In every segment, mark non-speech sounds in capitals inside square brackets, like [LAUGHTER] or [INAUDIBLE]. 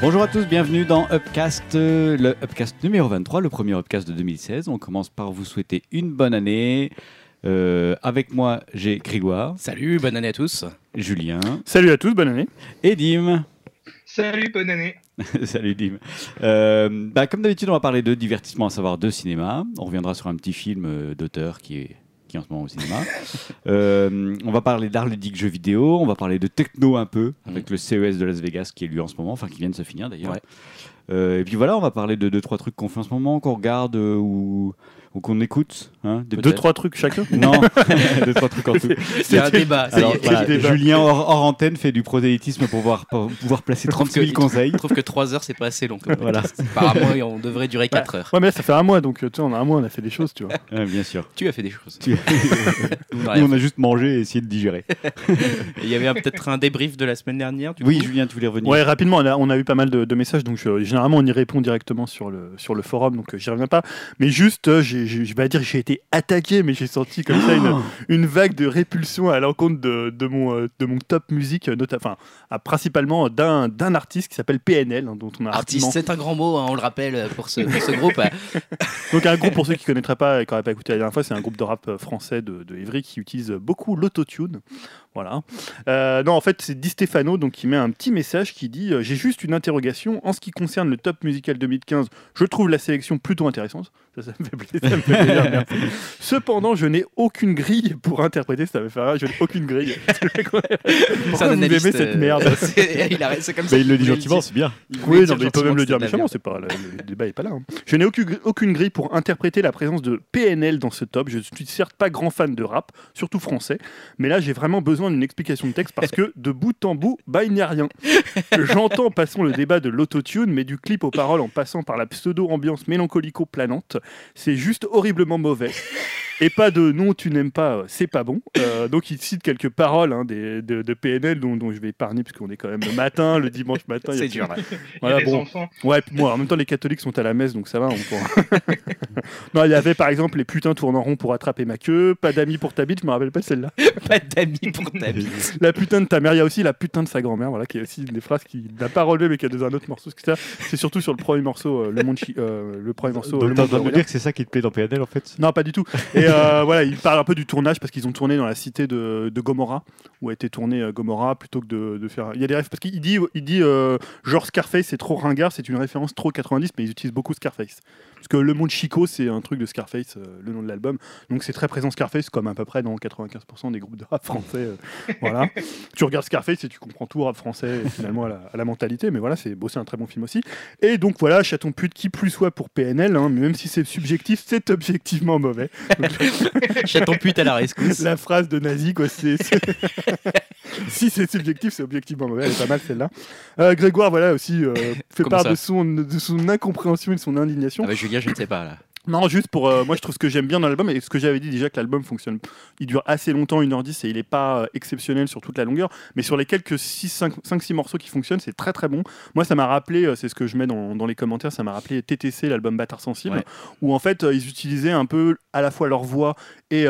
Bonjour à tous, bienvenue dans Upcast, euh, le Upcast numéro 23, le premier Upcast de 2016. On commence par vous souhaiter une bonne année. Euh, avec moi, j'ai Grégoire, Salut, bonne année à tous. Julien Salut à tous, bonne année. et Dim. Salut, bonne année. [LAUGHS] Salut Dim. Euh, bah, comme d'habitude, on va parler de divertissement, à savoir de cinéma. On reviendra sur un petit film d'auteur qui est, qui est en ce moment au cinéma. [LAUGHS] Euh, on va parler d'art ludique jeux vidéo. On va parler de techno un peu, avec le CES de Las Vegas qui est lui en ce moment, enfin qui vient de se finir d'ailleurs. Ouais. Euh, et puis voilà, on va parler de deux, trois trucs qu'on fait en ce moment, qu'on regarde euh, ou, ou qu'on écoute. Hein, des- Deux, trois trucs chacun. [LAUGHS] Non, [LAUGHS] deux, trois trucs en [LAUGHS] tout. C'est un débat. Alors, est. voilà, débat. Julien hors, hors antenne fait du prosélytisme pour pouvoir, pour pouvoir placer 30 000 que- conseils. Je trouve que 3 heures, c'est pas assez long. comme Voilà. Apparemment, on devrait durer 4 heures. Ouais, mais là, ça fait un mois, donc euh, tu vois, en un mois, on a fait des choses, tu vois. Ouais, bien sûr. Tu as fait des choses. Tu- Nous, on a on a juste mangé et essayé de digérer. Il y avait peut-être un débrief de la semaine dernière. Du Oui, coup. Julien, tu voulais revenir Ouais, rapidement, on a, on a eu pas mal de, de messages, donc je- généralement, on y répond directement sur le, sur le forum, donc euh, j'y reviens pas. Mais juste, euh, j'ai- j'ai- je vais pas dire que j'ai été attaqué, mais j'ai senti comme ça une, une vague de répulsion à l'encontre de, de, mon, euh, de mon top musique, euh, nota- enfin, à- principalement d'un d'un artiste qui s'appelle PNL, hein, dont on a Artiste, rapidement... c'est un grand mot, hein, on le rappelle pour ce, pour ce groupe. [LAUGHS] Donc un groupe, pour ceux qui ne connaîtraient pas et qui n'auraient pas écouté la dernière fois, c'est un groupe de rap euh, français de, de Évry qui utilise beaucoup l'autotune. Voilà. Euh, non, en fait, c'est Di Stefano donc, qui met un petit message qui dit euh, J'ai juste une interrogation. En ce qui concerne le top musical 2015, je trouve la sélection plutôt intéressante. Ça, ça me fait plaisir. ça me fait plaisir, [LAUGHS] merci. Cependant, je n'ai aucune grille pour interpréter. Ça me fait rire. Je n'ai aucune grille. [LAUGHS] Pourquoi vous analyste, aimez cette euh, merde [LAUGHS] c'est- a- C'est comme ça. Il le dit gentiment, c'est bien. Il Oui, dire non, mais il peut même le dire méchamment, merde. c'est pas le, le débat est pas là. hein. Je n'ai aucune, aucune grille pour interpréter la présence de PNL dans ce top. Je suis certes pas grand fan de rap, surtout français, mais là j'ai vraiment besoin d'une explication de texte parce que de bout en bout, bah il n'y a rien. J'entends, passons le débat de l'autotune, mais du clip aux paroles en passant par la pseudo-ambiance mélancolico-planante, c'est juste horriblement mauvais. Et pas de non, tu n'aimes pas, euh, c'est pas bon. Euh, donc il cite quelques paroles hein, des- de, de PNL dont, dont je vais épargner parce qu'on est quand même le matin, le dimanche matin. C'est dur. là. Il y Voilà, des bon. enfants. Ouais, moi, en même temps, les catholiques sont à la messe, donc ça va. On pourra- [LAUGHS] non, il y avait par exemple les putains tournent en rond pour attraper ma queue, pas d'amis pour ta bite, je me rappelle pas celle-là. Pas d'amis pour [LAUGHS] La putain de ta mère, il y a aussi la putain de sa grand-mère, voilà, qui est aussi des phrases qui n'a pas relevé, mais qui a dans un autre morceau. C'est surtout sur le premier morceau, euh, le monde, chi- euh, le premier morceau. Donc, Le t'es en train de me dire que c'est ça qui te plaît dans PNL en fait Non, pas du tout. Et euh, [LAUGHS] voilà, il parle un peu du tournage parce qu'ils ont tourné dans la cité de, de Gomorrah, où a été tourné euh, Gomorrah, plutôt que de, de faire. Il y a des rêves, parce qu'il dit, il dit euh, genre Scarface, c'est trop ringard, c'est une référence trop 90, mais ils utilisent beaucoup Scarface. Parce que Le Monde Chico, c'est un truc de Scarface, euh, le nom de l'album. Donc c'est très présent Scarface, comme à peu près dans 95% des groupes de rap français. euh, [LAUGHS] voilà. Tu regardes Scarface et tu comprends tout rap français, finalement, à la, à la mentalité. Mais voilà, c'est bon, un très bon film aussi. Et donc voilà, chaton pute qui plus soit pour PNL, hein, mais même si c'est subjectif, c'est objectivement mauvais. [LAUGHS] Chaton pute à la rescousse. La phrase de Nazi, quoi, c'est. [LAUGHS] si c'est subjectif, c'est objectivement mauvais. Elle est pas mal celle-là. Euh, Grégoire, voilà, aussi, euh, fait Comment part ça de son, de son incompréhension et de son indignation. Ah bah, Je ne sais pas là. Non, juste pour. euh, moi, je trouve ce que j'aime bien dans l'album, et ce que j'avais dit déjà que l'album fonctionne. Il dure assez longtemps, 1h10, et il n'est pas euh, exceptionnel sur toute la longueur, mais sur les quelques 5-6 morceaux qui fonctionnent, c'est très très bon. Moi, ça m'a rappelé, euh, c'est ce que je mets dans, dans les commentaires, ça m'a rappelé TTC, l'album Bâtard Sensible, Ouais. où en fait, ils utilisaient un peu à la fois leur voix et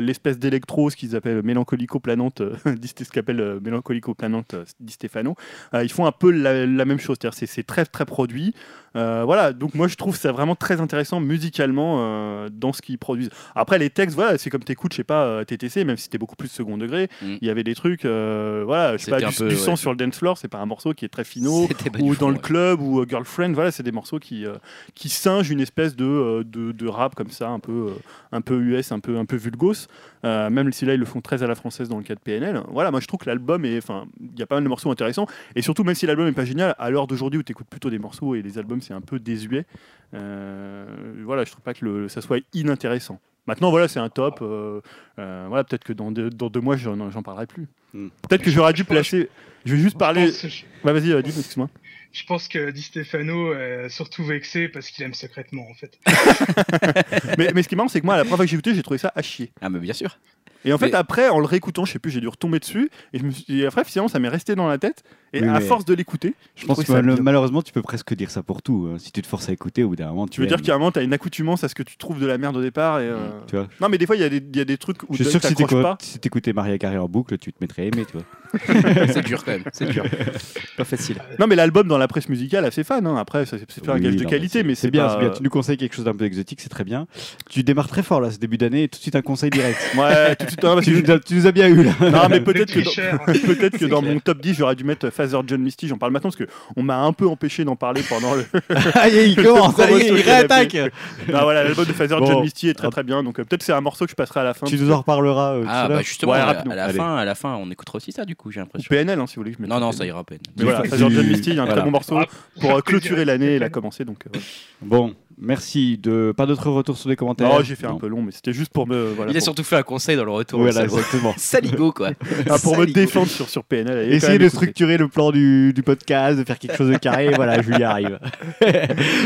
l'espèce d'électro, ce qu'ils appellent mélancolico-planante, [LAUGHS] ce qu'appelle mélancolico-planante Di Stefano. Ils font un peu la, la même chose, c'est très très produit. Euh, voilà, donc moi je trouve ça vraiment très intéressant musicalement euh, dans ce qu'ils produisent. Après les textes, voilà, c'est comme t'écoutes, je sais pas, euh, TTC, même si c'était beaucoup plus second degré, Mm. il y avait des trucs, euh, voilà, je sais pas, du, peu, du sang ouais. sur le dance floor, c'est pas un morceau qui est très finaux, ou fond, dans le ouais. club, ou Girlfriend, voilà, c'est des morceaux qui, qui singent une espèce de, de, de rap comme ça, un peu, un peu US, un peu, un peu vulgos, euh, même si là ils le font très à la française dans le cas de PNL. Voilà, moi je trouve que l'album est, enfin, il y a pas mal de morceaux intéressants, et surtout même si l'album est pas génial, à l'heure d'aujourd'hui où tu écoutes plutôt des morceaux et les albums c'est un peu désuet, euh, voilà, je trouve pas que le, ça soit inintéressant. Maintenant, voilà, c'est un top. euh, euh, voilà, peut-être que dans deux, dans deux mois, j'en j'en parlerai plus. Hmm. Peut-être que j'aurais dû placer. Je vais juste parler. Bah, vas-y, dis, excuse-moi. Je pense que Di Stefano est surtout vexé parce qu'il aime secrètement en fait. [LAUGHS] mais, mais ce qui est marrant, c'est que moi, la première fois que j'ai écouté, j'ai trouvé ça à chier. Ah, mais bien sûr. Et en fait, Mais- après, en le réécoutant, je sais plus, j'ai dû retomber dessus. Et, je me suis... et après, finalement, ça m'est resté dans la tête. Et Oui, à mais- force de l'écouter, Je pense que mal- malheureusement, tu peux presque dire ça pour tout. hein. Si tu te forces à écouter, au bout d'un moment, tu tu veux dire qu'à un moment, tu as une accoutumance à ce que tu trouves de la merde au départ. Et, euh, Tu vois Non, mais des fois, il y, a des- il y a des trucs où Je suis sûr que si pas. t'écoutes si t'écoutais Maria Carré en boucle, tu te mettrais à aimer, tu vois. [LAUGHS] c'est dur quand même, c'est dur. [LAUGHS] Pas facile. Non, mais l'album dans la presse musicale, assez fan. hein. Après, c'est pas un gage de qualité, mais c'est bien, pas- c'est bien. Tu nous conseilles quelque chose d'un peu exotique, c'est très bien. Tu démarres très fort là, ce début d'année, et tout de suite un conseil direct. [LAUGHS] Ouais, tout de suite. tu, nous as, tu bien eu là. Non, mais peut-être que, dans, peut-être que C'est dans clair. mon top 10, j'aurais dû mettre Father John Misty. J'en parle maintenant parce que on m'a un peu empêché d'en parler pendant le. Aïe, [LAUGHS] il commence, [LAUGHS] il réattaque. non, voilà, l'album de Father Bon. John Misty est très très bien. Donc euh, peut-être c'est un morceau que je passerai à la fin. Tu nous en reparleras. euh, Ah bah justement, Ouais, à, la Allez. fin, à la fin, on écoutera aussi ça du coup, j'ai l'impression. PNL, hein, si vous voulez. que je mette Non, non, ça ira à peine. Mais voilà, Du- Father John Misty, il y a un voilà. très bon morceau Ah, pour euh, clôturer l'année. Il a commencé donc. Bon, merci. De... Pas d'autres retours sur les commentaires Non, j'ai fait un peu long, mais c'était juste pour me. Voilà, Il a pour- surtout fait un conseil dans le retour. Voilà, exactement. [LAUGHS] Saligo quoi. [LAUGHS] Ah, pour me défendre sur, sur PNL. Essayer de structurer le plan du, du podcast, de faire quelque chose de carré, [LAUGHS] voilà, Julien arrive.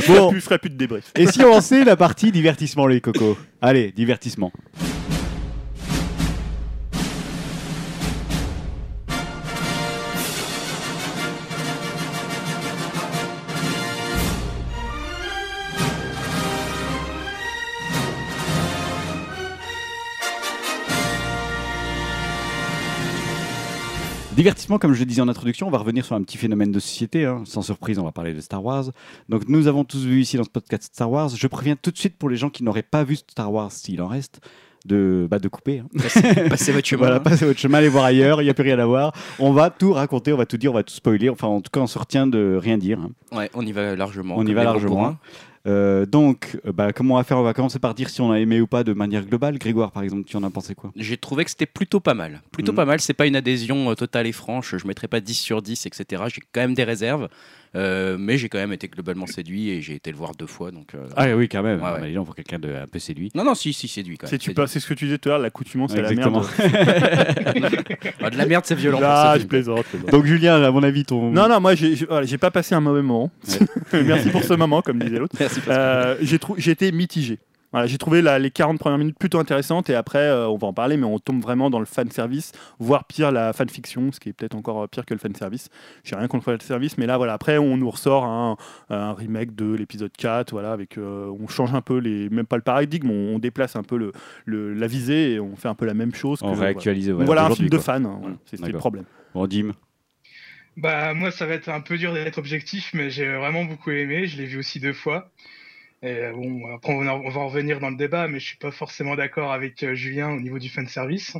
Bon, je ferai plus de débrief. et si on lançait la partie divertissement, les cocos? Allez, divertissement. Divertissement, comme je le disais en introduction, on va revenir sur un petit phénomène de société. hein. Sans surprise, on va parler de Star Wars. Donc, nous avons tous vu ici dans ce podcast Star Wars. Je préviens tout de suite pour les gens qui n'auraient pas vu Star Wars, s'il en reste, de, bah, de couper. hein. Passez votre chemin. Voilà, hein. passez votre chemin, allez voir ailleurs, il n'y a plus rien à voir. On va tout raconter, on va tout dire, on va tout spoiler. Enfin, en tout cas, on se retient de rien dire. hein. Ouais, on y va largement. On y va largement. Euh, donc, euh, bah, comment on va faire? On va commencer par dire si on a aimé ou pas de manière globale. Grégoire, par exemple, tu en as pensé quoi? J'ai trouvé que c'était plutôt pas mal. Plutôt Mhm. pas mal. C'est pas une adhésion euh, totale et franche. Je mettrais pas 10 sur 10, etc. J'ai quand même des réserves. Euh, mais j'ai quand même été globalement séduit et j'ai été le voir deux fois. Donc, euh, Ah oui, quand même. Ouais, ouais. Bah, pour quelqu'un de un peu séduit. Non, non, si, si, séduit quand C'est même. c'est ce que tu disais tout à l'heure, l'accoutumance à la Exactement. merde. [LAUGHS] [LAUGHS] Ah, de la merde, c'est violent. Ah, je film. plaisante. Donc, Julien, à mon avis, ton. Non, non, moi, j'ai voilà, pas passé un mauvais moment. [LAUGHS] Merci pour ce moment, comme disait l'autre. Euh, j'ai trou- j'ai été mitigé. Voilà, j'ai trouvé la- les 40 premières minutes plutôt intéressantes et après, euh, on va en parler, mais on tombe vraiment dans le fan service, voire pire la fanfiction, ce qui est peut-être encore euh, pire que le fan service. J'ai rien contre le fan service, mais là, voilà, après, on nous ressort un, un remake de l'épisode 4, voilà, avec, euh, on change un peu les, même pas le paradigme, on, on déplace un peu le, le- la visée et on fait un peu la même chose. On que, réactualise. Voilà, Donc voilà un film de quoi. fan, hein, voilà, c'est c'est le problème. Bon, Dim. Bah moi ça va être un peu dur d'être objectif, mais j'ai vraiment beaucoup aimé. Je l'ai vu aussi deux fois. Euh, bon, après on va en revenir dans le débat, mais je suis pas forcément d'accord avec euh, Julien au niveau du fan service.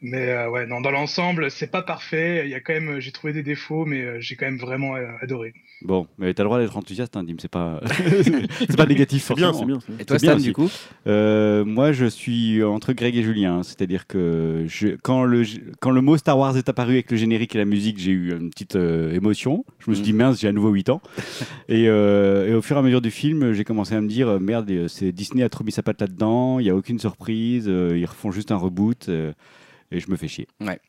Mais euh, ouais, non, dans l'ensemble, c'est pas parfait. Il y a quand même, j'ai trouvé des défauts, mais euh, j'ai quand même vraiment euh, adoré. Bon, mais t'as le droit d'être enthousiaste, hein, Dim. C'est pas, [LAUGHS] c'est pas négatif. C'est bien, forcément. c'est bien. bien. Et toi, Stan, du coup Euh, moi, je suis entre Greg et Julien. hein. C'est-à-dire que je- quand, le, quand le mot Star Wars est apparu avec le générique et la musique, j'ai eu une petite euh, émotion. Je me suis dit, mince, j'ai à nouveau 8 ans. [LAUGHS] et, euh, et au fur et à mesure du film, j'ai commencé à me dire, merde, c'est Disney a trop mis sa patte là-dedans, il n'y a aucune surprise, euh, ils refont juste un reboot. Et je me fais chier. Ouais.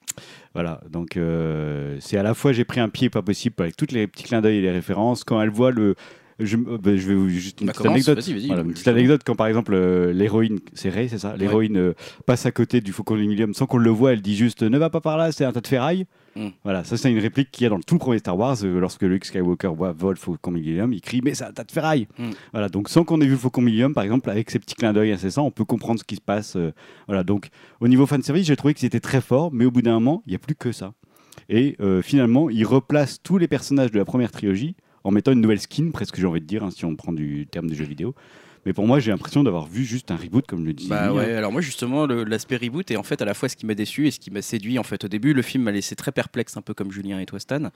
Voilà, donc euh, c'est à la fois j'ai pris un pied pas possible avec tous les petits clins d'œil et les références. Quand elle voit le. Je, euh, bah, je vais vous juste une Bah, petite commence, anecdote. Voilà, une petite anecdote quand par exemple euh, l'héroïne, c'est Ray, c'est ça? L'héroïne euh, passe à côté du Faucon Millennium sans qu'on le voie, elle dit juste ne va pas par là, c'est un tas de ferraille. Mm. Voilà, ça c'est une réplique qu'il y a dans le tout premier Star Wars euh, lorsque Luke Skywalker voit vole Faucon Millennium, il crie mais un tas de ferraille. Mm. Voilà, donc sans qu'on ait vu Faucon Millennium par exemple, avec ces petits clins d'œil incessants, on peut comprendre ce qui se passe. euh, voilà, donc au niveau fan service, j'ai trouvé qu'ils étaient très forts, mais au bout d'un moment, il n'y a plus que ça. Et euh, finalement, ils replacent tous les personnages de la première trilogie en mettant une nouvelle skin, presque j'ai envie de dire, hein, si on prend du terme de jeu vidéo. Mais pour moi, j'ai l'impression d'avoir vu juste un reboot, comme le disait Bah ouais, hein. alors moi justement l'aspect reboot est en fait à la fois ce qui m'a déçu et ce qui m'a séduit en fait au début le film m'a laissé très perplexe un peu comme Julien et toi Stan.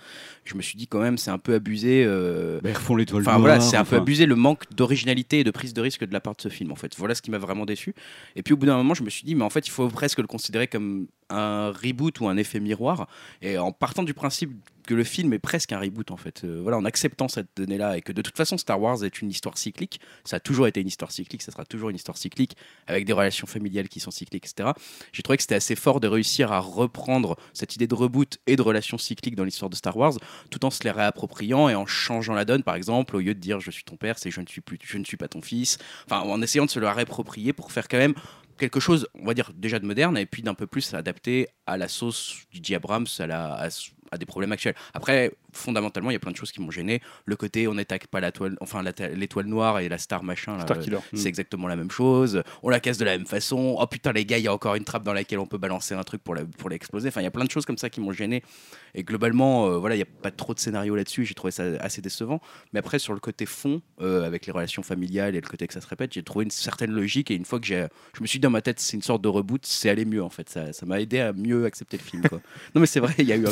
Je me suis dit quand même c'est un peu abusé euh, Bah, ils refont l'étoile Enfin voilà, c'est un peu abusé le manque d'originalité et de prise de risque de la part de ce film en fait. Voilà ce qui m'a vraiment déçu. Et puis au bout d'un moment, je me suis dit mais en fait, il faut presque le considérer comme un reboot ou un effet miroir et en partant du principe que le film est presque un reboot en fait. Euh, voilà, en acceptant cette donnée-là et que de toute façon Star Wars est une histoire cyclique, ça a toujours été une histoire cyclique, ça sera toujours une histoire cyclique avec des relations familiales qui sont cycliques, etc. J'ai trouvé que c'était assez fort de réussir à reprendre cette idée de reboot et de relations cycliques dans l'histoire de Star Wars tout en se les réappropriant et en changeant la donne, par exemple, au lieu de dire je suis ton père, c'est je ne suis plus, je ne suis pas ton fils. Enfin, en essayant de se le réapproprier pour faire quand même quelque chose, on va dire déjà de moderne et puis d'un peu plus adapté à la sauce du. Abrams, à la, à des problèmes actuels. Après, fondamentalement, il y a plein de choses qui m'ont gêné. Le côté on n'attaque pas la toile, enfin la- l'étoile noire et la star machin. Star euh, Killer. c'est exactement la même chose. On la casse de la même façon. Oh putain, les gars, il y a encore une trappe dans laquelle on peut balancer un truc pour la- pour l'exploser. Enfin, il y a plein de choses comme ça qui m'ont gêné. Et globalement, euh, voilà, il n'y a pas trop de scénario là-dessus. J'ai trouvé ça assez décevant. Mais après, sur le côté fond, euh, avec les relations familiales et le côté que ça se répète, j'ai trouvé une certaine logique. Et une fois que j'ai, je me suis dit dans ma tête, c'est une sorte de reboot, c'est aller mieux en fait. Ça, ça m'a aidé à mieux accepter le film. Quoi. [LAUGHS] non, mais c'est vrai, il y a eu un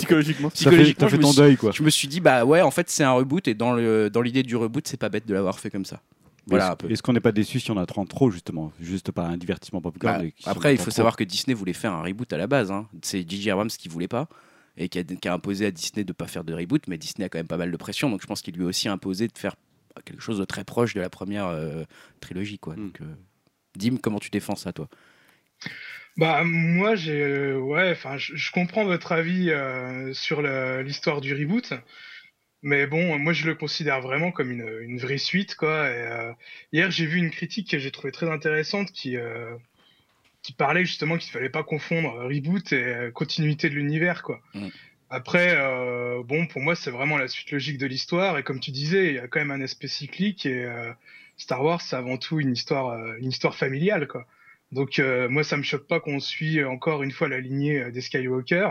Psychologiquement. Fait, je fait me ton suis- deuil, quoi. je me suis dit, bah ouais, en fait, c'est un reboot. Et dans le dans l'idée du reboot, c'est pas bête de l'avoir fait comme ça. Voilà Est-ce- qu'on n'est pas déçu si on a 30 trop, justement Juste pas un divertissement popcorn Bah, après, il faut trop. savoir que Disney voulait faire un reboot à la base. hein. C'est J.J. Abrams qui voulait pas et qui a, qui a imposé à Disney de pas faire de reboot. Mais Disney a quand même pas mal de pression, donc je pense qu'il lui a aussi imposé de faire quelque chose de très proche de la première euh, trilogie. Quoi. Mm. Donc, euh, Dim, comment tu défends ça, toi? Bah moi j'ai euh, ouais enfin je, je comprends votre avis euh, sur l'histoire du reboot. Mais bon moi je le considère vraiment comme une, une vraie suite quoi. Et, euh, hier j'ai vu une critique que j'ai trouvée très intéressante qui euh, qui parlait justement qu'il fallait pas confondre reboot et continuité de l'univers quoi. Mm. après bon pour moi c'est vraiment la suite logique de l'histoire. Et comme tu disais il y a quand même un aspect cyclique et Star Wars c'est avant tout une histoire une histoire familiale quoi donc euh, moi ça me choque pas qu'on suit encore une fois la lignée euh, des Skywalker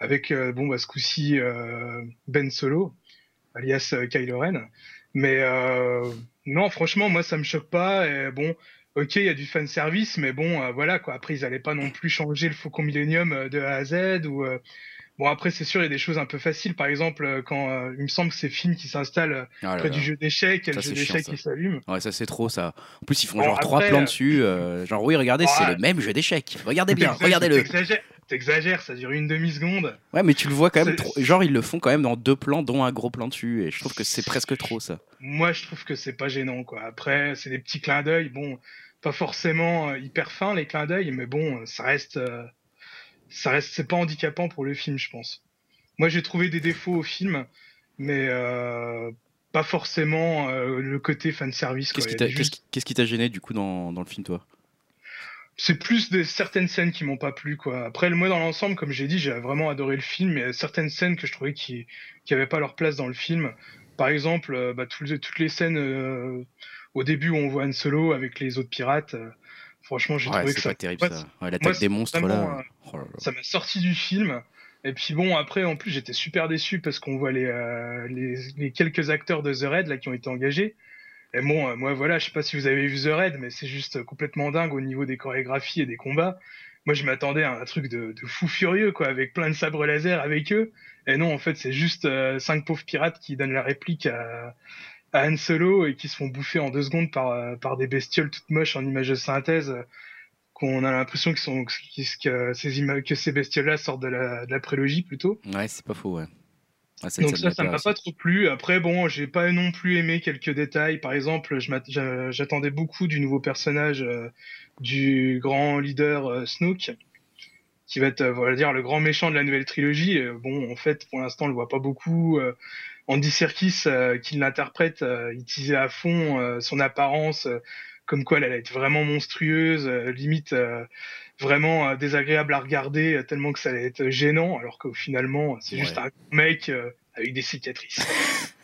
avec euh, bon bah ce coup-ci euh, Ben Solo alias Kylo Ren. Mais non franchement moi ça me choque pas et bon OK, il y a du fan service mais bon voilà quoi après ils allaient pas non plus changer le Faucon Millennium de A à Z ou Bon après c'est sûr il y a des choses un peu faciles par exemple euh, quand euh, il me semble que c'est Finn qui s'installe euh, Ah près du jeu d'échecs et Ça, le jeu d'échecs qui s'allume. Ouais, ça c'est trop ça. En plus, ils font Bon, genre trois plans dessus. euh, genre, oui, regardez, c'est Ouais. le même jeu d'échecs. Regardez bien, regardez-le. T'exagères, ça dure une demi-seconde. Ouais, mais tu le vois quand même. Trop- Genre, ils le font quand même dans deux plans, dont un gros plan dessus. Et je trouve que c'est presque trop ça. Moi, je trouve que c'est pas gênant, quoi. Après, c'est des petits clins d'œil, bon, pas forcément hyper fins les clins d'œil, mais bon, ça reste, euh, ça reste, c'est pas handicapant pour le film, je pense. Moi, j'ai trouvé des défauts au film, mais euh, pas forcément euh, le côté fan service. Qu'est-ce qui t'a qu'est-ce qui- t'a gêné du coup dans, dans le film, toi? C'est plus des certaines scènes qui m'ont pas plu quoi. Après moi dans l'ensemble comme j'ai dit j'ai vraiment adoré le film mais certaines scènes que je trouvais qui qui avaient pas leur place dans le film. Par exemple euh, bah, tout toutes les scènes euh, au début où on voit Han Solo avec les autres pirates. Euh, franchement j'ai Ouais, trouvé c'est que ça terrible ça. Ouais, L'attaque des monstres là. Oh là là. ça m'a sorti du film. Et puis bon, après, en plus, j'étais super déçu parce qu'on voit les, euh, les, les quelques acteurs de The là qui ont été engagés. Et bon, euh, moi, voilà, je sais pas si vous avez vu The Raid, mais c'est juste complètement dingue au niveau des chorégraphies et des combats. Moi, je m'attendais à un truc de, de fou furieux, quoi, avec plein de sabres laser avec eux. Et non, en fait, c'est juste euh, cinq pauvres pirates qui donnent la réplique à, à Han Solo et qui se font bouffer en deux secondes par, euh, par des bestioles toutes moches en images de synthèse. euh, qu'on a l'impression que, sont, que, que ces, que ces bestioles-là sortent de la, de la prélogie plutôt. Ouais, c'est pas faux, ouais. Cette Donc ça, ça me m'a pas trop plu. Après, bon, j'ai pas non plus aimé quelques détails. Par exemple, j'attendais beaucoup du nouveau personnage euh, du grand leader euh, Snoke, qui va être, euh, voilà dire, le grand méchant de la nouvelle trilogie. Bon, en fait, pour l'instant, on le voit pas beaucoup. Andy Serkis, euh, qui l'interprète, euh, il teasait à fond euh, son apparence, euh, comme quoi elle allait être vraiment monstrueuse, euh, limite euh, vraiment désagréable à regarder, euh, tellement que ça allait être gênant, alors qu'au finalement, c'est Ouais. juste un mec euh, avec des cicatrices. [LAUGHS]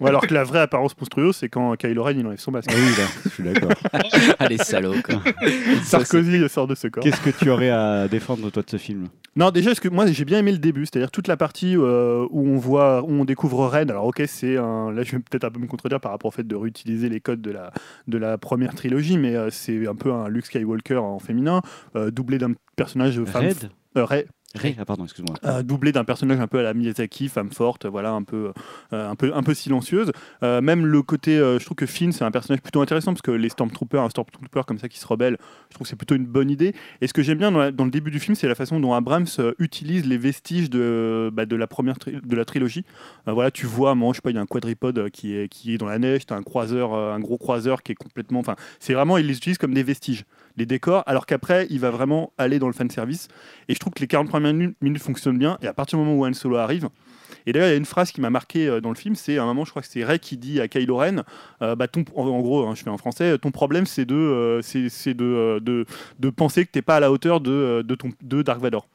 Ou alors que la vraie apparence monstrueuse, c'est quand Kylo Ren il enlève son masque. Ah oui, là, je suis d'accord. [LAUGHS] Allez, salaud, quoi. Sarkozy sort de ce corps. Qu'est-ce que tu aurais à défendre, toi, de ce film? Non, déjà, ce que moi j'ai bien aimé le début, c'est-à-dire toute la partie euh, où on voit, où on découvre Ren. Alors, ok, c'est un. Là, je vais peut-être un peu me contredire par rapport au fait de réutiliser les codes de la, de la première trilogie, mais euh, c'est un peu un Luke Skywalker en féminin, euh, doublé d'un personnage femme. Red? euh, Ray, ah pardon, excuse-moi. euh, doublé d'un personnage un peu à la Miyazaki, femme forte, voilà, un peu, euh, un peu, un peu silencieuse. Euh, même le côté, je trouve que Finn, c'est un personnage plutôt intéressant parce que les Stormtroopers, un Stormtrooper comme ça qui se rebelle, je trouve que c'est plutôt une bonne idée. Et ce que j'aime bien dans, le début du film, c'est la façon dont Abrams utilise les vestiges de, bah, de la première de la trilogie. Voilà, tu vois, sais pas, il y a un quadripode qui est, qui est dans la neige, tu as un croiseur, un gros croiseur qui est complètement, enfin, c'est vraiment, il les utilise comme des vestiges, les décors, alors qu'après, il va vraiment aller dans le fan service. Et je trouve que les 40 premières minutes, fonctionnent bien. Et à partir du moment où Han Solo arrive, et d'ailleurs, il y a une phrase qui m'a marqué euh, dans le film, c'est à un moment, je crois que c'est Rey qui dit à Kylo Ren, euh, bah, ton, en, gros, hein, je fais en français, ton problème c'est de, euh, c'est, de, de, penser que t'es pas à la hauteur de, de, ton, de Dark Vador.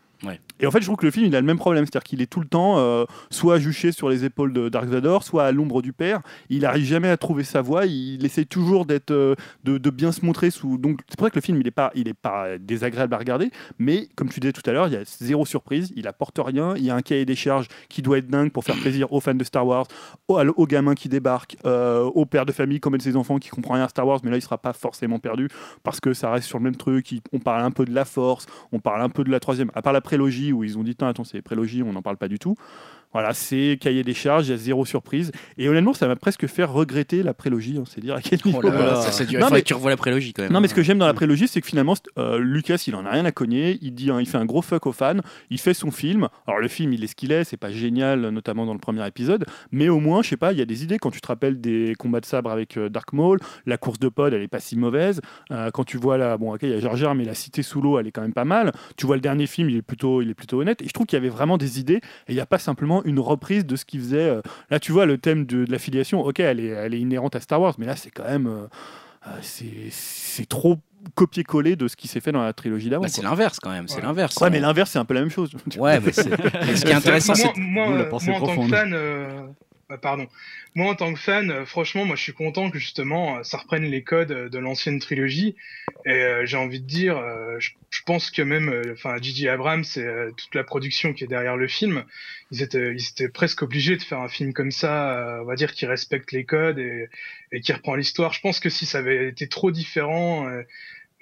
Et en fait, je trouve que le film, il a le même problème. C'est-à-dire qu'il est tout le temps euh, soit juché sur les épaules de Dark Vador, soit à l'ombre du père. Il n'arrive jamais à trouver sa voie. Il, essaie toujours d'être, euh, de, bien se montrer sous. Donc, c'est pour ça que le film, il n'est pas, pas désagréable à regarder. Mais comme tu disais tout à l'heure, il y a zéro surprise. Il apporte rien. Il y a un cahier des charges qui doit être dingue pour faire plaisir aux fans de Star Wars, aux, gamins qui débarquent, euh, aux pères de famille comme ses enfants qui comprennent rien à Star Wars, mais là, il sera pas forcément perdu parce que ça reste sur le même truc. On parle un peu de la Force, on parle un peu de la troisième, à part la prélogie où ils ont dit, attends, c'est les prélogies, on n'en parle pas du tout. Voilà, c'est cahier des charges, il y a zéro surprise. Et honnêtement, ça m'a presque fait regretter la prélogie, hein, c'est dire à quel niveau. Oh là là, Voilà. ça, c'est dur. Non, mais- que tu revoies la prélogie quand même. Non, mais ce que j'aime dans la prélogie, c'est que finalement, euh, Lucas, il en a rien à cogner. Il dit, hein, il fait un gros fuck aux fans. Il fait son film. Alors le film, il est ce qu'il est. C'est pas génial, notamment dans le premier épisode. Mais au moins, je sais pas, il y a des idées. Quand tu te rappelles des combats de sabre avec euh, Dark Maul, la course de pod, elle est pas si mauvaise. Euh, quand tu vois la, bon, ok, il y a Jar Jar, mais la cité sous l'eau, elle est quand même pas mal. Tu vois le dernier film, il est plutôt, il est plutôt honnête. Et je trouve qu'il y avait vraiment des idées. Et il n'y a pas simplement une reprise de ce qu'il faisait. euh, Là, tu vois le thème de, de la filiation. Ok, elle est, elle est inhérente à Star Wars, mais là, c'est quand même, euh, euh, c'est, c'est trop copier-coller de ce qui s'est fait dans la trilogie d'avant. Bah, c'est l'inverse quand même. C'est Ouais. l'inverse. Ouais, mais l'inverse, c'est un peu la même chose. Ouais, mais [LAUGHS] ce qui est intéressant, moi, c'est. moi, pensée moi, en tant que profonde. fan, pardon. Moi, en tant que fan, euh, franchement, moi, je suis content que justement, euh, ça reprenne les codes euh, de l'ancienne trilogie. Et euh, j'ai envie de dire, euh, je, je pense que même, euh, enfin, Gigi Abrams et euh, toute la production qui est derrière le film, ils étaient, ils étaient presque obligés de faire un film comme ça, euh, on va dire, qui respecte les codes et, et qui reprend l'histoire. Je pense que si ça avait été trop différent.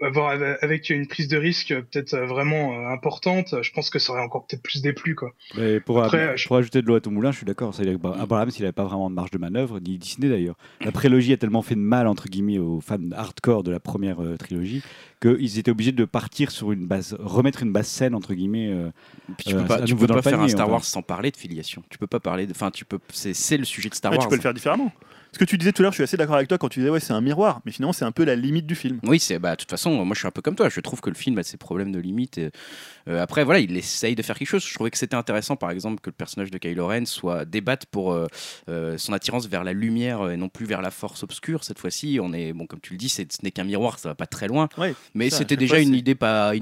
Avoir avec une prise de risque peut-être euh, vraiment euh, importante, je pense que ça aurait encore peut-être plus déplu quoi. Mais pour, Après, ab- je- pour ajouter de l'eau à ton moulin, je suis d'accord. Abraham, s'il n'avait pas vraiment de marge de manœuvre, ni Disney d'ailleurs. La prélogie a tellement fait de mal, entre guillemets, aux fans hardcore de la première euh, trilogie, qu'ils étaient obligés de partir sur une base, remettre une base saine, entre guillemets. euh, Puis tu peux pas, tu peux pas faire un Star. Wars sans parler de filiation. Tu peux pas parler de. Enfin, tu peux. C'est c'est le sujet de Star Ouais, Wars. tu peux le faire différemment. Ce que tu disais tout à l'heure, je suis assez d'accord avec toi quand tu disais ouais, c'est un miroir, mais finalement, c'est un peu la limite du film. Oui, c'est bah de toute façon, moi je suis un peu comme toi. Je trouve que le film a ses problèmes de limite. et, euh, après, voilà, il essaye de faire quelque chose. Je trouvais que c'était intéressant, par exemple, que le personnage de Kylo Ren soit débatte pour euh, euh, son attirance vers la lumière et non plus vers la force obscure. Cette fois-ci, on est bon, comme tu le dis, c'est- ce n'est qu'un miroir, ça va pas très loin. Ouais, Mais c'était déjà une idée pas,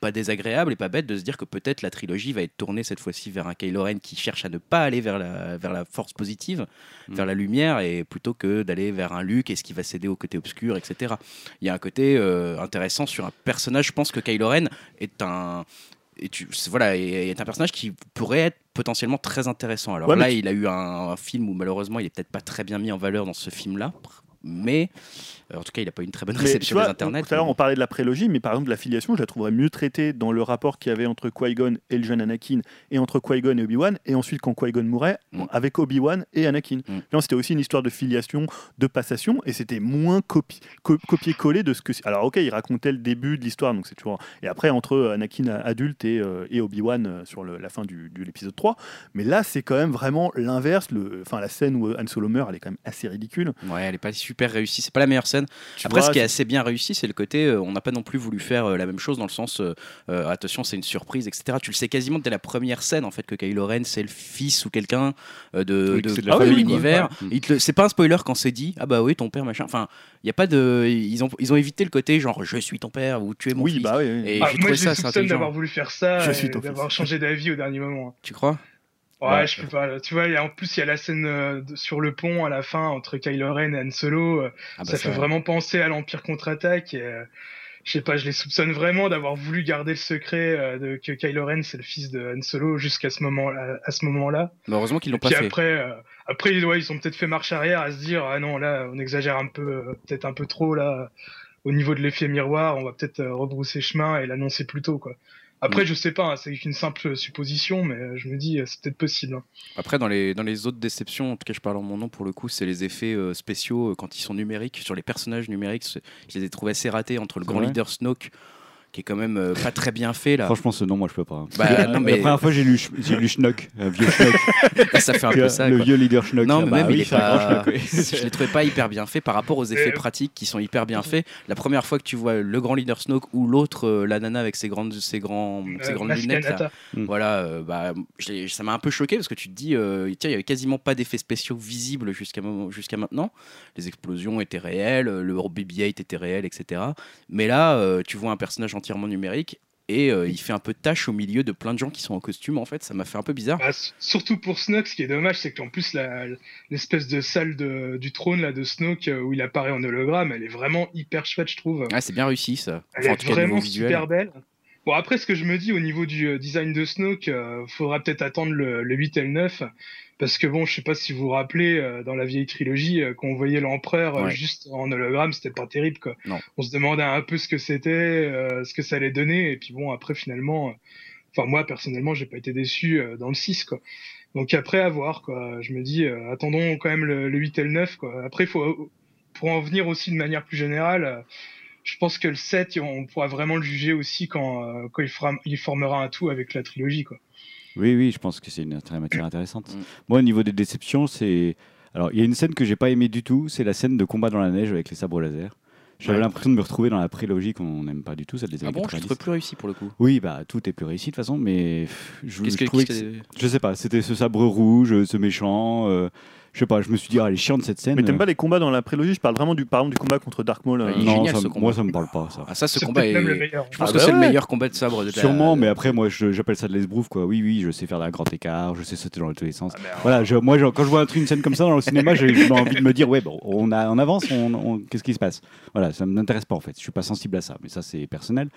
pas désagréable et pas bête de se dire que peut-être la trilogie va être tournée cette fois-ci vers un Kylo Ren qui cherche à ne pas aller vers la, vers la force positive, Mm. vers la lumière, et plutôt que d'aller vers un Luke, est-ce qu'il va céder au côté obscur, etc. Il y a un côté euh, intéressant sur un personnage. Je pense que Kylo Ren est un. Et tu, voilà, est, un personnage qui pourrait être potentiellement très intéressant. Alors Ouais, là, tu- il a eu un, un film où malheureusement il est peut-être pas très bien mis en valeur dans ce film-là, mais euh, en tout cas il a pas eu une très bonne réception des internets. Tout à l'heure, on parlait de la prélogie, mais par exemple, la filiation, je la trouverais mieux traitée dans le rapport qu'il y avait entre Qui-Gon et le jeune Anakin, et entre Qui-Gon et Obi-Wan, et ensuite quand Qui-Gon mourait, Mm. avec Obi-Wan et Anakin. Mm. C'était aussi une histoire de filiation, de passation, et c'était moins copi- co- copier-coller de ce que. Alors, ok, il racontait le début de l'histoire, donc c'est toujours. Et après, entre Anakin adulte et, euh, et Obi-Wan euh, sur le- la fin du, de l'épisode 3. Mais là, c'est quand même vraiment l'inverse. Le... Enfin, la scène où Han Solo meurt, elle est quand même assez ridicule. Ouais, elle est pas super réussie. C'est pas la meilleure scène. Tu Après, vois, ce qui est assez bien réussi, c'est le côté. euh, on n'a pas non plus voulu faire euh, la même chose dans le sens. euh, euh, attention, c'est une surprise, etc. Tu le sais quasiment dès la première scène, en fait, que Kylo Ren, c'est le fils ou quelqu'un euh, de, quoi. l'univers. Ouais. Il te le- C'est pas un spoiler quand c'est dit. Ah bah oui, ton père, machin. Enfin, il y a pas de. Ils ont, ils ont évité le côté genre je suis ton père ou tu es mon Oui, fils. bah oui. oui. Et Ah, j'ai moi, ça d'avoir voulu faire ça, d'avoir changé d'avis au dernier moment. Tu crois? Ouais, Ouais. je peux pas. Tu vois, y a- en plus, il y a la scène euh, sur le pont à la fin entre Kylo Ren et Han Solo. euh, Ah bah ça fait vraiment penser à l'Empire contre-attaque. Et, euh, je sais pas, je les soupçonne vraiment d'avoir voulu garder le secret euh, de que Kylo Ren c'est le fils de Han Solo jusqu'à ce moment à ce moment-là. Heureusement qu'ils l'ont Puis pas fait. après, euh, après, ouais, ils ont peut-être fait marche arrière à se dire ah non là, on exagère un peu, euh, peut-être un peu trop là au niveau de l'effet miroir. On va peut-être rebrousser chemin et l'annoncer plus tôt quoi. Après, Mm. je sais pas, hein, c'est qu'une simple supposition, mais euh, je me dis euh, c'est peut-être possible. hein. Après, dans les, dans les autres déceptions, en tout cas, je parle en mon nom pour le coup, c'est les effets euh, spéciaux euh, quand ils sont numériques, sur les personnages numériques. Je les ai trouvés assez ratés entre le grand leader Snoke, qui est quand même euh, pas très bien fait là. Franchement, ce nom, moi, je peux pas. hein. Bah, non, mais- La première fois, j'ai lu, j'ai lu Schnock, un vieux Schnock. [LAUGHS] ça fait un peu ça. le quoi. vieux leader Schnock. Non, là, mais bah même il est pas. Schnock, oui. [LAUGHS] je les trouvais pas hyper bien fait par rapport aux effets Et- pratiques qui sont hyper bien faits. La première fois que tu vois le grand leader Snoke ou l'autre, euh, la nana avec ses grandes, ses grands, ses Euh, grandes lunettes, là, Kanata. Mm. voilà, euh, bah, l'ai- ça m'a un peu choqué parce que tu te dis, euh, tiens, il y avait quasiment pas d'effets spéciaux visibles jusqu'à jusqu'à maintenant. Les explosions étaient réelles, le BB-8 était réel, etc. Mais là, euh, tu vois un personnage entièrement numérique et euh, il fait un peu de tâche au milieu de plein de gens qui sont en costume en fait ça m'a fait un peu bizarre Bah, surtout pour Snoke, ce qui est dommage, c'est qu'en plus, l'espèce de salle de- du trône là, de Snoke euh, où il apparaît en hologramme, elle est vraiment hyper chouette, je trouve. ah c'est bien réussi ça Elle Enfin, est vraiment super belle. Bon, après, ce que je me dis au niveau du euh, design de Snoke, euh, faudra peut-être attendre le, le 8 et le 9. Parce que bon, je sais pas si vous vous rappelez, euh, dans la vieille trilogie, euh, quand on voyait l'empereur euh, Ouais. juste en hologramme, c'était pas terrible, quoi. Non. On se demandait un peu ce que c'était, euh, ce que ça allait donner, et puis bon, après, finalement, euh, enfin, moi, personnellement, j'ai pas été déçu euh, dans le 6, quoi. Donc après, à voir, quoi. Je me dis, euh, attendons quand même le, le 8 et le 9, quoi. Après, faut, pour en venir aussi de manière plus générale, euh, je pense que le 7, on pourra vraiment le juger aussi quand, euh, quand il, fera, il formera un tout avec la trilogie, quoi. Oui, oui, je pense que c'est une très matière intéressante. Mm. Moi, au niveau des déceptions, c'est. Alors, il y a une scène que j'ai pas aimée du tout, c'est la scène de combat dans la neige avec les sabres laser. J'avais Ouais. l'impression de me retrouver dans la prélogie qu'on n'aime pas du tout, celle des ah années bon je 90. trouve plus réussi pour le coup? Oui, bah tout est plus réussi de toute façon, mais je, je que, trouvais que que- Je sais pas, c'était ce sabre rouge, ce méchant. euh, je sais pas, je me suis dit, ah, elle est chiante cette scène. Mais t'aimes pas les combats dans la prélogie Je parle vraiment du, par exemple, du combat contre Dark Maul. euh, Ouais, il est Non, génial, ça ce combat. moi ça me parle pas, ça. ah ça ce C'est combat peut-être est même le meilleur. je pense Ah que bah c'est le ouais. meilleur combat de sabre de la- Sûrement, mais après, moi je- j'appelle ça de l'esbrouf, quoi. Oui, oui, je sais faire un grand écart, je sais sauter dans tous les sens. Ah. Voilà, je- moi je- quand je vois un truc, une scène comme ça dans le cinéma, j'ai j'ai envie de me dire, ouais, bon, on, a, on avance, on, on- qu'est-ce qui se passe? Voilà, ça ne m'intéresse pas en fait, je suis pas sensible à ça, mais ça c'est personnel.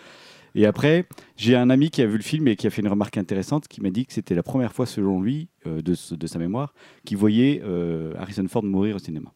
Et après, j'ai un ami qui a vu le film et qui a fait une remarque intéressante, qui m'a dit que c'était la première fois, selon lui, euh, de, sa mémoire, qu'il voyait euh, Harrison Ford mourir au cinéma.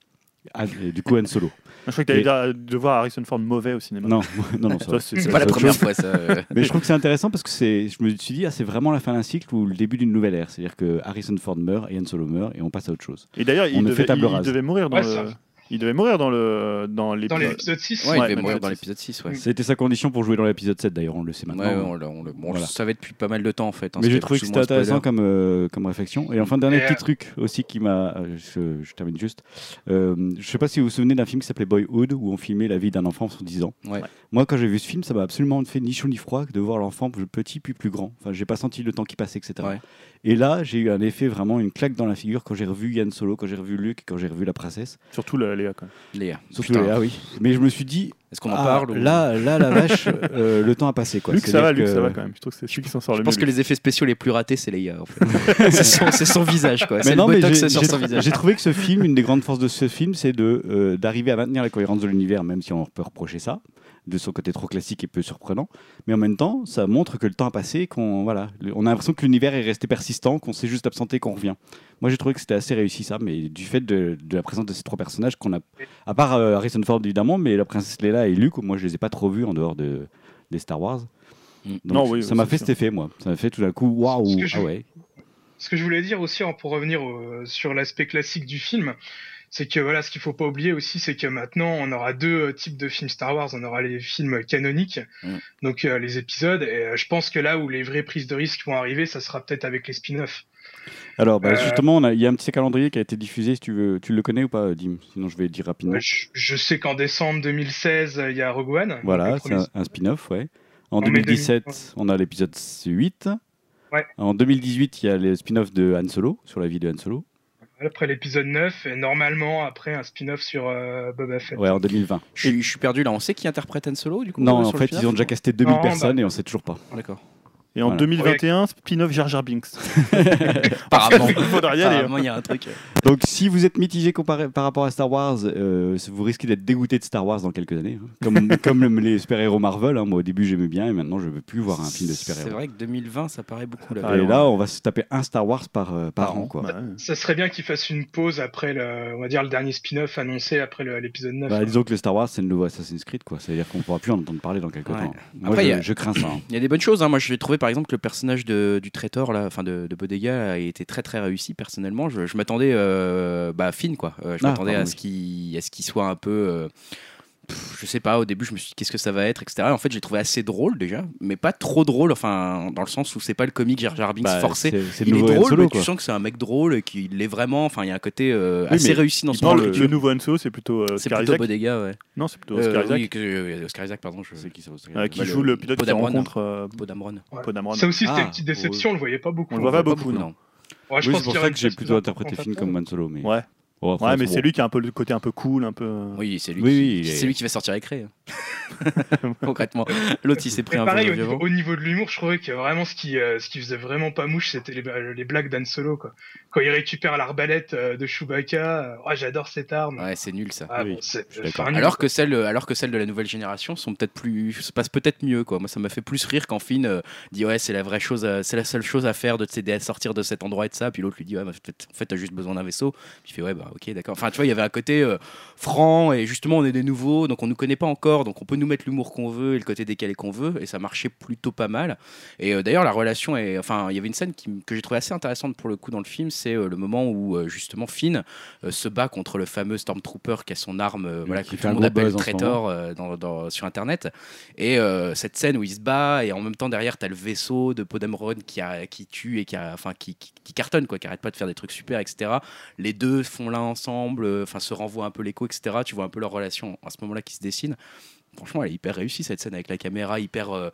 Ah, du coup, Han Solo. [LAUGHS] Je crois que t'allais Et- dire de voir Harrison Ford mauvais au cinéma. Non, [LAUGHS] non, non, c'est- pas la première fois ça euh. [LAUGHS] Mais je trouve que c'est intéressant parce que je me suis dit, ah, c'est vraiment la fin d'un cycle ou le début d'une nouvelle ère. C'est-à-dire que Harrison Ford meurt et Han Solo meurt et on passe à autre chose. Et d'ailleurs, il, devait- il devait mourir dans Ouais, le. Il devait mourir dans le dans Dans l'épisode. l'épisode 6, ouais, Ouais, il devait ouais, mourir ouais, dans c'est- l'épisode 6 ouais C'était sa condition pour jouer dans l'épisode 7 d'ailleurs, on le sait maintenant. Ouais, on le- bon, Voilà. je savais depuis pas mal de temps en fait. hein, Mais j'ai trouvé que c'était intéressant comme, euh, comme réflexion. Et enfin, dernier Et, petit euh, truc aussi qui m'a. euh, Je, je termine juste. Euh, je sais pas si vous vous souvenez d'un film qui s'appelait Boyhood où on filmait la vie d'un enfant sur 10 ans. Ouais. Moi, quand j'ai vu ce film, ça m'a absolument fait ni chaud ni froid que de voir l'enfant petit puis plus grand. Enfin, j'ai pas senti le temps qui passait, etc. Ouais. Et là, j'ai eu un effet vraiment une claque dans la figure quand j'ai revu Yann Solo, quand j'ai revu Luke, quand j'ai revu la princesse. Surtout le Léa. Quand même. Léa. Surtout Putain. Léa, oui. Mais je me suis dit, Est-ce qu'on en ah, parle ou- là, là, la vache, euh, le temps a passé. Quoi. Luc, ça va, Luc, que- ça va quand même. Je trouve que c'est celui qui s'en sort Je le pense mieux. que Luc. les effets spéciaux les plus ratés, c'est Léa. En fait. [LAUGHS] [LAUGHS] c'est son, son visage, quoi. Mais non, mais j'ai trouvé que ce film, une des grandes forces de ce film, c'est de euh, d'arriver à maintenir la cohérence de l'univers, même si on peut reprocher ça, de son côté trop classique et peu surprenant. Mais en même temps, ça montre que le temps a passé, qu'on voilà, on a l'impression que l'univers est resté persistant, qu'on s'est juste absenté, qu'on revient. Moi, j'ai trouvé que c'était assez réussi ça, mais du fait de, de la présence de ces trois personnages qu'on a, à part euh, Harrison Ford évidemment, mais la princesse Leia et Luke, moi, je les ai pas trop vus en dehors de des Star Wars. Mm. Donc, Non, oui, ça oui, m'a fait sûr. cet effet, moi. Ça m'a fait tout d'un coup, waouh, Ce que je- ah ouais. Ce que je voulais dire aussi, hein, pour revenir au- sur l'aspect classique du film, c'est que voilà, ce qu'il faut pas oublier aussi, c'est que maintenant on aura deux euh, types de films Star Wars. On aura les films canoniques, Mm. donc euh, les épisodes, et euh, je pense que là où les vraies prises de risque vont arriver, ça sera peut-être avec les spin-offs. Alors, bah, Euh, justement, il y a un petit calendrier qui a été diffusé, si tu veux. Tu le connais ou pas, Dim? Sinon, je vais dire rapidement. Ouais, je, je sais qu'en décembre 2016, euh, il y a Rogue One. Voilà, c'est un, un spin-off, ouais. En En mai 2017, on a l'épisode 8. Ouais. En 2018, il y a le spin-off de Han Solo, sur la vie de Han Solo. Après l'épisode 9, et normalement après un spin-off sur euh, Boba Fett. Ouais, en 2020. Je, suis- je suis perdu là. On sait qui interprète Han Solo du coup Non, en fait, ils ont déjà casté 2000 Non, personnes bah- et on sait toujours pas. D'accord. Et en Voilà. 2021, spin-off Jar Jar Binks. [LAUGHS] Apparemment, Il y apparemment, a un truc. Donc, si vous êtes mitigé comparé, par rapport à Star Wars, euh, vous risquez d'être dégoûté de Star Wars dans quelques années. hein. Comme, [LAUGHS] comme le- les super-héros Marvel. hein. Moi, au début, j'aimais bien et maintenant, je veux plus voir un film de C'est super-héros. vrai que 2020, ça paraît beaucoup là. Et ouais. là, on va se taper un Star Wars par, euh, par Par an. Ouais. Ça serait bien qu'ils fassent une pause après le, on va dire le dernier spin-off annoncé après l'épisode 9. Bah, disons que le Star Wars, c'est le nouveau Assassin's Creed, quoi. C'est-à-dire qu'on pourra plus en entendre parler dans quelques Ouais. temps. Moi, Après, je, a- je crains ça. hein. Il y a des bonnes choses. hein. Moi, j'ai trouvé par exemple que le personnage de, du traiteur, là, enfin de, de Bodega, a été très très réussi personnellement. Je, je m'attendais euh, bah, fine, quoi. Euh, je Ah, m'attendais à ce qu'il à ce qu'il soit un peu. Pff, je sais pas, au début, je me suis dit qu'est-ce que ça va être, etc. En fait, j'ai trouvé assez drôle déjà, mais pas trop drôle, enfin, dans le sens où c'est pas le comique Jar Jar Binks Bah, forcé. c'est- C'est le Il est nouveau Han drôle, Solo, mais quoi. tu sens que c'est un mec drôle et qu'il l'est vraiment. Enfin, il y a un côté euh, Oui, assez mais réussi dans son Non, le, écriture. le nouveau Han Solo, c'est plutôt euh, C'est Oscar plutôt Isaac. Bodega, ouais. Non, c'est plutôt Euh, Oscar Isaac. oui, que- euh, Oscar Isaac, pardon. Je... C'est qui ça Oscar euh, Isaac qui Bah, joue le- le pilote qui Podamron. rencontre euh, Podamron. Podamron. Ça aussi, c'était Ah, une petite déception, on le voyait pas beaucoup. On le voit pas Pas beaucoup, non. Ouais, je Oui, pense c'est pour qu'il ça que j'ai plutôt interprété le film plus comme Han Solo. Mais... Ouais. Bon, Ouais, mais bon. c'est lui qui a un peu le côté un peu cool, un peu. Oui, c'est lui, Oui, qui- oui, c'est lui qui va sortir avec [LAUGHS] Ray. Concrètement. L'autre, il s'est pris Mais un pareil, peu au niveau, au niveau de l'humour, je trouvais que vraiment ce qui, euh, ce qui faisait vraiment pas mouche, c'était les, euh, les blagues d'Han Solo. Quoi. Quand il récupère l'arbalète euh, de Chewbacca, euh, oh, j'adore cette arme. Ouais, c'est nul ça. Ah, Oui, bon, enfin, nul, Alors que celles, alors que celles de la nouvelle génération sont peut-être plus, se passent peut-être mieux quoi. Moi, ça m'a fait plus rire quand Finn euh, dit ouais, c'est la vraie chose, c'est la seule chose à faire de t'aider à sortir de cet endroit et de ça. Puis l'autre lui dit ouais, bah, en fait, t'as juste besoin d'un vaisseau. Puis il fait ouais, bah ok, d'accord. Enfin, tu vois, il y avait un côté euh, franc et justement, on est des nouveaux, donc on nous connaît pas encore, donc on peut nous mettre l'humour qu'on veut et le côté décalé qu'on veut, et ça marchait plutôt pas mal. Et euh, d'ailleurs, la relation est, enfin, il y avait une scène qui que j'ai trouvé assez intéressante pour le coup dans le film, c'est euh, le moment où euh, justement Finn euh, se bat contre le fameux Stormtrooper qui a son arme, euh, voilà, qui que fait tout le monde appelle Traitor dans, dans- sur internet. Et cette scène où il se bat et en même temps derrière t'as le vaisseau de Podemron qui, a, qui tue et qui, a, enfin, qui, qui, qui cartonne quoi, qui arrête pas de faire des trucs super, etc. Les deux font l'un ensemble, enfin se renvoient un peu l'écho, etc. Tu vois un peu leur relation à ce moment-là qui se dessine. Franchement, elle est hyper réussie cette scène avec la caméra hyper euh,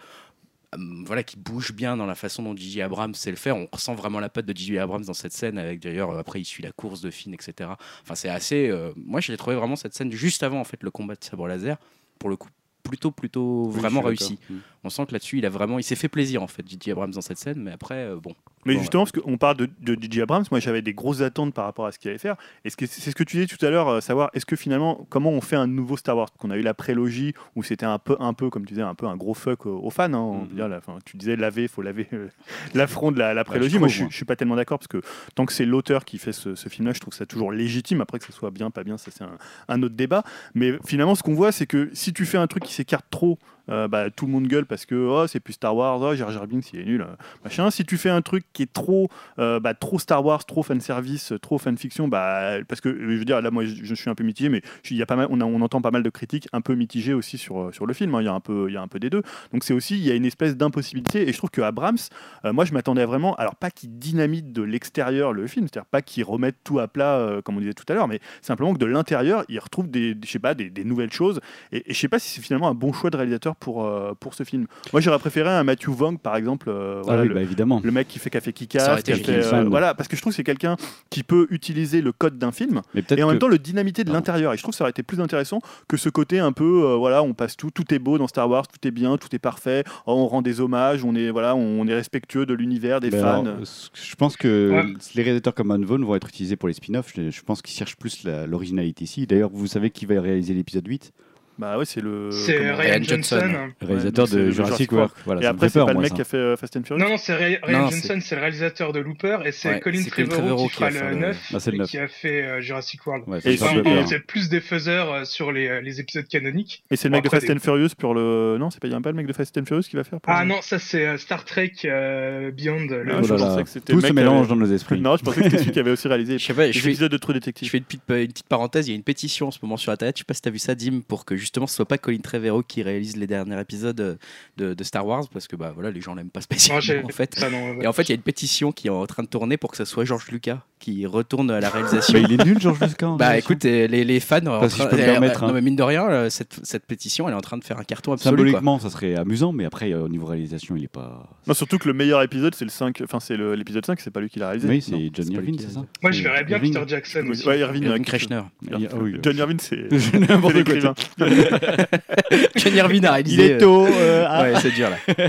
voilà, qui bouge bien dans la façon dont J.J. Abrams sait le faire. On ressent vraiment la patte de J.J. Abrams dans cette scène, avec d'ailleurs, euh, après, il suit la course de Finn, etc. Enfin, c'est assez. euh, moi, j'ai trouvé vraiment cette scène juste avant, en fait, le combat de sabre laser, pour le coup, plutôt, plutôt Oui, vraiment je réussi. d'accord. On sent que là-dessus, il a vraiment. Il s'est fait plaisir, en fait, J.J. Abrams dans cette scène, mais après, euh, bon. Mais Bon, justement, parce qu'on parle de, de DJ Abrams, moi j'avais des grosses attentes par rapport à ce qu'il allait faire. Et c'est ce que tu disais tout à l'heure, euh, savoir est-ce que finalement, comment on fait un nouveau Star Wars? Qu'on a eu la prélogie où c'était un peu, un peu, comme tu disais, un peu un gros fuck aux, aux fans. hein, on Mhm. dire, enfin, tu disais laver, il faut laver euh, [LAUGHS] l'affront de la, la prélogie. je moi trouve, je, moi. je suis pas tellement d'accord parce que tant que c'est l'auteur qui fait ce, ce film-là, je trouve ça toujours légitime. Après que ce soit bien, pas bien, ça c'est un, un autre débat. Mais finalement, ce qu'on voit, c'est que si tu fais un truc qui s'écarte trop, euh, bah, tout le monde gueule parce que oh, c'est plus Star Wars, oh, Jar Jar Binks il est nul, euh, machin. Si tu fais un truc qui est trop, euh, bah, trop Star Wars, trop fanservice, trop fanfiction, bah, parce que je veux dire, là moi je, suis un peu mitigé, mais il y a pas mal, on, entend pas mal de critiques un peu mitigées aussi sur, sur le film. hein. Il y a un peu, y a un peu des deux. Donc c'est aussi, il y a une espèce d'impossibilité. Et je trouve que Abrams, euh, moi je m'attendais vraiment, alors pas qu'il dynamite de l'extérieur le film, c'est-à-dire pas qu'il remette tout à plat comme on disait tout à l'heure, mais simplement que de l'intérieur il retrouve des, je sais pas, des nouvelles choses. Et, et je sais pas si c'est finalement un bon choix de réalisateur pour, euh, pour ce film. Moi j'aurais préféré un Matthew Vaughn par exemple. euh, Ah oui, le- bah évidemment. le mec qui fait Café Ça Kikas, aurait qui a été fait, James euh, voilà, parce que je trouve que c'est quelqu'un qui peut utiliser le code d'un film Mais peut-être et en même temps le dynamiter de l'intérieur. Et je trouve que ça aurait été plus intéressant que ce côté un peu, euh, voilà, on passe tout, tout est beau dans Star Wars, tout est bien, tout est parfait, oh, on rend des hommages, on est, voilà, on est respectueux de l'univers, des Ben fans. alors, je pense que Ouais. les réalisateurs comme Van Vaughn vont être utilisés pour les spin-offs. Je, je pense qu'ils cherchent plus l'originalité ici. D'ailleurs, vous savez qui va réaliser l'épisode 8 Bah ouais, c'est le. C'est Ryan Ryan Johnson. Johnson. Le réalisateur de Jurassic Jurassic World. Voilà, Et après, c'est pas le mec ça. qui a fait euh, Fast and Furious Non, non, c'est Ray- Ryan Non, Johnson, c'est le réalisateur de Looper, et c'est Ouais, Colin Trevorrow Trevorrow qui qui fera a fait le le- 9 Ah, c'est le et 9. qui a fait euh, Jurassic World. Ouais, Et c'est- plus des faiseurs euh, sur les, les épisodes canoniques. Et c'est le mec de Fast and Furious pour le. Non, c'est pas, y a pas le mec de Fast and Furious qui va faire Ah non, ça c'est Star Trek Beyond. Ah, Oh je là pensais là. que c'était Tout se mélange dans nos esprits. Non, je pensais que c'était celui qui avait aussi [LAUGHS] réalisé les épisodes de True Detective. je fais une petite, une petite parenthèse. Il y a une pétition en ce moment sur Internet. Je sais pas si tu as vu ça, Dim, pour que justement ce soit pas Colin Trevorrow qui réalise les derniers épisodes euh, de, de Star Wars, parce que bah voilà, les gens l'aiment pas spécialement en fait. ça, non, ouais. Et en fait, il y a une pétition qui est en train de tourner pour que ce soit George Lucas qui retourne à la réalisation. Bah, il est nul, George Lucas. Bah écoute, euh, les, les fans, si je peux me euh, permettre, non, hein. mais mine de rien, euh, cette, cette pétition, elle est en train de faire un carton absolu. quoi. Symboliquement, ça serait amusant, mais après, euh, au niveau réalisation, il est pas. Non, surtout que le meilleur épisode, c'est le 5, enfin c'est l'épisode 5, c'est pas lui qui l'a réalisé. Oui, c'est John qui c'est ça Moi, je verrais bien Irving. Peter Jackson aussi. Ouais, Irving euh, Kreshner. Ah, oui, John Irving, c'est [LAUGHS] l'écrivain. [LAUGHS] John Irving a réalisé. Il est tôt. euh, ah. Ouais, c'est dur là. [LAUGHS]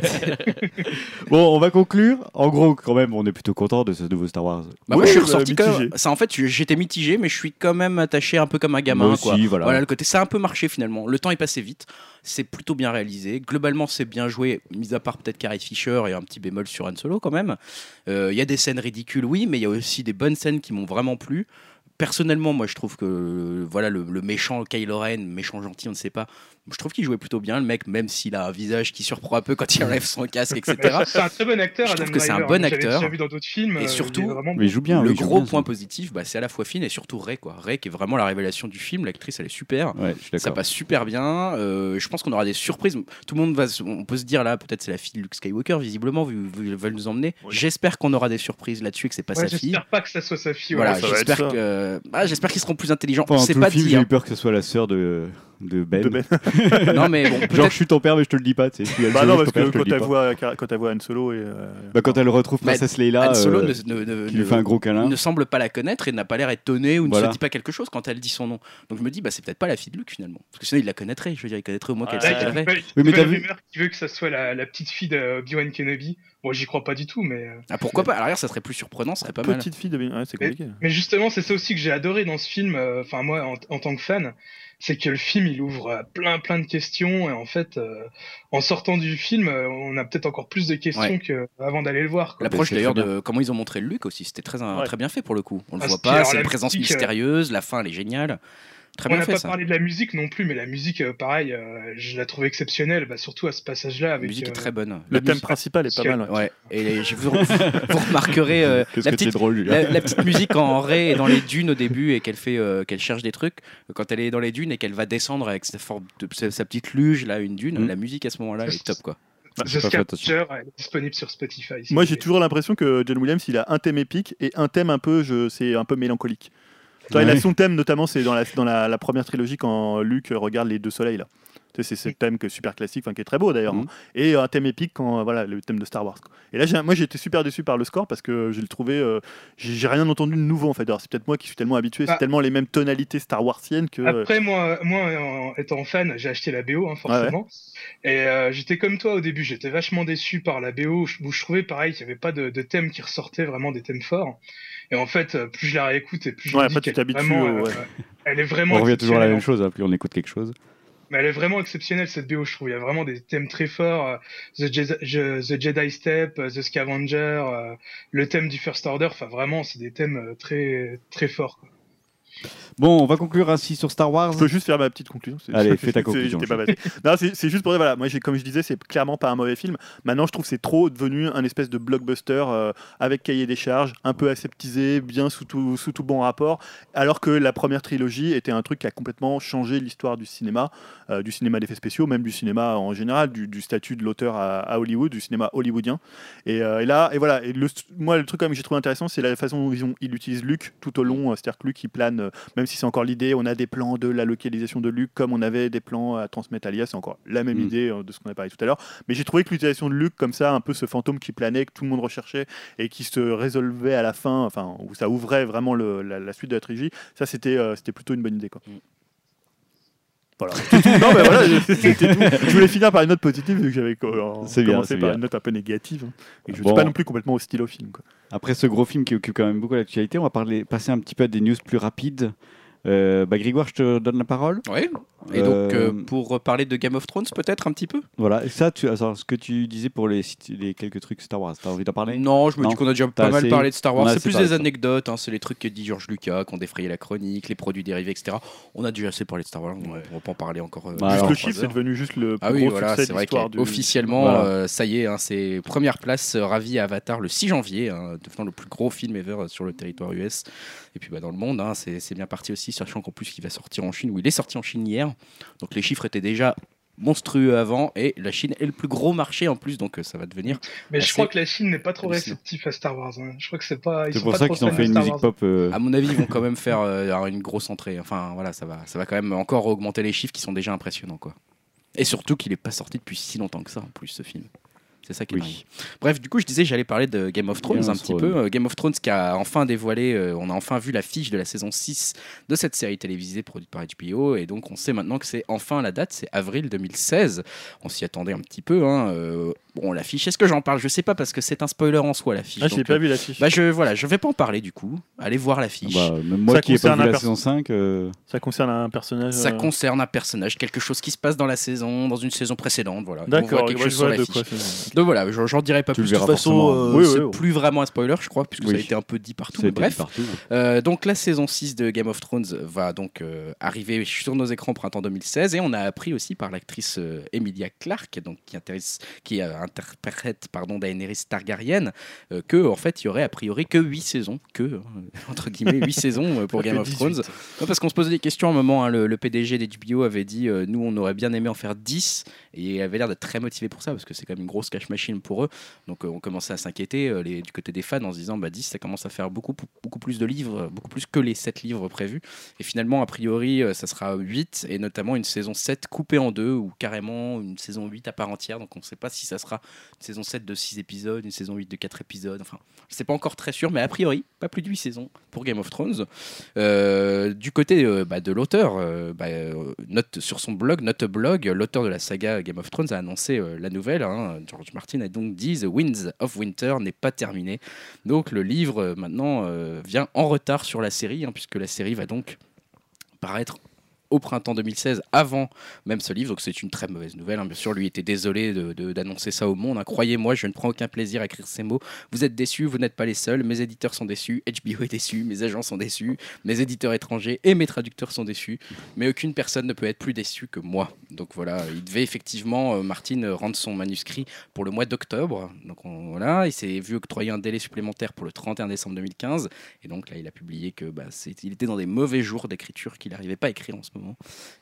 Bon, on va conclure. En gros, quand même, on est plutôt content de ce nouveau Star Wars. Bah, moi, je suis mitigé. Ça, en fait, j'étais mitigé, mais je suis quand même attaché un peu comme un gamin. Aussi, quoi. voilà. le côté, ça a un peu marché finalement. Le temps est passé vite. C'est plutôt bien réalisé. Globalement, c'est bien joué, mis à part peut-être Carrie Fisher et un petit bémol sur Han Solo quand même. Euh, Il y a des scènes ridicules, oui, mais il y a aussi des bonnes scènes qui m'ont vraiment plu. Personnellement, moi, je trouve que euh, voilà le, le méchant Kylo Ren, méchant gentil, on ne sait pas. Je trouve qu'il jouait plutôt bien, le mec, même s'il a un visage qui surprend un peu quand il enlève son casque, etc. C'est un très bon acteur. Je trouve Adam que c'est un bon acteur. vu dans d'autres films. Et euh, surtout- il est vraiment Mais il joue bien. le oui, il joue gros bien, point positif, bah, c'est à la fois Finn et surtout Ray, quoi. Ray qui est vraiment la révélation du film. L'actrice, elle est super. Ouais, Ça passe super bien. Euh, je pense qu'on aura des surprises. Tout le monde va, on peut se dire là, peut-être c'est la fille de Luke Skywalker, visiblement, vu, qu'ils veulent nous emmener. Oui. J'espère qu'on aura des surprises là-dessus et que c'est pas Ouais, sa fille. J'espère pas que ça soit sa fille. Voilà, ouais. j'espère que, ah, j'espère qu'ils seront plus intelligents. Pendant c'est tout pas dit. j'ai hein. eu peur que ce soit la sœur de, de Ben. De Ben. [LAUGHS] [LAUGHS] non, mais bon, Genre, je suis ton père, mais je te le dis pas. tu sais. Bah non, parce que quand elle, voit, quand elle voit Han Solo et. euh, Bah, quand elle retrouve Princesse Leila, Han Solo euh, ne, ne- ne- qui lui fait un gros câlin. ne semble pas la connaître et n'a pas l'air étonné ou ne Voilà. se dit pas quelque chose quand elle dit son nom. Donc je me dis, bah, c'est peut-être pas la fille de Luke finalement. Parce que sinon il la connaîtrait. Je veux dire, il connaîtrait au moins qu'elle Ouais. Là, il y a s'appellerait. Oui, mais t'as vu rumeur qui veut que ça soit la, petite fille de Obi-Wan Kenobi. Bon, j'y crois pas du tout, mais. euh, Ah, pourquoi pas? À l'arrière, ça serait plus surprenant, ça serait pas mal. Petite fille de. Ouais, c'est compliqué. Mais justement, c'est ça aussi que j'ai adoré dans ce film, euh, enfin moi en, en tant que fan, c'est que le film il ouvre euh, plein plein de questions et en fait, euh, en sortant du film, euh, on a peut-être encore plus de questions Ouais. qu'avant d'aller le voir. L'approche d'ailleurs de comment ils ont montré le Luke aussi, c'était très, Ouais. très bien fait pour le coup. On le Ah, voit pas, c'est la une présence euh, mystérieuse, la fin elle est géniale. Très on n'a pas ça. parlé de la musique non plus, mais la musique, euh, pareil, euh, je la trouve exceptionnelle, bah, surtout à ce passage-là. La musique est euh, très bonne. Le La thème musique- principal est pas mal. ouais. Ouais, et je- vous, [LAUGHS] vous remarquerez euh, la, que c'est petite, drôle, la, la petite musique en ré et dans les dunes au début et qu'elle fait euh, qu'elle cherche des trucs quand elle est dans les dunes et qu'elle va descendre avec sa, forme de- sa, sa petite luge là une dune Mm. la musique à ce moment-là est top quoi The attention. Scavenger elle est disponible sur Spotify. si Moi, j'ai toujours l'impression que John Williams, il a un thème épique et un thème un peu, je, c'est un peu mélancolique. Il a son thème, notamment, c'est dans, la, dans la, la première trilogie quand Luke regarde les deux soleils là. C'est ce thème que super classique, enfin qui est très beau d'ailleurs, Mhm. hein. et un thème épique quand euh, voilà le thème de Star Wars. quoi. Et là, moi, j'ai été super déçu par le score parce que je le trouvais, euh, j'ai rien entendu de nouveau en fait. Alors, C'est peut-être moi qui suis tellement habitué, c'est Bah. tellement les mêmes tonalités Star Warsiennes que. euh, Après, moi, moi en étant fan, j'ai acheté la BO, hein, forcément. Et euh, j'étais comme toi au début, j'étais vachement déçu par la BO, je- où je trouvais pareil qu'il n'y avait pas de, de thème qui ressortait vraiment des thèmes forts. Et en fait, plus je la réécoute et plus je Ouais, me dis après, tu qu'elle est t'habitues, vraiment, euh, ouais. elle est vraiment. On revient toujours à la même chose, hein, puis on écoute quelque chose. Mais elle est vraiment exceptionnelle cette BO, je trouve. Il y a vraiment des thèmes très forts. euh, The, The Jedi Step, euh, The Scavenger, euh, le thème du First Order. Enfin, vraiment, c'est des thèmes très très forts. Bon, on va conclure ainsi sur Star Wars. Je peux juste faire ma petite conclusion. Allez, [LAUGHS] fais ta conclusion, c'est juste pour dire, voilà, moi, comme je disais, c'est clairement pas un mauvais film. Maintenant, je trouve que c'est trop devenu un espèce de blockbuster euh, avec cahier des charges, un peu aseptisé, bien sous tout, sous tout bon rapport. Alors que la première trilogie était un truc qui a complètement changé l'histoire du cinéma, euh, du cinéma d'effets spéciaux, même du cinéma en général, du, du statut de l'auteur à, à Hollywood, du cinéma hollywoodien. Et, euh, et là, et voilà. Et le, moi, le truc quand même que j'ai trouvé intéressant, c'est la façon dont ils, ont- ils utilisent Luke tout au long. C'est-à-dire que Luke, il plane, même si c'est encore l'idée, on a des plans de la localisation de Luke, comme on avait des plans à transmettre à l'IA, c'est encore la même Mm. idée euh, de ce qu'on a parlé tout à l'heure. Mais j'ai trouvé que l'utilisation de Luke, comme ça, un peu ce fantôme qui planait, que tout le monde recherchait et qui se résolvait à la fin, enfin, où ça ouvrait vraiment le- la, la suite de la trilogie, ça c'était euh, c'était plutôt une bonne idée. Quoi. Mm. Voilà. non, mais voilà, c'était tout. Je voulais finir par une note positive vu que j'avais euh, bien, commencé par bien. une note un peu négative. hein, et je ne Bon. suis pas non plus complètement hostile au film. Quoi. Après ce gros film qui occupe quand même beaucoup l'actualité, on va parler, passer un petit peu à des news plus rapides. Euh, bah, Grégoire, je te donne la parole. ouais et donc Euh, euh, pour parler de Game of Thrones peut-être un petit peu? Voilà, et ça, tu, alors, ce que tu disais pour les, les quelques trucs Star Wars, t'as envie d'en parler? Non je me Non. dis qu'on a déjà pas mal parlé de Star Wars c'est plus des anecdotes hein, c'est les trucs que dit George Lucas qui ont défrayé la chronique les produits dérivés etc on a déjà assez parlé de Star Wars on, Ouais. on va pas en parler encore euh, Bah, Juste alors, le chiffre, c'est devenu juste le plus Ah oui, gros voilà, succès vrai l'histoire du. qu'officiellement, Voilà. euh, ça y est, hein, c'est première place, euh, ravi à Avatar le 6 janvier, hein, devenant le plus gros film ever sur le territoire US. Et puis bah, dans le monde, hein, c'est bien parti aussi, sachant qu'en plus il va sortir en Chine, ou il est sorti en Chine hier. Donc les chiffres étaient déjà monstrueux avant, et la Chine est le plus gros marché en plus, donc euh, ça va devenir. Mais je crois que la Chine n'est pas trop réceptive à Star Wars. hein. Je crois que c'est pas. C'est pour pas ça qu'ils ont fait une musique pop. euh, À mon avis, ils vont quand même faire euh, une grosse entrée. Enfin voilà, ça va, ça va quand même encore augmenter les chiffres qui sont déjà impressionnants. quoi. Et surtout qu'il n'est pas sorti depuis si longtemps que ça en plus ce film. C'est ça qui est dingue. oui. Bref, du coup, je disais, j'allais parler de Game of Thrones Game un of petit Thrones. peu. Game of Thrones qui a enfin dévoilé, euh, on a enfin vu l'affiche de la saison 6 de cette série télévisée produite par HBO. Et donc, on sait maintenant que c'est enfin la date, c'est avril 2016. On s'y attendait un petit peu. Hein. euh, bon, l'affiche, est-ce que j'en parle? Je sais pas parce que c'est un spoiler en soi, l'affiche. Ah, je l'ai Donc, pas euh, vu l'affiche. bah, je, voilà, je vais pas en parler du coup. Allez voir l'affiche. bah, même moi Ça qui n'ai pas concerne vu un la saison 5, euh, Ça concerne un personnage. Ça concerne un personnage, quelque chose qui se passe dans la saison, dans une saison précédente. Voilà. D'accord, je sur vois de quoi. Donc voilà, j'en dirai pas Tu plus. De toute façon, euh, Oui, c'est oui, plus vraiment un spoiler, je crois, puisque ça a été un peu dit partout. Mais bref, partout. Euh, donc la saison 6 de Game of Thrones va donc euh, arriver sur nos écrans printemps 2016 et on a appris aussi par l'actrice Emilia Clarke donc qui, interprète pardon Daenerys Targaryen que en fait il y aurait a priori que 8 saisons que entre guillemets 8 saisons pour Game of 18. Thrones parce qu'on se posait des questions à un moment hein, le, le PDG d'HBO avait dit nous on aurait bien aimé en faire 10 et il avait l'air d'être très motivé pour ça parce que c'est quand même une grosse machine pour eux. Donc euh, on commençait à s'inquiéter euh, du côté des fans en se disant bah 10 ça commence à faire beaucoup beaucoup plus de livres, beaucoup plus que les 7 livres prévus. Et finalement a priori euh, ça sera 8 et notamment une saison 7 coupée en deux ou carrément une saison 8 à part entière. Donc on ne sait pas si ça sera une saison 7 de 6 épisodes, une saison 8 de 4 épisodes. Enfin, c'est pas encore très sûr mais a priori pas plus de 8 saisons pour Game of Thrones. Euh, du côté euh, bah, de l'auteur, euh, bah, euh, note sur son blog, note blog, l'auteur de la saga Game of Thrones a annoncé euh, la nouvelle. hein. Martin a donc dit The Winds of Winter n'est pas terminé. Donc le livre euh, maintenant euh, vient en retard sur la série, hein, puisque la série va donc paraître au printemps 2016, avant même ce livre. Donc c'est une très mauvaise nouvelle. hein. Bien sûr, lui était désolé d'annoncer ça au monde. hein. Croyez-moi, je ne prends aucun plaisir à écrire ces mots. Vous êtes déçus, vous n'êtes pas les seuls. Mes éditeurs sont déçus, HBO est déçu, mes agents sont déçus, mes éditeurs étrangers et mes traducteurs sont déçus. Mais aucune personne ne peut être plus déçue que moi. Donc voilà, il devait effectivement, euh, Martin, euh, rendre son manuscrit pour le mois d'octobre. Donc on- voilà, il s'est vu octroyer un délai supplémentaire pour le 31 décembre 2015. Et donc là, il a publié que bah, il était dans des mauvais jours d'écriture qu'il n'arrivait pas à écrire en ce moment.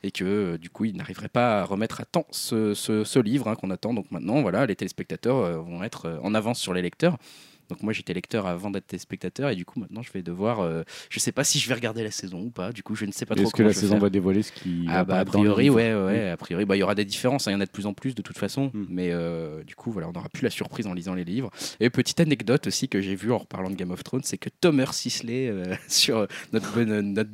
Et que euh, du coup, il n'arriverait pas à remettre à temps ce, ce- ce livre hein, qu'on attend. Donc maintenant, voilà, les téléspectateurs euh, vont être euh, en avance sur les lecteurs. Donc moi j'étais lecteur avant d'être téléspectateur et du coup maintenant je vais devoir, euh, je sais pas si je vais regarder la saison ou pas. Du coup je ne sais pas trop Est-ce que la saison faire. va dévoiler ce qui Ah bah a priori ouais ouais a priori bah il y aura des différences hein, il y en a de plus en plus de toute façon Mm. mais euh, du coup voilà on n'aura plus la surprise en lisant les livres et petite anecdote aussi que j'ai vue en reparlant de Game of Thrones c'est que Thomas Sisley euh, [LAUGHS] sur notre notre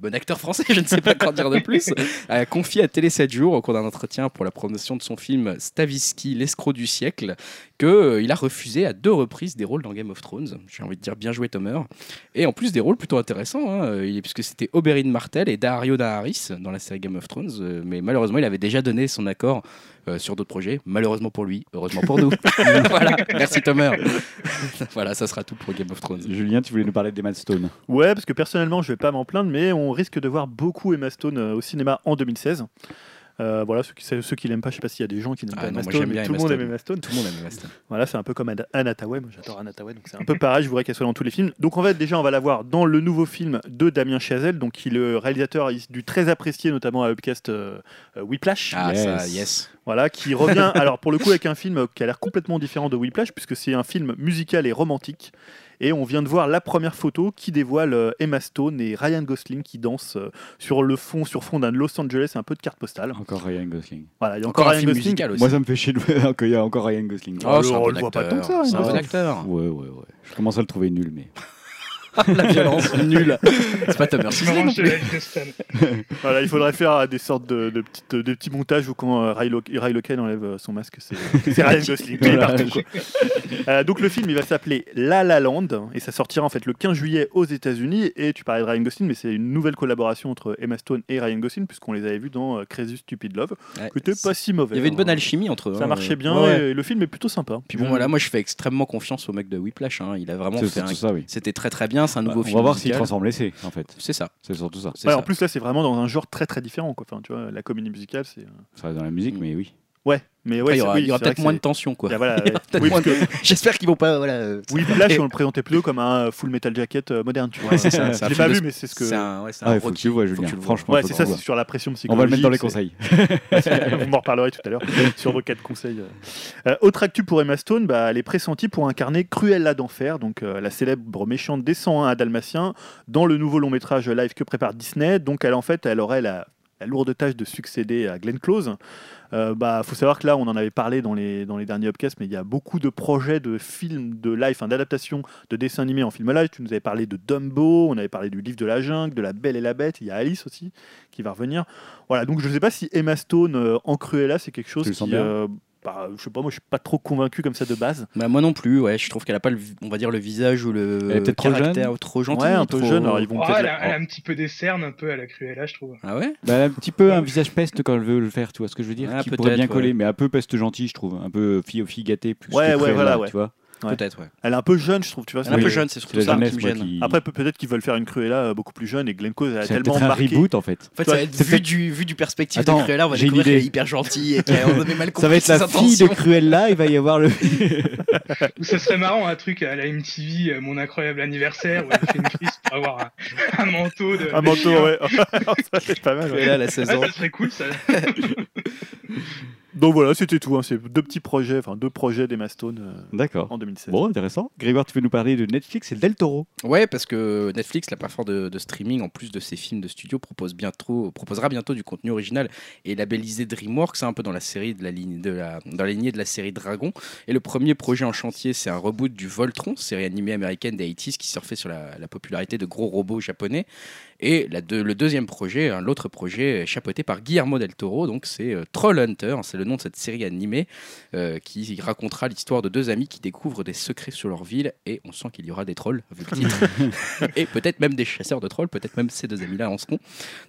bon acteur français je ne sais pas quoi dire de plus [LAUGHS] a confié à Télé 7 jours au cours d'un entretien pour la promotion de son film Stavisky l'escroc du siècle que euh, il a refusé à deux reprises des rôles dans Game of Thrones j'ai envie de dire bien joué Thomas et en plus des rôles plutôt intéressants, hein, puisque c'était Oberyn Martell et Dario Naharis dans la série Game of Thrones. euh, mais malheureusement, il avait déjà donné son accord euh, sur d'autres projets. Malheureusement pour lui, heureusement pour nous. [LAUGHS] voilà, merci Thomas. [LAUGHS] voilà, ça sera tout pour Game of Thrones. Julien, tu voulais nous parler d'Emma Stone. Ouais, parce que personnellement, je vais pas m'en plaindre, mais on risque de voir beaucoup Emma Stone euh, au cinéma en 2016. Euh, voilà, ceux qui, ceux qui l'aiment pas, je sais pas s'il y a des gens qui n'aiment Ah pas non, Emma moi, Stone, j'aime mais tout le monde aime Emma Stone. Tout le monde aime Emma Stone. Voilà, c'est un peu comme Anna Tawai. Moi, j'adore Anna Tawai, donc c'est un peu [LAUGHS] pareil. Je voudrais qu'elle soit dans tous les films. Donc, en fait, déjà, on va la voir dans le nouveau film de Damien Chazelle, donc qui est le réalisateur du très apprécié, notamment à Upcast euh, euh, Whiplash. Ah, Yes. ça, yes. Voilà, qui [LAUGHS] revient, alors pour le coup, avec un film qui a l'air complètement différent de Whiplash, puisque c'est un film musical et romantique. Et on vient de voir la première photo qui dévoile euh, Emma Stone et Ryan Gosling qui dansent euh, sur le fond, sur fond d'un Los Angeles, un peu de carte postale. Encore Ryan Gosling. Voilà, il y a Encore Ryan Gosling. Moi, ça me fait chier de voir [LAUGHS] qu'il y a encore Ryan Gosling. Oh, c'est un on bon le voit pas tant que ça, C'est un bon acteur. Ouais, ouais, ouais. Je commence à le trouver nul, mais. [LAUGHS] [LAUGHS] La violence, nulle. C'est pas de Stan. Voilà, il faudrait faire des sortes de, de petites, de petits montages où quand euh, Ray, enlève euh, son masque, c'est [LAUGHS] Ryan Gosling. Partout, quoi. Euh, donc le film, il va s'appeler La La Land et ça sortira en fait le 15 juillet aux États-Unis. Et tu parlais de Ryan Gosling, mais c'est une nouvelle collaboration entre Emma Stone et Ryan Gosling puisqu'on les avait vus dans euh, Crazy Stupid Love, Ouais. qui était pas si mauvais. Il y avait une hein. bonne alchimie entre eux. Ça hein. marchait bien Ouais, ouais. et le film est plutôt sympa. Puis bon, voilà, moi je fais extrêmement confiance au mec de Whiplash. hein. Il a vraiment fait un... oui. C'était très très bien, c'est un nouveau On film. va voir s'il transforme l'essai, en fait. C'est ça. C'est surtout ça. Ouais, ça. en plus là, c'est vraiment dans un genre très très différent. Quoi. Enfin, tu vois, la comédie musicale, c'est. euh, Ça reste dans la musique, Mm. mais oui. Ouais, mais Après, ouais, il y aura, oui, il y aura c'est vrai peut-être moins de tension, quoi. Voilà, [LAUGHS] oui, de- que [LAUGHS] J'espère qu'ils vont pas. Voilà, euh, Whiplash, on le présentait plutôt comme un Full Metal Jacket euh, moderne. Tu vois. Ouais, c'est ça, [LAUGHS] Je l'ai pas de- vu, mais c'est ce que. C'est un, ouais, c'est Ah, un il faut que tu vois, Julien. le. Franchement, Ouais, c'est ça, c'est sur la pression psychologique. On va le mettre dans les conseils. Vous m'en reparlerez tout à l'heure sur vos quatre conseils. Euh, autre actu pour Emma Stone, bah, elle est pressentie pour incarner Cruella d'Enfer, donc euh, la célèbre méchante des 101 à Dalmatien, dans le nouveau long métrage live que prépare Disney. Donc elle, en fait, elle aurait la, la lourde tâche de succéder à Glenn Close. Euh, bah, faut savoir que là, on en avait parlé dans les, dans les derniers upcasts, mais il y a beaucoup de projets de films de live, enfin, d'adaptation de dessins animés en film live. Tu nous avais parlé de Dumbo, on avait parlé du livre de la jungle, de La Belle et la Bête. Il y a Alice aussi qui va revenir. Voilà, donc je ne sais pas si Emma Stone euh, en Cruella, c'est quelque chose qui. Bah, je sais pas, moi je suis pas trop convaincu comme ça de base. Bah, moi non plus, ouais. Je trouve qu'elle a pas, le, on va dire, le visage ou le Elle est peut-être trop jeune trop gentil. ouais, un peu trop- jeune, alors ils vont Oh, peut-être elle, a, elle a un petit peu des cernes, un peu à la Cruella, je trouve. Ah ouais? Bah, elle a un petit peu un visage peste quand elle veut le faire, tu vois ce que je veux dire Ah, Qui pourrait bien coller, ouais. mais un peu peste gentil, je trouve. Un peu fille, fille gâtée, plus Ouais, que ouais, Cruella, voilà, ouais. tu vois. Ouais. Peut-être, ouais. Elle est un peu jeune, je trouve, tu vois. Elle est un peu jeune, c'est surtout la ça jeunesse, qui me moi, gêne. qui... Après, pe- peut-être qu'ils veulent faire une Cruella euh, beaucoup plus jeune et Glenn Close a C'est tellement peut-être un marqué. reboot, en fait. En fait, ça va être vu du, vu du perspective Attends, de Cruella, on va découvrir qu'elle est hyper gentille et qu'on avait mal compris [LAUGHS] Ça va être la fille de. Cruella, il va y avoir le. Ou ça serait marrant, un truc à la MTV, euh, mon incroyable anniversaire, où elle fait une crise pour avoir un, un manteau de. Un manteau, ouais. [LAUGHS] ça, c'est pas mal. ouais. Cruella, elle a Ouais, 16 ans. ça serait cool, ça. [LAUGHS] Donc voilà, c'était tout. hein. C'est deux petits projets, enfin deux projets d'Emma Stone euh, D'accord. en 2016. Bon, intéressant. Grégoire, tu veux nous parler de Netflix et Del Toro? Ouais, parce que Netflix, la plateforme de, de streaming, en plus de ses films de studio, propose bientôt, proposera bientôt du contenu original et labellisé DreamWorks, hein, un peu dans la série de la ligne de la, dans la lignée de la série Dragon. Et le premier projet en chantier, c'est un reboot du Voltron, série animée américaine des 80s qui surfait sur la, la popularité de gros robots japonais. Et la deux- le deuxième projet, hein, l'autre projet, chapeauté par Guillermo del Toro, donc c'est euh, Troll Hunter, c'est le nom de cette série animée euh, qui racontera l'histoire de deux amis qui découvrent des secrets sur leur ville et on sent qu'il y aura des trolls, vu le titre. [LAUGHS] et peut-être même des chasseurs de trolls, peut-être même ces deux amis-là en seront.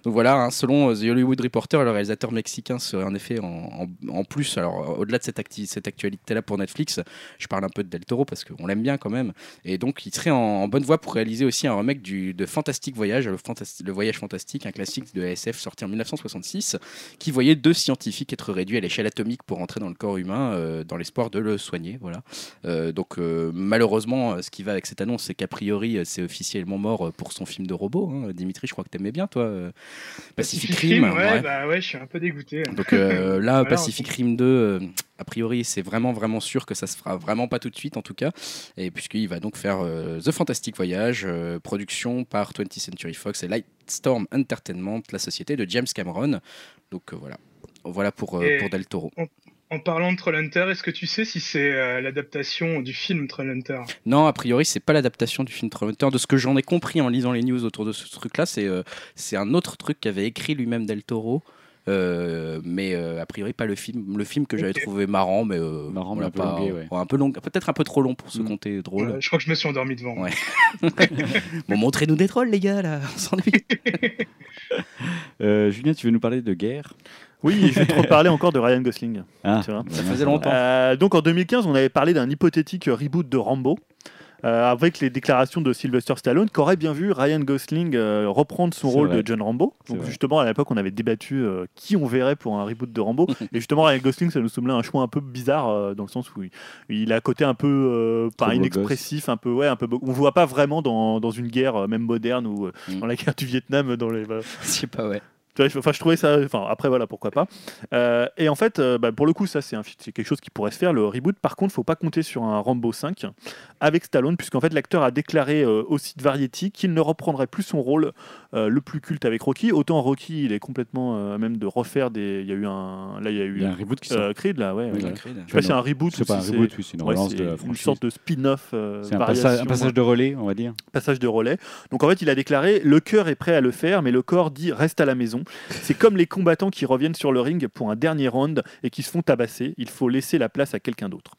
Donc voilà, hein, selon euh, The Hollywood Reporter, le réalisateur mexicain serait en effet en, en- en plus, alors euh, au-delà de cette, acti- cette actualité-là pour Netflix, je parle un peu de Del Toro parce qu'on l'aime bien quand même, et donc il serait en, en bonne voie pour réaliser aussi un remake du, de Fantastic Voyage, le, Fantas- le Voyage Fantastique, un classique de SF sorti en 1966, qui voyait deux scientifiques être réduits à l'échelle atomique pour entrer dans le corps humain euh, dans l'espoir de le soigner. Voilà. Euh, donc euh, malheureusement, ce qui va avec cette annonce, c'est qu'a priori, c'est officiellement mort pour son film de robot. hein. Dimitri, je crois que t'aimais bien, toi, Pacific Rim. ouais, ouais. bah ouais, je suis un peu dégoûté. Donc [LAUGHS] là, Voilà, Pacific Rim 2, euh, a priori, c'est vraiment vraiment sûr que ça se fera vraiment pas tout de suite en tout cas, et puisqu'il va donc faire euh, The Fantastic Voyage, euh, production par 20th Century Fox et Lightstorm Entertainment, la société de James Cameron. Donc euh, voilà, voilà pour, euh, pour Del Toro. En parlant de Trollhunter, est-ce que tu sais si c'est euh, l'adaptation du film Trollhunter Non, a priori, c'est pas l'adaptation du film Trollhunter. De ce que j'en ai compris en lisant les news autour de ce truc-là, c'est euh, c'est un autre truc qu'avait écrit lui-même Del Toro. Euh, mais euh, a priori pas le film le film que j'avais trouvé marrant mais euh, Marrant, mais un peu pas- longué, ouais. un peu long peut-être un peu trop long pour se Mm. compter drôle Euh, Je crois que je me suis endormi devant. Ouais. [LAUGHS] bon montrez-nous des trolls les gars là on s'ennuie [LAUGHS] Euh, Julien, tu veux nous parler de guerre? Oui, je vais te reparler encore de Ryan Gosling. Ah, Tu vois? Ça faisait longtemps. Euh, donc en 2015, on avait parlé d'un hypothétique reboot de Rambo. Euh, avec les déclarations de Sylvester Stallone, qu'aurait bien vu Ryan Gosling euh, reprendre son rôle vrai. de John Rambo. Donc justement, à l'époque, on avait débattu euh, qui on verrait pour un reboot de Rambo. [LAUGHS] et justement, Ryan Gosling, ça nous semblait un choix un peu bizarre euh, dans le sens où il, il a un côté un peu pas inexpressif, un peu ouais, un peu. On ne voit pas vraiment dans, dans une guerre même moderne ou Mm. dans la guerre du Vietnam, dans les. [LAUGHS] sais pas ouais Tu vois, je- Enfin, je trouvais ça. Enfin, après, voilà, pourquoi pas. Euh, et en fait, euh, bah, pour le coup, ça, c'est un- quelque chose qui pourrait se faire, le reboot. Par contre, faut pas compter sur un Rambo 5 avec Stallone, puisqu'en fait, l'acteur a déclaré euh, au site Variety qu'il ne reprendrait plus son rôle euh, le plus culte avec Rocky. Autant Rocky, il est complètement à même de refaire des. Il y a eu un. Là, il y a eu Il y a un reboot qui sort. Creed, là, ouais. Oui, ouais. ouais. Creed. Je sais pas si c'est un reboot C'est pas un si reboot, oui, c'est une ouais, de sorte de spin-off. C'est un, un passage de relais, on va dire. passage de relais. Donc en fait, il a déclaré le cœur est prêt à le faire, mais le corps dit reste à la maison. C'est comme les combattants qui reviennent sur le ring pour un dernier round et qui se font tabasser. Il faut laisser la place à quelqu'un d'autre.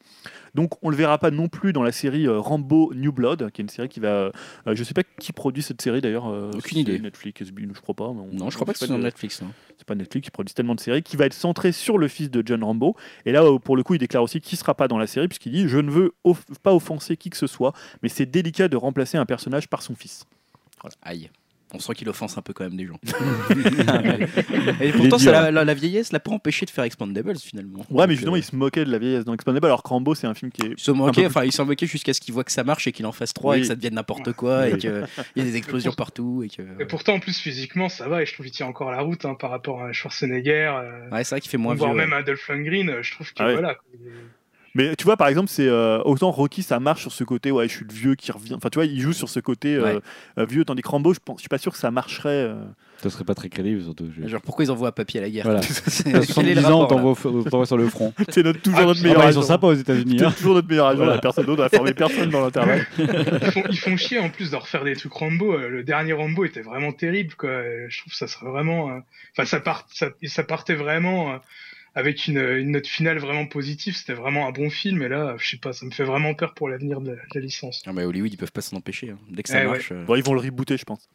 Donc on le verra pas non plus dans la série euh, Rambo New Blood, qui est une série qui va. euh, je sais pas qui produit cette série d'ailleurs. euh, Aucune c'est idée. Netflix, SB, je crois pas. mais on- non je crois pas que c'est c'est sur de- Netflix non. c'est pas Netflix qui produit tellement de séries, qui va être centré sur le fils de John Rambo. Et là, euh, pour le coup, il déclare aussi qu'il sera pas dans la série, puisqu'il dit Je ne veux off- pas offenser qui que ce soit, mais c'est délicat de remplacer un personnage par son fils. aïe on sent qu'il offense un peu quand même des gens. Il [LAUGHS] Et pourtant, ça, la, la- la vieillesse l'a pas empêché de faire Expandables finalement. Ouais, mais justement, euh, il se moquait de la vieillesse dans Expandable, alors que Rambo, c'est un film qui est. Peu moquaient, plus- enfin ils s'en moquaient jusqu'à ce qu'il voit que ça marche et qu'il en fasse trois et Oui. que ça devienne n'importe quoi et qu'il y a des explosions partout et que. Et pourtant, en plus, physiquement, ça va, et je trouve qu'il tient encore la route hein, par rapport à Schwarzenegger, euh, Ouais, c'est vrai qu'il fait moins voire vieux. même ouais. à Dolph Lundgren, euh, je trouve que Ah ouais. voilà. quoi, il Mais tu vois, par exemple, c'est euh, autant Rocky, ça marche sur ce côté, ouais, je suis le vieux qui revient. Enfin, tu vois, il joue sur ce côté euh, Ouais. euh, vieux, tandis que Rambo, je, pense, je suis pas sûr que ça marcherait. euh. Ça serait pas très crédible, surtout. je- Genre pourquoi ils envoient Papy à la guerre? Voilà. [LAUGHS] C'est- À quel est le 70 ans, t'envoie au- on t'envoie sur le front. [LAUGHS] C'est notre, toujours Ah, notre ah meilleur Ah bah, ils sont agent. sympas aux États-Unis. hein. C'est toujours notre meilleur agent, Voilà. la personne d'autre n'a formé [LAUGHS] personne dans l'intervalle. ils, font, ils font chier en plus de refaire des trucs Rambo. euh, Le dernier Rambo était vraiment terrible, quoi. Je trouve que ça serait vraiment. euh, Enfin, ça, part, ça, ça partait vraiment euh, avec une, une note finale vraiment positive. C'était vraiment un bon film, et là, je sais pas, ça me fait vraiment peur pour l'avenir de, la- de la licence. Ah bah Hollywood ils peuvent pas s'en empêcher. hein. Dès que ça Eh ouais. marche, euh, Bon, ils vont le rebooter, je pense.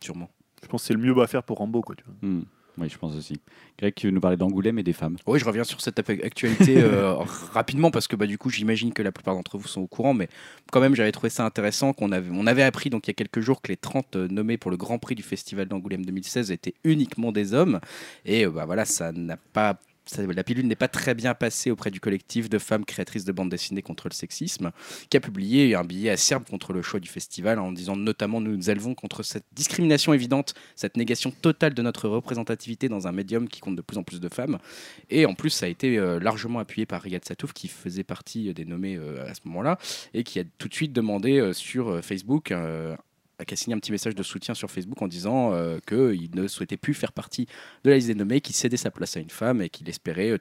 sûrement. Je pense que c'est le mieux à faire pour Rambo, quoi. Tu vois. Hmm. Oui, je pense aussi. Greg, tu veux nous parler d'Angoulême et des femmes Oui, je reviens sur cette actualité euh, [LAUGHS] rapidement parce que bah, du coup, j'imagine que la plupart d'entre vous sont au courant, mais quand même, j'avais trouvé ça intéressant qu'on avait, on avait appris donc il y a quelques jours que les 30 euh, nommés pour le Grand Prix du Festival d'Angoulême 2016 étaient uniquement des hommes, et euh, bah voilà, ça n'a pas la pilule n'est pas très bien passée auprès du collectif de femmes créatrices de bandes dessinées contre le sexisme, qui a publié un billet acerbe contre le choix du festival en disant notamment nous nous élevons contre cette discrimination évidente, cette négation totale de notre représentativité dans un médium qui compte de plus en plus de femmes. Et en plus, ça a été euh, largement appuyé par Riyad Satouf, qui faisait partie des nommés euh, à ce moment-là, et qui a tout de suite demandé euh, sur euh, Facebook euh, qui a signé un petit message de soutien sur Facebook en disant euh, qu'il ne souhaitait plus faire partie de la liste des nommés, qu'il cédait sa place à une femme et qu'il espérait euh,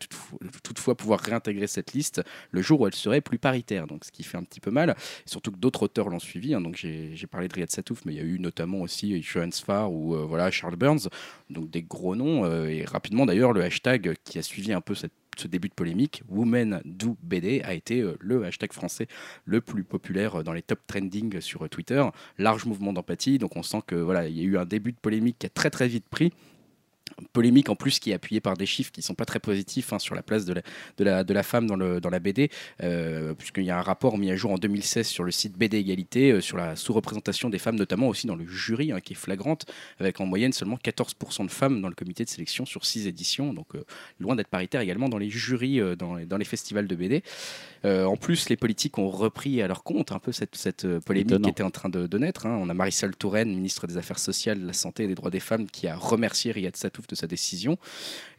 toutefois, pouvoir réintégrer cette liste le jour où elle serait plus paritaire. Donc, ce qui fait un petit peu mal, surtout que d'autres auteurs l'ont suivi. hein. donc, j'ai parlé de Riyad Satouf, mais il y a eu notamment aussi Johan Sfar ou euh, voilà, Charles Burns, donc des gros noms. euh, et rapidement, d'ailleurs, le hashtag qui a suivi un peu cette ce début de polémique, Women Do BD, a été euh, le hashtag français le plus populaire euh, dans les top trending sur euh, Twitter. Large mouvement d'empathie, donc on sent que voilà, il y a eu un début de polémique qui a très très vite pris. Polémique en plus qui est appuyée par des chiffres qui sont pas très positifs hein, sur la place de la, de la, de la femme dans, le, dans la BD, euh, puisqu'il y a un rapport mis à jour en 2016 sur le site BD Égalité euh, sur la sous-représentation des femmes, notamment aussi dans le jury, hein, qui est flagrante, avec en moyenne seulement 14% de femmes dans le comité de sélection sur 6 éditions, donc euh, loin d'être paritaire également dans les jurys, dans, les, dans les festivals de BD. En plus, les politiques ont repris à leur compte un peu cette, cette polémique Étonnant. qui était en train de, de naître. hein. On a Marisol Touraine, ministre des Affaires sociales, de la Santé et des droits des femmes, qui a remercié Riyad Satouf de sa décision.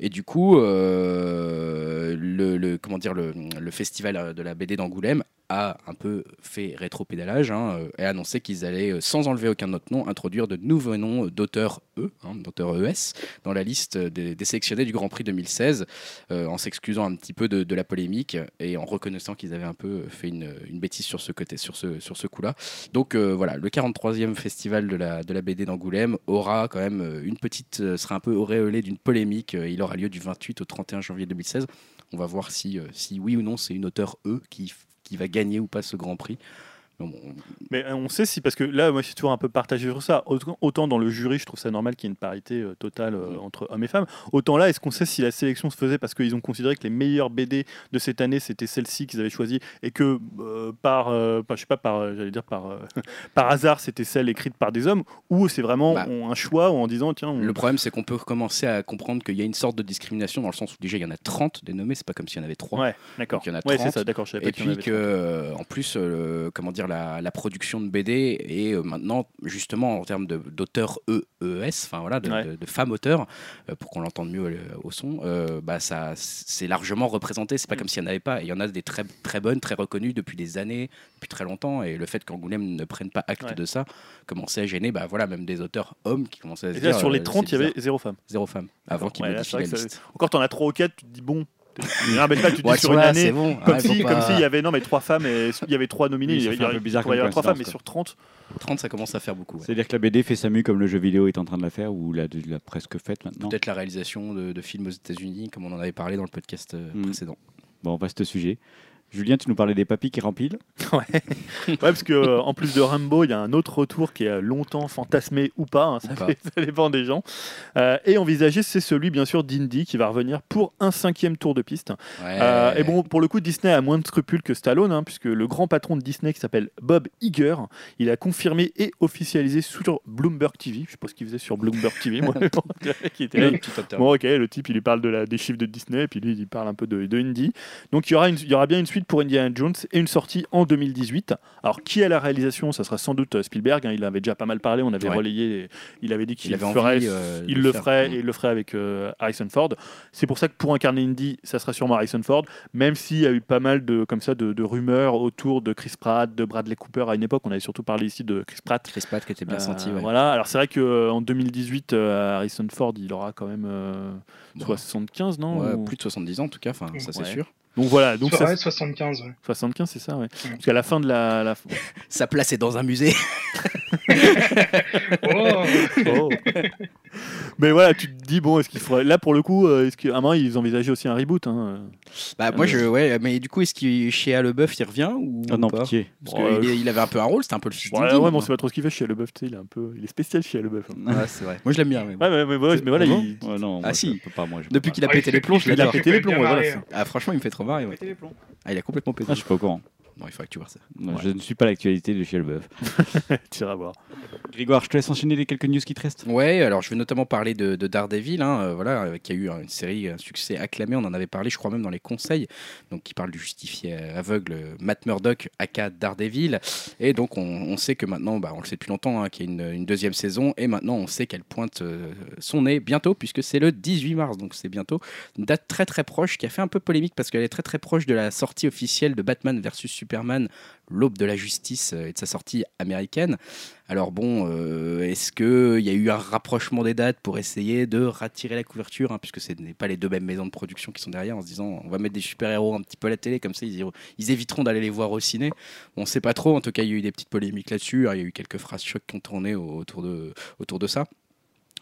Et du coup, euh, le, comment dire, le, le festival de la BD d'Angoulême a un peu fait rétro-pédalage hein, euh, et a annoncé qu'ils allaient, euh, sans enlever aucun autre nom, introduire de nouveaux noms d'auteurs E, hein, d'auteurs ES, dans la liste des, sélectionnés du Grand Prix 2016, euh, en s'excusant un petit peu de, la polémique et en reconnaissant qu'ils avaient un peu fait une, bêtise sur ce côté, sur ce, sur ce coup-là. Donc voilà, le 43e festival de la, de la BD d'Angoulême aura quand même une petite, sera un peu auréolé d'une polémique. Il aura lieu du 28 au 31 janvier 2016. On va voir si, si oui ou non c'est une auteure E qui, qui va gagner ou pas ce Grand Prix. Mais euh, on sait si, parce que là, moi, je suis toujours un peu partagé sur ça. Autant, dans le jury, je trouve ça normal qu'il y ait une parité euh, totale euh, entre hommes et femmes. Autant là, est-ce qu'on sait si la sélection se faisait parce qu'ils ont considéré que les meilleures BD de cette année, c'était celle-ci qu'ils avaient choisie et que euh, par, par- je sais pas, par, j'allais dire par, [LAUGHS] par hasard, c'était celle écrite par des hommes ou c'est vraiment Bah. on- un choix en disant, tiens, on- Le problème, c'est qu'on peut commencer à comprendre qu'il y a une sorte de discrimination dans le sens où déjà il y en a 30 dénommés, c'est pas comme s'il y en avait 3. Ouais, d'accord. Il y en a Ouais, c'est 30. ça, d'accord, je savais pas Et en puis avait que, en plus, comment dire, la, la production de BD est euh, maintenant, justement, en termes d'auteurs E, EES, enfin voilà, de, Ouais. de- de femmes auteurs, euh, pour qu'on l'entende mieux euh, au son, bah, ça, c'est largement représenté. C'est pas Mm. comme s'il n'y en avait pas. Et il y en a des très, très bonnes, très reconnues depuis des années, depuis très longtemps. Et le fait qu'Angoulême ne prenne pas acte Ouais. de ça commençait à gêner, bah, voilà, même des auteurs hommes qui commençaient à se Et là, dire. sur les euh, 30, il y avait zéro femme. zéro femme avant qu'ils Ouais, la ça-. Encore, t'en as 3 ou 4, tu te dis bon. Ah, mais là, tu te dis sur une année, bon. Comme Ouais, pas- s'il y avait non mais trois femmes et il y avait trois nominés, Oui, il y avait, un peu bizarre il y avoir trois femmes, mais sur 30. 30, ça commence à faire beaucoup. ouais. C'est-à-dire que la BD fait sa mue comme le jeu vidéo est en train de la faire ou l'a l'a presque faite maintenant? Peut-être la réalisation de, de films aux États-Unis, comme on en avait parlé dans le podcast euh, Mm. précédent. Bon, vaste sujet. Julien, tu nous parlais des papis qui rempilent. [LAUGHS] Ouais. ouais, parce que euh, en plus de Rambo, il y a un autre retour qui est longtemps fantasmé ou pas, hein, ça, Ou pas. fait- ça dépend des gens. Euh, et envisagé, c'est celui bien sûr d'Indy qui va revenir pour un cinquième tour de piste. Ouais. Euh, et bon, pour le coup, Disney a moins de scrupules que Stallone, hein, puisque le grand patron de Disney qui s'appelle Bob Iger, il a confirmé et officialisé sur Bloomberg TV. Je sais pas ce qu'il faisait sur Bloomberg TV, moi. qui [LAUGHS] était là. Bon, ok, le type, il lui parle de la, des chiffres de Disney, et puis lui, il parle un peu de, de Indy. Donc, il y, aura une, il y aura bien une suite pour Indiana Jones et une sortie en 2018. Alors, qui a la réalisation? Ça sera sans doute euh, Spielberg. hein, il avait déjà pas mal parlé, on avait Ouais. relayé. Il avait dit qu'il Il avait ferait, euh, il le ferait et il le ferait avec euh, Harrison Ford. C'est pour ça que pour incarner Indy, ça sera sûrement Harrison Ford, même s'il y a eu pas mal de, comme ça, de, de rumeurs autour de Chris Pratt, de Bradley Cooper. À une époque, on avait surtout parlé ici de Chris Pratt. Chris Pratt qui était bien Euh, senti. ouais. Voilà. Alors c'est vrai qu'en 2018, euh, Harrison Ford, il aura quand même euh, Bon. 75, non? Ouais, Ou- plus de 70 ans en tout cas, enfin ça c'est sûr. Donc voilà, donc ça, ouais, 75, ouais. 75, c'est ça, ouais. Parce qu'à la fin de la. la- [LAUGHS] Sa place est dans un musée. [LAUGHS] Oh Oh. Mais voilà, tu te dis, bon, est-ce qu'il faudrait. Là, pour le coup, euh, est-ce qu'à un moment, ils envisageaient aussi un reboot hein bah moi je ouais, mais du coup est-ce qu'il chez Leboeuf il revient ou Oh non, pas pitié. Parce Bon, qu'il il avait un peu un rôle, c'était un peu le fils Ouais, ouais, mais on sait pas trop ce qu'il fait chez Leboeuf, tu sais, il est un peu. Il est spécial chez Leboeuf. hein. Ouais, c'est vrai. Moi je l'aime bien. mais bon. Ouais, mais, mais, ouais, mais voilà, Ah il. Ouais, non, Ah si. pas, moi, Depuis qu'il a Ah, pété les plombs, je Il a pété les plombs, voilà. Ah franchement il me fait trop marrer. Ouais. Péter les plombs. Ah il a complètement pété. Ah, je suis pas au courant. Non, il faudrait que tu vois ça. Non, Je ne suis pas l'actualité de chez Leboeuf. [LAUGHS] Tu iras voir. Grégoire, je te laisse enchaîner les quelques news qui te restent. Ouais, alors je vais notamment parler de, de Daredevil, hein, euh, voilà, euh, qui a eu une série, un succès acclamé. On en avait parlé, je crois même dans les conseils, donc qui parle du justifié aveugle Matt Murdock, aka Daredevil. Et donc on, on sait que maintenant, bah, on le sait depuis longtemps, hein, qu'il y a une, une deuxième saison, et maintenant on sait qu'elle pointe euh, son nez bientôt, puisque c'est le 18 mars, donc c'est bientôt une date très très proche, qui a fait un peu polémique parce qu'elle est très très proche de la sortie officielle de Batman versus Superman, l'aube de la justice euh, et de sa sortie américaine. Alors bon, euh, est-ce qu'il y a eu un rapprochement des dates pour essayer de ratirer la couverture, hein, puisque ce n'est pas les deux mêmes maisons de production qui sont derrière, en se disant on va mettre des super-héros un petit peu à la télé, comme ça ils, éviteront d'aller les voir au ciné. On ne sait pas trop, en tout cas il y a eu des petites polémiques là-dessus, hein, il y a eu quelques phrases chocs qui ont tourné autour de ça.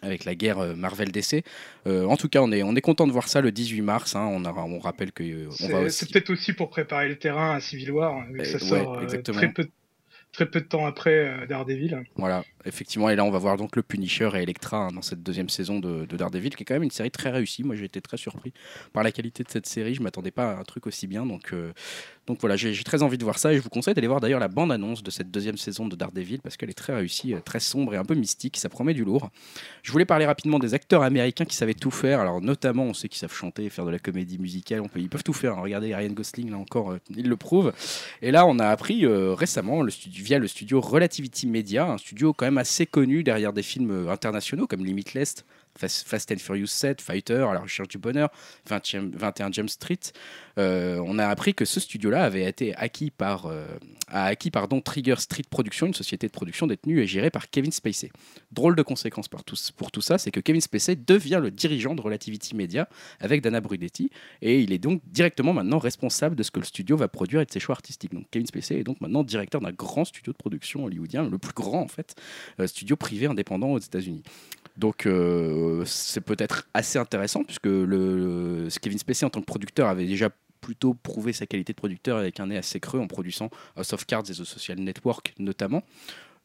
Avec la guerre euh, Marvel DC. Euh, en tout cas, on est, on est content de voir ça le 18 mars. hein. on, a, on rappelle que euh, on C'est va c'est aussi. peut-être aussi pour préparer le terrain à Civil War, vu que ça ouais, sort très, peu, très peu de temps après Daredevil. Voilà, effectivement, et là on va voir donc le Punisher et Electra hein, dans cette deuxième saison de, de Daredevil, qui est quand même une série très réussie. Moi j'ai été très surpris par la qualité de cette série, je m'attendais pas à un truc aussi bien, donc, euh, donc voilà, j'ai très envie de voir ça et je vous conseille d'aller voir d'ailleurs la bande-annonce de cette deuxième saison de Daredevil parce qu'elle est très réussie, euh, très sombre et un peu mystique, ça promet du lourd. Je voulais parler rapidement des acteurs américains qui savaient tout faire, alors notamment on sait qu'ils savent chanter, faire de la comédie musicale, on peut, ils peuvent tout faire, hein. regardez Ryan Gosling là encore, euh, il le prouve. Et là, on a appris récemment, le via le studio Relativity Media, un studio quand même assez connu derrière des films internationaux comme Limitless, Fast, and Furious 7, Fighter, À la recherche du bonheur, 20e 21 Jump Street. Euh, on a appris que ce studio-là avait été acquis par, euh, acquis pardon, Trigger Street Productions, une société de production détenue et gérée par Kevin Spacey. Drôle de conséquence pour tout, pour ça, c'est que Kevin Spacey devient le dirigeant de Relativity Media avec Dana Brunetti et il est donc directement maintenant responsable de ce que le studio va produire et de ses choix artistiques. Donc Kevin Spacey est donc maintenant directeur d'un grand studio de production hollywoodien, le plus grand en fait, euh, studio privé indépendant aux États-Unis. Donc euh, c'est peut-être assez intéressant puisque le, Kevin Spacey en tant que producteur avait déjà plutôt prouvé sa qualité de producteur avec un nez assez creux en produisant House of Cards et The Social Network notamment.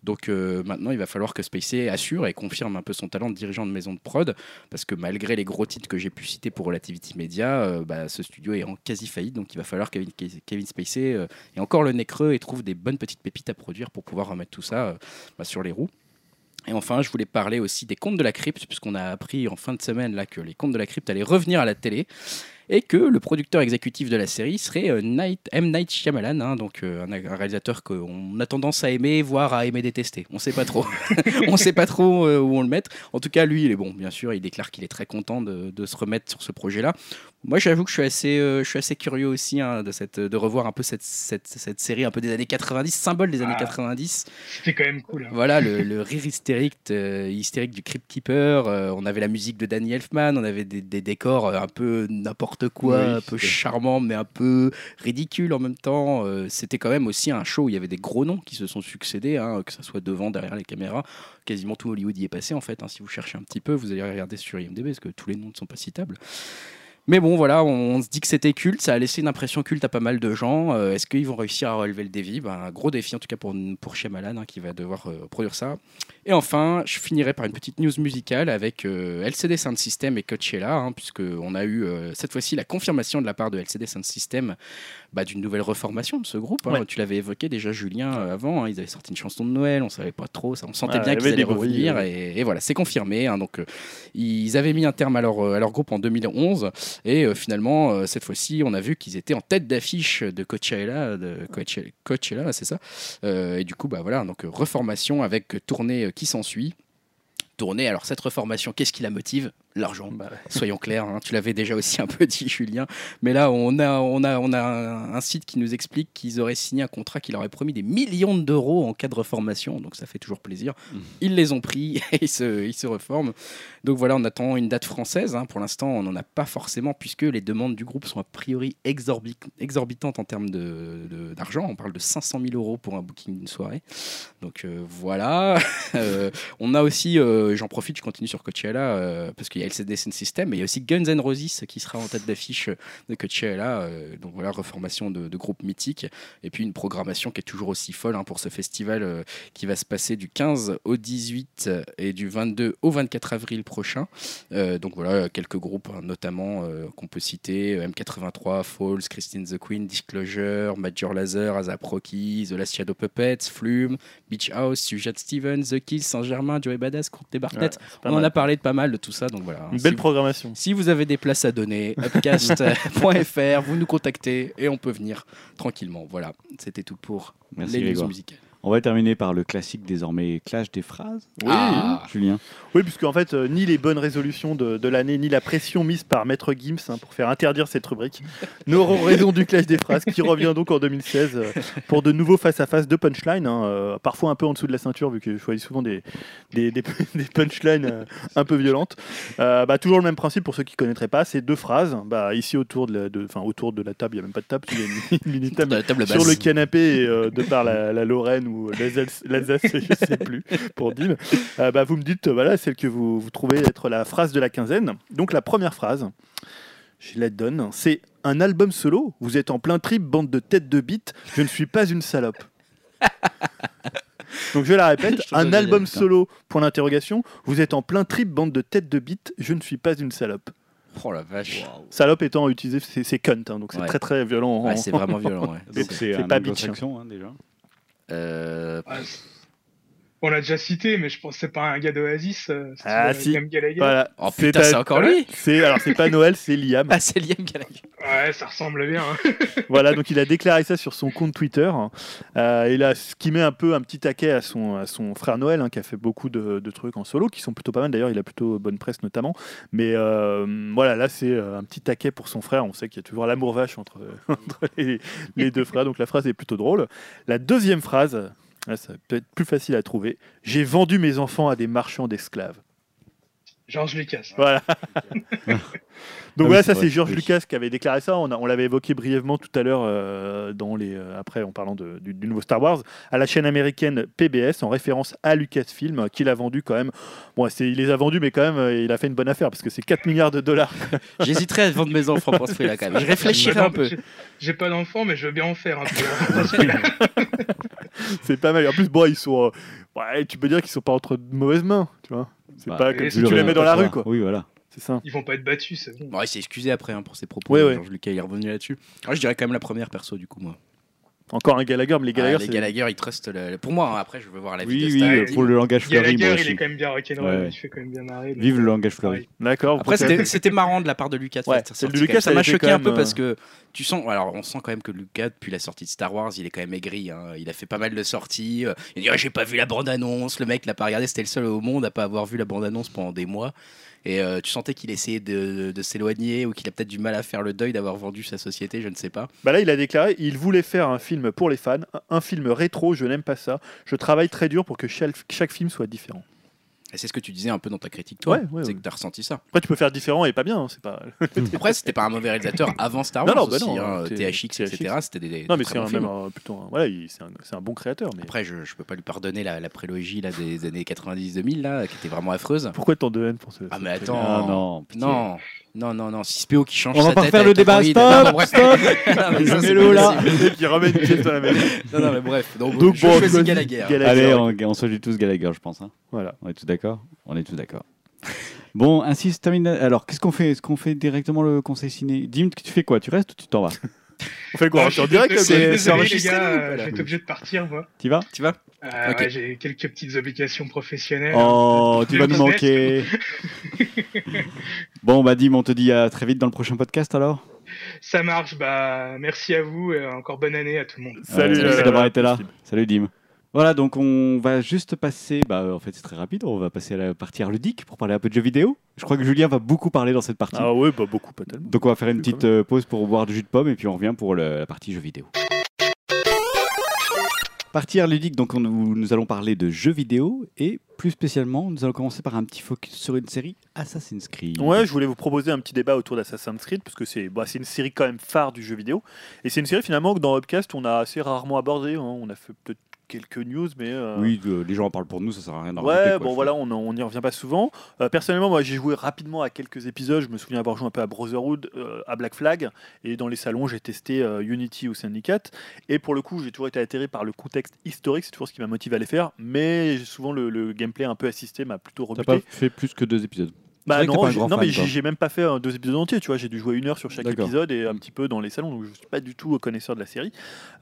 Donc euh, maintenant, il va falloir que Spacey assure et confirme un peu son talent de dirigeant de maison de prod, parce que malgré les gros titres que j'ai pu citer pour Relativity Media, euh, bah, ce studio est en quasi faillite, donc il va falloir que Kevin, Kevin Spacey ait encore le nez creux et trouve des bonnes petites pépites à produire pour pouvoir remettre tout ça bah, sur les roues. Et enfin, je voulais parler aussi des contes de la crypte, puisqu'on a appris en fin de semaine que les contes de la crypte allaient revenir à la télé et que le producteur exécutif de la série serait euh, Night, M. Night Shyamalan, hein, donc euh, un, un réalisateur qu'on a tendance à aimer, voire à aimer détester. On sait pas trop. [LAUGHS] on sait pas trop euh, où on le met. En tout cas, lui, il est bon, bien sûr. Il déclare qu'il est très content de, de se remettre sur ce projet-là. Moi, j'avoue que je suis assez, euh, je suis assez curieux aussi hein, de, cette, de revoir un peu cette, cette, cette série un peu des années 90, symbole des années Ah. 90. C'était quand même cool. hein. Voilà, le, le rire hystérique, euh, hystérique du Crypt Keeper. euh, on avait la musique de Danny Elfman, on avait des, des décors un peu n'importe quoi, Oui, un peu charmant, mais un peu ridicule en même temps. Euh, C'était quand même aussi un show où il y avait des gros noms qui se sont succédés, hein, que ce soit devant, derrière les caméras. Quasiment tout Hollywood y est passé en fait. hein. Si vous cherchez un petit peu, vous allez regarder sur IMDb parce que tous les noms ne sont pas citables. Mais bon, voilà, on, se dit que c'était culte, ça a laissé une impression culte à pas mal de gens. Euh, Est-ce qu'ils vont réussir à relever le défi? Ben, Un gros défi en tout cas pour, pour Shyamalan hein, qui va devoir euh, produire ça. Et enfin, je finirai par une petite news musicale avec euh, LCD Sound System et Coachella, hein, puisqu'on a eu cette fois-ci la confirmation de la part de LCD Sound System bah, d'une nouvelle reformation de ce groupe. hein. Ouais. Tu l'avais évoqué déjà, Julien, euh, avant. hein. ils avaient sorti une chanson de Noël, on savait pas trop, ça, on sentait Ouais, bien qu'ils allaient bruits, revenir. Et, et voilà, c'est confirmé. hein. donc, euh, ils avaient mis un terme à leur, euh, à leur groupe en 2011. Et euh, finalement, cette fois-ci, on a vu qu'ils étaient en tête d'affiche de Coachella, de Coachella, Coachella, c'est ça. Et du coup, bah voilà, donc reformation avec tournée qui s'ensuit. Tournée, alors cette reformation, qu'est-ce qui la motive? L'argent. Bah, Soyons clairs, hein, tu l'avais déjà aussi un peu dit, Julien. Mais là, on a, on a, on a un, un site qui nous explique qu'ils auraient signé un contrat qui leur aurait promis des millions d'euros en cas de reformation. Donc ça fait toujours plaisir. Mhm. Ils les ont pris [LAUGHS] et ils se, ils se reforment. Donc voilà, on attend une date française. hein. Pour l'instant, on n'en a pas forcément puisque les demandes du groupe sont a priori exorbi- exorbitantes en termes de- de- d'argent. on parle de 500 000 euros pour un booking d'une soirée. Donc euh, voilà. [LAUGHS] Euh, on a aussi, euh, j'en profite, je continue sur Coachella euh, parce qu'il LCD Sound System, mais il y a aussi Guns N' Roses qui sera en tête d'affiche de Coachella. euh, donc voilà, reformation de, de groupe mythique. Et puis une programmation qui est toujours aussi folle hein, pour ce festival euh, qui va se passer du 15 au 18 et du 22 au 24 avril prochain. Euh, donc voilà, quelques groupes hein, notamment euh, qu'on peut citer euh, M83, Falls, Christine the Queen, Disclosure, Major Lazer, ASAP Rocky, The Last Shadow Puppets, Flume, Beach House, Sujat Stevens, The Kills, Saint-Germain, Joey Badass, Barnett. Ouais, c'est pas On en a parlé de pas mal de tout ça, donc voilà. Une Si belle vous- programmation. si vous avez des places à donner, [LAUGHS] upcast.fr, vous nous contactez et on peut venir tranquillement. Voilà, c'était tout pour Merci, les news musicales. On va terminer par le classique désormais clash des phrases. Oui, Ah. Julien? oui puisque en fait, euh, ni les bonnes résolutions de, de l'année, ni la pression mise par Maître Gims hein, pour faire interdire cette rubrique [LAUGHS] n'auront raison du clash des phrases qui revient donc en 2016 euh, pour de nouveaux face-à-face de punchline, hein, euh, parfois un peu en dessous de la ceinture vu que je choisis souvent des, des, des- [LAUGHS] des punchlines un peu violentes. Bah, toujours le même principe pour ceux qui ne connaîtraient pas, c'est deux phrases. Bah, ici autour de la, de, autour de la table, il n'y a même pas de table, il y a une, une la table sur le canapé et, de par la, la Lorraine ou l'Alsace, je sais [LAUGHS] plus, pour Dim, euh, bah, vous me dites, euh, voilà, celle que vous, vous trouvez être la phrase de la quinzaine. Donc la première phrase, je la donne, c'est un album solo, vous êtes en plein trip, bande de têtes de bite, je ne suis pas une salope. [LAUGHS] Donc je la répète, Je un album génial, solo, point d'interrogation, vous êtes en plein trip, bande de têtes de bite, je ne suis pas une salope. Oh la vache. Salope étant utilisé, c'est c'est cunt, hein, donc c'est Ouais. très très violent. Ouais, c'est vraiment violent. ouais. [LAUGHS] C'est- pas anglo-saxon hein, déjà. Euh, on l'a déjà cité, mais je pense que c'est pas un gars d'Oasis. euh, Ah, si. Liam Gallagher. Voilà. Oh putain, c'est encore lui C'est alors c'est pas Noël, c'est Liam. Ah, c'est Liam Gallagher. Ouais, ça ressemble bien. hein. [LAUGHS] voilà, donc il a déclaré ça sur son compte Twitter. Euh, il a ce qui met un peu un petit taquet à son, à son frère Noël, hein, qui a fait beaucoup de, de trucs en solo, qui sont plutôt pas mal. D'ailleurs, il a plutôt bonne presse notamment. Mais euh, voilà, là c'est euh, un petit taquet pour son frère. On sait qu'il y a toujours l'amour vache entre, [LAUGHS] entre les, les deux frères, donc la phrase est plutôt drôle. La deuxième phrase, là, ça peut être plus facile à trouver. J'ai vendu mes enfants à des marchands d'esclaves. Georges Lucas. Voilà. [LAUGHS] [LAUGHS] Donc Ah oui, voilà, ça c'est George oui. Lucas qui avait déclaré ça. On, l'avait évoqué brièvement tout à l'heure euh, dans les euh, après en parlant de- du, du nouveau Star Wars à la chaîne américaine PBS en référence à Lucasfilm euh, qu'il a vendu quand même. Bon, c'est, il les a vendus mais quand même euh, il a fait une bonne affaire parce que c'est 4 milliards de dollars. [LAUGHS] J'hésiterais à vendre mes enfants pour ce prix-là quand même. Je réfléchirai un peu. J'ai- J'ai pas d'enfant, mais je veux bien en faire un peu. c'est pas mal. En plus bon, ils sont euh, ouais, tu peux dire qu'ils sont pas entre de mauvaises mains, tu vois. C'est Bah, pas comme si tu les le- mets dans la rue quoi. Oui, voilà. C'est ça. Ils vont pas être battus, c'est bon. Bon, il s'est excusé après hein, pour ses propos. Ouais, ouais. Georges Lucas il est revenu là-dessus. Ah, je dirais quand même la première perso du coup moi. Encore un Gallagher, mais les Gallagher, Ah, les Gallagher ils trustent le... Pour moi hein, après je veux voir la vie Oui, de oui, pour le langage fleuri, Gallagher, il aussi. est quand même bien rock'n'roll, Ouais, il fait quand même bien marrer. donc, Vive le euh, langage fleuri. D'accord. Après, c'était marrant de la part de Lucas. Ouais, ça m'a choqué un peu parce euh, que tu sens, alors on sent quand même que Lucas, depuis la sortie de Star Wars, il est quand même aigri. hein. Il a fait pas mal de sorties. euh, Il dit Ah, J'ai pas vu la bande-annonce. Le mec l'a pas regardé. C'était le seul au monde à pas avoir vu la bande-annonce pendant des mois. Et euh, tu sentais qu'il essayait de, s'éloigner ou qu'il a peut-être du mal à faire le deuil d'avoir vendu sa société, je ne sais pas. Bah là, il a déclaré il voulait faire un film pour les fans, un- film rétro, je n'aime pas ça. Je travaille très dur pour que chaque film soit différent. Et c'est ce que tu disais un peu dans ta critique, toi. Ouais, ouais, c'est ouais. que tu as ressenti ça. Après, tu peux faire différent et pas bien, hein, c'est pas. [LAUGHS] Après, c'était pas un mauvais réalisateur avant Star Non, Wars non, bah aussi. non, hein, c'est- THX, THX. etc. C'était des, des non, mais très c'est un, même un- plutôt. un- voilà, il- c'est un, c'est un bon créateur. Mais Après, je, je peux pas lui pardonner la, la prélogie là, des [LAUGHS] années 90-2000, là, qui était vraiment affreuse. pourquoi tant de haine pour ce Ah, mais attends. Ah non. Non, non, non, non. 6PO qui change On va pas refaire le débat, stop, [LAUGHS] Non, non, bref. stop. Non, pas là. qui ramène une pièce dans la maison. Non, non, mais bref. Donc, Donc, je bon, choisis Gallagher. Allez, on, on choisit tous Gallagher, je pense. hein. Voilà. On est tous d'accord On est tous d'accord. Bon, ainsi se termine. Alors, qu'est-ce qu'on fait? Est-ce qu'on fait directement le conseil ciné? Dim, tu fais quoi? Tu restes ou tu t'en vas? On fait quoi? Ah, On je en suis direct désolé, c'est- désolé, les enregistré, gars, euh, je vais être obligé de partir, moi. Tu vas? Tu vas? Euh, Ok. ouais, J'ai quelques petites obligations professionnelles. Oh, tu Le vas nous business. manquer. [LAUGHS] bon, bah Dim, on te dit à très vite dans le prochain podcast alors. Ça marche, bah merci à vous et encore bonne année à tout le monde. Salut, Ouais, euh, merci d'avoir été là. Salut Dim. Voilà, donc on va juste passer, bah en fait c'est très rapide, on va passer à la partie art ludique pour parler un peu de jeux vidéo. Je crois que Julien va beaucoup parler dans cette partie. Ah ouais, bah beaucoup, pas tellement. Donc on va faire une petite euh, pause pour boire du jus de pomme et puis on revient pour le- la partie jeux vidéo. Partie art ludique, donc on- nous, allons parler de jeux vidéo et plus spécialement nous allons commencer par un petit focus sur une série Assassin's Creed. Ouais, je voulais vous proposer un petit débat autour d'Assassin's Creed, parce que c'est bah, une série quand même phare du jeu vidéo. Et c'est une série finalement que dans Upcast, on a assez rarement abordé. hein. On a fait peut-être quelques news, mais. euh, Oui, euh, les gens en parlent pour nous, ça sert à rien d'en Ouais, rajouter, quoi, bon voilà, on on n'y revient pas souvent. Euh, personnellement, moi j'ai joué rapidement à quelques épisodes. Je me souviens avoir joué un peu à Brotherhood, euh, à Black Flag, et dans les salons j'ai testé euh, Unity ou Syndicate. Et pour le coup, j'ai toujours été atterré par le contexte historique, c'est toujours ce qui m'a motivé à les faire. Mais souvent le, le gameplay un peu assisté m'a plutôt T'as rebuté. pas fait plus que deux épisodes. Bah non, pas grand non mais j'ai même pas fait euh, deux épisodes entiers, tu vois, j'ai dû jouer une heure sur chaque épisode et un petit peu dans les salons, donc je suis pas du tout connaisseur de la série.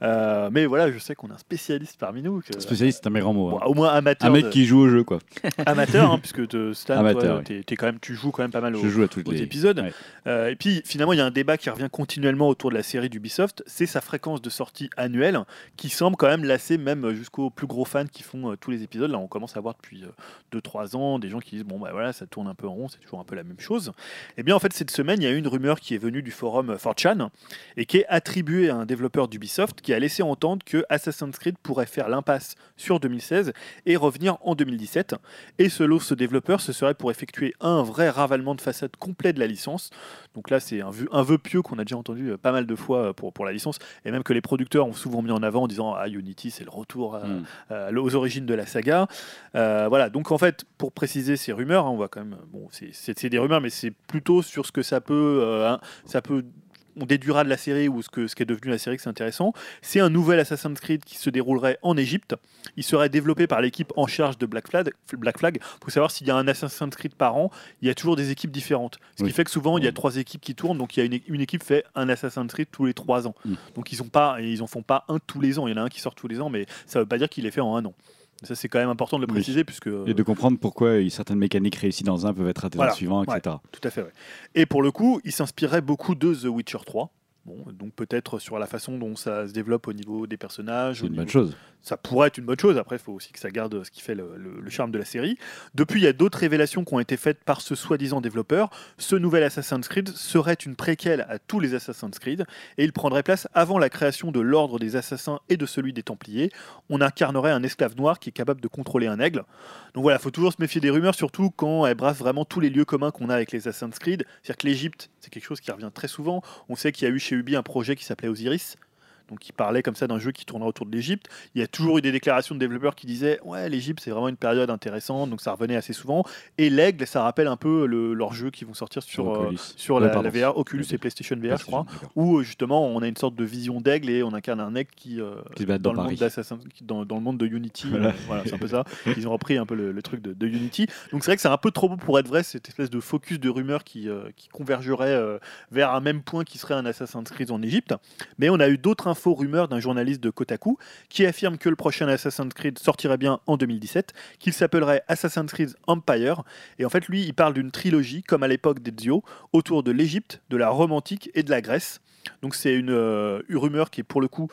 Euh, mais voilà, je sais qu'on a un spécialiste parmi nous. que- Spécialiste, c'est un mots. Bon, hein. au moins amateur. Un mec de- qui joue au jeu, quoi. [LAUGHS] amateur, hein, puisque te- Stan, Amateur, toi, oui. t'es- t'es quand même, tu joues quand même pas mal Je joue à aux les épisodes. Ouais. Euh, et puis finalement, il y a un débat qui revient continuellement autour de la série d'Ubisoft, c'est sa fréquence de sortie annuelle, qui semble quand même lasser même jusqu'aux plus gros fans qui font euh, tous les épisodes. Là, on commence à voir depuis 2-3 ans des gens qui disent bon bah voilà, ça tourne un peu en rond, c'est toujours un peu la même chose. Et bien en fait, cette semaine, il y a une rumeur qui est venue du forum 4chan et qui est attribuée à un développeur d'Ubisoft qui a laissé entendre que Assassin's Creed pourrait faire l'impasse sur 2016 et revenir en 2017. Et selon ce développeur, ce serait pour effectuer un vrai ravalement de façade complet de la licence. Donc là, c'est un vœu, un vœu pieux qu'on a déjà entendu euh, pas mal de fois euh, pour, pour la licence, et même que les producteurs ont souvent mis en avant en disant Ah, Unity, c'est le retour à- Mm. à- aux origines de la saga. Euh, voilà, donc en fait, pour préciser ces rumeurs, hein, on va quand même. Bon, c'est- des rumeurs, mais c'est plutôt sur ce que ça peut. hein, ça peut on déduira de la série ou ce, que, ce qui est devenu la série que c'est intéressant. C'est un nouvel Assassin's Creed qui se déroulerait en Égypte. Il serait développé par l'équipe en charge de Black Flag. Black Flag. faut savoir s'il y a un Assassin's Creed par an, il y a toujours des équipes différentes. Ce Oui. qui fait que souvent il y a trois équipes qui tournent, donc il y a une, une équipe fait un Assassin's Creed tous les trois ans. Mm. Donc ils ont pas, ils en font pas un tous les ans. Il y en a un qui sort tous les ans, mais ça veut pas dire qu'il est fait en un an. Ça c'est quand même important de le Oui. préciser puisque Et de comprendre pourquoi certaines mécaniques réussies dans un peuvent être ratées dans Voilà. le suivant, Ouais. etc. Tout à fait, ouais. Et pour le coup, il s'inspirait beaucoup de The Witcher 3. Bon, donc peut-être sur la façon dont ça se développe au niveau des personnages. Une niveau- bonne chose. Ça pourrait être une bonne chose. Après, il faut aussi que ça garde ce qui fait le, le- le charme de la série. Depuis, il y a d'autres révélations qui ont été faites par ce soi-disant développeur. Ce nouvel Assassin's Creed serait une préquelle à tous les Assassin's Creed et il prendrait place avant la création de l'ordre des assassins et de celui des Templiers. On incarnerait un esclave noir qui est capable de contrôler un aigle. Donc voilà, il faut toujours se méfier des rumeurs, surtout quand elles brassent vraiment tous les lieux communs qu'on a avec les Assassin's Creed. C'est-à-dire que l'Égypte, c'est quelque chose qui revient très souvent. On sait qu'il y a eu chez Ubi un projet qui s'appelait Osiris. Donc, qui parlait comme ça d'un jeu qui tournerait autour de l'Égypte. Il y a toujours eu des déclarations de développeurs qui disaient Ouais, l'Égypte, c'est vraiment une période intéressante, donc ça revenait assez souvent. Et l'Aigle, ça rappelle un peu le, leurs jeux qui vont sortir sur, Sur euh, Oculus. sur Ouais, la, VR, Oculus et PlayStation VR, je crois, où euh, justement on a une sorte de vision d'aigle et on incarne un aigle qui, euh, Qui dans, dans le monde Paris. d'Assassin- qui- dans, dans le monde de Unity. [LAUGHS] Voilà. euh, voilà, c'est un peu ça. Ils ont repris un peu le, le truc de, de Unity. Donc c'est vrai que c'est un peu trop beau pour être vrai, cette espèce de focus de rumeurs qui, euh, qui convergerait euh, vers un même point qui serait un Assassin's Creed en Égypte. Mais on a eu d'autres infos rumeurs d'un journaliste de Kotaku qui affirme que le prochain Assassin's Creed sortirait bien en 2017, qu'il s'appellerait Assassin's Creed Empire. Et en fait, lui, il parle d'une trilogie, comme à l'époque d'Ezio, autour de l'Égypte, de la Rome antique et de la Grèce. Donc c'est une, euh, une rumeur qui est pour le coup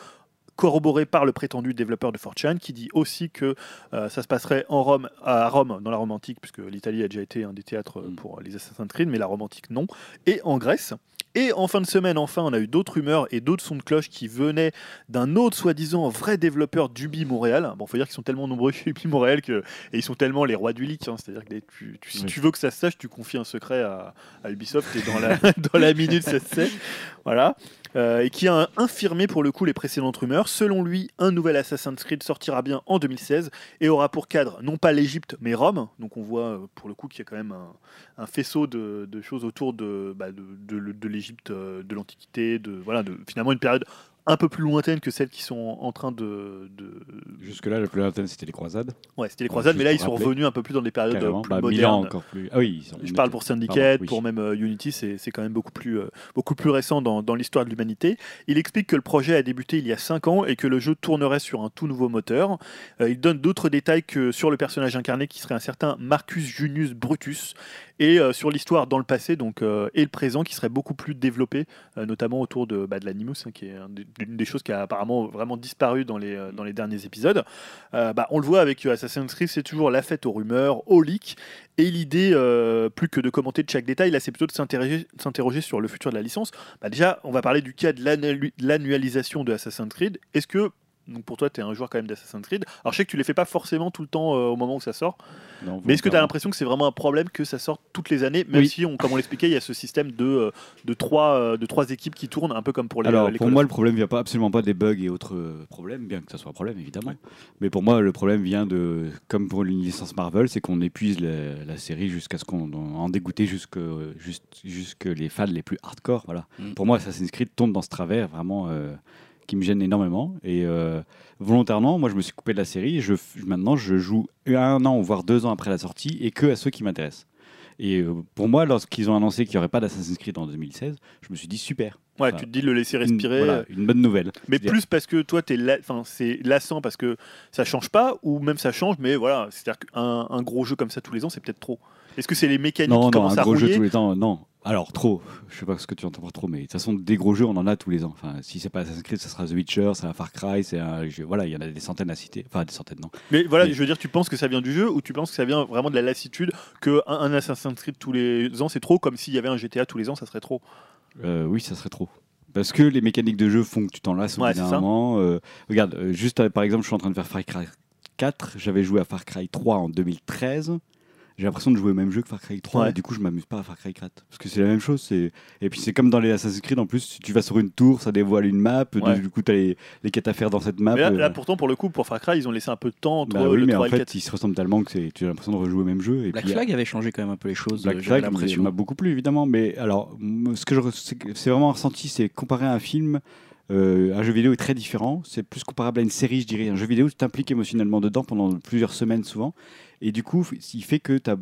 corroborée par le prétendu développeur de 4chan, qui dit aussi que euh, ça se passerait en Rome, à Rome, dans la Rome antique, puisque l'Italie a déjà été un des théâtres Mm. pour les Assassin's Creed, mais la Rome antique non, et en Grèce. Et en fin de semaine, enfin, on a eu d'autres rumeurs et d'autres sons de cloche qui venaient d'un autre soi-disant vrai développeur d'Ubi Montréal. Bon, faut dire qu'ils sont tellement nombreux chez Ubi Montréal que, et ils sont tellement les rois du leak. hein. C'est-à-dire que les- tu- tu- si Oui. tu veux que ça se sache, tu confies un secret à, à Ubisoft et dans la, [LAUGHS] [LAUGHS] dans la minute, ça se sait. Voilà. Euh, et qui a infirmé pour le coup les précédentes rumeurs. Selon lui, un nouvel Assassin's Creed sortira bien en 2016 et aura pour cadre non pas l'Égypte mais Rome. Donc on voit euh, pour le coup qu'il y a quand même un, un faisceau de, de choses autour de, bah, de, de- de l'Égypte, euh, de l'Antiquité, de voilà, de finalement une période un peu plus lointaine que celles qui sont en train de, de... Jusque-là, le plus lointain, c'était les croisades. ouais, c'était les croisades, mais là ils sont rappeler. revenus un peu plus dans des périodes euh, Carrément. plus Bah, modernes. encore plus. Ah oui, ils sont- Je parle pour Syndicate, Pardon, oui. pour même euh, Unity, c'est c'est quand même beaucoup plus, euh, beaucoup plus récent dans, dans l'histoire de l'humanité. Il explique que le projet a débuté il y a 5 ans et que le jeu tournerait sur un tout nouveau moteur. Euh, il donne d'autres détails que sur le personnage incarné qui serait un certain Marcus Junius Brutus et euh, sur l'histoire dans le passé donc, euh, et le présent qui serait beaucoup plus développé, euh, notamment autour de, bah, de l'Animus, hein, qui est un des- choses qui a apparemment vraiment disparu dans les, derniers épisodes. Bah, on le voit avec Assassin's Creed, c'est toujours la fête aux rumeurs, aux leaks. Et l'idée, plus que de commenter de chaque détail, là, c'est plutôt de s'interroger sur le futur de la licence. Bah, déjà, on va parler du cas de l'annu- l'annualisation de Assassin's Creed. Est-ce que Donc pour toi, tu es un joueur quand même d'Assassin's Creed. Alors je sais que tu les fais pas forcément tout le temps euh, au moment où ça sort. Non, Mais est-ce que tu as l'impression que c'est vraiment un problème que ça sorte toutes les années, même Oui. si, on, comme on l'expliquait, il y a ce système de, euh, de, trois, euh, de trois équipes qui tournent, un peu comme pour les Alors, les pour moi, le problème vient pas absolument pas des bugs et autres problèmes, bien que ça soit un problème évidemment. Mais pour moi, le problème vient de, comme pour une licence Marvel, c'est qu'on épuise la, la série jusqu'à ce qu'on en dégoûte jusque, les fans les plus hardcore. Voilà. Mm. Pour moi, Assassin's Creed tombe dans ce travers vraiment euh, qui me gêne énormément. Et euh, volontairement, moi, je me suis coupé de la série. Je, maintenant, je joue un an voire deux ans après la sortie et que à ceux qui m'intéressent. Et euh, pour moi, lorsqu'ils ont annoncé qu'il n'y aurait pas d'Assassin's Creed en 2016, je me suis dit super. Ouais, Enfin, tu te dis le laisser Une- respirer. voilà, une bonne nouvelle. Mais plus parce que toi, es la... enfin, c'est lassant parce que ça change pas, ou même ça change, mais voilà, c'est-à-dire qu'un un gros jeu comme ça tous les ans, c'est peut-être trop. Est-ce que c'est les mécaniques Non, qui non, commencent un à gros jeu tous les temps, non. Alors, trop. Je sais pas ce que tu entends par trop, mais de toute façon, des gros jeux, on en a tous les ans. Enfin, si c'est pas Assassin's Creed, ça sera The Witcher, c'est un Far Cry, c'est un. je- Voilà, il y en a des centaines à citer. Enfin, des centaines, non. Mais voilà, Mais- je veux dire, tu penses que ça vient du jeu ou tu penses que ça vient vraiment de la lassitude que un, un Assassin's Creed tous les ans c'est trop, comme s'il y avait un GTA tous les ans, ça serait trop? Euh, oui, ça serait trop. Parce que les mécaniques de jeu font que tu t'en lasses au Ouais, bout d'un c'est ça. moment. Euh, regarde, euh, juste euh, par exemple, je suis en train de faire Far Cry 4. J'avais joué à Far Cry 3 en 2013. J'ai l'impression de jouer au même jeu que Far Cry 3. Ouais. Et du coup, je m'amuse pas à Far Cry 4. Parce que c'est la même chose. c'est- Et puis, c'est comme dans les Assassin's Creed. En plus, si tu vas sur une tour, ça dévoile une map. Du- Ouais. Du coup, tu as les, les quêtes à faire dans cette map. Mais là, euh, là, pourtant, pour le coup, pour Far Cry, ils ont laissé un peu de temps entre Bah oui, le mais 3 en fait, 4. ils se ressemblent tellement que c'est- tu as l'impression de rejouer au même jeu. Et Black puis, Flag avait changé quand même un peu les choses. Black euh, Flag l'impression. m'a beaucoup plu évidemment, mais alors ce que je c'est vraiment ressenti, c'est comparé à un film, un jeu vidéo est très différent. C'est plus comparable à une série, je dirais. Un jeu vidéo, tu t'impliques émotionnellement dedans pendant plusieurs semaines souvent, et du coup, il fait que tu as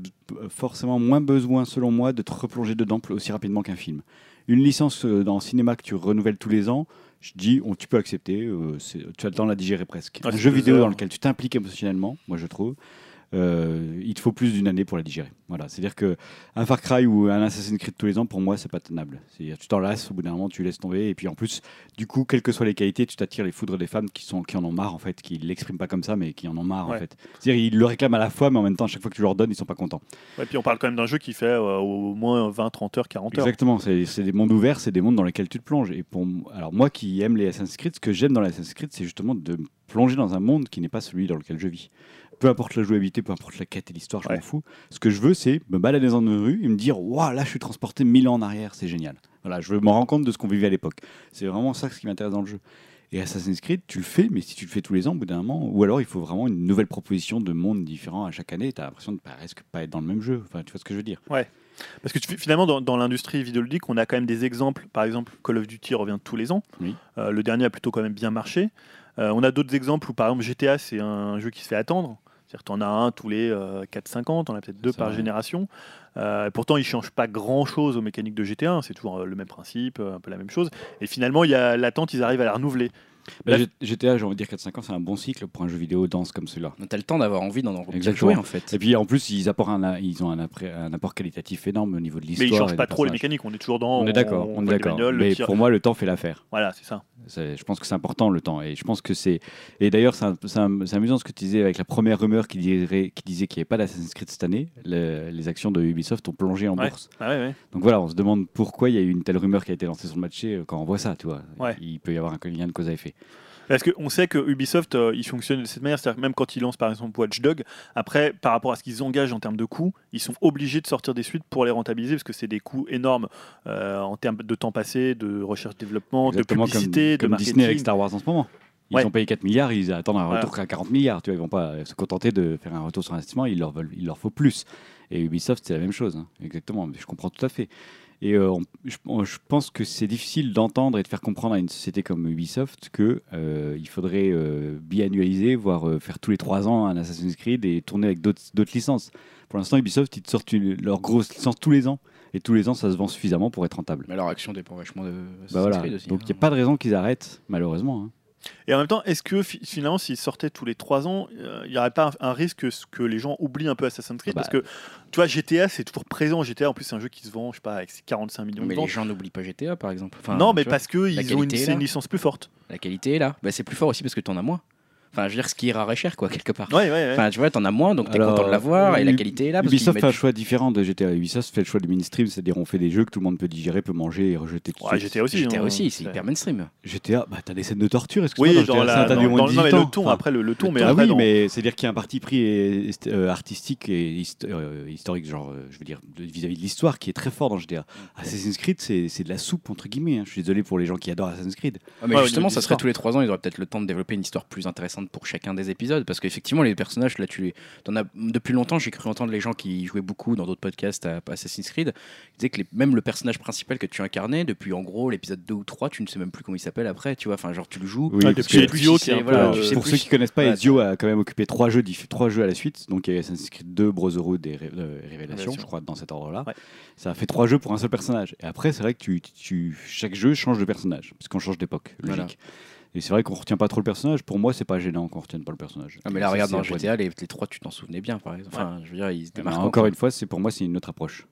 forcément moins besoin, selon moi, de te replonger dedans aussi rapidement qu'un film. Une licence euh, dans le cinéma que tu renouvelles tous les ans. Je dis, on, tu peux accepter, euh, tu as le temps de la digérer presque. Un jeu vidéo dans lequel tu t'impliques émotionnellement, moi je trouve, euh, il te faut plus d'une année pour la digérer. Voilà, c'est-à-dire que un Far Cry ou un Assassin's Creed tous les ans, pour moi, c'est pas tenable. C'est-à-dire, tu t'en lasses, au bout d'un moment, tu laisses tomber, et puis en plus, du coup, quelles que soient les qualités, tu t'attires les foudres des femmes qui, sont, qui en ont marre, en fait, qui l'expriment pas comme ça, mais qui en ont marre, Ouais. en fait. C'est-à-dire, ils le réclament à la fois, mais en même temps, à chaque fois que tu leur donnes, ils sont pas contents. Ouais, puis on parle quand même d'un jeu qui fait euh, au moins 20, 30 heures, 40 heures. Exactement, c'est des mondes ouverts, c'est des mondes dans lesquels tu te plonges. Et pour, alors, moi qui aime les Assassin's Creed, ce que j'aime dans les Assassin's Creed, c'est justement de plonger dans un monde qui n'est pas celui dans lequel je vis. Peu importe la jouabilité, peu importe la quête et l'histoire, je Ouais. m'en fous. Ce que je veux, c'est me balader dans une rue et me dire Waouh, là, je suis transporté mille ans en arrière, c'est génial. Voilà, je veux me rendre compte de ce qu'on vivait à l'époque. C'est vraiment ça ce qui m'intéresse dans le jeu. Et Assassin's Creed, tu le fais, mais si tu le fais tous les ans, au bout d'un moment, ou alors il faut vraiment une nouvelle proposition de monde différent à chaque année, tu as l'impression de presque pas être dans le même jeu. Enfin, tu vois ce que je veux dire? Parce que tu- finalement, dans, dans l'industrie vidéoludique, on a quand même des exemples. Par exemple, Call of Duty revient tous les ans. Oui. Euh, le dernier a plutôt quand même bien marché. Euh, on a d'autres exemples où, par exemple, GTA, c'est un jeu qui se fait attendre. C'est-à-dire que tu en as un tous les 4-5 ans, tu en as peut-être deux par génération. Euh, pourtant, il ne change pas grand-chose aux mécaniques de GTA. hein. C'est toujours euh, le même principe, euh, un peu la même chose. Et finalement, il y a l'attente, ils arrivent à la renouveler. Bah, Là- GTA, j'ai envie de dire 4-5 ans, c'est un bon cycle pour un jeu vidéo dense comme celui-là. T'as le temps d'avoir envie d'en jouer en fait. Et puis en plus, ils, apportent un, ils ont un, appré- un apport qualitatif énorme au niveau de Mais l'histoire. ils ne changent pas trop les mécaniques. On est toujours dans. On est d'accord, on, est d'accord. Mais pour moi, le temps fait l'affaire. Voilà, c'est ça. Je pense que c'est important le temps. Et je pense que c'est. Et d'ailleurs, c'est amusant ce que tu disais avec la première rumeur qui, dirait, qui disait qu'il n'y avait pas d'Assassin's Creed cette année. Le- les actions de Ubisoft ont plongé en Ouais. bourse. Ah ouais, ouais. Donc voilà, on se demande pourquoi il y a eu une telle rumeur qui a été lancée sur le match euh, quand on voit ça, tu vois. Ouais. Il peut y avoir un lien de cause à effet. Parce qu'on sait que Ubisoft, euh, il fonctionne de cette manière, c'est-à-dire que même quand ils lancent par exemple Watch Dog, après, par rapport à ce qu'ils engagent en termes de coûts, ils sont obligés de sortir des suites pour les rentabiliser, parce que c'est des coûts énormes euh, en termes de temps passé, de recherche-développement, de publicité, comme, de comme Disney marketing. avec Star Wars en ce moment. Ils Ouais. ont payé 4 milliards, ils attendent un Voilà. retour à 40 milliards. Tu vois, ils vont pas se contenter de faire un retour sur investissement, il leur, veulent, il leur faut plus. Et Ubisoft, c'est la même chose, hein. exactement. Je comprends tout à fait. Et euh, on- je, on- je pense que c'est difficile d'entendre et de faire comprendre à une société comme Ubisoft que euh, faudrait euh, biannualiser, voire euh, faire tous les 3 ans un Assassin's Creed et tourner avec d'autres licences. Pour l'instant, Ubisoft, ils te sortent une- leur grosse licence tous les ans. Et tous les ans, ça se vend suffisamment pour être rentable. Mais leur action dépend vachement de Assassin's Bah voilà. Creed aussi. Donc il n'y hein. a pas de raison qu'ils arrêtent, malheureusement. hein. Et en même temps, est-ce que fi- finalement, s'ils sortaient tous les 3 ans, euh, il n'y aurait pas un, un risque que, les gens oublient un peu Assassin's Creed? Bah, Parce que, tu vois, GTA, c'est toujours présent. GTA, en plus, c'est un jeu qui se vend, je sais pas, avec ses 45 millions Mais de les ventes. gens n'oublient pas GTA par exemple. Enfin, non, mais tu parce qu'ils ont une, une licence plus forte. la qualité est là. Bah, c'est plus fort aussi parce que t'en as moins. Enfin, je veux dire, ce qui est rare et cher, quoi, quelque part. Ouais, ouais, ouais. Enfin, tu vois, t'en as moins, donc t'es Alors, content de l'avoir et la qualité est là. parce qu'ils Ubisoft fait un mettent- choix différent de GTA. Ubisoft fait le choix du mainstream, c'est-à-dire on fait des jeux que tout le monde peut digérer, peut manger et rejeter tout de Ouais, suite. GTA aussi. GTA hein, aussi, c'est c'est- hyper mainstream. GTA, bah t'as des scènes de torture, excuse-moi. Oui, dans dans GTA, la. ça, t'as dans- moins dans- non, mais le 18 ans. ton, Enfin, après le, le ton, mais ah après. oui, dans- mais c'est-à-dire qu'il y a un parti pris et- est- euh, artistique et hist- euh, historique, genre, euh, je veux dire, de- vis-à-vis de l'histoire, qui est très fort dans GTA. Assassin's Creed, c'est c'est de la soupe, entre guillemets. hein. Je suis désolé pour les gens qui adorent Assassin's Creed. Ah, mais Ouais, au justement, niveau ça serait tous les trois ans, ils auraient peut-être le temps de développer une histoire plus intéressante pour chacun des épisodes. Parce qu'effectivement, les personnages, là, tu les. T'en as... Depuis longtemps, j'ai cru entendre les gens qui jouaient beaucoup dans d'autres podcasts à Assassin's Creed. Ils disaient que les- même le personnage principal que tu incarnais, depuis en gros l'épisode 2 ou 3, tu ne sais même plus comment il s'appelle après, tu vois. Enfin, genre, tu le joues. Oui, Ah, parce que- si voilà, euh, pour plus. ceux qui connaissent pas, Voilà, Ezio a quand même occupé trois jeux, trois jeux à la suite. Donc il y a Assassin's Creed 2, Brotherhood et Ré- euh, Révélation, je crois, dans cet ordre-là. Ouais. Ça a fait trois jeux pour un seul personnage. Et après, c'est vrai que tu, tu, chaque jeu change de personnage, parce qu'on change d'époque, logique. Voilà. Et c'est vrai qu'on retient pas trop le personnage. Pour moi, c'est pas gênant qu'on retienne pas le personnage. Ah, mais là, regarde, dans. GTA, les, les trois, tu t'en souvenais bien, par exemple. Enfin, je veux dire, ils se démarquent. encore une fois, c'est pour moi, c'est une autre approche.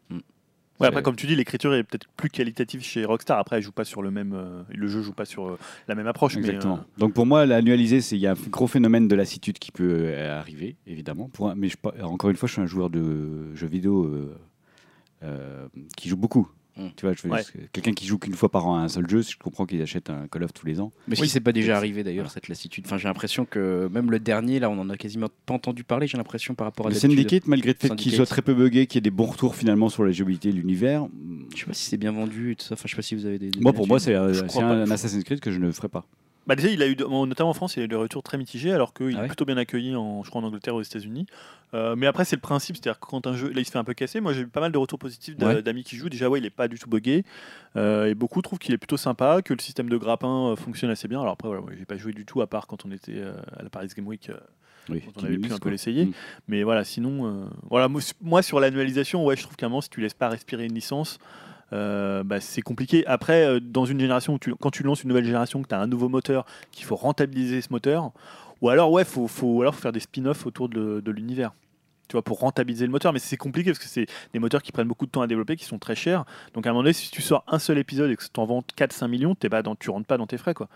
Ouais, après, comme tu dis, l'écriture est peut-être plus qualitative chez Rockstar. Après, elle joue pas sur le même, euh, le jeu joue pas sur euh, la même approche. mais, Exactement. euh, Donc pour moi, l'annualiser, c'est il y a un gros phénomène de lassitude qui peut euh, arriver, évidemment. Pour un- mais je, encore une fois, je suis un joueur de jeux vidéo euh, euh, qui joue beaucoup. Mm. Tu vois, je veux Ouais. dire, c'est quelqu'un qui joue qu'une fois par an à un seul jeu, je comprends qu'il achète un Call of tous les ans. Mais Oui. si c'est pas déjà arrivé d'ailleurs Voilà. cette lassitude. Enfin, j'ai l'impression que même le dernier, là, on en a quasiment pas entendu parler. J'ai l'impression par rapport à Le. Syndicate, malgré le fait qu'il soit très peu buggé, qu'il y ait des bons retours finalement sur la jouabilité de l'univers, Je sais pas si c'est bien vendu et tout ça. Enfin, je sais pas si vous avez des. des moi pour moi, là-dessus. c'est un. Assassin's Creed que je ne ferai pas. Bah déjà, il a eu, notamment en France, il a eu des retours très mitigés, alors qu'il Ah est plutôt bien accueilli, en, je crois, en Angleterre ou aux États-Unis. Euh, mais après, c'est le principe, c'est-à-dire que quand un jeu, là, il se fait un peu casser. Moi, j'ai eu pas mal de retours positifs Ouais. d'amis qui jouent. Déjà, ouais, il est pas du tout buggé, Euh, et beaucoup trouvent qu'il est plutôt sympa, que le système de grappin euh, fonctionne assez bien. Alors après, voilà, moi, j'ai pas joué du tout, à part quand on était à la Paris Game Week. Oui, Quand on avait pu un peu l'essayer. Mm. Mais voilà, sinon, voilà, moi, moi, sur l'annualisation, ouais, je trouve qu'à un moment, si tu laisses pas respirer une licence, euh, bah, c'est compliqué. Après, euh, dans une génération, où tu- quand tu lances une nouvelle génération, que tu as un nouveau moteur, qu'il faut rentabiliser ce moteur, ou alors, ouais, faut, faut, alors, faut faire des spin-offs autour de, de l'univers. Tu vois, pour rentabiliser le moteur, mais c'est compliqué parce que c'est des moteurs qui prennent beaucoup de temps à développer, qui sont très chers. Donc à un moment donné, si tu sors un seul épisode et que tu en vends 4-5 millions, t'es pas dans, tu rentres pas dans tes frais. quoi.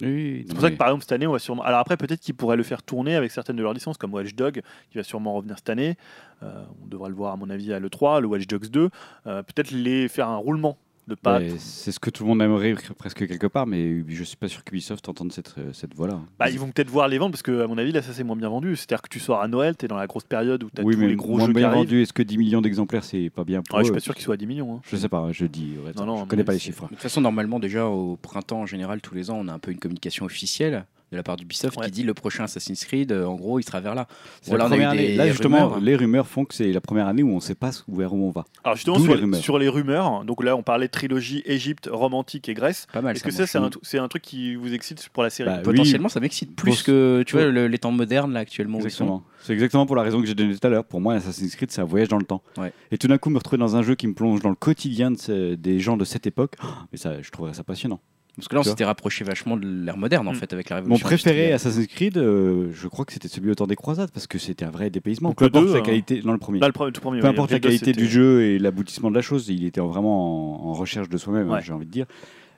Oui, C'est pour ça que par exemple cette année, on va sûrement. Alors après, peut-être qu'ils pourraient le faire tourner avec certaines de leurs licences, comme Watch Dog, qui va sûrement revenir cette année. Euh, on devra le voir à mon avis à l'E3, le Watch Dogs 2. Euh, peut-être les faire un roulement de pas. Ouais, c'est ce que tout le monde aimerait presque quelque part, mais je suis pas sûr qu'Ubisoft entende cette, euh, cette voie-là. Bah, ils vont peut-être voir les ventes parce que à mon avis là ça c'est moins bien vendu. C'est-à-dire que tu sors à Noël, tu es dans la grosse période où tu as oui, tous mais les gros moins jeux bien vendu, est-ce que 10 millions d'exemplaires, c'est pas bien pour Ouais, je suis eux pas sûr qu'ils soient à 10 millions. hein. Je sais pas, je dis. ouais, Non, non, je connais pas les chiffres. De toute façon, normalement, déjà au printemps en général, tous les ans, on a un peu une communication officielle de la part d'Ubisoft Ouais. qui dit le prochain Assassin's Creed, euh, en gros, il sera vers là. C'est Voilà, la on a eu des. Là, justement, rumeurs. les rumeurs font que c'est la première année où on sait pas vers où on va. Alors justement sur les rumeurs. sur les rumeurs, donc là on parlait trilogie Égypte, romantique et Grèce. Pas mal. Est-ce que ça c'est un, trouve. c'est un truc qui vous excite pour la série Bah, Potentiellement, ça m'excite plus Pour- que tu vois le- les temps modernes là actuellement. Exactement. C'est exactement pour la raison que j'ai donnée tout à l'heure. Pour moi, Assassin's Creed, c'est un voyage dans le temps. Ouais. Et tout d'un coup, me retrouver dans un jeu qui me plonge dans le quotidien de ce- des gens de cette époque, oh, [GASPS] mais ça, je trouverais ça passionnant. Parce que là, on s'était rapproché vachement de l'ère moderne en Mm. fait avec la Mon révolution. préféré, industrielle. Assassin's Creed, euh, je crois que c'était celui au temps des croisades, parce que c'était un vrai dépaysement. Donc Peu le importe deux, la hein. qualité, dans le premier. Là, le premier, tout premier, Peu ouais, importe la deux, qualité du jeu et l'aboutissement de la chose, il était vraiment en, en recherche de soi-même, hein, Ouais. j'ai envie de dire.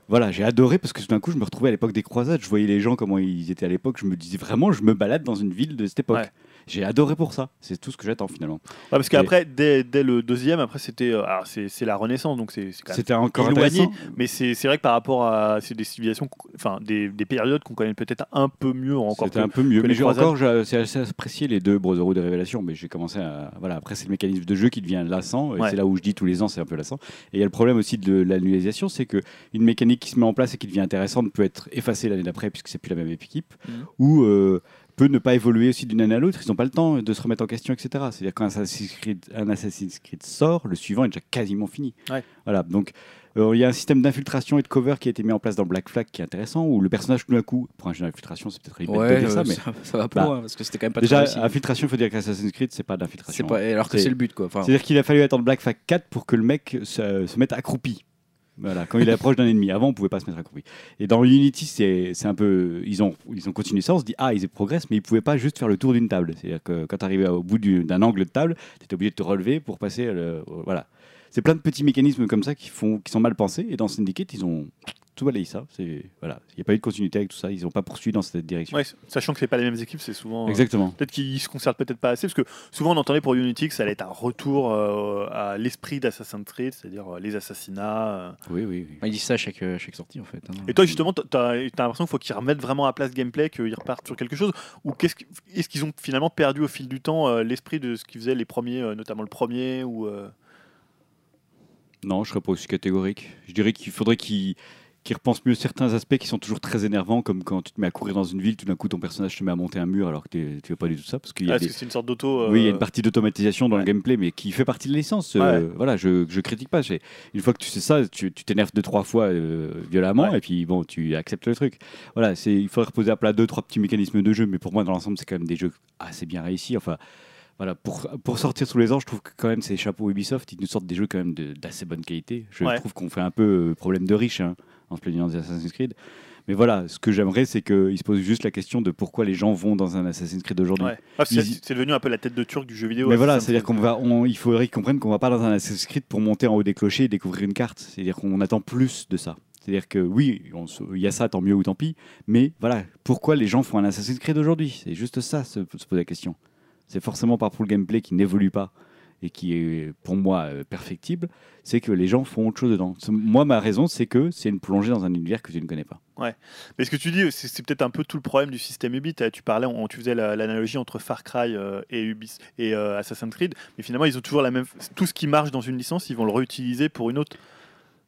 Voilà, j'ai adoré parce que tout d'un coup, je me retrouvais à l'époque des croisades, je voyais les gens comment ils étaient à l'époque, je me disais vraiment, je me balade dans une ville de cette époque. Ouais. J'ai adoré pour ça, c'est tout ce que j'attends finalement. Ouais, parce qu'après, dès, dès le deuxième, après c'était, euh, c'est, la Renaissance, donc c'est, C'était encore éloigné, mais c'est, vrai que par rapport à c'est des civilisations, enfin des, des périodes qu'on connaît peut-être un peu mieux encore. C'était que- un peu mieux. que Mais encore, j'ai- c'est assez apprécié les deux Brotherhood et Révélation, mais j'ai commencé à. Voilà, après, c'est le mécanisme de jeu qui devient lassant, et Ouais. c'est là où je dis tous les ans, c'est un peu lassant. Et il y a le problème aussi de l'annualisation, c'est qu'une mécanique qui se met en place et qui devient intéressante peut être effacée l'année d'après, puisque c'est plus la même équipe, Mhm. ou euh, peut ne pas évoluer aussi d'une année à l'autre, ils n'ont pas le temps de se remettre en question, etc. C'est-à-dire quand un Assassin's, Creed, un Assassin's Creed sort, le suivant est déjà quasiment fini. Ouais. Voilà, donc euh, il y a un système d'infiltration et de cover qui a été mis en place dans Black Flag qui est intéressant, où le personnage tout d'un coup, pour un jeu d'infiltration, c'est peut-être Ouais, de dire ça, euh, mais ça, ça va pas Bah, parce que c'était quand même pas Déjà, infiltration, il faut dire qu'Assassin's Creed, c'est pas d'infiltration. pas alors que C'est- c'est le but quoi. Enfin, C'est-à-dire qu'il a fallu attendre Black Flag 4 pour que le mec se, se mette accroupi. Voilà, quand il approche d'un ennemi. Avant, on pouvait pas se mettre accroupi. Et dans Unity, c'est un peu. Ils ont, ils ont continué ça. On se dit, ah, ils progressent, mais ils pouvaient pas juste faire le tour d'une table. C'est-à-dire que quand tu arrivais au bout du- d'un angle de table, tu étais obligé de te relever pour passer. Le, voilà. C'est plein de petits mécanismes comme ça qui, font, qui sont mal pensés. Et dans Syndicate, ils ont tout balayé ça. C'est voilà, il n'y a pas eu de continuité avec tout ça. Ils n'ont pas poursuivi dans cette direction. Ouais, sachant que c'est pas les mêmes équipes, c'est souvent. euh, Exactement. Peut-être qu'ils se concertent peut-être pas assez, parce que souvent on entendait pour Unity que ça allait être un retour euh, à l'esprit d'Assassin's Creed, c'est-à-dire euh, les assassinats. euh. Oui, oui. oui. Ils disent ça à chaque, euh, chaque sortie en fait. hein. Et toi justement, t'as t'as l'impression qu'il faut qu'ils remettent vraiment à place gameplay, qu'ils repartent sur quelque chose, ou qu'est-ce que- est-ce qu'ils ont finalement perdu au fil du temps euh, l'esprit de ce qu'ils faisaient les premiers, euh, notamment le premier, ou euh, Non, je serais pas aussi catégorique. Je dirais qu'il faudrait qu'ils qu'ils repensent mieux certains aspects qui sont toujours très énervants, comme quand tu te mets à courir dans une ville, tout d'un coup ton personnage te met à monter un mur alors que tu veux pas du tout ça, parce qu'il y ah, a est-ce des- que c'est une sorte d'auto euh, Oui, il y a une partie d'automatisation dans ouais. le gameplay, mais qui fait partie de l'essence. Ouais. Euh, voilà, je, je critique pas. Une fois que tu sais ça, tu t'énerves deux, trois fois euh, violemment, Ouais. et puis bon, tu acceptes le truc. Voilà, il faudrait reposer à plat deux, trois petits mécanismes de jeu, mais pour moi, dans l'ensemble, c'est quand même des jeux assez bien réussis. Enfin, voilà, pour, pour sortir sous les ans, je trouve que quand même ces chapeaux Ubisoft, ils nous sortent des jeux quand même d'assez bonne qualité. Je Ouais. trouve qu'on fait un peu euh, problème de riche hein, en se plaignant des Assassin's Creed. Mais voilà, ce que j'aimerais, c'est qu'ils se posent juste la question de pourquoi les gens vont dans un Assassin's Creed aujourd'hui. Ouais. Ah, c'est Ils- devenu un peu la tête de turc du jeu vidéo. Mais voilà, Assassin's c'est-à-dire qu'on va, on- il faudrait qu'ils comprennent qu'on va pas dans un Assassin's Creed pour monter en haut des clochers et découvrir une carte. C'est-à-dire qu'on attend plus de ça. C'est-à-dire que oui, il y a ça, tant mieux ou tant pis. Mais voilà, pourquoi les gens font un Assassin's Creed aujourd'hui? C'est juste ça, se, se poser la question. C'est forcément pas pour le gameplay qui n'évolue pas et qui est pour moi euh, perfectible. C'est que les gens font autre chose dedans. Moi, ma raison, c'est que c'est une plongée dans un univers que tu ne connais pas. Mais ce que tu dis, c'est peut-être un peu tout le problème du système Ubi. Tu parlais, on- tu faisais la- l'analogie entre Far Cry euh, et, Ubis, et euh, Assassin's Creed, mais finalement ils ont toujours la même. Tout ce qui marche dans une licence, ils vont le réutiliser pour une autre.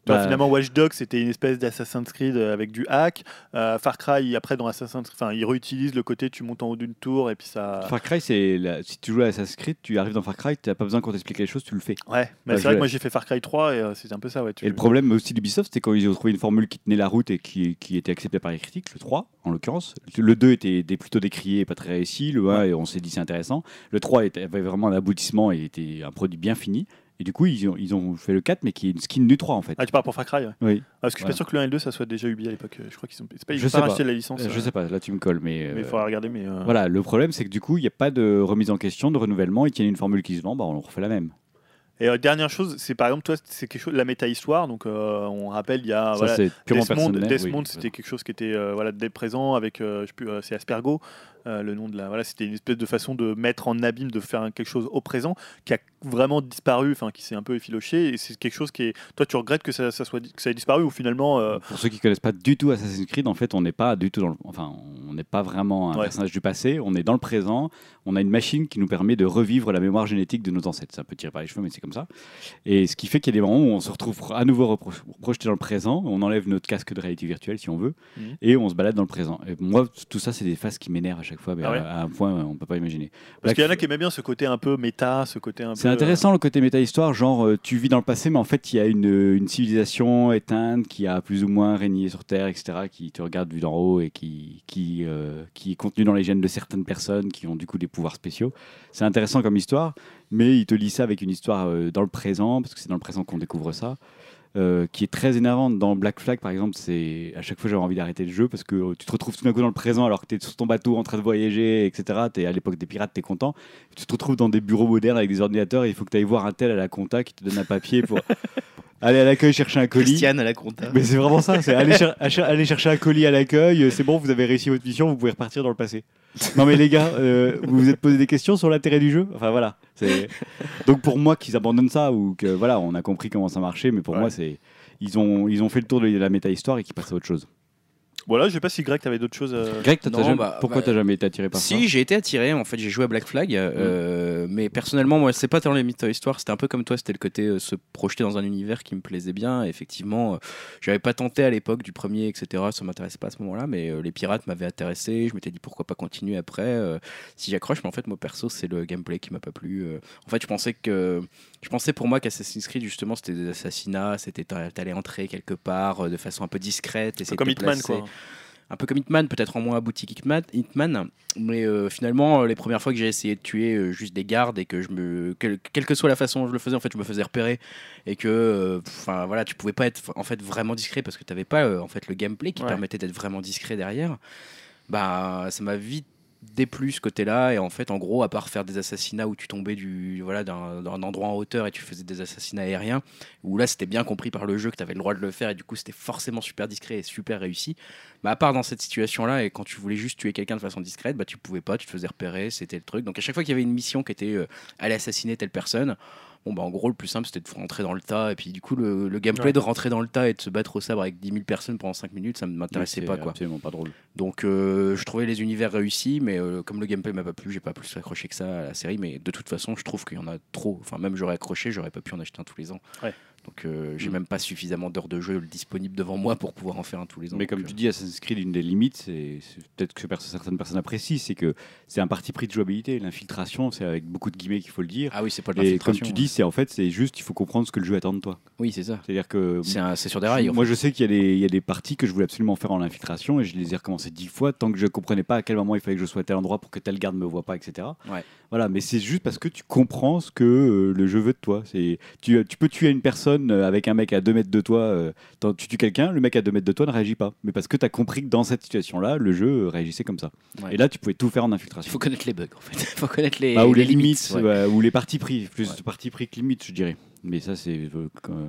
Vois, Bah, finalement, Watch Dogs, c'était une espèce d'Assassin's Creed euh, avec du hack. Euh, Far Cry, après, dans Assassin's Creed, enfin, ils réutilisent le côté tu montes en haut d'une tour et puis ça. Far Cry, c'est la- si tu joues à Assassin's Creed, tu arrives dans Far Cry, tu n'as pas besoin qu'on t'explique les choses, tu le fais. Ouais, mais Bah, c'est vrai que moi j'ai fait Far Cry 3 et euh, c'était un peu ça. Ouais, tu- Et le problème aussi d'Ubisoft, c'était quand ils ont trouvé une formule qui tenait la route et qui, qui était acceptée par les critiques, le 3 en l'occurrence. Le 2 était, était plutôt décrié et pas très réussi, le 1 et on s'est dit c'est intéressant. Le 3 était, avait vraiment un aboutissement et était un produit bien fini. Et du coup, ils ont, ils ont fait le 4, mais qui est une skin du 3 en fait. Ah, tu parles pour Far Cry ouais. Oui, Ah, Parce que je suis pas sûr que le 1 et le 2 ça soit déjà Ubi à l'époque. Je crois qu'ils pas, ils Je ont sais pas racheté la licence. Euh, je euh, sais pas, là tu me colles, mais. Mais il euh, faudra regarder. Mais Voilà, le problème c'est que du coup, il n'y a pas de remise en question, de renouvellement. Ils tiennent une formule qui se vend, bah, on refait la même. Et euh, dernière chose, c'est par exemple, toi, c'est quelque chose, la méta-histoire. Donc, euh, on rappelle, il y a Ça, voilà, c'est purement Desmond. Desmond, oui. c'était quelque chose qui était euh, voilà, dès présent avec, je sais plus, c'est Aspergo, euh, le nom de la. Voilà, c'était une espèce de façon de mettre en abîme, de faire quelque chose au présent qui a vraiment disparu, enfin, qui s'est un peu effiloché. Et c'est quelque chose qui est. Toi, tu regrettes que ça, ça soit, que ça ait disparu ou finalement. euh, Pour ceux qui connaissent pas du tout Assassin's Creed, en fait, on n'est pas du tout dans le, enfin, on n'est pas vraiment un Ouais. personnage du passé. On est dans le présent. On a une machine qui nous permet de revivre la mémoire génétique de nos ancêtres. C'est un peu tiré par les cheveux, mais c'est comme ça. Et ce qui fait qu'il y a des moments où on se retrouve à nouveau repro- projeté dans le présent. On enlève notre casque de réalité virtuelle, si on veut, Mhm. et on se balade dans le présent. Et moi, tout ça, c'est des phases qui m'énervent chaque fois, mais Ah ouais à, à un point on peut pas imaginer. Parce qu'il y en a qui aimaient bien ce côté un peu méta, ce côté un peu. c'est intéressant le côté méta-histoire, genre euh, tu vis dans le passé, mais en fait il y a une, une civilisation éteinte qui a plus ou moins régné sur Terre, etc., qui te regarde vu d'en haut et qui, qui, euh, qui est contenu dans les gènes de certaines personnes qui ont du coup des pouvoirs spéciaux. C'est intéressant comme histoire, mais il te lit ça avec une histoire euh, dans le présent, parce que c'est dans le présent qu'on découvre ça. Euh, qui est très énervante. Dans Black Flag par exemple c'est à chaque fois j'avais envie d'arrêter le jeu parce que tu te retrouves tout d'un coup dans le présent alors que tu es sur ton bateau en train de voyager etc tu à l'époque des pirates tu es content. Tu te retrouves dans des bureaux modernes avec des ordinateurs et il faut que tu ailles voir un tel à la compta qui te donne un papier pour [LAUGHS] aller à l'accueil chercher un colis. Christiane à la compta. Mais c'est vraiment ça, c'est aller, [LAUGHS] cher- aller chercher un colis à l'accueil, euh, c'est bon, vous avez réussi votre mission, vous pouvez repartir dans le passé. Non mais les gars, euh, vous vous êtes posé des questions sur l'intérêt du jeu? Enfin voilà. [LAUGHS] Donc pour moi qu'ils abandonnent ça, ou que voilà, on a compris comment ça marchait, mais pour Ouais. moi c'est... Ils ont, ils ont fait le tour de la méta-histoire et qu'ils passent à autre chose. Voilà, je sais pas si Greg, t'avais d'autres choses. euh, Greg, t'as- t'as non, jamais- bah, pourquoi bah, t'as jamais été attiré par ça Si, j'ai été attiré. En fait, j'ai joué à Black Flag. euh, Mais personnellement, moi, c'est pas tant les mythes histoire. C'était un peu comme toi. C'était le côté euh, se projeter dans un univers qui me plaisait bien. Et effectivement, euh, j'avais pas tenté à l'époque du premier, etc. Ça m'intéressait pas à ce moment-là. Mais euh, les pirates m'avaient intéressé. Je m'étais dit pourquoi pas continuer après euh, si j'accroche. Mais en fait, moi perso, c'est le gameplay qui m'a pas plu. euh. En fait, je pensais que. Je pensais pour moi qu'Assassin's Creed, justement, c'était des assassinats. C'était t'a- t'allais entrer quelque part euh, de façon un peu discrète. de comme Hitman, quoi. un peu comme Hitman, peut-être en moins abouti qu'Hitman, Hitman, mais euh, finalement, euh, les premières fois que j'ai essayé de tuer euh, juste des gardes et que je me, quelle, quelle que soit la façon dont je le faisais, en fait, je me faisais repérer et que, euh, enfin voilà, tu pouvais pas être en fait vraiment discret parce que tu n'avais pas en fait le gameplay qui Ouais. permettait d'être vraiment discret derrière. Bah, ça m'a vite déplu ce côté-là. Et en fait, en gros, à part faire des assassinats où tu tombais du voilà d'un endroit en hauteur et tu faisais des assassinats aériens, où là c'était bien compris par le jeu que tu avais le droit de le faire et du coup c'était forcément super discret et super réussi. Bah, à part dans cette situation-là, et quand tu voulais juste tuer quelqu'un de façon discrète, bah tu pouvais pas, tu te faisais repérer, c'était le truc. Donc à chaque fois qu'il y avait une mission qui était euh, aller assassiner telle personne, bon bah en gros le plus simple c'était de rentrer dans le tas et puis du coup le, le gameplay Ouais. de rentrer dans le tas et de se battre au sabre avec 10 000 personnes pendant 5 minutes, ça ne m'intéressait pas quoi. absolument pas drôle. Donc euh, je trouvais les univers réussis, mais euh, comme le gameplay m'a pas plu, j'ai pas plus accroché que ça à la série. Mais de toute façon, je trouve qu'il y en a trop. Enfin, même j'aurais accroché, j'aurais pas pu en acheter un tous les ans. Ouais. Donc euh, j'ai Mm. même pas suffisamment d'heures de jeu disponibles devant moi pour pouvoir en faire un tous les ans. Mais comme euh, tu dis, Assassin's Creed, une des limites, c'est peut-être que certaines personnes apprécient, c'est que c'est un parti pris de jouabilité. L'infiltration, c'est avec beaucoup de guillemets qu'il faut le dire. Ah oui, c'est pas de Et comme l'infiltration. tu dis, c'est en fait, c'est juste, il faut comprendre ce que le jeu attend de toi. Oui, c'est ça. C'est-à-dire que C'est sur des rails. en moi, je sais qu'il y, a des- il y a des parties que je voulais absolument faire en infiltration et je les ai recommencées dix fois tant que je comprenais pas à quel moment il fallait que je sois à tel endroit pour que tel garde me voit pas, etc. Ouais. Voilà, mais c'est juste parce que tu comprends ce que euh, le jeu veut de toi. C'est tu, tu peux tuer une personne euh, avec un mec à 2 mètres de toi. euh, tu tues quelqu'un, le mec à 2 mètres de toi ne réagit pas. Mais parce que tu as compris que dans cette situation-là, le jeu euh, réagissait comme ça. Ouais. Et là, tu pouvais tout faire en Il infiltration. faut connaître les bugs en fait. Il [LAUGHS] faut connaître les, Bah, ou les, les limites, ouais. ou les parties pris, plus Ouais. de parties pris que limites, je dirais. Mais ça, c'est euh,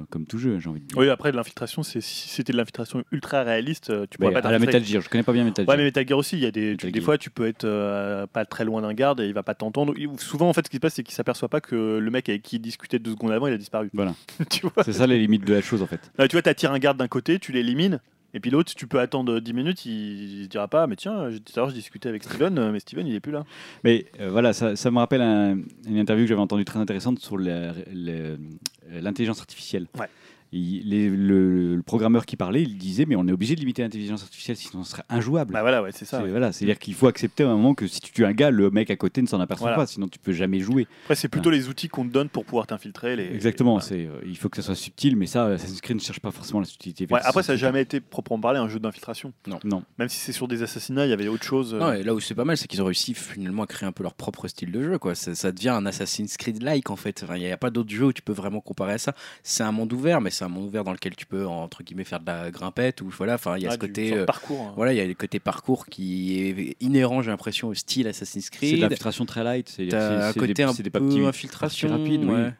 comme, tout jeu, j'ai envie de dire. Oui, après, de l'infiltration, si c'était de l'infiltration ultra réaliste, euh, tu pourrais pas à la. Metal Gear, je connais pas bien Metal Ouais, Gear. mais Metal Gear aussi, il y a des, des fois, tu peux être euh, pas très loin d'un garde et il va pas t'entendre. Souvent, en fait, ce qui se passe, c'est qu'il s'aperçoit pas que le mec avec qui il discutait deux secondes avant, il a disparu. Voilà. [LAUGHS] tu vois, C'est ça les limites de la chose en fait. Là, tu vois, t'attires un garde d'un côté, tu l'élimines. Et puis l'autre, tu peux attendre 10 minutes, il, se dira pas, mais tiens, tout à l'heure je discutais avec Steven, euh, mais Steven il est plus là. Mais euh, voilà, ça, ça me rappelle un- une interview que j'avais entendue très intéressante sur l'intelligence artificielle. Ouais. Il- les- le, le programmeur qui parlait, il disait mais on est obligé de limiter l'intelligence artificielle sinon ce serait injouable. Bah voilà, ouais, c'est ça. C'est- ouais. voilà, c'est-à-dire qu'il faut accepter à un moment que si tu tues un gars, le mec à côté ne s'en aperçoit Voilà. pas, sinon tu peux jamais jouer. Après, c'est plutôt les outils qu'on te donne pour pouvoir t'infiltrer. Les... Exactement, voilà. c'est, euh, il faut que ça soit subtil, mais ça, Assassin's Creed ne cherche pas forcément la subtilité. Ouais, après, ça n'a jamais été proprement parlé un jeu d'infiltration. Non. Même si c'est sur des assassinats, il y avait autre chose. euh, Non, et là où c'est pas mal, c'est qu'ils ont réussi finalement à créer un peu leur propre style de jeu. Quoi. Ça, ça devient un Assassin's Creed-like en fait. Il n'y a, pas d'autre jeu où tu peux vraiment comparer à ça. C'est un monde ouvert, mais c'est un monde ouvert dans lequel tu peux, entre guillemets, faire de la grimpette. Ou voilà, enfin, il y a ah, ce côté. euh, parcours. hein. voilà, il y a le côté parcours qui est inhérent, j'ai l'impression, au style Assassin's C'est de Creed. l'infiltration très light. C'est, un côté des, un peu petits- infiltration parties rapides, oui. ouais.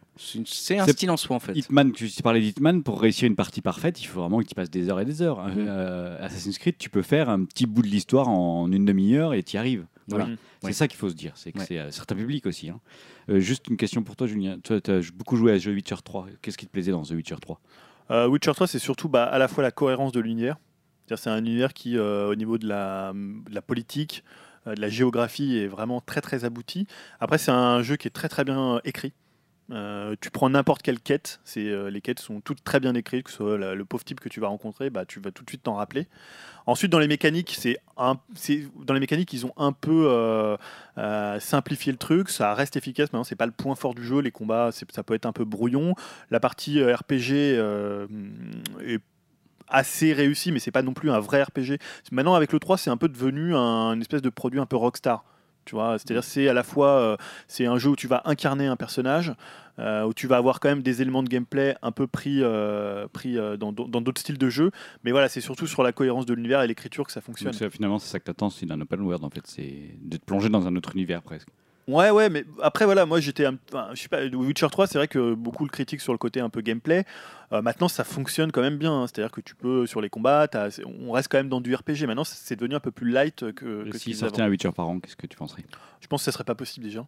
C'est un style en soi en fait. Hitman, tu, parlais d'Hitman, pour réussir une partie parfaite, il faut vraiment que tu passes des heures et des heures. Mhm. Euh, Assassin's Creed, tu peux faire un petit bout de l'histoire en une demi-heure et tu y arrives. Voilà. Oui. C'est Ouais. ça qu'il faut se dire, c'est que Ouais. c'est un certain public aussi. hein. Euh, juste une question pour toi, Julien. Toi, tu as beaucoup joué à The Witcher 3. Qu'est-ce qui te plaisait dans The Witcher 3 Euh, Witcher 3, c'est surtout bah, à la fois la cohérence de l'univers. C'est un univers qui, euh, au niveau de la, de la politique, de la géographie, est vraiment très très abouti. Après, c'est un jeu qui est très très bien écrit. Euh, tu prends n'importe quelle quête, euh, les quêtes sont toutes très bien écrites, que ce soit le pauvre type que tu vas rencontrer, bah, tu vas tout de suite t'en rappeler. Ensuite, dans les mécaniques, c'est dans les mécaniques, ils ont un peu euh, simplifié le truc. Ça reste efficace. Maintenant, c'est pas le point fort du jeu. Les combats, ça peut être un peu brouillon. La partie RPG est assez réussie, mais c'est pas non plus un vrai RPG. Maintenant, avec le 3, c'est un peu devenu un une espèce de produit un peu rockstar. Tu vois, c'est-à-dire c'est à la fois euh, c'est un jeu où tu vas incarner un personnage, euh, où tu vas avoir quand même des éléments de gameplay un peu pris, euh, pris dans d'autres styles de jeu. Mais voilà, c'est surtout sur la cohérence de l'univers et l'écriture que ça fonctionne. Donc, Finalement, c'est ça que tu attends, c'est d'un open world en fait, c'est de te plonger dans un autre univers presque. Ouais, ouais, mais après, voilà, moi j'étais. un- enfin, je sais pas, Witcher 3, c'est vrai que beaucoup le critiquent sur le côté un peu gameplay. Euh, maintenant, ça fonctionne quand même bien. hein. C'est-à-dire que tu peux, sur les combats, t'as- on reste quand même dans du RPG. Maintenant, c'est devenu un peu plus light que, que ce S'il qu'ils sortait avaient. un Witcher par an, qu'est-ce que tu penserais? Je pense que ça serait pas possible déjà.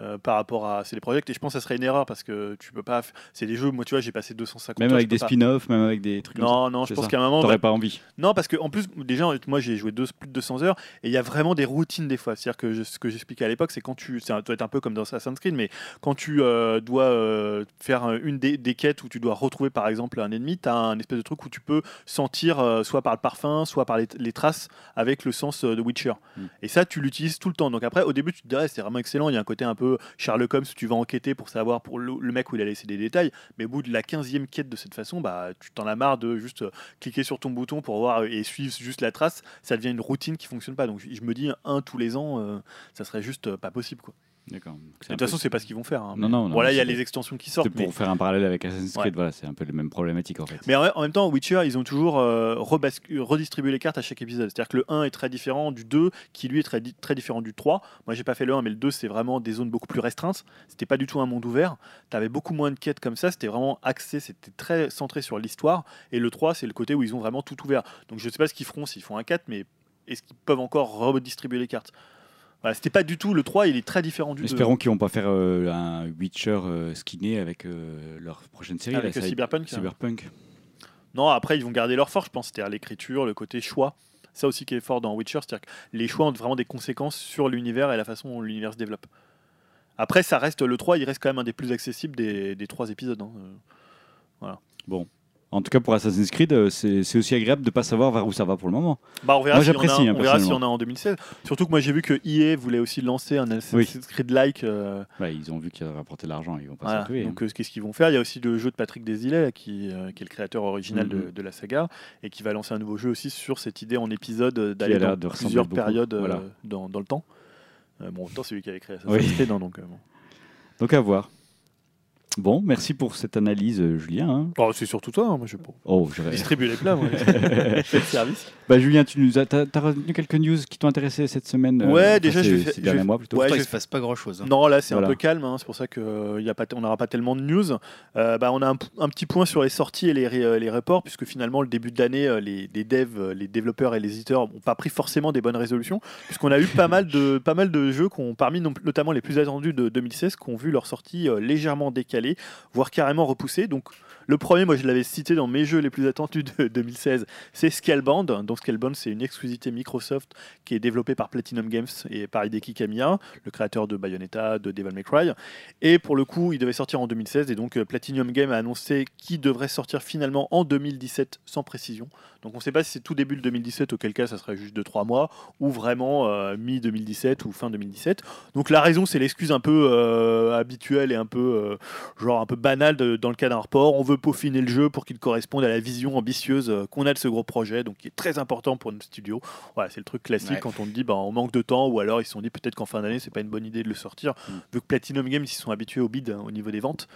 Euh, par rapport à c'est les projets et je pense que ça serait une erreur parce que tu peux pas c'est des jeux moi tu vois j'ai passé 250 Même heures, avec des pas. spin-offs, même avec des trucs non non je C'est pense qu'à un moment T'aurais bah, pas envie. non, parce que en plus, déjà, moi j'ai joué deux- plus de 200 heures et il y a vraiment des routines des fois. C'est-à-dire que je- ce que j'expliquais à l'époque, c'est quand tu. Ça doit être un peu comme dans Assassin's Creed, mais quand tu euh, dois euh, faire une des, des quêtes où tu dois retrouver par exemple un ennemi, tu as un espèce de truc où tu peux sentir soit par le parfum, soit par les, les traces avec le sens de Witcher. Mm. Et ça, tu l'utilises tout le temps. Donc après, au début, tu te dirais, c'est vraiment excellent. Il y a un côté un peu Sherlock Holmes tu vas enquêter pour savoir pour le, mec où il a laissé des détails. Mais au bout de la 15e quête de cette façon, bah, tu t'en as marre de juste euh, cliquer sur ton bouton pour voir et suivre juste la trace. Ça devient une routine qui fonctionne pas. Donc je je me dis, un tous les ans, euh, ça serait juste euh, pas possible. Quoi. D'accord. De toute façon, peu- c'est pas ce qu'ils vont faire. hein. Non, non, non, Voilà, il y a les extensions qui c'est sortent. pour mais- faire un parallèle avec Assassin's Creed, Ouais. voilà, c'est un peu les mêmes problématiques en fait. Mais en, même temps, Witcher, ils ont toujours euh, redistribué les cartes à chaque épisode. C'est-à-dire que le 1 est très différent du 2, qui lui est très, di- très différent du 3. Moi, j'ai pas fait le 1, mais le 2, c'est vraiment des zones beaucoup plus restreintes. C'était pas du tout un monde ouvert. Tu avais beaucoup moins de quêtes comme ça. C'était vraiment axé, c'était très centré sur l'histoire. Et le 3, c'est le côté où ils ont vraiment tout ouvert. Donc, je sais pas ce qu'ils feront s'ils font un 4, mais est-ce qu'ils peuvent encore redistribuer les cartes? Voilà, C'était pas du tout. Le 3, il est très différent du 2. Espérons qu'ils vont pas faire euh, un Witcher euh, skinné avec euh, leur prochaine série. Avec là, ça- Cyberpunk. Cyberpunk. Non, après, ils vont garder leur force, je pense. C'est-à-dire l'écriture, le côté choix. Ça aussi qui est fort dans Witcher, c'est-à-dire que les choix ont vraiment des conséquences sur l'univers et la façon dont l'univers se développe. Après, ça reste le 3, il reste quand même un des plus accessibles des, des trois épisodes. hein. Euh, En tout cas, pour Assassin's Creed, euh, c'est aussi agréable de pas savoir vers où ça va pour le moment. Bah, on verra Moi, a- j'apprécie, hein, on verra a en 2016. Surtout que moi j'ai vu que EA voulait aussi lancer un Assassin's Creed-like. euh, Ouais, ils ont vu qu'il a rapporté de l'argent, ils vont pas Voilà. s'en tuer. Donc, euh, qu'est-ce qu'ils vont faire? Il y a aussi le jeu de Patrick Desilets, qui, euh, qui est le créateur original de, Mhm. de la saga, et qui va lancer un nouveau jeu aussi sur cette idée en épisode euh, d'aller dans de plusieurs périodes euh, Voilà. dans, dans le temps. Euh, bon, en même temps, c'est lui qui avait créé Oui. Assassin's Creed, hein, donc euh, bon. Donc à voir. Bon, merci pour cette analyse, euh, Julien. hein. Oh, c'est surtout toi, hein, moi je Oh, je distribuer les plats, moi. [LAUGHS] Fais le service. Bah, Julien, tu nous as, t'as, t'as retenu quelques news qui t'ont intéressé cette semaine euh, Ouais, déjà, je vais ces derniers je mois plutôt. Ouais, Pourtant, je il se passe pas grand chose. Non, là c'est Voilà. un peu calme, hein, c'est pour ça qu'on n'aura pas tellement de news. Euh, bah, on a un, petit point sur les sorties et les, euh, les reports, puisque finalement, le début de l'année, euh, les, les devs, euh, les développeurs et les éditeurs n'ont pas pris forcément des bonnes résolutions, puisqu'on a eu pas mal de, pas mal de jeux, qu'on, parmi non- notamment les plus attendus de 2016, qui ont vu leur sortie euh, légèrement décalée, voire carrément repoussée. Donc, le premier, moi je l'avais cité dans mes jeux les plus attendus de [LAUGHS] 2016, c'est Scalebound. Donc Scalebound, c'est une exclusivité Microsoft qui est développée par Platinum Games et par Hideki Kamiya, le créateur de Bayonetta, de Devil May Cry. Et pour le coup, il devait sortir en 2016 et donc euh, Platinum Games a annoncé qu'il devrait sortir finalement en 2017 sans précision. Donc on ne sait pas si c'est tout début de 2017, auquel cas ça serait juste de 3 mois, ou vraiment euh, mi-2017 ou fin 2017. Donc la raison, c'est l'excuse un peu euh, habituelle et un peu euh, genre un peu banale de- dans le cas d'un report. On veut peaufiner le jeu pour qu'il corresponde à la vision ambitieuse qu'on a de ce gros projet, donc qui est très important pour notre studio. Voilà, c'est le truc classique Ouais. quand on dit bah, on manque de temps, ou alors ils se sont dit peut-être qu'en fin d'année c'est pas une bonne idée de le sortir, Mm. vu que Platinum Games ils se sont habitués au bid hein, au niveau des ventes.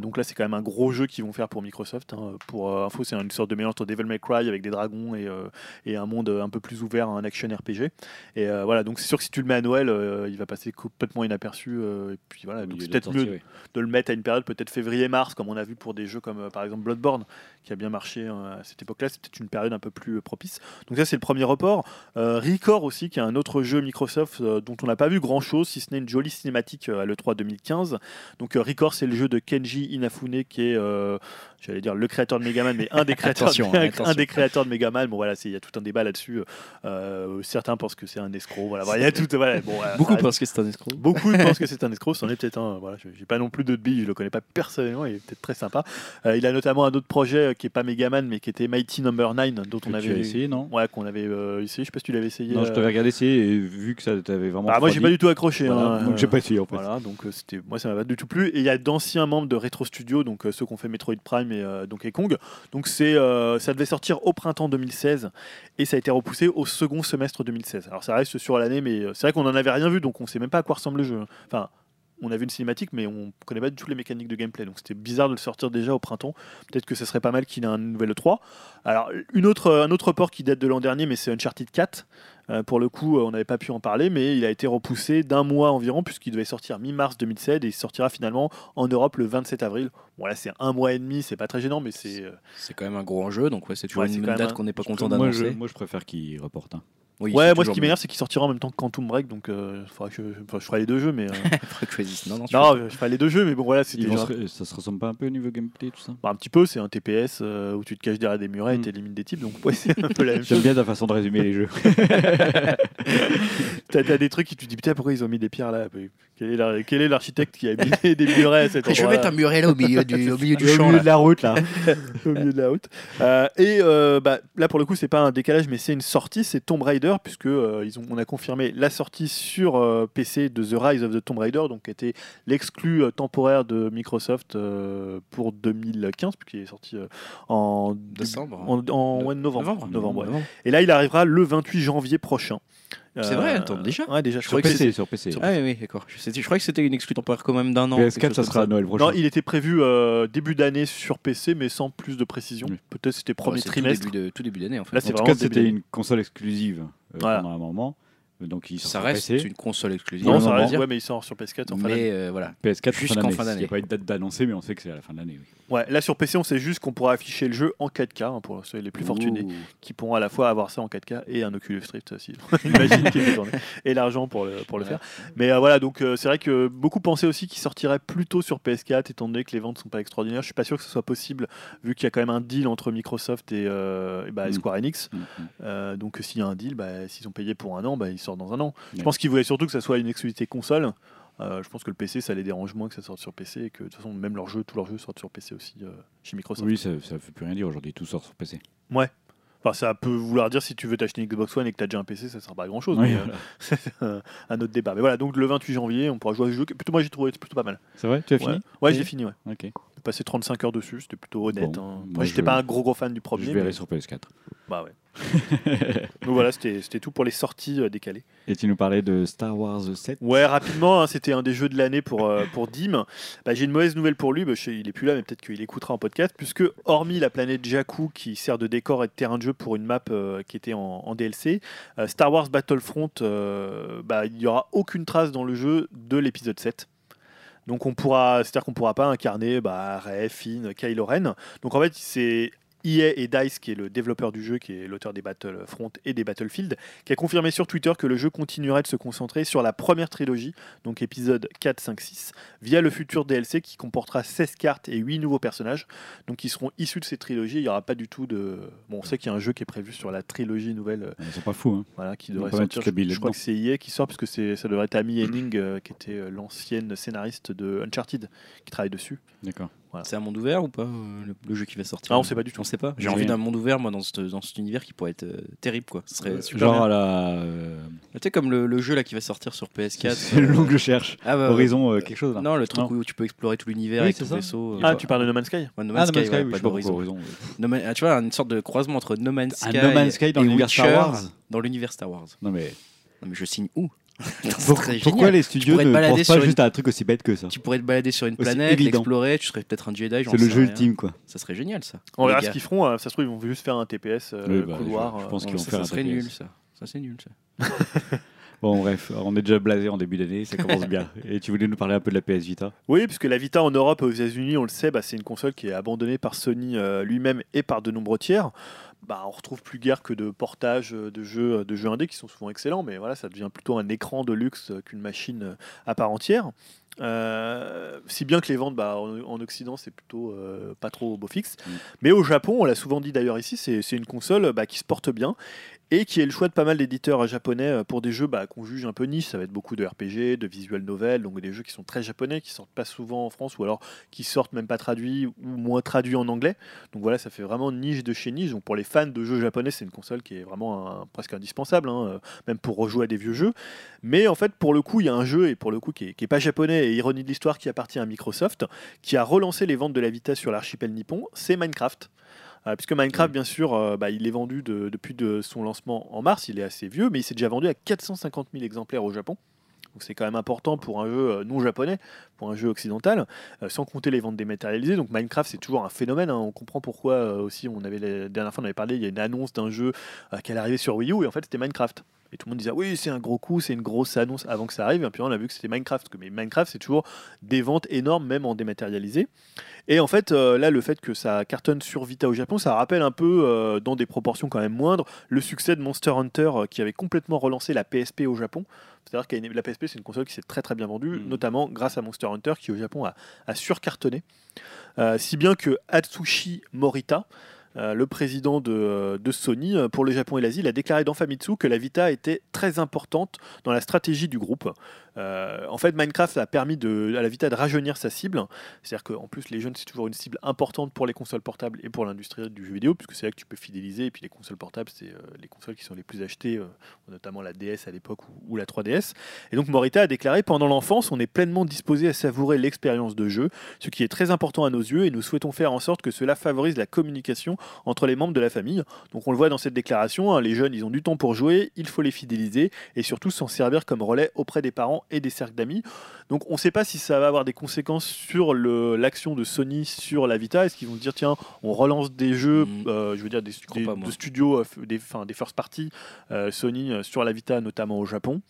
Donc là c'est quand même un gros jeu qu'ils vont faire pour Microsoft. hein. Pour info, c'est une sorte de mélange entre Devil May Cry avec des dragons et, euh, et un monde un peu plus ouvert, un action RPG. Et euh, voilà, donc c'est sûr que si tu le mets à Noël, euh, il va passer complètement inaperçu. et puis voilà, Au donc c'est peut-être mieux ouais. de le mettre à une période peut-être février-mars, comme on a vu pour des jeux comme par exemple Bloodborne, qui a bien marché euh, à cette époque-là. C'est peut-être une période un peu plus euh, propice. Donc ça, c'est le premier report. Euh, Record aussi, qui est un autre jeu Microsoft euh, dont on n'a pas vu grand-chose, si ce n'est une jolie cinématique à l'E3 2015. Donc Record, c'est le jeu de Kenji Inafune, qui est, j'allais dire, le créateur de Megaman, mais un des [LAUGHS] créateurs, Attention, de, attention. un des créateurs de Megaman. Bon voilà, il y a tout un débat là-dessus. Certains pensent que c'est un escroc. Voilà, il y a tout. Voilà, bon, Beaucoup pensent que c'est un escroc. Beaucoup [LAUGHS] pensent que c'est un escroc, c'en est peut-être un. Voilà, j'ai pas non plus de billes, je le connais pas personnellement, il est peut-être très sympa. Il a notamment un autre projet euh, qui est pas Megaman, mais qui était Mighty Number 9, dont Que on tu avait as essayé, non Ouais, qu'on avait euh, essayé. Je sais pas si tu l'avais essayé. Non, je euh, t'avais regardé essayer et vu que ça t'avait vraiment. bah, moi, j'ai pas du tout accroché. voilà, hein, donc j'ai pas essayé en fait. Voilà, donc c'était moi ça m'a pas du tout plu. Et il y a d'anciens membres de Retro Studio, donc ceux qui ont fait Metroid Prime et Donkey Kong. Donc c'est ça devait sortir au printemps 2016 et ça a été repoussé au second semestre 2016. Alors ça reste sur l'année, mais c'est vrai qu'on en avait rien vu, donc on sait même pas à quoi ressemble le jeu. Enfin. On a vu une cinématique, mais on connaît pas du tout les mécaniques de gameplay. Donc c'était bizarre de le sortir déjà au printemps. Peut-être que ce serait pas mal qu'il ait un nouvel 3. Alors, une autre, un autre report qui date de l'an dernier, mais c'est Uncharted 4. Euh, pour le coup, euh, on n'avait pas pu en parler, mais il a été repoussé d'un mois environ, puisqu'il devait sortir mi-mars 2007 et il sortira finalement en Europe le 27 avril. Bon, là, c'est un mois et demi, c'est pas très gênant, mais c'est. euh, C'est quand même un gros enjeu, donc ouais, c'est toujours Ouais, une date un- qu'on n'est pas content moi, d'annoncer. moi, je préfère qu'il reporte. hein. Oui, ouais, moi, ce qui m'énerve, c'est qu'il sortira en même temps que Quantum Break, donc euh, faudra que je, enfin, je ferai les deux jeux, mais. euh, [LAUGHS] Faudrait que je choisisse. Non, non, je ferai les deux jeux, mais bon, voilà, c'était genre- se- Ça se ressemble pas un peu au niveau gameplay tout ça? Bah, un petit peu, c'est un TPS euh, où tu te caches derrière des murets et Mm. t'élimines des types, donc ouais, c'est un peu la même J'aime bien ta façon de résumer les jeux. [LAUGHS] T'as t'as des trucs qui tu te dis putain pourquoi ils ont mis des pierres là? Quel est la- quel est l'architecte qui a mis [LAUGHS] des murets à cet endroit Je vais mettre un muret là au milieu du, au milieu du Au champ. milieu là. de la route là. au milieu de la route. Euh, et euh, bah, là, pour le coup, c'est pas un décalage, mais c'est une sortie. C'est Tomb Raider, puisque euh, ils ont, on a confirmé la sortie sur euh, PC de The Rise of the Tomb Raider, donc qui était l'exclu euh, temporaire de Microsoft euh, pour 2015, puisqu'il est sorti euh, en Décembre. En, en- ouais, novembre. Novembre. Novembre, ouais. Novembre. Et là, il arrivera le 28 janvier prochain. C'est vrai, attends, déjà Ouais, déjà. Je que que PC, sur PC. Ah oui, oui, d'accord. Je, sais- je croyais que c'était une exclue temporaire quand même d'un an. quelque PS4, chose ça sera à Noël prochain. Non, il était prévu euh, début d'année sur PC, mais sans plus de précision. Oui. Peut-être c'était premier c'est tout trimestre. début de- Tout début d'année en fait. Là, En c'est tout cas, c'était une console exclusive Voilà. pendant un moment. Donc, il ça reste PC. une console exclusive. Non, on ça reste, dire. ouais, mais il sort sur PS4 en fin d'année. mais euh, voilà. PS4 Jusqu'en fin d'année. Il n'y a pas une date d'annoncer, mais on sait que c'est à la fin de l'année. oui. Ouais, là sur PC, on sait juste qu'on pourra afficher le jeu en 4K hein, pour ceux les plus fortunés Ouh. qui pourront à la fois avoir ça en 4K et un Oculus Rift aussi. [LAUGHS] Imagine [LAUGHS] et l'argent pour le, pour le Ouais. faire. Mais euh, voilà, donc euh, c'est vrai que beaucoup pensaient aussi qu'il sortirait plus tôt sur PS4 étant donné que les ventes sont pas extraordinaires. Je suis pas sûr que ce soit possible vu qu'il y a quand même un deal entre Microsoft et, euh, et bah, Mm. Square Enix. Mm, mm. Euh, donc s'il y a un deal, bah, s'ils ont payé pour un an, bah, ils sortent dans un an. Je Ouais. pense qu'ils voulaient surtout que ça soit une exclusivité console. Euh, je pense que le PC, ça les dérange moins que ça sorte sur PC et que de toute façon, même leurs jeux, tous leurs jeux sortent sur PC aussi euh, chez Microsoft. Oui, ça ne veut plus rien dire aujourd'hui. Tout sort sur PC. Enfin, ça peut vouloir dire si tu veux t'acheter une Xbox One et que tu as déjà un PC, ça sert pas à grand chose. Oui, mais, euh, [LAUGHS] voilà. un, autre débat. Mais voilà, donc le 28 janvier, on pourra jouer à ce jeu. que- Plutôt, moi, j'ai trouvé plutôt pas mal. C'est vrai? Tu as Ouais, fini? Ouais Oui. l'ai fini. Ouais. Ok. J'ai passé 35 heures dessus, c'était plutôt honnête. Bon, hein. moi, Après, j'étais je- pas un gros gros fan du premier. Je verrai mais- sur PS4. Bah ouais. [LAUGHS] donc voilà, c'était tout pour les sorties euh, décalées. Et tu nous parlais de Star Wars 7 Ouais, rapidement, hein, c'était un des jeux de l'année pour, euh, pour Dim. Bah, J'ai une mauvaise nouvelle pour lui, bah, je sais, il est plus là, mais peut-être qu'il écoutera en podcast, puisque hormis la planète Jakku qui sert de décor et de terrain de jeu pour une map euh, qui était en, en DLC, Star Wars Battlefront, bah, il n'y aura aucune trace dans le jeu de l'épisode 7. Donc on pourra, c'est-à-dire qu'on pourra pas incarner bah, Rey, Finn, Kylo Ren. Donc en fait, c'est EA et DICE, qui est le développeur du jeu, qui est l'auteur des Battlefront et des Battlefield, qui a confirmé sur Twitter que le jeu continuerait de se concentrer sur la première trilogie, donc épisode 4, 5, 6, via le futur DLC qui comportera 16 cartes et 8 nouveaux personnages, donc qui seront issus de ces trilogies. Il n'y aura pas du tout de... Bon, on sait qu'il y a un jeu qui est prévu sur la trilogie nouvelle, euh, Ils sont pas fous. Hein. voilà, qui devrait sortir. Je, je crois que c'est EA qui sort, parce que ça devrait être Amy Henning, euh, qui était euh, l'ancienne scénariste de Uncharted, qui travaille dessus. D'accord. C'est un monde ouvert ou pas euh, le, le jeu qui va sortir Ah, on sait pas du tout. On sait pas. J'ai envie d'un monde ouvert moi dans, ce- dans cet univers qui pourrait être euh, terrible quoi. Ce serait super Genre bien. à la. euh, Tu sais comme le, le jeu là qui va sortir sur PS4. C'est le euh, nom que je cherche. Ah bah, Horizon euh, quelque chose là. Non, le truc Non. où tu peux explorer tout l'univers Oui, avec ton ça. vaisseau. euh, Ah, tu parles de No Man's Sky ouais, No Ah, Man's No Man's Sky, Sky, ouais, oui, pas d'Horizon. Horizon. No Man- ah, tu vois, une sorte de croisement entre No Man's Sky, No Man's Sky dans et l'univers Star Wars Dans l'univers Star Wars. Non mais. Non, mais je signe où? [LAUGHS] Pour- pourquoi génial. les studios ne pensent pas juste à un truc aussi bête que ça Tu pourrais te balader sur une Aussi planète, évident. l'explorer, tu serais peut-être un Jedi. C'est le jeu rien. ultime quoi. Ça serait génial ça. On verra ce qu'ils feront. euh, Ça se trouve, ils vont juste faire un TPS euh, Oui, bah, couloir. je- je euh, pense qu'ils vont ça, faire ça un serait TPS. nul ça. Ça c'est nul ça. [LAUGHS] Bon bref, on est déjà blasé en début d'année, ça commence bien. [LAUGHS] Et tu voulais nous parler un peu de la PS Vita Oui, puisque la Vita en Europe et aux États-Unis, on le sait, bah, c'est une console qui est abandonnée par Sony euh, lui-même et par de nombreux tiers. Bah, on retrouve plus guère que de portages euh, de jeux, de jeux indés qui sont souvent excellents, mais voilà, ça devient plutôt un écran de luxe euh, qu'une machine euh, à part entière. Euh, si bien que les ventes bah, en, en Occident, c'est plutôt euh, pas trop au beau fixe. Mm. Mais au Japon, on l'a souvent dit d'ailleurs ici, c'est c'est une console bah, qui se porte bien et qui est le choix de pas mal d'éditeurs japonais euh, pour des jeux bah, qu'on juge un peu niche. Ça va être beaucoup de RPG, de visual novel, donc des jeux qui sont très japonais, qui sortent pas souvent en France ou alors qui sortent même pas traduits ou moins traduits en anglais. Donc voilà, ça fait vraiment niche de chez niche. Donc pour les fans de jeux japonais, c'est une console qui est vraiment presque indispensable, hein, euh, même pour rejouer à des vieux jeux. Mais en fait, pour le coup, il y a un jeu, et pour le coup, qui est, qui est pas japonais, et ironie de l'histoire, qui appartient à Microsoft, qui a relancé les ventes de la Vita sur l'archipel nippon, c'est Minecraft. Euh, puisque Minecraft, bien sûr, euh, bah, il est vendu de- depuis de son lancement en mars, il est assez vieux, mais il s'est déjà vendu à 450 000 exemplaires au Japon. Donc c'est quand même important pour un jeu euh, non japonais, pour un jeu occidental, euh, sans compter les ventes dématérialisées. Donc Minecraft, c'est toujours un phénomène. hein. On comprend pourquoi euh, aussi, on avait la dernière fois, on avait parlé, il y a une annonce d'un jeu euh, qui allait arriver sur Wii U, et en fait, c'était Minecraft. Et tout le monde disait oui, c'est un gros coup, c'est une grosse annonce avant que ça arrive. Et puis on a vu que c'était Minecraft. Mais Minecraft, c'est toujours des ventes énormes, même en dématérialisé. Et en fait, euh, là, le fait que ça cartonne sur Vita au Japon, ça rappelle un peu, euh, dans des proportions quand même moindres, le succès de Monster Hunter euh, qui avait complètement relancé la PSP au Japon. C'est-à-dire que la PSP, c'est une console qui s'est très très bien vendue, Mhm. notamment grâce à Monster Qui au Japon a, surcartonné. Euh, si bien que Atsushi Morita, euh, le président de, Sony euh, pour le Japon et l'Asie, a déclaré dans Famitsu que la Vita était très importante dans la stratégie du groupe. Euh, en fait, Minecraft a permis à la Vita de rajeunir sa cible. C'est-à-dire qu'en plus, les jeunes, c'est toujours une cible importante pour les consoles portables et pour l'industrie du jeu vidéo, puisque c'est là que tu peux fidéliser. Et puis les consoles portables, c'est euh, les consoles qui sont les plus achetées, euh, notamment la DS à l'époque ou, ou la 3DS. Et donc Morita a déclaré Pendant l'enfance, on est pleinement disposé à savourer l'expérience de jeu, ce qui est très important à nos yeux, et nous souhaitons faire en sorte que cela favorise la communication entre les membres de la famille. Donc on le voit dans cette déclaration, hein, les jeunes, ils ont du temps pour jouer, il faut les fidéliser et surtout s'en servir comme relais auprès des parents et des cercles d'amis. Donc on ne sait pas si ça va avoir des conséquences sur l'action de Sony sur la Vita. Est-ce qu'ils vont dire, tiens, on relance des jeux, Mhm. euh, je veux dire des, pas, studios, euh, des, first party euh, Sony sur la Vita, notamment au Japon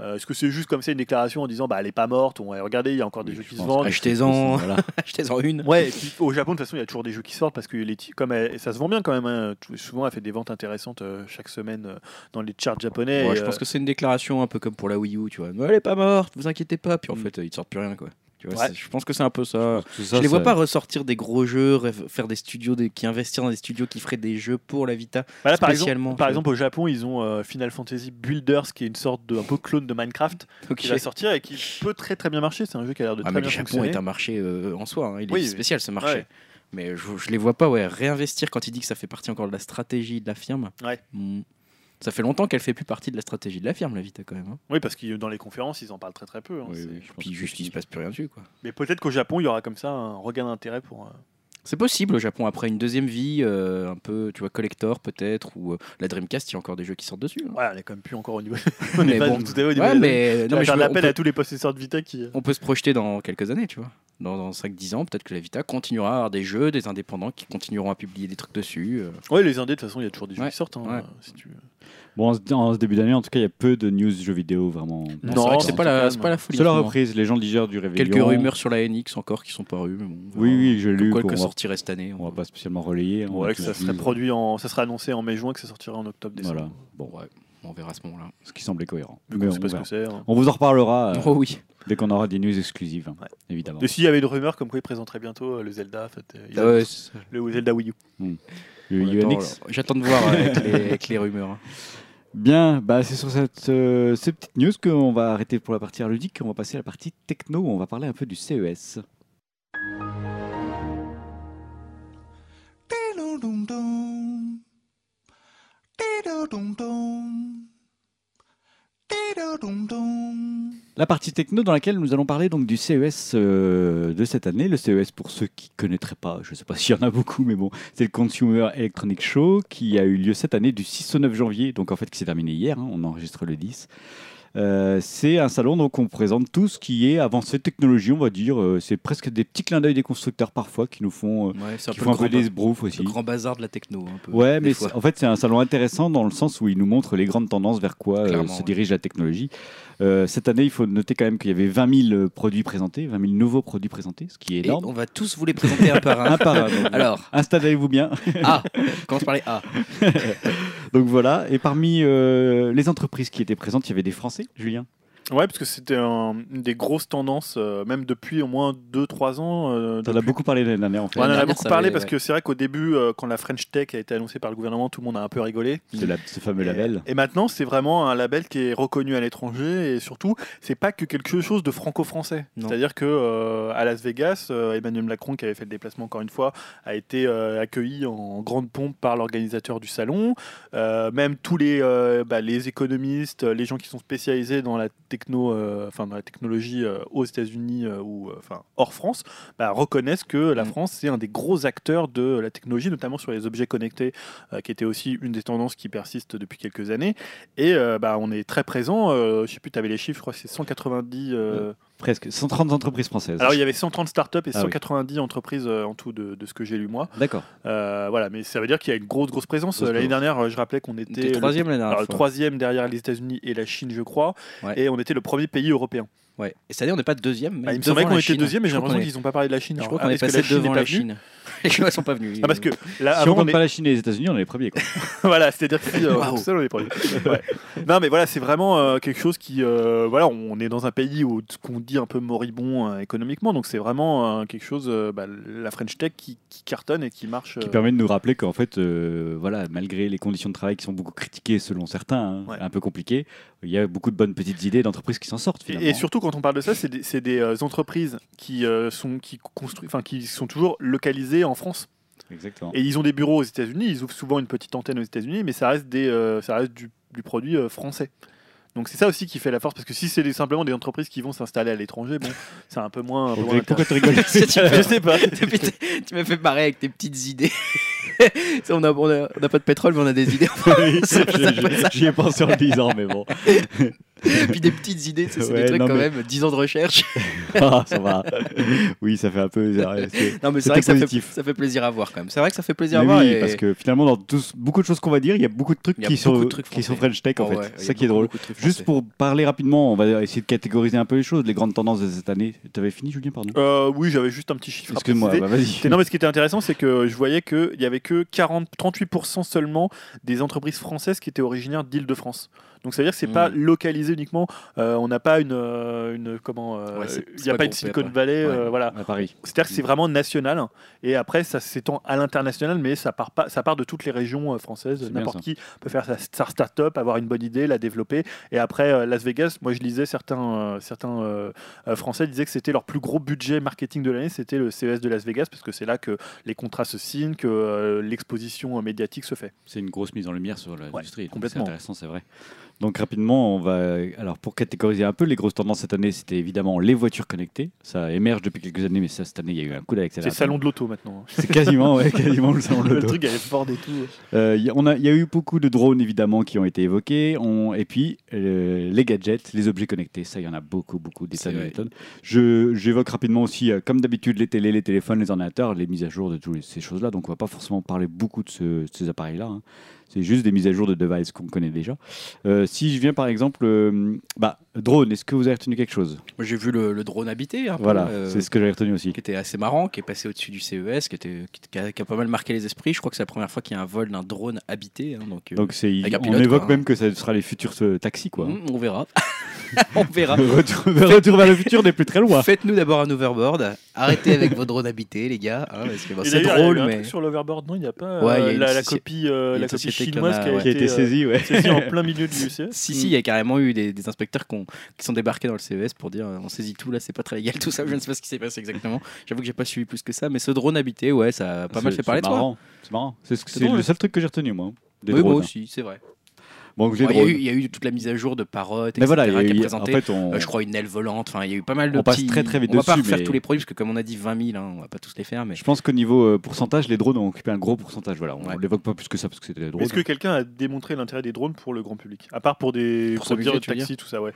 Euh, Est-ce que c'est juste comme ça une déclaration en disant bah elle est pas morte, on, regardez il y a encore des Oui, jeux je qui se vendent. Achetez-en. Voilà. [LAUGHS] Achetez-en une. Ouais, et puis, au Japon, de toute façon, il y a toujours des jeux qui sortent parce que les comme elle- ça se vend bien quand même. hein. Souvent, elle fait des ventes intéressantes euh, chaque semaine euh, dans les charts japonais. Ouais, et, je pense que c'est une déclaration un peu comme pour la Wii U, tu vois. Elle est pas morte, vous inquiétez pas. Puis en Mm. fait, ils te sortent plus rien, quoi. Tu vois, Ouais. c'est- je pense que c'est un peu ça. Tout ça, je les vois pas ressortir des gros jeux, faire des studios, des- qui investir dans des studios qui feraient des jeux pour la Vita. Voilà, par spécialement, exemple, par exemple, au Japon, ils ont euh, Final Fantasy Builders, qui est une sorte de un peu clone de Minecraft, Ok. qui va sortir et qui peut très très bien marcher. C'est un jeu qui a l'air de Ah, très mais bien le Japon fonctionner. est un marché euh, en soi. hein. Il Oui, est spécial ce marché. Ouais. Mais je, je les vois pas ouais, réinvestir quand il dit que ça fait partie encore de la stratégie de la firme. Ouais. Mm. Ça fait longtemps qu'elle fait plus partie de la stratégie de la firme, la Vita, quand même. hein. Oui, parce que dans les conférences, ils en parlent très très peu. hein. Oui, je Puis juste, il se passe plus rien dessus, quoi. Mais peut-être qu'au Japon, il y aura comme ça un regain d'intérêt pour. euh, C'est possible au Japon, après une deuxième vie, euh, un peu, tu vois, collector peut-être, ou euh, la Dreamcast, il y a encore des jeux qui sortent dessus. hein. Ouais, on est quand même plus encore au niveau. [LAUGHS] [LAUGHS] on est Mais pas bon. tout à niveau Ouais, des- mais, non, mais je l'appel à tous les possesseurs de Vita qui. on peut se projeter dans quelques années, tu vois. Dans, dans 5-10 ans, peut-être que la Vita continuera à avoir des jeux, des indépendants qui continueront à publier des trucs dessus. euh. Ouais, les indés, de toute façon, il y a toujours des jeux Ouais, qui sortent. hein, ouais. si tu veux. Bon, en ce, en ce début d'année, en tout cas, il y a peu de news jeux vidéo vraiment. Non, c'est pas, la- pas la folie. C'est la reprise, les gens digèrent du réveillon. Quelques rumeurs sur la NX encore qui sont parues, mais bon. Oui, oui, j'ai Comme lu quoi qu'on que va, sortirait cette année. on va pas spécialement relayer. on Ouais, que ça serait produit en. Ça serait annoncé en mai-juin, que ça sortirait en octobre-décembre. Voilà, bon, Ouais, on verra à ce moment-là. ce qui semblait cohérent. Mais on, pas ce que hein. On vous en reparlera euh, Oh oui. dès qu'on aura des news exclusives, hein, Ouais. évidemment. Et s'il y avait une rumeur comme quoi ils présenteraient bientôt euh, le Zelda, en fait, euh, Ah ouais, le Zelda Wii U. Alors. J'attends de voir avec les, avec les rumeurs. hein. Bien, bah c'est sur cette, euh, ces petites news qu'on va arrêter pour la partie art ludique. On va passer à la partie techno. On va parler un peu du CES. La partie techno dans laquelle nous allons parler donc du CES euh, de cette année. Le CES, pour ceux qui ne connaîtraient pas, je ne sais pas [LAUGHS] s'il y en a beaucoup, mais bon, c'est le Consumer Electronic Show qui a eu lieu cette année du 6 au 9 janvier, donc en fait qui s'est terminé hier, hein, on enregistre le 10. Euh, c'est un salon donc on présente tout ce qui est avancée technologie, on va dire. Euh, c'est presque des petits clins d'œil des constructeurs parfois qui nous font, euh, Ouais, un qui peu font un peu des broufs aussi. le grand bazar de la techno. Un peu, Ouais, mais en fait, c'est un salon intéressant dans le sens où il nous montre les grandes tendances vers quoi se ouais. dirige la technologie. Euh, cette année, il faut noter quand même qu'il y avait 20 000 produits présentés, 20 000 nouveaux produits présentés, ce qui est Et énorme. on va tous vous les présenter un par un. [LAUGHS] Un par un. donc, Alors, Installez-vous bien. A. Commence par les A. [LAUGHS] Donc voilà. Et parmi euh, les entreprises qui étaient présentes, il y avait des Français, Julien? Ouais, parce que c'était un- une des grosses tendances, euh, même depuis au moins 2-3 ans. euh, Tu en as depuis- beaucoup parlé l'année dernière, en fait. Ouais, on en a beaucoup parlé avait- parce ouais. que c'est vrai qu'au début, euh, quand la French Tech a été annoncée par le gouvernement, tout le monde a un peu rigolé. C'est ce fameux Et- label. Et maintenant, c'est vraiment un label qui est reconnu à l'étranger et surtout, c'est pas que quelque chose de franco-français. C'est-à-dire que euh, à Las Vegas, euh, Emmanuel Macron, qui avait fait le déplacement encore une fois, a été euh, accueilli en grande pompe par l'organisateur du salon. Euh, même tous les, euh, bah, les économistes, les gens qui sont spécialisés dans la techno, euh, enfin dans la technologie euh, aux États-Unis euh, ou enfin hors France, bah, reconnaissent que la Mm. France c'est un des gros acteurs de la technologie, notamment sur les objets connectés, qui était aussi une des tendances qui persiste depuis quelques années. Et bah, on est très présent. je sais plus, tu avais les chiffres, je crois que c'est 190. Presque 130 entreprises françaises. Alors il y avait 130 startups et Ah oui. 190 entreprises euh, en tout de, de ce que j'ai lu moi. D'accord. Euh, voilà, mais ça veut dire qu'il y a une grosse grosse présence. L'année dernière, euh, je rappelais qu'on était troisième l'année alors, dernière le troisième derrière les États-Unis et la Chine, je crois. Ouais. Et on était le premier pays européen. Ouais. Et cette année, on n'est pas deuxième. Mais Bah, il me semblait qu'on était deuxième, mais j'ai l'impression qu'ils n'ont pas parlé de la Chine. Je crois qu'on est passé devant la Chine. [LAUGHS] Les Chinois sont pas venus. Ah, parce que là, Si on est- pas la Chine et les États-Unis, on est les premiers. Quoi. [LAUGHS] voilà, c'est-à-dire que si, euh, seul, on est premiers. [LAUGHS] Ouais. Non, mais voilà, c'est vraiment euh, quelque chose qui, euh, voilà, on est dans un pays où ce qu'on dit un peu moribond euh, économiquement, donc c'est vraiment euh, quelque chose, euh, bah, la French Tech qui, qui cartonne et qui marche. qui permet de nous rappeler qu'en fait, euh, voilà, malgré les conditions de travail qui sont beaucoup critiquées selon certains, hein, Ouais. un peu compliquées, il y a beaucoup de bonnes petites idées d'entreprises qui s'en sortent Et-. Et, surtout quand on parle de ça, c'est des, euh, entreprises qui euh, sont qui enfin qui sont toujours localisées en France. Exactement. Et ils ont des bureaux aux États-Unis. Ils ouvrent souvent une petite antenne aux États-Unis, mais ça reste des, euh, ça reste du, du produit euh, français. Donc c'est ça aussi qui fait la force, parce que si c'est simplement des entreprises qui vont s'installer à l'étranger, bon, c'est un peu moins. un Pourquoi tu rigoles [LAUGHS] Je sais pas. [LAUGHS] tu m'as fait marrer avec tes petites idées. [LAUGHS] on n'a on a, on a pas de pétrole, mais on a des idées. J'y ai pensé en le disant, mais bon. Puis des petites idées, c'est Ouais, des trucs non, quand mais- même, 10 ans de recherche. [LAUGHS] Ah, ça va. Oui, ça fait un peu. Non, mais c'est vrai que ça fait, positif. ça fait plaisir à voir quand même. C'est vrai que ça fait plaisir Mais à voir. oui, et- parce que finalement, dans tous- beaucoup de choses qu'on va dire, il y a beaucoup de trucs qui beaucoup sont, de trucs qui sont. French Tech en Oh fait. ouais, c'est ça qui est drôle. Juste pour parler rapidement, on va essayer de catégoriser un peu les choses, les grandes tendances de cette année. Tu avais fini, Julien, pardon Euh, oui, j'avais juste un petit chiffre. à Excuse-moi, bah, vas-y. Non, mais ce qui était intéressant, c'est que je voyais qu'il y avait que 40, 38% seulement des entreprises françaises qui étaient originaires d'Île-de-France. Donc ça veut dire que c'est pas Mm. localisé uniquement. Euh, on n'a pas une, euh, une comment. euh, Ouais, Il n'y a pas une Silicon. Valley. Ouais. voilà. À Paris. C'est-à-dire que c'est vraiment national. Et après, ça s'étend à l'international, mais ça part, pas, ça part de toutes les régions françaises. N'importe qui peut faire sa, sa start-up, avoir une bonne idée, la développer. Et après, Las Vegas, moi je lisais certains, certains Français disaient que c'était leur plus gros budget marketing de l'année, c'était le CES de Las Vegas, parce que c'est là que les contrats se signent, que l'exposition médiatique se fait. C'est une grosse mise en lumière sur l'industrie. donc complètement. C'est intéressant, c'est vrai. Donc rapidement, on va. Alors pour catégoriser un peu, les grosses tendances cette année, c'était évidemment les voitures connectées. Ça émerge depuis quelques années, mais ça cette année, il y a eu un coup C'est le d'accélérateur. salon de l'auto maintenant. C'est quasiment, ouais, quasiment le salon de le l'auto. truc, elle est forte et tout. Euh, y a- on a- Il y a eu beaucoup de drones évidemment qui ont été évoqués. On- et puis euh, les gadgets, les objets connectés, ça il y en a beaucoup, beaucoup, des tonnes des tonnes. Je- J'évoque rapidement aussi, euh, comme d'habitude, les télés, les téléphones, les ordinateurs, les mises à jour de toutes ces choses-là. Donc on va pas forcément parler beaucoup de, ce- de ces appareils-là. hein. C'est juste des mises à jour de devices qu'on connaît déjà. Euh, si je viens par exemple, euh, bah, drone, est-ce que vous avez retenu quelque chose? Moi, j'ai vu le, le drone habité, un peu, Voilà, euh, c'est ce que j'avais retenu aussi. qui était assez marrant, qui est passé au-dessus du CES, qui, était, qui, qui a, qui a pas mal marqué les esprits. Je crois que c'est la première fois qu'il y a un vol d'un drone habité. hein, donc, euh, Donc un on pilote, évoque quoi, même que ça sera les futurs euh, taxis quoi. hmm, on verra. [LAUGHS] on verra. [LAUGHS] retour, retour vers le futur n'est plus très loin. Faites-nous d'abord un overboard. Arrêtez avec vos drones habités, les gars. hein, parce que, bon, Et c'est il drôle, un mais truc sur l'overboard, non Il n'y a pas Ouais, il y a une la, copie, euh, il la copie chinoise a, qui a, ouais. Qui a été euh, ouais. saisie en [LAUGHS] plein milieu du CES. Si, si, il y a carrément eu des, des inspecteurs qui sont débarqués dans le CES pour dire euh, on saisit tout là, c'est pas très légal, tout ça. Je ne sais pas ce qui s'est passé exactement. J'avoue que j'ai pas suivi plus que ça, mais ce drone habité, ouais, ça a pas mal fait parler de marrant. C'est marrant. C'est ce- le seul truc que j'ai retenu, moi. Des Oui, moi drones. aussi, c'est vrai. Bon, Il y, a eu- il y a eu toute la mise à jour de Parrot, etc. Mais voilà, il y a eu- en présenté. fait, on, Euh, je crois une aile volante. Enfin, il y a eu pas mal de On passe petits- très, très vite On va pas dessus, refaire mais- tous les produits parce que comme on a dit 20 000, hein, on va pas tous les faire, mais je pense qu'au niveau euh, pourcentage, les drones ont occupé un gros pourcentage. Voilà, on Ouais. l'évoque pas plus que ça parce que c'était des drones. Est-ce que quelqu'un a démontré l'intérêt des drones pour le grand public? À part pour des Pour veux taxi, tout ça, ouais.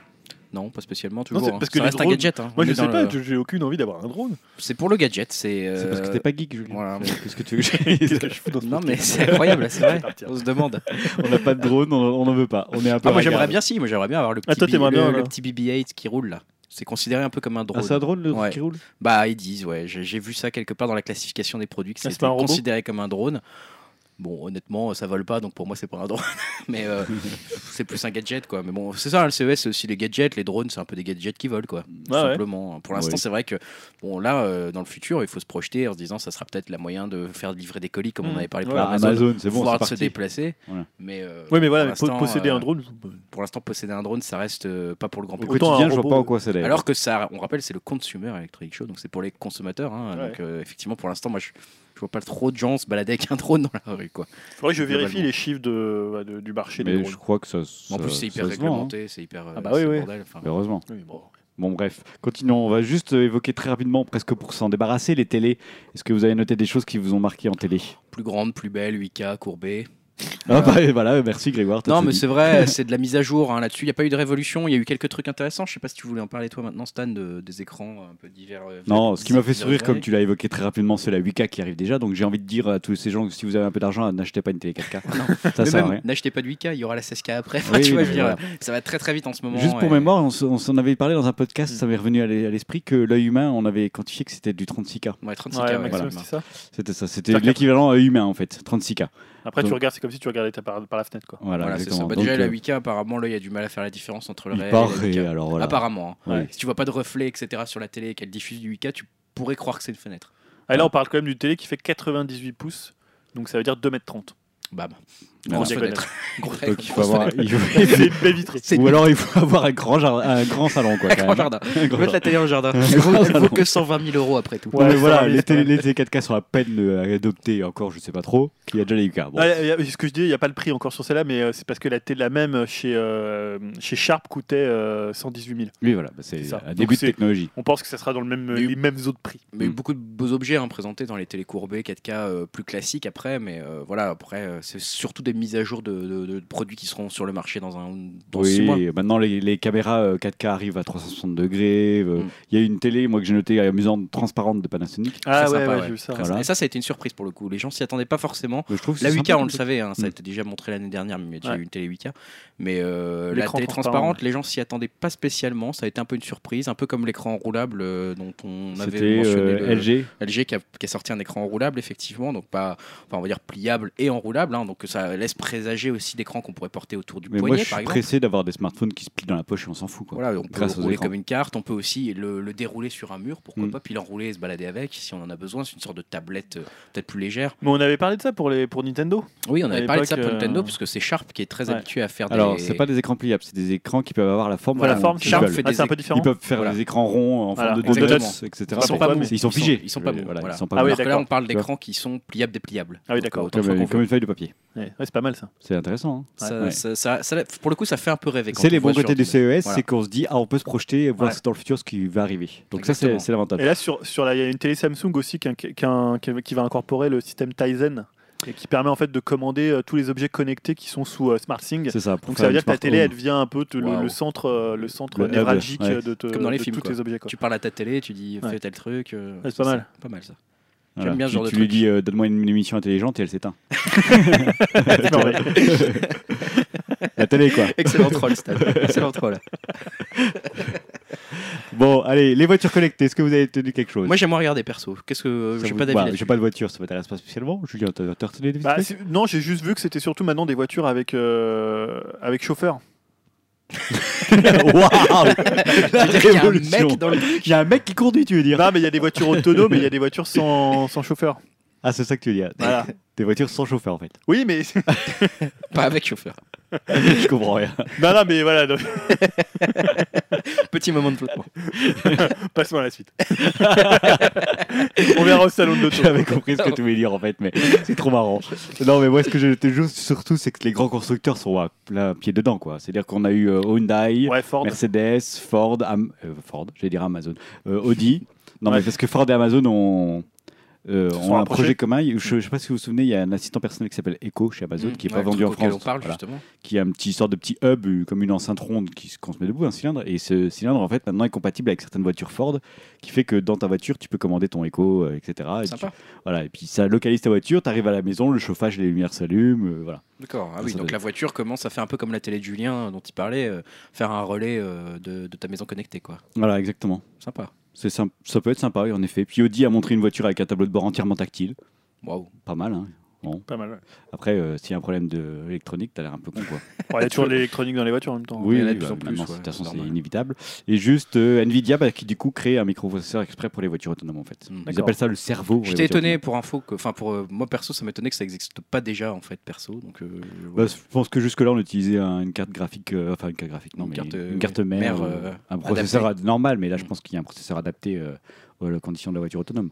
Non, pas spécialement. Non, Toujours. c'est hein. parce que ça reste un gadget. hein. Moi, On je sais pas, le- j'ai aucune envie d'avoir un drone. C'est pour le gadget. C'est. Parce que euh, t'es pas geek, Julien. voilà. Qu'est-ce que tu [LAUGHS] veux que je Qu'est-ce que je fous dans ce Non, mais c'est incroyable, c'est vrai. [LAUGHS] On se demande. On n'a pas de drone, on n'en veut pas. On est un peu. Ah, moi j'aimerais bien si, moi j'aimerais bien avoir le petit, Ah, le, le petit BB-8 qui roule là. C'est considéré un peu comme un drone. Ah, c'est un drone le Ouais. qui roule Bah ils disent ouais, j'ai vu ça quelque part dans la classification des produits que Ah, c'est c'était considéré comme un drone. Bon, honnêtement, ça vole pas, donc pour moi c'est pas un drone, [LAUGHS] mais euh, c'est plus un gadget quoi. Mais bon, c'est ça, hein, le CES c'est aussi les gadgets, les drones c'est un peu des gadgets qui volent quoi. Ouais. simplement. Pour l'instant, Oui. c'est vrai que bon là, euh, dans le futur, il faut se projeter en se disant ça sera peut-être la moyen de faire livrer des colis comme on Mm. avait parlé pour Ouais, Amazon, Amazon, c'est bon, pouvoir c'est se parti. déplacer. Voilà. Mais euh, Oui, mais voilà, pour mais posséder euh, un drone. pour l'instant, posséder un drone, ça reste euh, pas pour le grand public. Autant quotidien, un je vois pas en quoi c'est. Alors que ça, on rappelle, c'est le Consumer Electronic Show, donc c'est pour les consommateurs. hein. Ouais. Donc euh, effectivement, pour l'instant, moi, je, je vois pas trop de gens se balader avec un drone dans la rue, quoi. Faudrait que je vérifie les chiffres de, de- du marché des Mais drones. je crois que ça. En plus, c'est hyper hein. réglementé, c'est hyper. euh, Ah bah c'est oui, oui. bordel, enfin. Heureusement. Oui, bon. Bon, bref, continuons. On va juste euh, évoquer très rapidement, presque pour s'en débarrasser, les télés. Est-ce que vous avez noté des choses qui vous ont marqué en télé? Plus grande, plus belle, 8K, courbée. Ah bah voilà, merci Grégoire. Non, mais c'est vrai, [LAUGHS] c'est de la mise à jour hein, là-dessus. Il n'y a pas eu de révolution. Il y a eu quelques trucs intéressants. Je sais pas si tu voulais en parler toi maintenant, Stan, de- des écrans un peu divers. euh, Non, ce qui m'a fait sourire, comme tu l'as évoqué très rapidement, c'est la 8K qui arrive déjà. Donc j'ai envie de dire à tous ces gens que si vous avez un peu d'argent, n'achetez pas une télé 4K. [LAUGHS] ça sert à même, rien. N'achetez pas de 8K, il y aura la 16K après. Enfin, [LAUGHS] Oui, tu oui, vois, mais je veux dire, voilà. ça va très très vite en ce moment. Juste pour et- mémoire, on s'en avait parlé dans un podcast, Mm. ça m'est revenu à l'e- à l'esprit que l'œil humain, on avait quantifié que c'était du 36K. Ouais, 36K. Ouais, ouais, maximum, voilà. c'est ça. C'était ça, c'était l'équivalent humain en fait, 36K. Après, tu Donc- regardes, c'est comme si tu regardais ta par, par la fenêtre. Quoi. Voilà, Voilà, c'est ça. Bah, Donc, déjà, la euh, 8K, apparemment, là, il y a du mal à faire la différence entre le réel paraît, et la 8K. alors voilà. Apparemment. hein. Ouais. Si tu vois pas de reflet, etc. sur la télé et qu'elle diffuse du 8K, tu pourrais croire que c'est une fenêtre. Ah, et là, on parle quand même d'une télé qui fait 98 pouces. Donc ça veut dire 2m30. Bam. Voilà. Grosse [LAUGHS] Donc il faut avoir, il faut- [LAUGHS] c'est ou alors il faut avoir un grand, jardin- un grand salon quoi. un quand grand même. jardin. Un grand Mettre la télé dans le jardin. Elle [LAUGHS] vaut, elle vaut que 120 000 euros après tout. Ouais, voilà, les télé, les télé 4K sont à peine euh, adoptés encore, je sais pas trop. qu'il y a déjà les UK. Bon. Ah, y a- ce que je dis, il n'y a pas le prix encore sur celle-là, mais euh, c'est parce que la, télé- la même chez, euh, chez Sharp coûtait euh, 118 000. Oui, voilà, bah, c'est un Donc début de technologie. On pense que ça sera dans le même, les mêmes autres prix. Mais Mm. beaucoup de beaux objets hein, présentés dans les télécourbés 4K euh, plus classiques après, mais euh, voilà, après, c'est surtout des mises à jour de, de- de produits qui seront sur le marché dans, un, dans six Oui, mois. maintenant les, les caméras euh, 4K arrivent à 360 degrés. euh, Mm. Il y a une télé, moi que j'ai noté amusante, transparente de Panasonic. Ah ouais, sympa, ouais, ouais. j'ai vu ça. Voilà. Et ça, ça a été une surprise pour le coup. Les gens s'y attendaient pas forcément. Je trouve La c'est 8K, sympa, on le savait, hein, ça a été déjà montré l'année dernière, mais il y a eu une télé 8K. Mais euh, la L'écran télé transparent, transparente, les gens s'y attendaient pas spécialement. Ça a été un peu une surprise, un peu comme l'écran enroulable euh, dont on avait C'était mentionné. euh, le- LG. LG qui a, qui a sorti un écran enroulable effectivement, donc pas, enfin on va dire pliable et enroulable, hein, donc ça laisse présager aussi d'écrans qu'on pourrait porter autour du Mais moi, poignet je par suis exemple. pressé d'avoir des smartphones qui se plient dans la poche et on s'en fout. Quoi. Voilà, on peut Grâce le rouler écrans. comme une carte, on peut aussi le, le dérouler sur un mur, pourquoi Mm. pas, puis l'enrouler et se balader avec si on en a besoin. C'est une sorte de tablette euh, peut-être plus légère. Mais on avait parlé de ça pour, les, pour Nintendo. Oui, on avait parlé de ça pour Nintendo euh, parce que c'est Sharp qui est très Ouais. habitué à faire Alors, des. c'est pas des écrans pliables, c'est des écrans qui peuvent avoir la forme. Voilà, la forme, Sharp fait Ah, des c'est un peu différent. Ils peuvent faire Voilà. des écrans ronds en Voilà, forme de donuts, etc. Ils sont pas figés. Ils sont pas mous. Ah. Alors là, d'accord. on parle d'écrans qui sont pliables, dépliables. Ah oui, d'accord. Comme, une feuille de papier. Ouais, pas mal ça. C'est intéressant. hein. Ça- Ouais. ça- ça- ça- pour le coup, ça fait un peu rêver. C'est les bons côtés du CES, Voilà. c'est qu'on se dit, ah, on peut se projeter et voir Ouais. dans le futur ce qui va arriver. Donc ça, c'est c'est l'avantage. Et là, sur, sur la, il y a une télé Samsung aussi qui, qui, qui- qui va incorporer le système Tizen et qui permet en fait de commander euh, tous les objets connectés qui sont sous euh, SmartSync. C'est ça. Donc ça veut dire que ta télé, home. elle devient un peu te- le, centre, euh, le centre Le névralgique ouais. de, te- Comme dans les de films, tous quoi. tes objets. Quoi. Tu parles à ta télé, tu dis Ouais. fais tel truc. euh, Ouais, c'est pas mal. Pas mal ça. Voilà. J'aime bien ce Tu- genre de Tu lui dis, euh, donne-moi une, une émission intelligente et elle s'éteint. [LAUGHS] [LAUGHS] La télé, quoi. Excellent troll, Stan. Excellent troll. Bon, allez, les voitures connectées, est-ce que vous avez tenu quelque chose? Moi, j'aimerais regarder perso. Qu'est-ce que Ça j'ai vous- pas d'avis bah, là-dessus. J'ai pas de voiture, ça m'intéresse pas spécialement. Julien, t'as t'as retenu des Bah, trucs? c'est- non, j'ai juste vu que c'était surtout maintenant des voitures avec, euh, avec chauffeur. Waouh [LAUGHS] qu'il y a un révolution. mec dans le Il y a un mec qui conduit, tu veux dire Non, mais il y a des voitures autonomes et il y a des voitures sans, sans chauffeur. Ah, c'est ça que tu veux dire. Voilà. [LAUGHS] Des voitures sans chauffeur, en fait. Oui, mais. [LAUGHS] Pas avec chauffeur. Je comprends rien. non, non, mais voilà, donc, [LAUGHS] Petit moment de flottement. passons à la suite. On verra au salon de l'auto. J'avais compris ce que tu voulais dire, en fait, mais c'est trop marrant. Non, mais moi, ce que je te juste surtout, c'est que les grands constructeurs sont à plein pied dedans, quoi. C'est-à-dire qu'on a eu euh, Hyundai, Ouais, Ford. Mercedes, Ford, Am- euh, Ford, j'allais dire Amazon, euh, Audi. Non, Ouais. mais parce que Ford et Amazon ont, euh, ont un projet commun. Je, je sais pas si vous vous souvenez, il y a un assistant personnel qui s'appelle Echo chez Amazon, qui est pas vendu en France. On parle Voilà. justement. qui est un petit sorte de petit hub, euh, comme une enceinte ronde qu'on se met debout, un cylindre. Et ce cylindre, en fait, maintenant est compatible avec certaines voitures Ford, qui fait que dans ta voiture, tu peux commander ton Echo, euh, etc. Et tu- Sympa. voilà. Et puis ça localise ta voiture, tu arrives à la maison, le chauffage, les lumières s'allument, euh, voilà. D'accord. Ah oui, donc la voiture commence à faire un peu comme la télé de Julien dont il parlait, faire un relais de, de ta maison connectée, quoi. Voilà, exactement. Sympa. Ça peut être sympa, en effet. Puis Audi a montré une voiture avec un tableau de bord entièrement tactile. Waouh. Pas mal, hein. Bon. Pas mal. ouais. Après, euh, s'il y a un problème de électronique, t'as l'air un peu con, quoi. [LAUGHS] Il y a toujours de l'électronique dans les voitures en même temps. Oui, il y en a oui, de plus bah, en plus, ouais, de toute façon, c'est inévitable. Et juste euh, Nvidia, bah, qui du coup crée un microprocesseur exprès pour les voitures autonomes, en fait. Mm. Ils appellent ça le cerveau. J'étais étonné pour info que, enfin pour euh, moi perso, ça m'étonnait que ça n'existe pas déjà en fait perso. Donc euh, Bah, je pense que jusque-là, on utilisait un- une carte graphique, euh, enfin une carte graphique, non, Une mais carte, une carte mère, mère, un processeur normal, mais là, je Mm. pense qu'il y a un processeur adapté euh, aux conditions de la voiture autonome.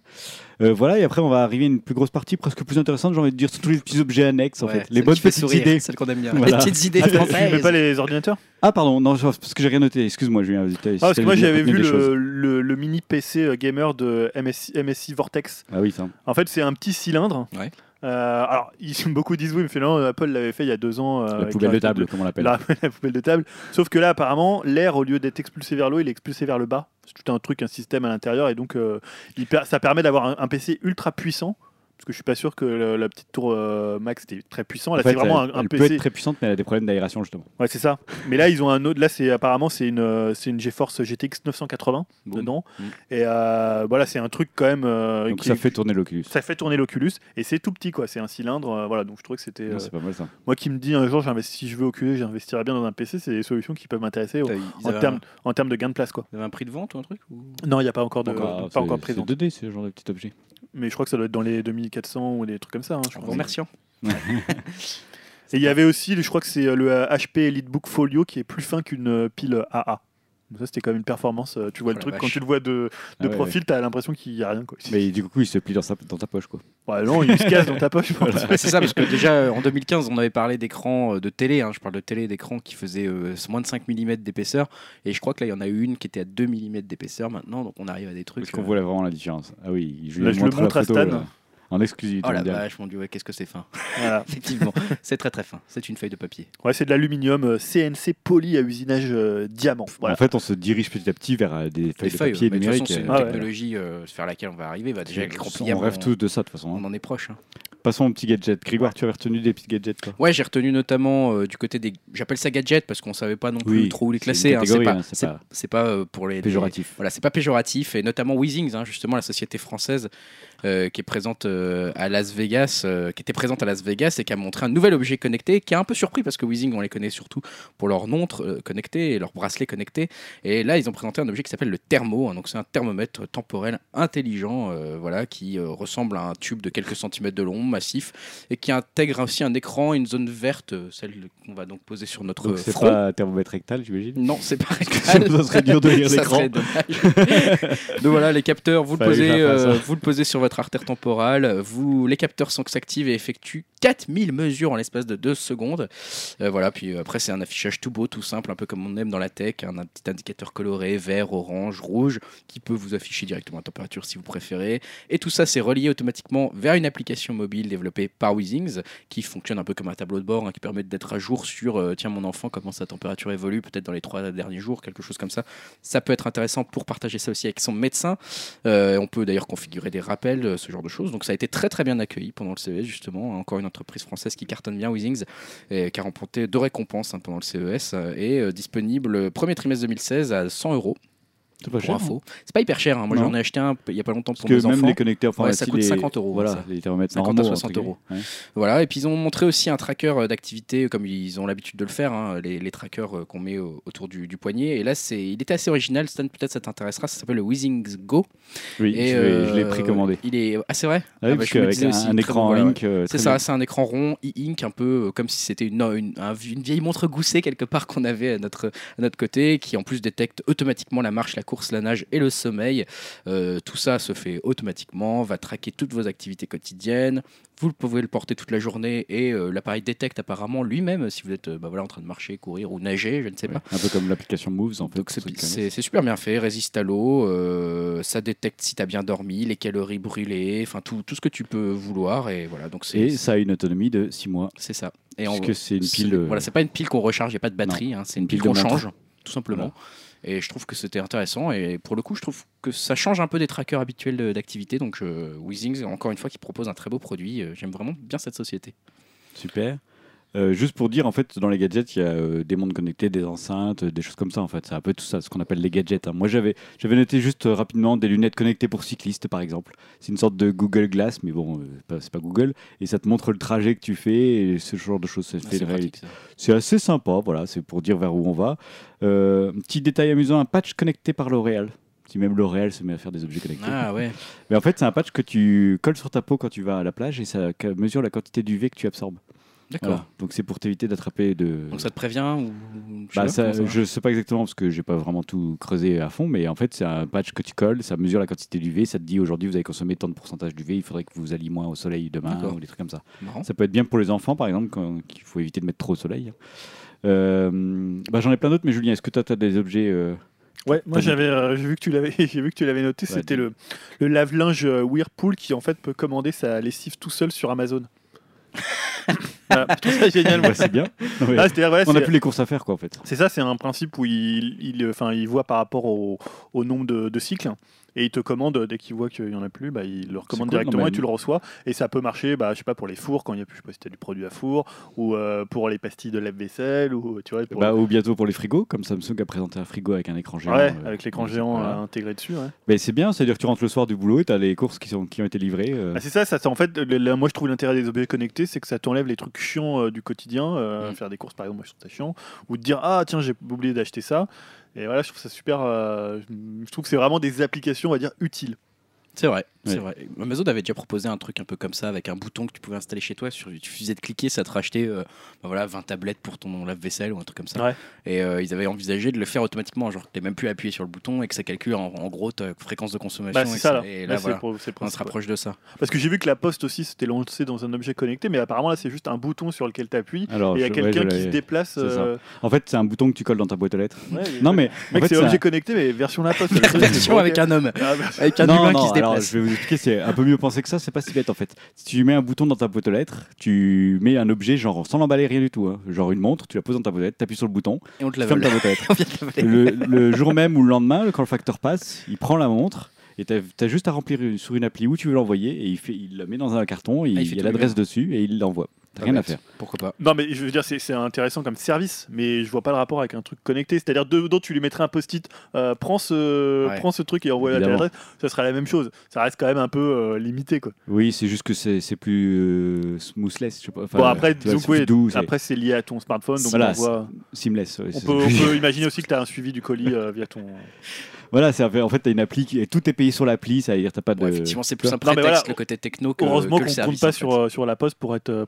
Euh, voilà, et après, on va arriver à une plus grosse partie, presque plus intéressante, j'ai envie de dire, sur tous les petits objets annexes, en Ouais, fait, les bonnes petites sourire, idées. celle qu'on aime bien. Voilà. Les petites idées Ah, tu- mets françaises. pas les ordinateurs? Ah, pardon, non, je- parce que j'ai rien noté, excuse-moi, Julien. Ah, parce que moi j'avais vu le, le- le mini PC euh, gamer de MSI, MSI Vortex. Ah oui, ça. En fait, c'est un petit cylindre. Ouais. Euh, alors, ils, [LAUGHS] beaucoup disent oui, mais finalement, Apple l'avait fait il y a deux ans. euh, La poubelle de table, comme on l'appelle. [LAUGHS] La, la poubelle de table. Sauf que là, apparemment, l'air, au lieu d'être expulsé vers le haut, il est expulsé vers le bas. C'est tout un truc, un système à l'intérieur. Et donc, euh, il ça permet d'avoir un, un PC ultra puissant. Parce que je suis pas sûr que le- la petite tour euh, Max était très puissant. Là, En fait, c'est vraiment elle, un, un elle peut PC. être très puissante, mais elle a des problèmes d'aération, justement. Ouais, c'est ça. Mais là, ils ont un autre. Là, c'est apparemment c'est une euh, c'est une GeForce GTX 980 Boum. dedans. Mm. Et euh, voilà, c'est un truc quand même. euh, Donc qui ça fait tourner l'Oculus. ça fait tourner l'Oculus et c'est tout petit quoi. C'est un cylindre. euh, voilà, donc je trouvais que c'était. Non, euh, C'est pas mal ça. moi qui me dis un jour, j'investis- si je veux Oculus, j'investirais bien dans un PC. C'est des solutions qui peuvent m'intéresser au- T'as- ils en avaient termes un- en termes de gain de place quoi. ils avaient un prix de vente ou un truc ou- Non, il n'y a pas encore de Ah, pas c'est- encore C'est présent. 2D, ce genre de petit objet. Mais je crois que ça doit être dans les 2400 ou des trucs comme ça. hein, je En vous remerciant. Et il y avait aussi, je crois que c'est euh, le HP EliteBook Folio qui est plus fin qu'une euh, pile AA. Ça, c'était quand même une performance. euh, Tu vois Oh le truc, quand tu le vois de, de Ah ouais, profil, t'as l'impression qu'il y a rien. Quoi. Mais du coup, il se plie dans, sa- dans ta poche, quoi. Ouais, non, il se casse dans ta poche. [LAUGHS] c'est ça, parce que déjà euh, en 2015, on avait parlé d'écran euh, de télé, hein, je parle de télé d'écran qui faisait euh, moins de 5 mm d'épaisseur, et je crois que là il y en a eu une qui était à 2 mm d'épaisseur maintenant, donc on arrive à des trucs. Est-ce qu'on voit vraiment la différence Ah oui, je, Là, je le montre à Stan. là, en exclusivité Oh la mondiale. vache, mon dieu, ouais, qu'est-ce que c'est fin. [LAUGHS] Voilà. [LAUGHS] Effectivement, c'est très très fin. C'est une feuille de papier. Ouais, c'est de l'aluminium euh, CNC poli à usinage euh, diamant. Voilà. En fait, on se dirige petit à petit vers euh, des feuilles de feuilles, papier de toute façon, numériques. c'est une euh, Ah technologie euh, vers laquelle on va arriver. Bah, déjà, on rêve on- tous de ça, de toute façon. on hein. en est proche. hein. Passons aux petits gadgets. Grégoire, tu avais retenu des petits gadgets, toi? Ouais, j'ai retenu notamment euh, du côté des. J'appelle ça gadget parce qu'on savait pas non plus Oui, trop où les classer. hein, C'est pas, hein, c'est c'est- pas- c'est pas euh, pour les. Péjoratif. Voilà, c'est pas péjoratif et notamment Weezings, hein, justement la société française euh, qui est présente euh, à Las Vegas, euh, qui était présente à Las Vegas et qui a montré un nouvel objet connecté qui a un peu surpris parce que Weezing on les connaît surtout pour leurs montres connectées et leurs bracelets connectés et là ils ont présenté un objet qui s'appelle le thermo, hein, donc c'est un thermomètre temporel intelligent, voilà qui ressemble à un tube de quelques centimètres de long, massif et qui intègre aussi un écran, et une zone verte, celle qu'on va donc poser sur notre Donc, c'est pas thermomètre rectal, j'imagine? Non, c'est pas [LAUGHS] Ça rectal. serait dur de lire [LAUGHS] Ça l'écran. [LAUGHS] Donc voilà, les capteurs, vous le, posez, euh, hein. vous le posez sur votre artère temporale. Vous, les capteurs sont s'activent et effectuent 4000 mesures en l'espace de 2 secondes. Euh, voilà, puis après, c'est un affichage tout beau, tout simple, un peu comme on aime dans la tech. Un, petit indicateur coloré, vert, orange, rouge, qui peut vous afficher directement la température si vous préférez. Et tout ça, c'est relié automatiquement vers une application mobile développée par Weezings, qui fonctionne un peu comme un tableau de bord, hein, qui permet d'être à jour sur, euh, tiens, mon enfant, comment sa température évolue, peut-être dans les trois derniers jours, quelque chose comme ça. Ça peut être intéressant pour partager ça aussi avec son médecin. Euh, on peut d'ailleurs configurer des rappels, euh, ce genre de choses. Donc ça a été très très bien accueilli pendant le CES justement. Encore une entreprise française qui cartonne bien, Weezings, et qui a remporté deux récompenses hein, pendant le CES euh, et euh, disponible euh, premier trimestre 2016 à 100 euros C'est pas pour cher. info. C'est pas hyper cher. hein. Moi j'en ai acheté un il y a pas longtemps Parce pour que mes même enfants. les connecteurs Ouais, ça coûte les- 50 euros, Voilà, les thermomètres 50 à normaux, 60 entre guillemets. euros. Ouais. Voilà, et puis ils ont montré aussi un tracker euh, d'activité, comme ils ont l'habitude de le faire, hein, les, les trackers euh, qu'on met au- autour du, du poignet. Et là, c'est, il était assez original, Stan, peut-être ça t'intéressera, ça s'appelle le Weezings Go. Oui, Et, je l'ai- je l'ai euh, précommandé. Il est... Ah, c'est vrai? Ah oui, Ah bah, parce qu'avec un, un écran Ink, euh, C'est ça, c'est un écran rond, e-ink, un peu euh, comme si c'était une, une, un- une vieille montre goussée quelque part [LAUGHS] qu'on avait à notre, à notre côté, qui en plus détecte automatiquement la marche, la course, la nage et le sommeil. Euh, tout ça se fait automatiquement, va traquer toutes vos activités quotidiennes. Vous pouvez le porter toute la journée et euh, l'appareil détecte apparemment lui-même si vous êtes euh, bah voilà, en train de marcher, courir ou nager, je ne sais Ouais, pas. Un peu comme l'application Moves en fait. C'est super bien fait, résiste à l'eau, euh, ça détecte si tu as bien dormi, les calories brûlées, enfin tout, tout ce que tu peux vouloir et voilà donc c'est Et ça a une autonomie de 6 mois. c'est ça. Et Parce on- que c'est une pile. Voilà, c'est pas une pile qu'on recharge, il n'y a pas de batterie, hein, c'est une, une pile pile qu'on change, tout simplement. Et je trouve que c'était intéressant. Et pour le coup, je trouve que ça change un peu des trackers habituels d'activité. Donc, je, Weezings, encore une fois, qui propose un très beau produit. Euh, J'aime vraiment bien cette société. Super. Euh, juste pour dire, en fait, dans les gadgets, il y a euh, des montres connectées, des enceintes, euh, des choses comme ça. En fait, c'est un peu tout ça, ce qu'on appelle les gadgets. hein. Moi, j'avais, j'avais noté juste euh, rapidement des lunettes connectées pour cyclistes, par exemple. C'est une sorte de Google Glass, mais bon, pas- c'est pas Google, et ça te montre le trajet que tu fais et ce genre de choses. Ça Ah, fait c'est. C'est assez sympa, voilà, c'est pour dire vers où on va. Petit détail amusant, un patch connecté par L'Oréal. Si même L'Oréal se met à faire des objets connectés. Ah ouais. [LAUGHS] Mais en fait, c'est un patch que tu colles sur ta peau quand tu vas à la plage et ça mesure la quantité d'UV que tu absorbes. D'accord. Voilà. Donc c'est pour t'éviter d'attraper de. Donc ça te prévient ou je sais Bah, ça- ça je sais pas exactement parce que j'ai pas vraiment tout creusé à fond, mais en fait c'est un patch que tu colles, ça mesure la quantité d'UV, ça te dit aujourd'hui vous avez consommé tant de pourcentage d'UV, il faudrait que vous alliez moins au soleil demain ou des trucs comme ça. Marrant. Ça peut être bien pour les enfants par exemple, quand il faut éviter de mettre trop au soleil. Euh, bah, J'en ai plein d'autres, mais Julien, est-ce que toi tu as des objets euh, Ouais, moi j'avais euh, j'ai vu que tu l'avais [LAUGHS] j'ai vu que tu l'avais noté, Ouais, c'était le, le lave-linge euh, Whirlpool qui en fait peut commander sa lessive tout seul sur Amazon. Voilà, [LAUGHS] je trouve ça génial. moi. bah, C'est bien. Ah, on n'a plus les courses à faire quoi en fait. C'est ça, c'est un principe où il, il, enfin, il voit par rapport au, au nombre de, de cycles et il te commande dès qu'il voit qu'il n'y en a plus, bah, il le recommande cool, directement et tu le reçois. Et ça peut marcher, bah, je sais pas, pour les fours quand il y a plus, je sais pas si t'as du produit à four ou euh, pour les pastilles de lave-vaisselle ou tu vois. Pour... Bah, ou bientôt pour les frigos, comme Samsung a présenté un frigo avec un écran géant. ouais, euh, avec l'écran géant voilà. euh, intégré dessus. Ouais. Mais c'est bien, c'est-à-dire que tu rentres le soir du boulot et tu as les courses qui, sont, qui ont été livrées. euh, Bah, c'est ça, ça en fait, moi je trouve l'intérêt des objets connectés, c'est que ça t'enlève les trucs chiants euh, du quotidien, euh, Mm. faire des courses par exemple, moi je trouve ça chiant, ou de dire ah tiens j'ai oublié d'acheter ça. Et voilà, je trouve ça super. euh, je trouve que c'est vraiment des applications, on va dire, utiles. C'est vrai, Ouais. c'est vrai. Amazon avait déjà proposé un truc un peu comme ça avec un bouton que tu pouvais installer chez toi. Sur, il suffisait de cliquer, ça te rachetait euh, bah voilà, 20 tablettes pour ton lave-vaisselle ou un truc comme ça. Ouais. Et euh, ils avaient envisagé de le faire automatiquement, genre que tu même plus à appuyer sur le bouton et que ça calcule en, en gros ta fréquence de consommation. Bah, et ça là. Et Là, là, c'est voilà, pour- c'est le on se rapproche de ça. Parce que j'ai vu que la poste aussi c'était lancé dans un objet connecté, mais apparemment là c'est juste un bouton sur lequel tu appuies. Alors, Et il y a quelqu'un ouais, qui se déplace. euh, En fait, c'est un bouton que tu colles dans ta boîte aux lettres. ouais, Non, mais en Mec, fait, c'est objet connecté, mais version la poste. [LAUGHS] Version avec un homme, Ah, bah, avec un humain qui se alors, je vais vous expliquer, c'est un peu mieux pensé que ça, c'est pas si bête en fait. Si tu mets un bouton dans ta boîte aux lettres, tu mets un objet, genre sans l'emballer, rien du tout, hein. genre une montre, tu la poses dans ta boîte aux lettres, t'appuies sur le bouton, Et on te la ferme vole. ta boîte aux lettres. [LAUGHS] On vient de la voler. le, le jour même ou le lendemain, quand le facteur passe, il prend la montre et tu as, juste à remplir une- sur une appli où tu veux l'envoyer et il, fait, il la met dans un carton, et Ah, il il, y a tout l'adresse dessus et il l'envoie. T'as rien à bête. faire. Pourquoi pas Non, mais je veux dire, c'est c'est intéressant comme service, mais je vois pas le rapport avec un truc connecté. C'est-à-dire, dedans, tu lui mettrais un post-it, euh, prends, ce, Ouais. prends ce truc et envoie-le à telle Évidemment. adresse, ça serait la même chose. Ça reste quand même un peu euh, limité, quoi. Oui, c'est juste que c'est c'est plus euh, smoothless, je sais pas. Enfin, bon, après, tu c'est doux, après lié à ton smartphone, donc Voilà, on, voit- seamless. ouais, on peut, ça. on peut [LAUGHS] imaginer aussi que tu as un suivi du colis euh, via ton. Voilà, c'est un peu- en fait, tu as une appli, qui, et tout est payé sur l'appli, ça veut dire t'as pas de. Ouais, Effectivement, c'est plus un prétexte voilà, le côté techno que, Heureusement qu'on ne compte pas en sur, fait. euh, sur la poste pour être euh,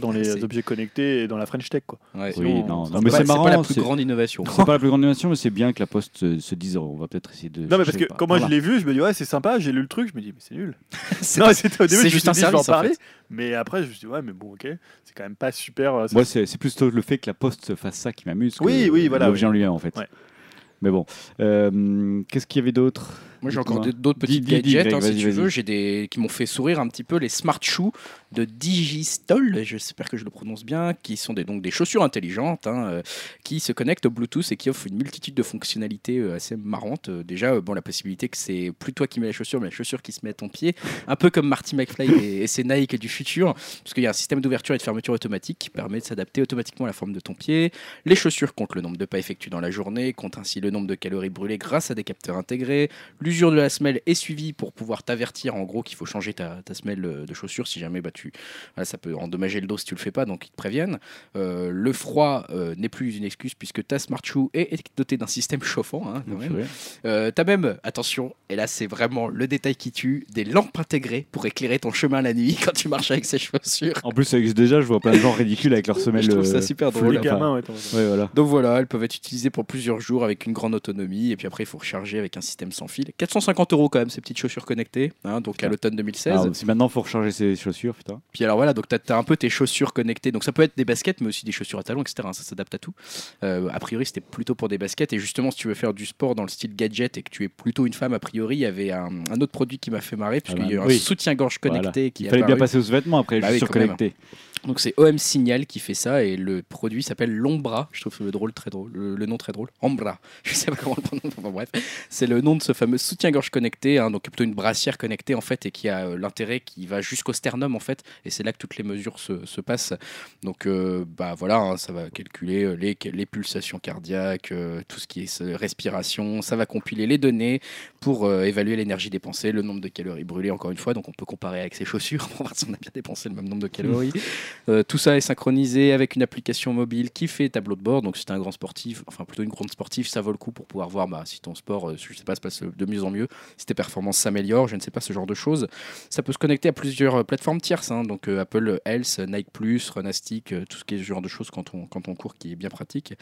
dans les C'est- objets connectés et dans la French Tech, quoi. Ouais. Oui, Sinon, non, me mais c'est marrant. pas la plus c'est- grande innovation. C'est pas la plus grande innovation, mais c'est bien que la Poste se, se dise on va peut-être essayer de. Non, mais parce que quand moi je l'ai vu, je me dis, ouais, c'est sympa, j'ai lu le truc, je me dis, mais c'est nul. [LAUGHS] C'est Non, pas- c'était au début, c'est je me juste suis un dit, je vais en parler. fait. Mais après, je me suis dit, ouais, mais bon, ok, c'est quand même pas super. euh, Moi, c'est c'est plutôt le fait que la Poste fasse ça qui m'amuse. que Oui, oui, voilà, L'objet en lui-même, en fait. Mais bon. Euh, Qu'est-ce qu'il y avait d'autre? Moi j'ai encore d'autres dis, gadgets hein, si tu veux. J'ai des qui m'ont fait sourire un petit peu les smart shoes de Digistol, j'espère que je le prononce bien, qui sont des, donc des chaussures intelligentes hein, euh, qui se connectent au Bluetooth et qui offrent une multitude de fonctionnalités euh, assez marrantes. Euh, déjà, euh, bon la possibilité que c'est plus toi qui mets la chaussure, mais la chaussure qui se met à ton pied, un peu comme Marty McFly et, et ses Nike du futur, parce qu'il y a un système d'ouverture et de fermeture automatique qui permet de s'adapter automatiquement à la forme de ton pied. Les chaussures comptent le nombre de pas effectués dans la journée, comptent ainsi le nombre de calories brûlées grâce à des capteurs intégrés. L'usure de la semelle est suivie pour pouvoir t'avertir en gros qu'il faut changer ta, ta semelle euh, de chaussure si jamais bah, tu, voilà, ça peut endommager le dos si tu le fais pas, donc ils te préviennent. Euh, le froid euh, n'est plus une excuse puisque ta smart shoe est dotée d'un système [LAUGHS] chauffant. hein, quand même. Euh, T'as même, attention, et là c'est vraiment le détail qui tue, des lampes intégrées pour éclairer ton chemin la nuit [LAUGHS] quand tu marches avec ces chaussures. En plus, ça existe déjà, je vois plein de gens ridicules avec leurs [LAUGHS] semelles. Je trouve ça super drôle. les enfin, gamins, ouais, attends. Ouais, voilà. Donc voilà, elles peuvent être utilisées pour plusieurs jours avec une grande autonomie. Et puis après, il faut recharger avec un système sans fil. 450 euros quand même, ces petites chaussures connectées. hein, donc à l'automne 2016. Alors, si maintenant, faut recharger ses chaussures, putain. Puis alors voilà, donc tu as, un peu tes chaussures connectées. Donc ça peut être des baskets, mais aussi des chaussures à talons, etc. hein, ça s'adapte à tout. Euh, a priori, c'était plutôt pour des baskets. Et justement, si tu veux faire du sport dans le style gadget et que tu es plutôt une femme, a priori, il y avait un, un autre produit qui m'a fait marrer, puisqu'il y a eu un soutien-gorge connecté Voilà. qui Il fallait bien passer aux vêtements après, Bah juste oui, connecté. Donc c'est OM Signal qui fait ça et le produit s'appelle l'Ombra. Je trouve le drôle très drôle, le, le nom très drôle. Ombra. [LAUGHS] Je sais pas comment le prononcer. Enfin, bref, c'est le nom de ce fameux soutien-gorge connecté, hein, donc plutôt une brassière connectée en fait et qui a euh, l'intérêt qui va jusqu'au sternum en fait et c'est là que toutes les mesures se, se passent. Donc euh, bah voilà, hein, ça va calculer euh, les, les pulsations cardiaques, tout ce qui est respiration, ça va compiler les données pour évaluer l'énergie dépensée, le nombre de calories brûlées encore une fois. Donc on peut comparer avec ses chaussures [LAUGHS] pour voir si on a bien dépensé le même nombre de calories. [LAUGHS] Tout ça est synchronisé avec une application mobile qui fait tableau de bord. Donc, si tu un grand sportif, enfin plutôt une grande sportive, ça vaut le coup pour pouvoir voir bah, si ton sport, je sais pas, se passe de mieux en mieux, si tes performances s'améliorent, je ne sais pas, ce genre de choses. Ça peut se connecter à plusieurs euh, plateformes tierces, hein, donc euh, Apple Health, Nike Plus, Runastic, euh, tout ce qui est ce genre de choses quand on, quand on court qui est bien pratique.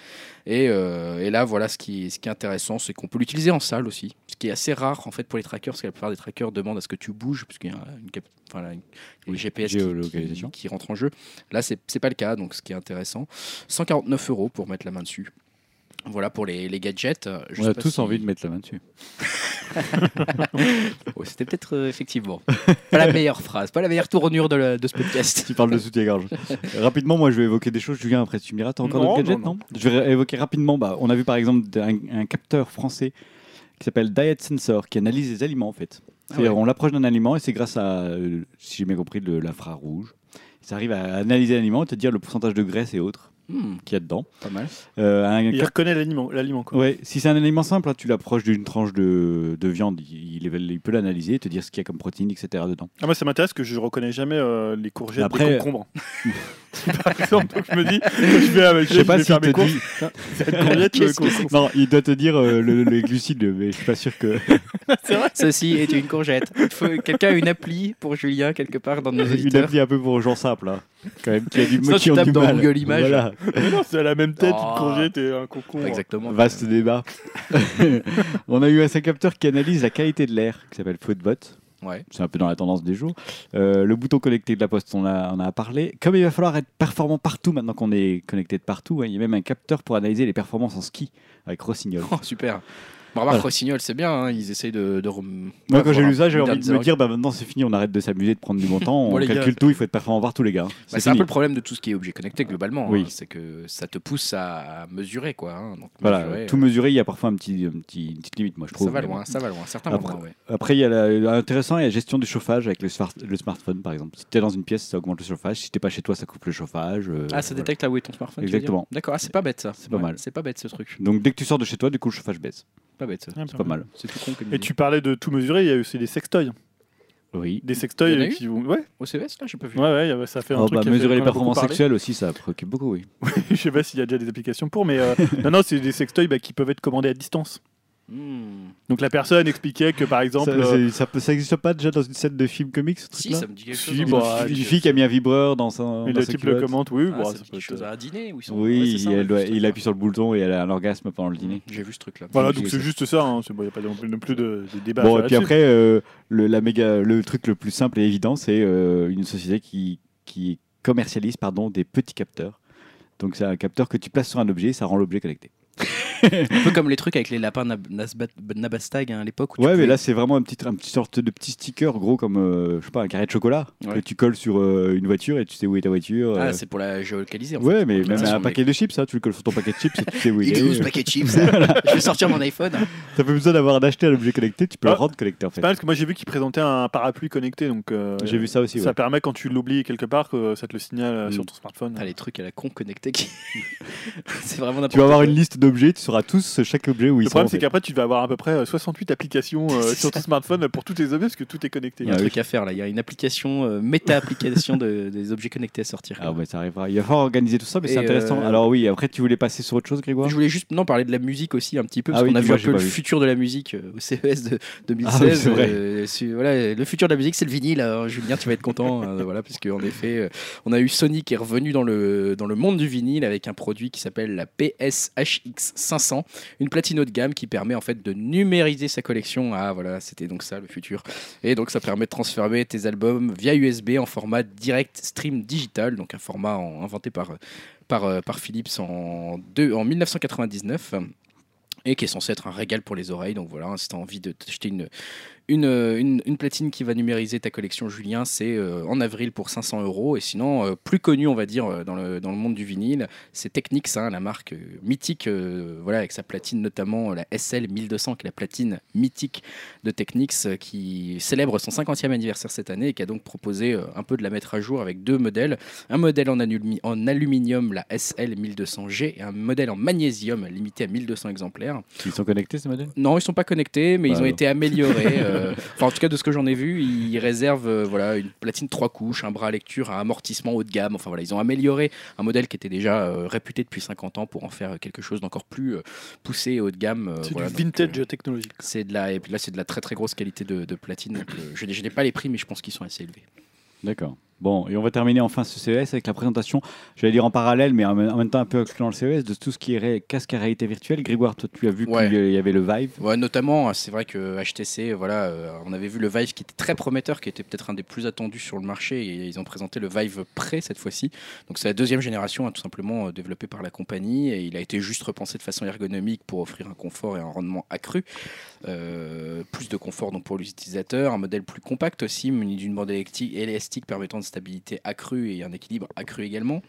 Et, et là, voilà, ce qui, ce qui est intéressant, c'est qu'on peut l'utiliser en salle aussi, ce qui est assez rare en fait pour les trackers, parce que la plupart des trackers demandent à ce que tu bouges, puisqu'il y a une, cap- enfin, là, une- une GPS qui- géolocalisation. qui, qui rentre en jeu. Là, c'est pas le cas, donc ce qui est intéressant. 149 euros pour mettre la main dessus. Voilà pour les, les gadgets. Euh, Je On a tous si- envie de mettre la main dessus. [LAUGHS] C'était peut-être euh, effectivement pas la meilleure phrase, pas la meilleure tournure de, la- de ce podcast. Tu parles de soutien-gorge. rapidement, moi, je vais évoquer des choses. Julien, après, tu me diras, t'as encore d'autres gadgets, non, non, Je vais évoquer rapidement. Bah, on a vu par exemple un, un capteur français qui s'appelle Diet Sensor qui analyse les aliments en fait. Ah C'est-à-dire, ouais. On l'approche d'un aliment et c'est grâce à, euh, si j'ai bien compris, de l'infrarouge. Ça arrive à analyser l'aliment et te dire le pourcentage de graisse et autres Hmm, qu'il y a dedans. pas mal. Euh, un Il cap- reconnaît l'aliment, l'aliment, quoi. Ouais, si c'est un aliment simple, hein, tu l'approches d'une tranche de, de viande, il, il- il peut l'analyser et te dire ce qu'il y a comme protéines, etc. dedans. Ah, moi, ça m'intéresse que je reconnais jamais euh, les courgettes, Après- les concombres. [LAUGHS] Par exemple, donc je me dis, je vais, avec Je sais pas vais s'il faire te mes courses. dit. [LAUGHS] Cette courgette, je veux Qu'est-ce qu'on- que Non, il doit te dire euh, le- les glucides, mais je suis pas sûr que. [LAUGHS] C'est vrai Ceci est une courgette. Il faut quelqu'un a une appli pour Julien quelque part dans nos Une auditeurs. appli un peu pour gens simples, là. Quand même, qui a du, qui tu ont tapes du dans mal. Google Images. Voilà, Mais non, c'est la même tête, Oh. une courgette et un concombre. Exactement. vaste débat. [LAUGHS] On a eu un capteur qui analyse la qualité de l'air, qui s'appelle Footbot. Ouais. C'est un peu dans la tendance des jours. Euh, le bouton connecté de la poste, on a, on a parlé. Comme il va falloir être performant partout maintenant qu'on est connecté de partout, hein, il y a même un capteur pour analyser les performances en ski avec Rossignol. Oh, super. Bon, remarque, Voilà. Rossignol, c'est bien, hein, ils essayent de. de rem- Moi, quand j'ai lu ça, j'ai envie de me dire bah, maintenant c'est fini, on arrête de s'amuser, de prendre du bon temps, [LAUGHS] on Bon, les gars. calcule tout, il faut être performant partout, les gars. Bah, C'est un peu le problème de tout ce qui est objet connecté globalement. Oui. hein, c'est que ça te pousse à mesurer quoi. hein, donc Voilà, mesurer, tout euh, mesurer, il y a parfois un petit, un petit, une petite limite, moi je trouve. ça va loin, ça va loin. Certains Après- moments, ouais. Après, il y a la- intéressant, il y a la gestion du chauffage avec le, smart- le smartphone, par exemple. Si tu es dans une pièce, ça augmente le chauffage. Si tu pas chez toi, ça coupe le chauffage. euh, Ah, ça voilà. détecte là où est ton smartphone. Exactement. D'accord, ah, c'est pas bête ça. C'est pas mal. C'est pas bête ce truc. Donc dès que tu sors de chez toi, du coup, le chauffage baisse. Pas bête ça. Ah, C'est pas mal. C'est tout con comme Et tu parlais de tout mesurer, il y a aussi des sextoys. Oui. Des sextoys eu qui vont. Ouais, Au CES là, j'ai pas vu. ouais, ouais, il y a- ça fait un Oh, truc. bah, qui a fait- mesurer les performances sexuelles aussi, ça préoccupe beaucoup, oui. [LAUGHS] Je sais pas s'il y a déjà des applications pour, mais euh, [LAUGHS] non, non, c'est des sextoys bah, qui peuvent être commandés à distance. Hmm. Donc la personne expliquait que par exemple. ça, euh, c'est- ça, peut- ça existe pas déjà dans une scène de film comics, ce Si, truc-là ça me dit quelque Si, chose. hein. bah, Une film. fille qui a mis un vibreur dans son. et dans le type le commente, oui, Ah, bon, ça ça quelque chose être- à un dîner où ils sont. Oui, ça, et ouais, il appuie sur le bouton et elle a un orgasme pendant le dîner. J'ai vu ce truc là. Voilà, donc c'est juste ça. Hein. Il n'y a pas non plus, non plus de, de débat. Bon, et puis après, euh, le, la méga, le truc le plus simple et évident, c'est euh, une société qui, qui commercialise pardon, des petits capteurs. Donc c'est un capteur que tu places sur un objet, ça rend l'objet connecté. [LAUGHS] Un peu comme les trucs avec les lapins Nab- Nasbat- Nabastag hein, à l'époque. Ouais, mais pouvais- là c'est vraiment un petit, un petit sorte de petit sticker gros comme euh, je sais pas un carré de chocolat Ouais. que tu colles sur euh, une voiture et tu sais où est ta voiture. Ah, euh. c'est pour la géolocaliser. En ouais, fait. mais même un est- paquet de chips, ça, tu le colles sur ton paquet de chips et tu sais où il Il est. est où ce paquet de chips [LAUGHS] Je vais sortir mon iPhone. [LAUGHS] T'as pas besoin d'avoir d'acheter un objet connecté, tu peux Ah, le rendre connecté en fait. Pas parce que moi j'ai vu qu'ils présentaient un parapluie connecté. Donc, euh, J'ai vu ça aussi. Ça ouais. permet quand tu l'oublies quelque part que ça te le signale Mm. sur ton smartphone. Ah, les trucs à la con connectés. qui- c'est vraiment n'importe Tu vas avoir une liste d'objets, tu sauras tous chaque objet où ils Le problème, c'est qu'après, tu vas avoir à peu près euh, 68 applications euh, sur ton smartphone pour tous tes objets parce que tout est connecté. Il y a un truc à faire là. Il y a une application, euh, méta-application de- [LAUGHS] des objets connectés à sortir. Ah ouais, ça arrivera. Il va falloir organiser tout ça, mais c'est intéressant. euh, Alors oui, après tu voulais passer sur autre chose, Grégoire? Je voulais juste non, parler de la musique aussi un petit peu, Ah parce oui, qu'on a vu un peu le vu. futur de la musique euh, au CES de 2016. Ah oui, c'est vrai. Euh, su- voilà, le futur de la musique, c'est le vinyle. hein. Julien, tu vas être content. euh, voilà, parce qu'en effet, euh, on a eu Sony qui est revenu dans le, dans le monde du vinyle avec un produit qui s'appelle la PSHX 500, une platine haut de gamme qui permet en fait de numériser sa collection. Ah voilà, c'était donc ça le futur. Et donc ça permet de transformer tes albums via USB en format direct stream digital, donc un format en- inventé par, par, euh, par Philips en, deux- en 1999 et qui est censé être un régal pour les oreilles. Donc voilà, si tu as envie de t'acheter une, une, une, une platine qui va numériser ta collection Julien, c'est euh, en avril pour 500 euros. Et sinon, euh, plus connu, on va dire, euh, dans le, dans le monde du vinyle, c'est Technics, hein, la marque euh, mythique, voilà, avec sa platine notamment la SL 1200, qui est la platine mythique de Technics, qui célèbre son 50e anniversaire cette année et qui a donc proposé un peu de la mettre à jour avec deux modèles. Un modèle en, alumi- en aluminium, la SL 1200G, et un modèle en magnésium limité à 1200 exemplaires. Ils sont connectés ces modèles? Non, ils sont pas connectés, mais Bah ils ont alors. été améliorés. [LAUGHS] euh, enfin, en tout cas, de ce que j'en ai vu, ils réservent euh, voilà, une platine trois couches, un bras à lecture, un amortissement haut de gamme. Enfin voilà, ils ont amélioré un modèle qui était déjà euh, réputé depuis 50 ans pour en faire quelque chose d'encore plus euh, poussé et haut de gamme. euh, C'est voilà, du donc, vintage euh, technologique. c'est de la, et puis là, c'est de la très très grosse qualité de, de platine. donc, euh, je n'ai pas les prix, mais je pense qu'ils sont assez élevés. D'accord. Bon, et on va terminer enfin ce CES avec la présentation, j'allais dire en parallèle, mais en même temps un peu incluant le CES, de tout ce qui est casque à réalité virtuelle. Grégoire, toi tu as vu Ouais. qu'il y avait le Vive. Ouais, notamment, c'est vrai que HTC, voilà, euh, on avait vu le Vive qui était très prometteur, qui était peut-être un des plus attendus sur le marché, et ils ont présenté le Vive Pre cette fois-ci. Donc c'est la deuxième génération, hein, tout simplement euh, développée par la compagnie, et il a été juste repensé de façon ergonomique pour offrir un confort et un rendement accru. Euh, plus de confort donc pour les utilisateurs, un modèle plus compact aussi, muni d'une bande élastique permettant une stabilité accrue et un équilibre accru également.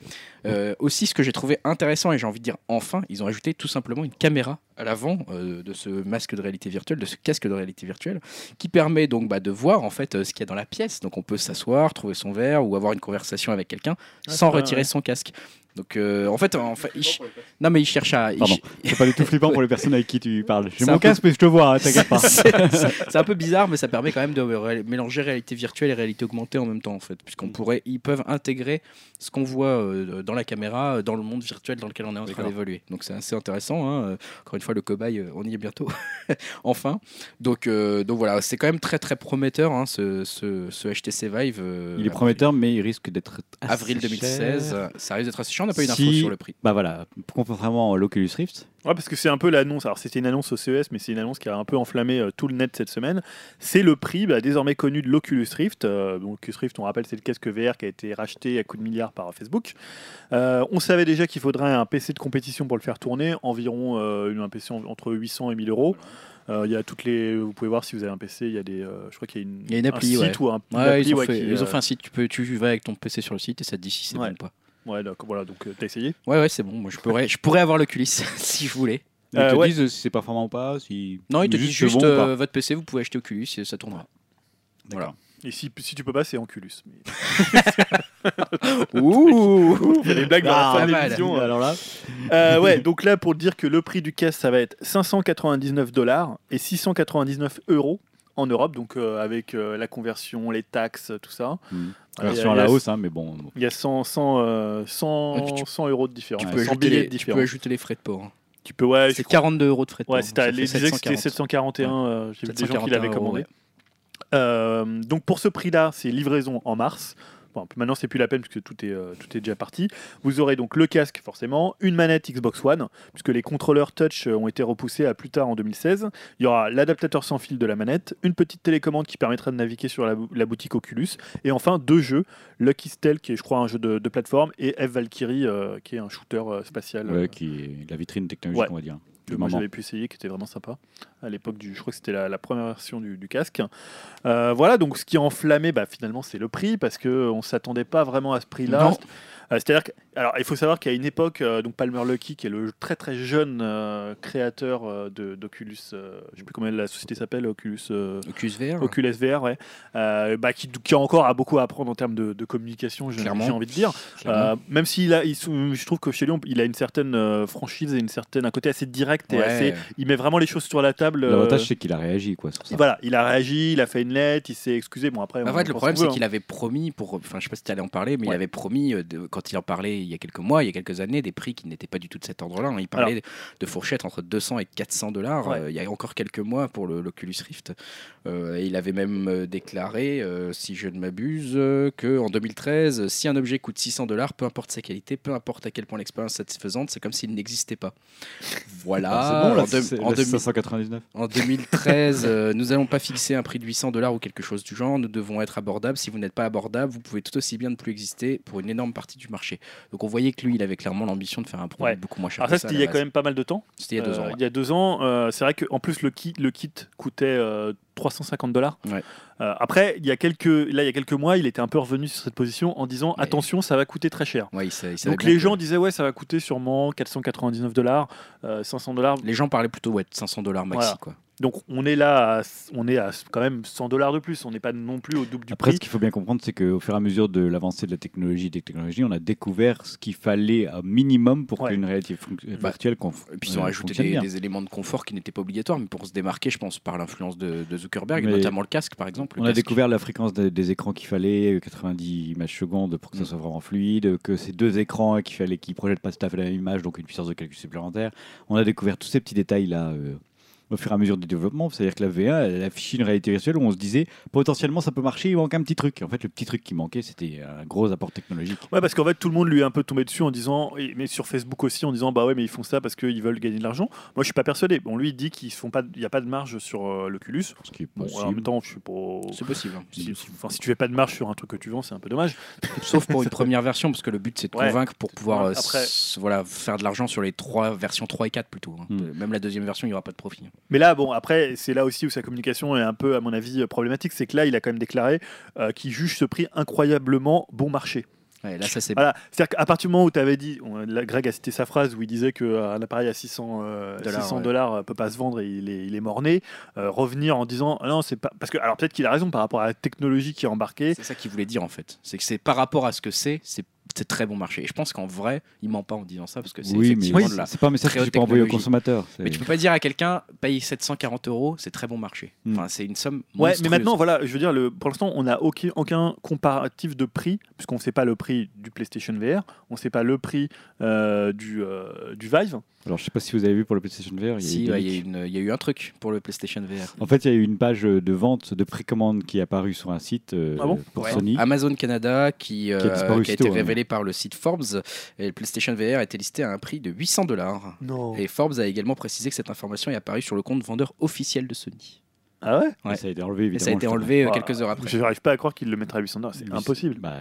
Euh, aussi, ce que j'ai trouvé intéressant et j'ai envie de dire enfin, ils ont ajouté tout simplement une caméra à l'avant euh, de ce masque de réalité virtuelle, de ce casque de réalité virtuelle, qui permet donc bah, de voir en fait euh, ce qu'il y a dans la pièce. Donc on peut s'asseoir, trouver son verre ou avoir une conversation avec quelqu'un sans retirer son casque. Donc euh, en fait, en fait il ch- non mais il cherche à. il Pardon. C'est pas du tout flippant pour les personnes avec qui tu [LAUGHS] parles. J'ai mon peu- casque, mais je te vois, hein, t'inquiète [LAUGHS] pas. c'est un peu bizarre, mais ça permet quand même de ré- mélanger réalité virtuelle et réalité augmentée en même temps, en fait, puisqu'on pourrait, ils peuvent intégrer ce qu'on voit euh, dans la caméra euh, dans le monde virtuel dans lequel on est en train d'évoluer. Donc c'est assez intéressant. hein. Encore une fois, le cobaye, on y est bientôt, [LAUGHS] enfin. Donc, euh, donc voilà, c'est quand même très très prometteur hein, ce, ce, ce HTC Vive. euh, Il est prometteur, mais il risque d'être assez Avril 2016, cher. euh, ça risque d'être assez cher. On n'a pas eu d'infos Si- sur le prix. Bah voilà, contrairement à l'Oculus Rift, Ouais, parce que c'est un peu l'annonce. Alors, c'était une annonce au CES, mais c'est une annonce qui a un peu enflammé euh, tout le net cette semaine. C'est le prix bah, désormais connu de l'Oculus Rift. Euh, donc, Oculus Rift, on rappelle, c'est le casque VR qui a été racheté à coups de milliards par Facebook. Euh, on savait déjà qu'il faudrait un PC de compétition pour le faire tourner, environ euh, un PC en- entre 800 et 1000 euros. Euh, Il y a toutes les, vous pouvez voir si vous avez un PC, il y a des, euh, je crois qu'il y a une, Il y a une appli, un site ou un, une Ouais, appli, ils, ont ouais, fait, qui, ils ont euh, fait un site, tu, peux, tu vas avec ton PC sur le site et ça te dit si c'est Ouais. bon ou pas. Ouais, d'accord, voilà, donc euh, t'as essayé Ouais, ouais, c'est bon. Moi, je pourrais, je pourrais avoir l'Oculus [LAUGHS] si je voulais. ils Euh, te ouais. disent si c'est performant ou pas. Si... Non, ils te disent juste bon ou pas. euh, votre PC, vous pouvez acheter Oculus et ça tournera. D'accord. Et si, si tu peux pas, c'est Oculus. Mais... [LAUGHS] [LAUGHS] Ouh Il y a des blagues dans la Ah, fin pas de mal. l'émission. Alors là, Euh, ouais, donc là, pour dire que le prix du casque, ça va être 599 dollars et 699 euros en Europe, donc euh, avec euh, la conversion, les taxes, tout ça. Hmm. Voilà, version à la hausse, hein, mais bon. Il y a 100, 100, euh, 100, Ouais, tu- 100 euros de différence. tu, Ouais, peux 100 ajouter billets les, de tu peux différence. ajouter les frais de port. hein. Tu peux, ouais, C'est crois- 42 euros de frais de port. Ouais, c'était ça les fait disaient que c'était 740. 741. euh, J'ai vu des gens qui 741 l'avaient commandé. ouais. Euh, donc pour ce prix-là, c'est livraison en mars. Bon, maintenant, c'est plus la peine puisque tout est, euh, tout est déjà parti. Vous aurez donc le casque, forcément, une manette Xbox One, puisque les contrôleurs touch euh, ont été repoussés à plus tard en 2016. Il y aura l'adaptateur sans fil de la manette, une petite télécommande qui permettra de naviguer sur la, bou- la boutique Oculus, et enfin deux jeux Lucky Stealth, qui est, je crois, un jeu de, de plateforme, et F Valkyrie, euh, qui est un shooter spatial. Ouais, qui est la vitrine technologique, Ouais. on va dire. Que moi j'avais pu essayer, qui était vraiment sympa à l'époque du. Je crois que c'était la, la première version du, du casque. Euh, voilà, donc ce qui a enflammé, bah, finalement, c'est le prix parce que on s'attendait pas vraiment à ce prix-là. Euh, C'est-à-dire que, alors, il faut savoir qu'à une époque, euh, donc Palmer Lucky, qui est le très très jeune euh, créateur euh, de- d'Oculus, euh, je sais plus comment la société s'appelle, Oculus. euh, Oculus VR. Oculus VR, ouais, euh, bah, qui, qui a encore à beaucoup à apprendre en termes de, de communication, j'ai Clairement. j'ai envie de dire. Euh, même s'il a, il sou- je trouve que chez lui, il a une certaine euh, franchise et une certaine, un côté assez direct et Ouais. assez, il met vraiment les choses sur la table. euh, L'avantage, c'est qu'il a réagi quoi, sur ça. et voilà, il a réagi, il a fait une lettre, il s'est excusé. Bon après, Bah, en fait, le problème, c'est qu'il avait promis, pour, enfin, je sais pas si tu allais en parler, mais il avait promis, euh, de- quand il en parlait il y a quelques mois, il y a quelques années, des prix qui n'étaient pas du tout de cet ordre-là. hein. Il parlait de fourchettes entre 200 et 400 dollars Ouais. euh, il y a encore quelques mois pour le- l'Oculus Rift. Euh, et il avait même euh, déclaré, euh, si je ne m'abuse, euh, que en 2013, si un objet coûte 600 dollars, peu importe sa qualité, peu importe à quel point l'expérience est satisfaisante, c'est comme s'il n'existait pas. Voilà. Ah, c'est bon, là, en, en là, c'est 2000 599. en 2013, euh, nous n'allons pas fixer un prix de 800 dollars ou quelque chose du genre. Nous devons être abordables. Si vous n'êtes pas abordable, vous pouvez tout aussi bien ne plus exister pour une énorme partie du marché. Donc on voyait que lui, il avait clairement l'ambition de faire un produit Ouais. beaucoup moins cher. Alors ça, c'était il y a quand même pas mal de temps. C'était il y a deux Euh, ans. ouais. Il y a deux ans, euh, c'est vrai qu'en plus le kit, le kit coûtait euh, 350 dollars. Ouais. Euh, après, il y a quelques, là, il y a quelques mois, il était un peu revenu sur cette position en disant Ouais. attention, ça va coûter très cher. Ouais, il sa- il savait Donc les gens disaient ouais, ça va coûter sûrement 499 dollars, euh, 500 dollars. les gens parlaient plutôt ouais, de 500 dollars maxi. Voilà. Quoi. Donc on est là, à, on est à quand même 100 dollars de plus. On n'est pas non plus au double du Après, prix. ce qu'il faut bien comprendre, c'est qu'au fur et à mesure de l'avancée de la technologie des technologies, on a découvert ce qu'il fallait un minimum pour Ouais. qu'une réalité Bah, virtuelle conf- Et puis ils ont euh, rajouté fonctionne des, bien. des éléments de confort qui n'étaient pas obligatoires, mais pour se démarquer, je pense, par l'influence de, de Zuckerberg, et Mais notamment le casque par exemple. Le On a découvert la fréquence des, des écrans qu'il fallait, euh, 90 images secondes pour que ça Mm. soit vraiment fluide, que ces deux écrans qu'il fallait qu'ils projettent pas tout à fait la même image, donc une puissance de calcul supplémentaire. On a découvert tous ces petits détails là euh, au fur et à mesure du développement. C'est-à-dire que la V1, elle affichait une réalité virtuelle où on se disait potentiellement ça peut marcher, il manque un petit truc. En fait, le petit truc qui manquait, c'était un gros apport technologique. Ouais, parce qu'en fait, tout le monde lui est un peu tombé dessus en disant, mais sur Facebook aussi, en disant, bah ouais, mais ils font ça parce qu'ils veulent gagner de l'argent. Moi, je suis pas persuadé. Bon, lui, il dit qu'ils font pas, il y a pas de marge sur euh, l'Oculus. Ce qui est Bon, possible. en même temps, je suis pas. C'est possible. hein. [LAUGHS] Si, enfin, si tu fais pas de marge sur un truc que tu vends, c'est un peu dommage. [LAUGHS] Sauf pour une première version, parce que le but c'est de Ouais. convaincre pour pouvoir Ouais, euh, après- voilà, faire de l'argent sur les trois versions 3 et 4 plutôt. hein. Hmm. Même la deuxième version, il n'y aura pas de profit. Mais là, bon, après, c'est là aussi où sa communication est un peu, à mon avis, euh, problématique. C'est que là, il a quand même déclaré euh, qu'il juge ce prix incroyablement bon marché. Ouais, là, ça c'est. Voilà, c'est-à-dire qu'à partir du moment où tu avais dit, on- là, Greg a cité sa phrase où il disait qu'un appareil à 600 euh, Dollars, 600 ouais. dollars euh, peut pas se vendre et il est, il est mort-né, euh, revenir en disant ah non, c'est pas. Parce que, alors peut-être qu'il a raison par rapport à la technologie qui est embarquée. C'est ça qu'il voulait dire en fait. C'est que c'est par rapport à ce que c'est, c'est c'est très bon marché. Et je pense qu'en vrai, il ment pas en disant ça parce que c'est Oui, mais effectivement de la. c'est pas un message très que tu peux envoyer au consommateur. Mais tu peux pas dire à quelqu'un paye 740 euros, c'est très bon marché. Hmm. Enfin, c'est une somme. Ouais, mais maintenant, voilà, je veux dire, le, pour l'instant, on n'a aucun, aucun comparatif de prix, puisqu'on ne sait pas le prix du PlayStation VR, on ne sait pas le prix euh, du, euh, du Vive. Alors, je sais pas si vous avez vu pour le PlayStation VR. il Si, ouais, il y, a y eu un truc pour le PlayStation VR. En fait, il y a eu une page de vente de précommande qui est apparue sur un site euh, Ah bon pour Ouais. Sony. Amazon Canada qui, euh, Qui a qui été hein. révélé par le site Forbes et le PlayStation VR a été listé à un prix de 800 dollars. Non. Et Forbes a également précisé que cette information est apparue sur le compte vendeur officiel de Sony. Ah ouais? Ouais. Et Ça a été enlevé, Et évidemment. ça a été enlevé euh, quelques heures après. Je n'arrive pas à croire qu'il le mettra à 800 dollars, c'est impossible. Bah,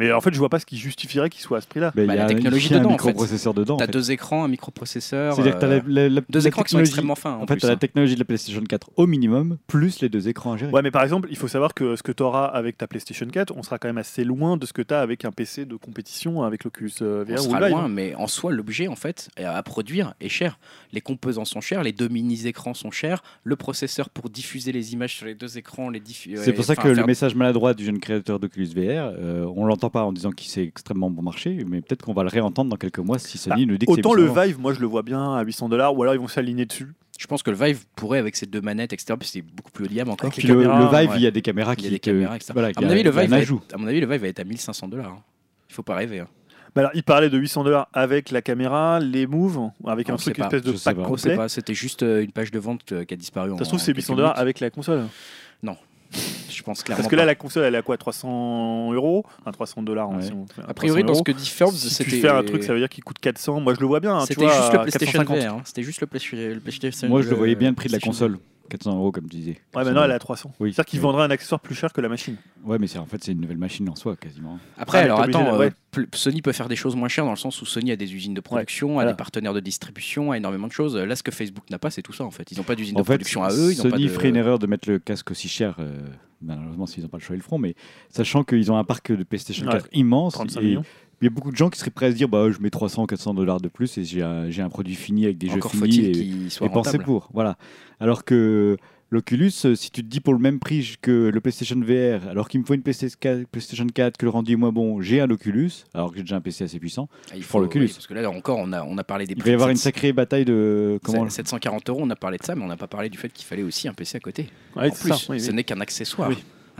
Mais en fait, je vois pas ce qui justifierait qu'il soit à ce prix-là. bah, il Bah, y la a technologie il y a un dedans, en fait. microprocesseur dedans. en T'as fait. deux écrans, un microprocesseur. C'est-à-dire que t'as euh, la- la- la- deux la écrans qui sont technologie- extrêmement fins. En, En fait, t'as la hein. technologie de la PlayStation 4 au minimum, plus les deux écrans à gérer. Ouais, mais par exemple, il faut savoir que ce que tu auras avec ta PlayStation 4, on sera quand même assez loin de ce que tu as avec un PC de compétition avec l'Oculus euh, On VR ou sera loin, mais en soi, l'objet, en fait, à produire est cher. Les composants sont chers, les deux mini-écrans sont chers, le processeur pour diffuser les images sur les deux écrans, les C'est pour ça enfin, que le message maladroit du jeune créateur d'Oculus VR, euh, on l'entend pas en disant qu'il c'est extrêmement bon marché, mais peut-être qu'on va le réentendre dans quelques mois si Sony nous dit que Autant le 800 euros. Vive, moi je le vois bien à 800 dollars, ou alors ils vont s'aligner dessus. Je pense que le Vive pourrait, avec ces deux manettes, etc., que c'est beaucoup plus haut de gamme encore. Les Puis le, caméras, le Vive, ouais. il y a des caméras Il qui y a des te- caméras, etc. Voilà, À mon a- avis, le Vive va être- à mon avis, le Vive va être à 1500 dollars. Il faut pas rêver. hein. Bah alors, il parlait de 800 dollars avec la caméra, les moves, avec On un truc pas. espèce de pack complet. c'était juste euh, une page de vente euh, qui a disparu. Ça se trouve, c'est quelques 800 dollars avec la console. Je pense clairement. Parce que là, pas. la console, elle est à quoi 300 euros? Enfin, 300 dollars. hein, Ouais. si A priori, 300 dans ce que dit Forbes, si c'était. tu fais un truc, ça veut dire qu'il coûte 400. Moi, je le vois bien. hein, tu C'était juste le à PlayStation 450. VR. hein. C'était juste le PlayStation. Moi, je le voyais bien le prix de la console. 400 euros, comme tu disais. Ouais, maintenant, elle est à 300. Oui. C'est-à-dire qu'ils Oui. vendraient un accessoire plus cher que la machine. Ouais, mais c'est en fait, c'est une nouvelle machine en soi, quasiment. Après, Ah, alors attends, de- euh, ouais. Sony peut faire des choses moins chères dans le sens où Sony a des usines de production, a voilà. des partenaires de distribution, a énormément de choses. Là, ce que Facebook n'a pas, c'est tout ça en fait. Ils n'ont pas d'usine En de fait, production à eux. Ils ont pas Sony de... ferait une erreur de mettre le casque aussi cher. euh, malheureusement, s'ils n'ont pas le choix, ils le feront. Mais sachant qu'ils ont un parc de PlayStation Ouais. 4 immense, 35 et millions. Il y a beaucoup de gens qui seraient prêts à se dire bah, je mets 300, 400 dollars de plus et j'ai un, j'ai un produit fini avec des Encore jeux finis. et- et penser rentables. pour. Voilà. Alors que l'Oculus, euh, si tu te dis pour le même prix que le PlayStation VR, alors qu'il me faut une PlayStation 4, PlayStation 4, que le rendu est moins bon, j'ai un Oculus, alors que j'ai déjà un PC assez puissant. Ah, il faut l'Oculus. oui, parce que là encore, on a, on a parlé des Il prix. va y avoir une 700 sacrée bataille de comment 740 euros, on a parlé de ça, mais on n'a pas parlé du fait qu'il fallait aussi un PC à côté. Ouais, en plus, ça, oui, ce oui. n'est qu'un accessoire.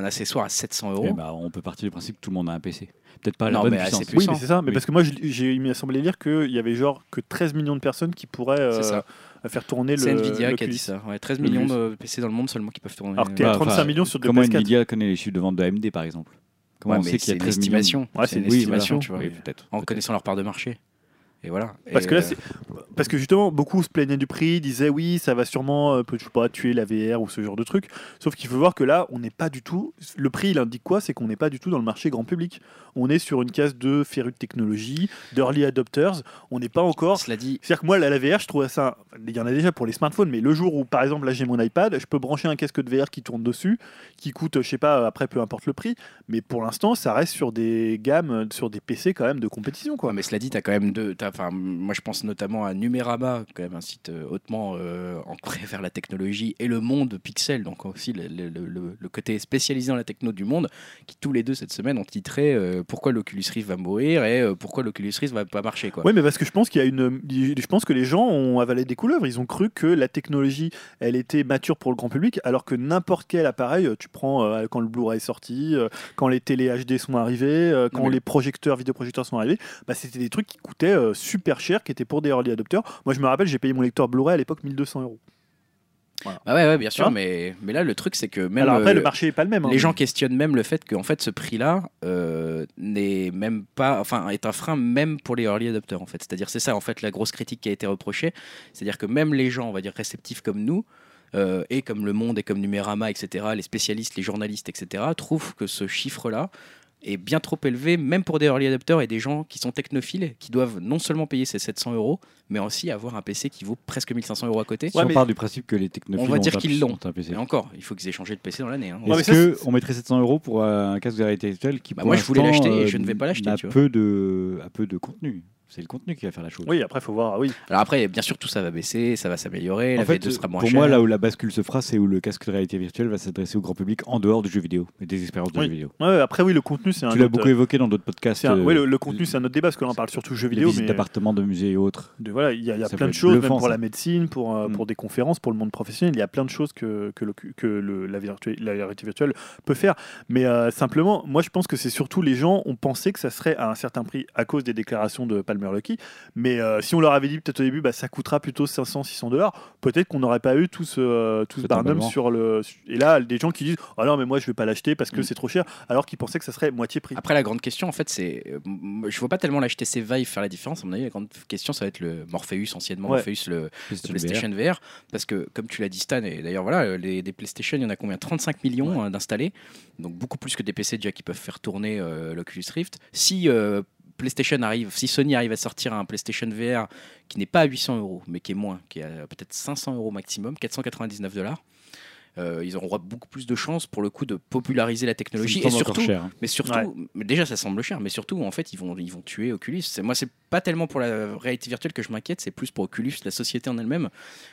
Oui. Un accessoire à 700 Eh euros. ben, on peut partir du principe que tout le monde a un PC. Peut-être pas à la Non, bonne mais puissance. Oui, mais c'est ça. Mais Oui. parce que moi, j'ai- j'ai, il m'a semblé lire qu'il y avait genre que 13 millions de personnes qui pourraient euh, faire tourner le. C'est Nvidia qui a dit ça. Ouais, 13 Le millions de PC dans le monde seulement qui peuvent tourner. Alors que t'es à Bah, 35 enfin, millions sur des Comment PS4. Nvidia connaît les chiffres de vente de AMD par exemple? Comment Ouais, on sait qu'il y c'est a une 13 millions estimation. Ouais, c'est c'est une une estimation, tu vois. Oui, peut-être. En connaissant leur part de marché. Et voilà. Parce Et, que là, euh, parce que justement, beaucoup se plaignaient du prix, disaient oui, ça va sûrement, euh, peut- je sais pas, tuer la VR ou ce genre de truc. Sauf qu'il faut voir que là, on n'est pas du tout. Le prix, il indique quoi? C'est qu'on n'est pas du tout dans le marché grand public. On est sur une case de férus de technologie, d'early adopters. On n'est pas encore. Cela dit, C'est-à-dire que moi, la, la VR, je trouve ça. Il y en a déjà pour les smartphones, mais le jour où, par exemple, là j'ai mon iPad, je peux brancher un casque de VR qui tourne dessus, qui coûte, je sais pas, après peu importe le prix, mais pour l'instant, ça reste sur des gammes, sur des PC quand même de compétition, quoi. Mais cela dit, tu as quand même deux. Enfin, moi, je pense notamment à Numérama, quand même un site euh, hautement euh, ancré vers la technologie et le monde Pixel, donc aussi le, le- le- le côté spécialisé dans la techno du monde, qui tous les deux cette semaine ont titré euh, Pourquoi l'Oculus Rift va mourir et euh, pourquoi l'Oculus Rift va pas marcher. Oui, mais parce que je pense qu'il y a une. Je pense que les gens ont avalé des couleuvres. Ils ont cru que la technologie, elle était mature pour le grand public, alors que n'importe quel appareil, tu prends quand le Blu-ray est sorti, quand les télé HD sont arrivés, quand Non, mais- les projecteurs, vidéoprojecteurs sont arrivés, bah, c'était des trucs qui coûtaient super cher, qui étaient pour des early adopters. Moi, je me rappelle, j'ai payé mon lecteur Blu-ray à l'époque 1200 euros. Bah ouais, ouais, bien sûr, Hein mais, mais là, le truc, c'est que même. alors après, euh, le marché est pas le même. hein. Les gens questionnent même le fait que en fait, ce prix-là euh, n'est même pas, enfin, est un frein même pour les early adopters en fait. C'est-à-dire, c'est ça en fait la grosse critique qui a été reprochée. C'est-à-dire que même les gens, on va dire réceptifs comme nous, euh, et comme Le Monde et comme Numérama, etc., les spécialistes, les journalistes, etc., trouvent que ce chiffre-là est bien trop élevé, même pour des early adopters et des gens qui sont technophiles, qui doivent non seulement payer ces 700 euros, mais aussi avoir un PC qui vaut presque 1500 euros à côté. Si Ouais, on mais- part du principe que les technophiles On va dire qu'ils l'ont. ont un PC. Et encore, il faut qu'ils aient changé de PC dans l'année. hein. Mais Est-ce ça, que on mettrait 700 euros pour un casque de réalité virtuelle qui Bah, pour moi, je voulais l'acheter et euh, je ne vais pas l'acheter, vois. peu de, a peu de contenu? C'est le contenu qui va faire la chose. Oui, après, il faut voir. Oui. Alors après, bien sûr, tout ça va baisser, ça va s'améliorer, la En fait, V2 sera moins pour moi, là où la bascule se fera, c'est où le casque de réalité virtuelle va s'adresser au grand public en dehors du jeu vidéo et des expériences de Oui. jeux vidéo. Ouais, après, oui, le contenu, c'est un. Tu l'as autre- beaucoup évoqué dans d'autres podcasts. un- euh, oui, le, le contenu, c'est un autre débat parce que là, on parle surtout jeux les vidéo. visites Mais d'appartements, de musées et autres. de- voilà, il y a, y plein de choses, même pour ça. la médecine, pour, euh, Mm. pour des conférences, pour le monde professionnel. Il y a plein de choses que, que, le, que le- la, virtu- la réalité virtuelle peut faire. Mais euh, simplement, moi, je pense que c'est surtout les gens ont pensé que ça serait à un certain prix à cause des déclarations de Palmer Lucky. Mais euh, si on leur avait dit peut-être au début, bah, ça coûtera plutôt 500, 600 dollars, peut-être qu'on n'aurait pas eu tout ce, euh, tout ce barnum Totalement. sur le. Et là, des gens qui disent Oh non, mais moi, je vais pas l'acheter parce que Mm. c'est trop cher, alors qu'ils pensaient que ça serait moitié prix. Après, la grande question, en fait, c'est. euh, Je vois pas tellement l'HTC Vive faire la différence. À mon avis, la grande question, ça va être le Morpheus, anciennement Ouais. Morpheus, le, le PlayStation VR. Parce que, comme tu l'as dit, Stan, et d'ailleurs, voilà, les, des PlayStation, il y en a combien? 35 millions hein, d'installés. Donc, beaucoup plus que des PC déjà qui peuvent faire tourner euh, l'Oculus Rift. Si. euh, PlayStation arrive, si Sony arrive à sortir un PlayStation VR qui n'est pas à 800 euros, mais qui est moins, qui est à peut-être 500 euros maximum, 499 dollars, euh, ils auront beaucoup plus de chances pour le coup de populariser la technologie et surtout cher, hein. mais surtout, Ouais. mais déjà ça semble cher, mais surtout en fait ils vont, ils vont tuer Oculus. C'est- Moi c'est pas tellement pour la réalité virtuelle que je m'inquiète, c'est plus pour Oculus, la société en elle-même,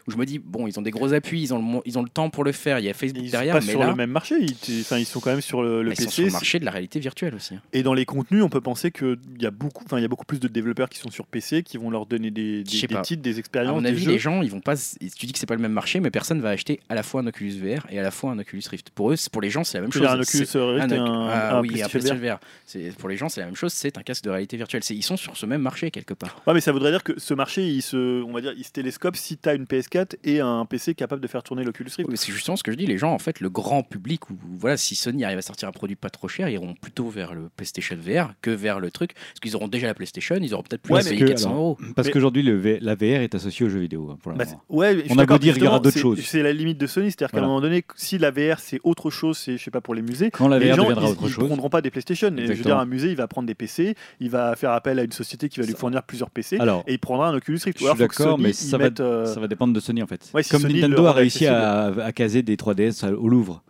où je me dis bon ils ont des gros appuis, ils ont le, ils ont le temps pour le faire, il y a Facebook Ils sont derrière, pas mais sur là le même marché, ils, ils sont quand même sur le, le ils sont PC. sur le marché de la réalité virtuelle aussi. hein. Et dans les contenus, on peut penser qu'il y, a beaucoup- enfin, il y a beaucoup plus de développeurs qui sont sur PC, qui vont leur donner des, des, des titres, des À expériences, mon des avis, jeux. les gens ils vont pas. Tu dis que c'est pas le même marché, mais personne va acheter à la fois un Oculus VR et à la fois un Oculus Rift. Pour eux, pour les gens c'est la même chose. un Oculus Rift un et un, ah un PlayStation VR. VR. Pour les gens, c'est la même chose, c'est un casque de réalité virtuelle. C'est- Ils sont sur ce même marché quelque part. Ouais, mais ça voudrait dire que ce marché, il se, on va dire, il se télescope si tu as une PS4 et un PC capable de faire tourner l'Oculus Rift. C'est justement ce que je dis, les gens, en fait, le grand public, ou voilà, si Sony arrive à sortir un produit pas trop cher, ils iront plutôt vers le PlayStation VR que vers le truc, parce qu'ils auront déjà la PlayStation, ils auront peut-être plus Ouais, à mais payer que- 400 alors, euros. Parce qu'aujourd'hui, la VR est associée aux jeux vidéo. hein, pour Bah, ouais, On a beau dire, il y aura d'autres choses. C'est la limite de Sony, c'est-à-dire qu'à Voilà. un moment donné, si la VR c'est autre chose, c'est je sais pas pour les musées, Quand la les VR gens deviendra ils, autre ils chose. prendront pas des PlayStation. Et je veux dire, un musée, il va prendre des PC, il va faire appel à une société qui va lui fournir plusieurs PC Alors, et il prendra un Oculus Rift. je suis d'accord, mais ça va, euh, ça va dépendre de Sony en fait. Ouais, si Comme Sony Nintendo a réussi à, à caser des 3DS à- au Louvre.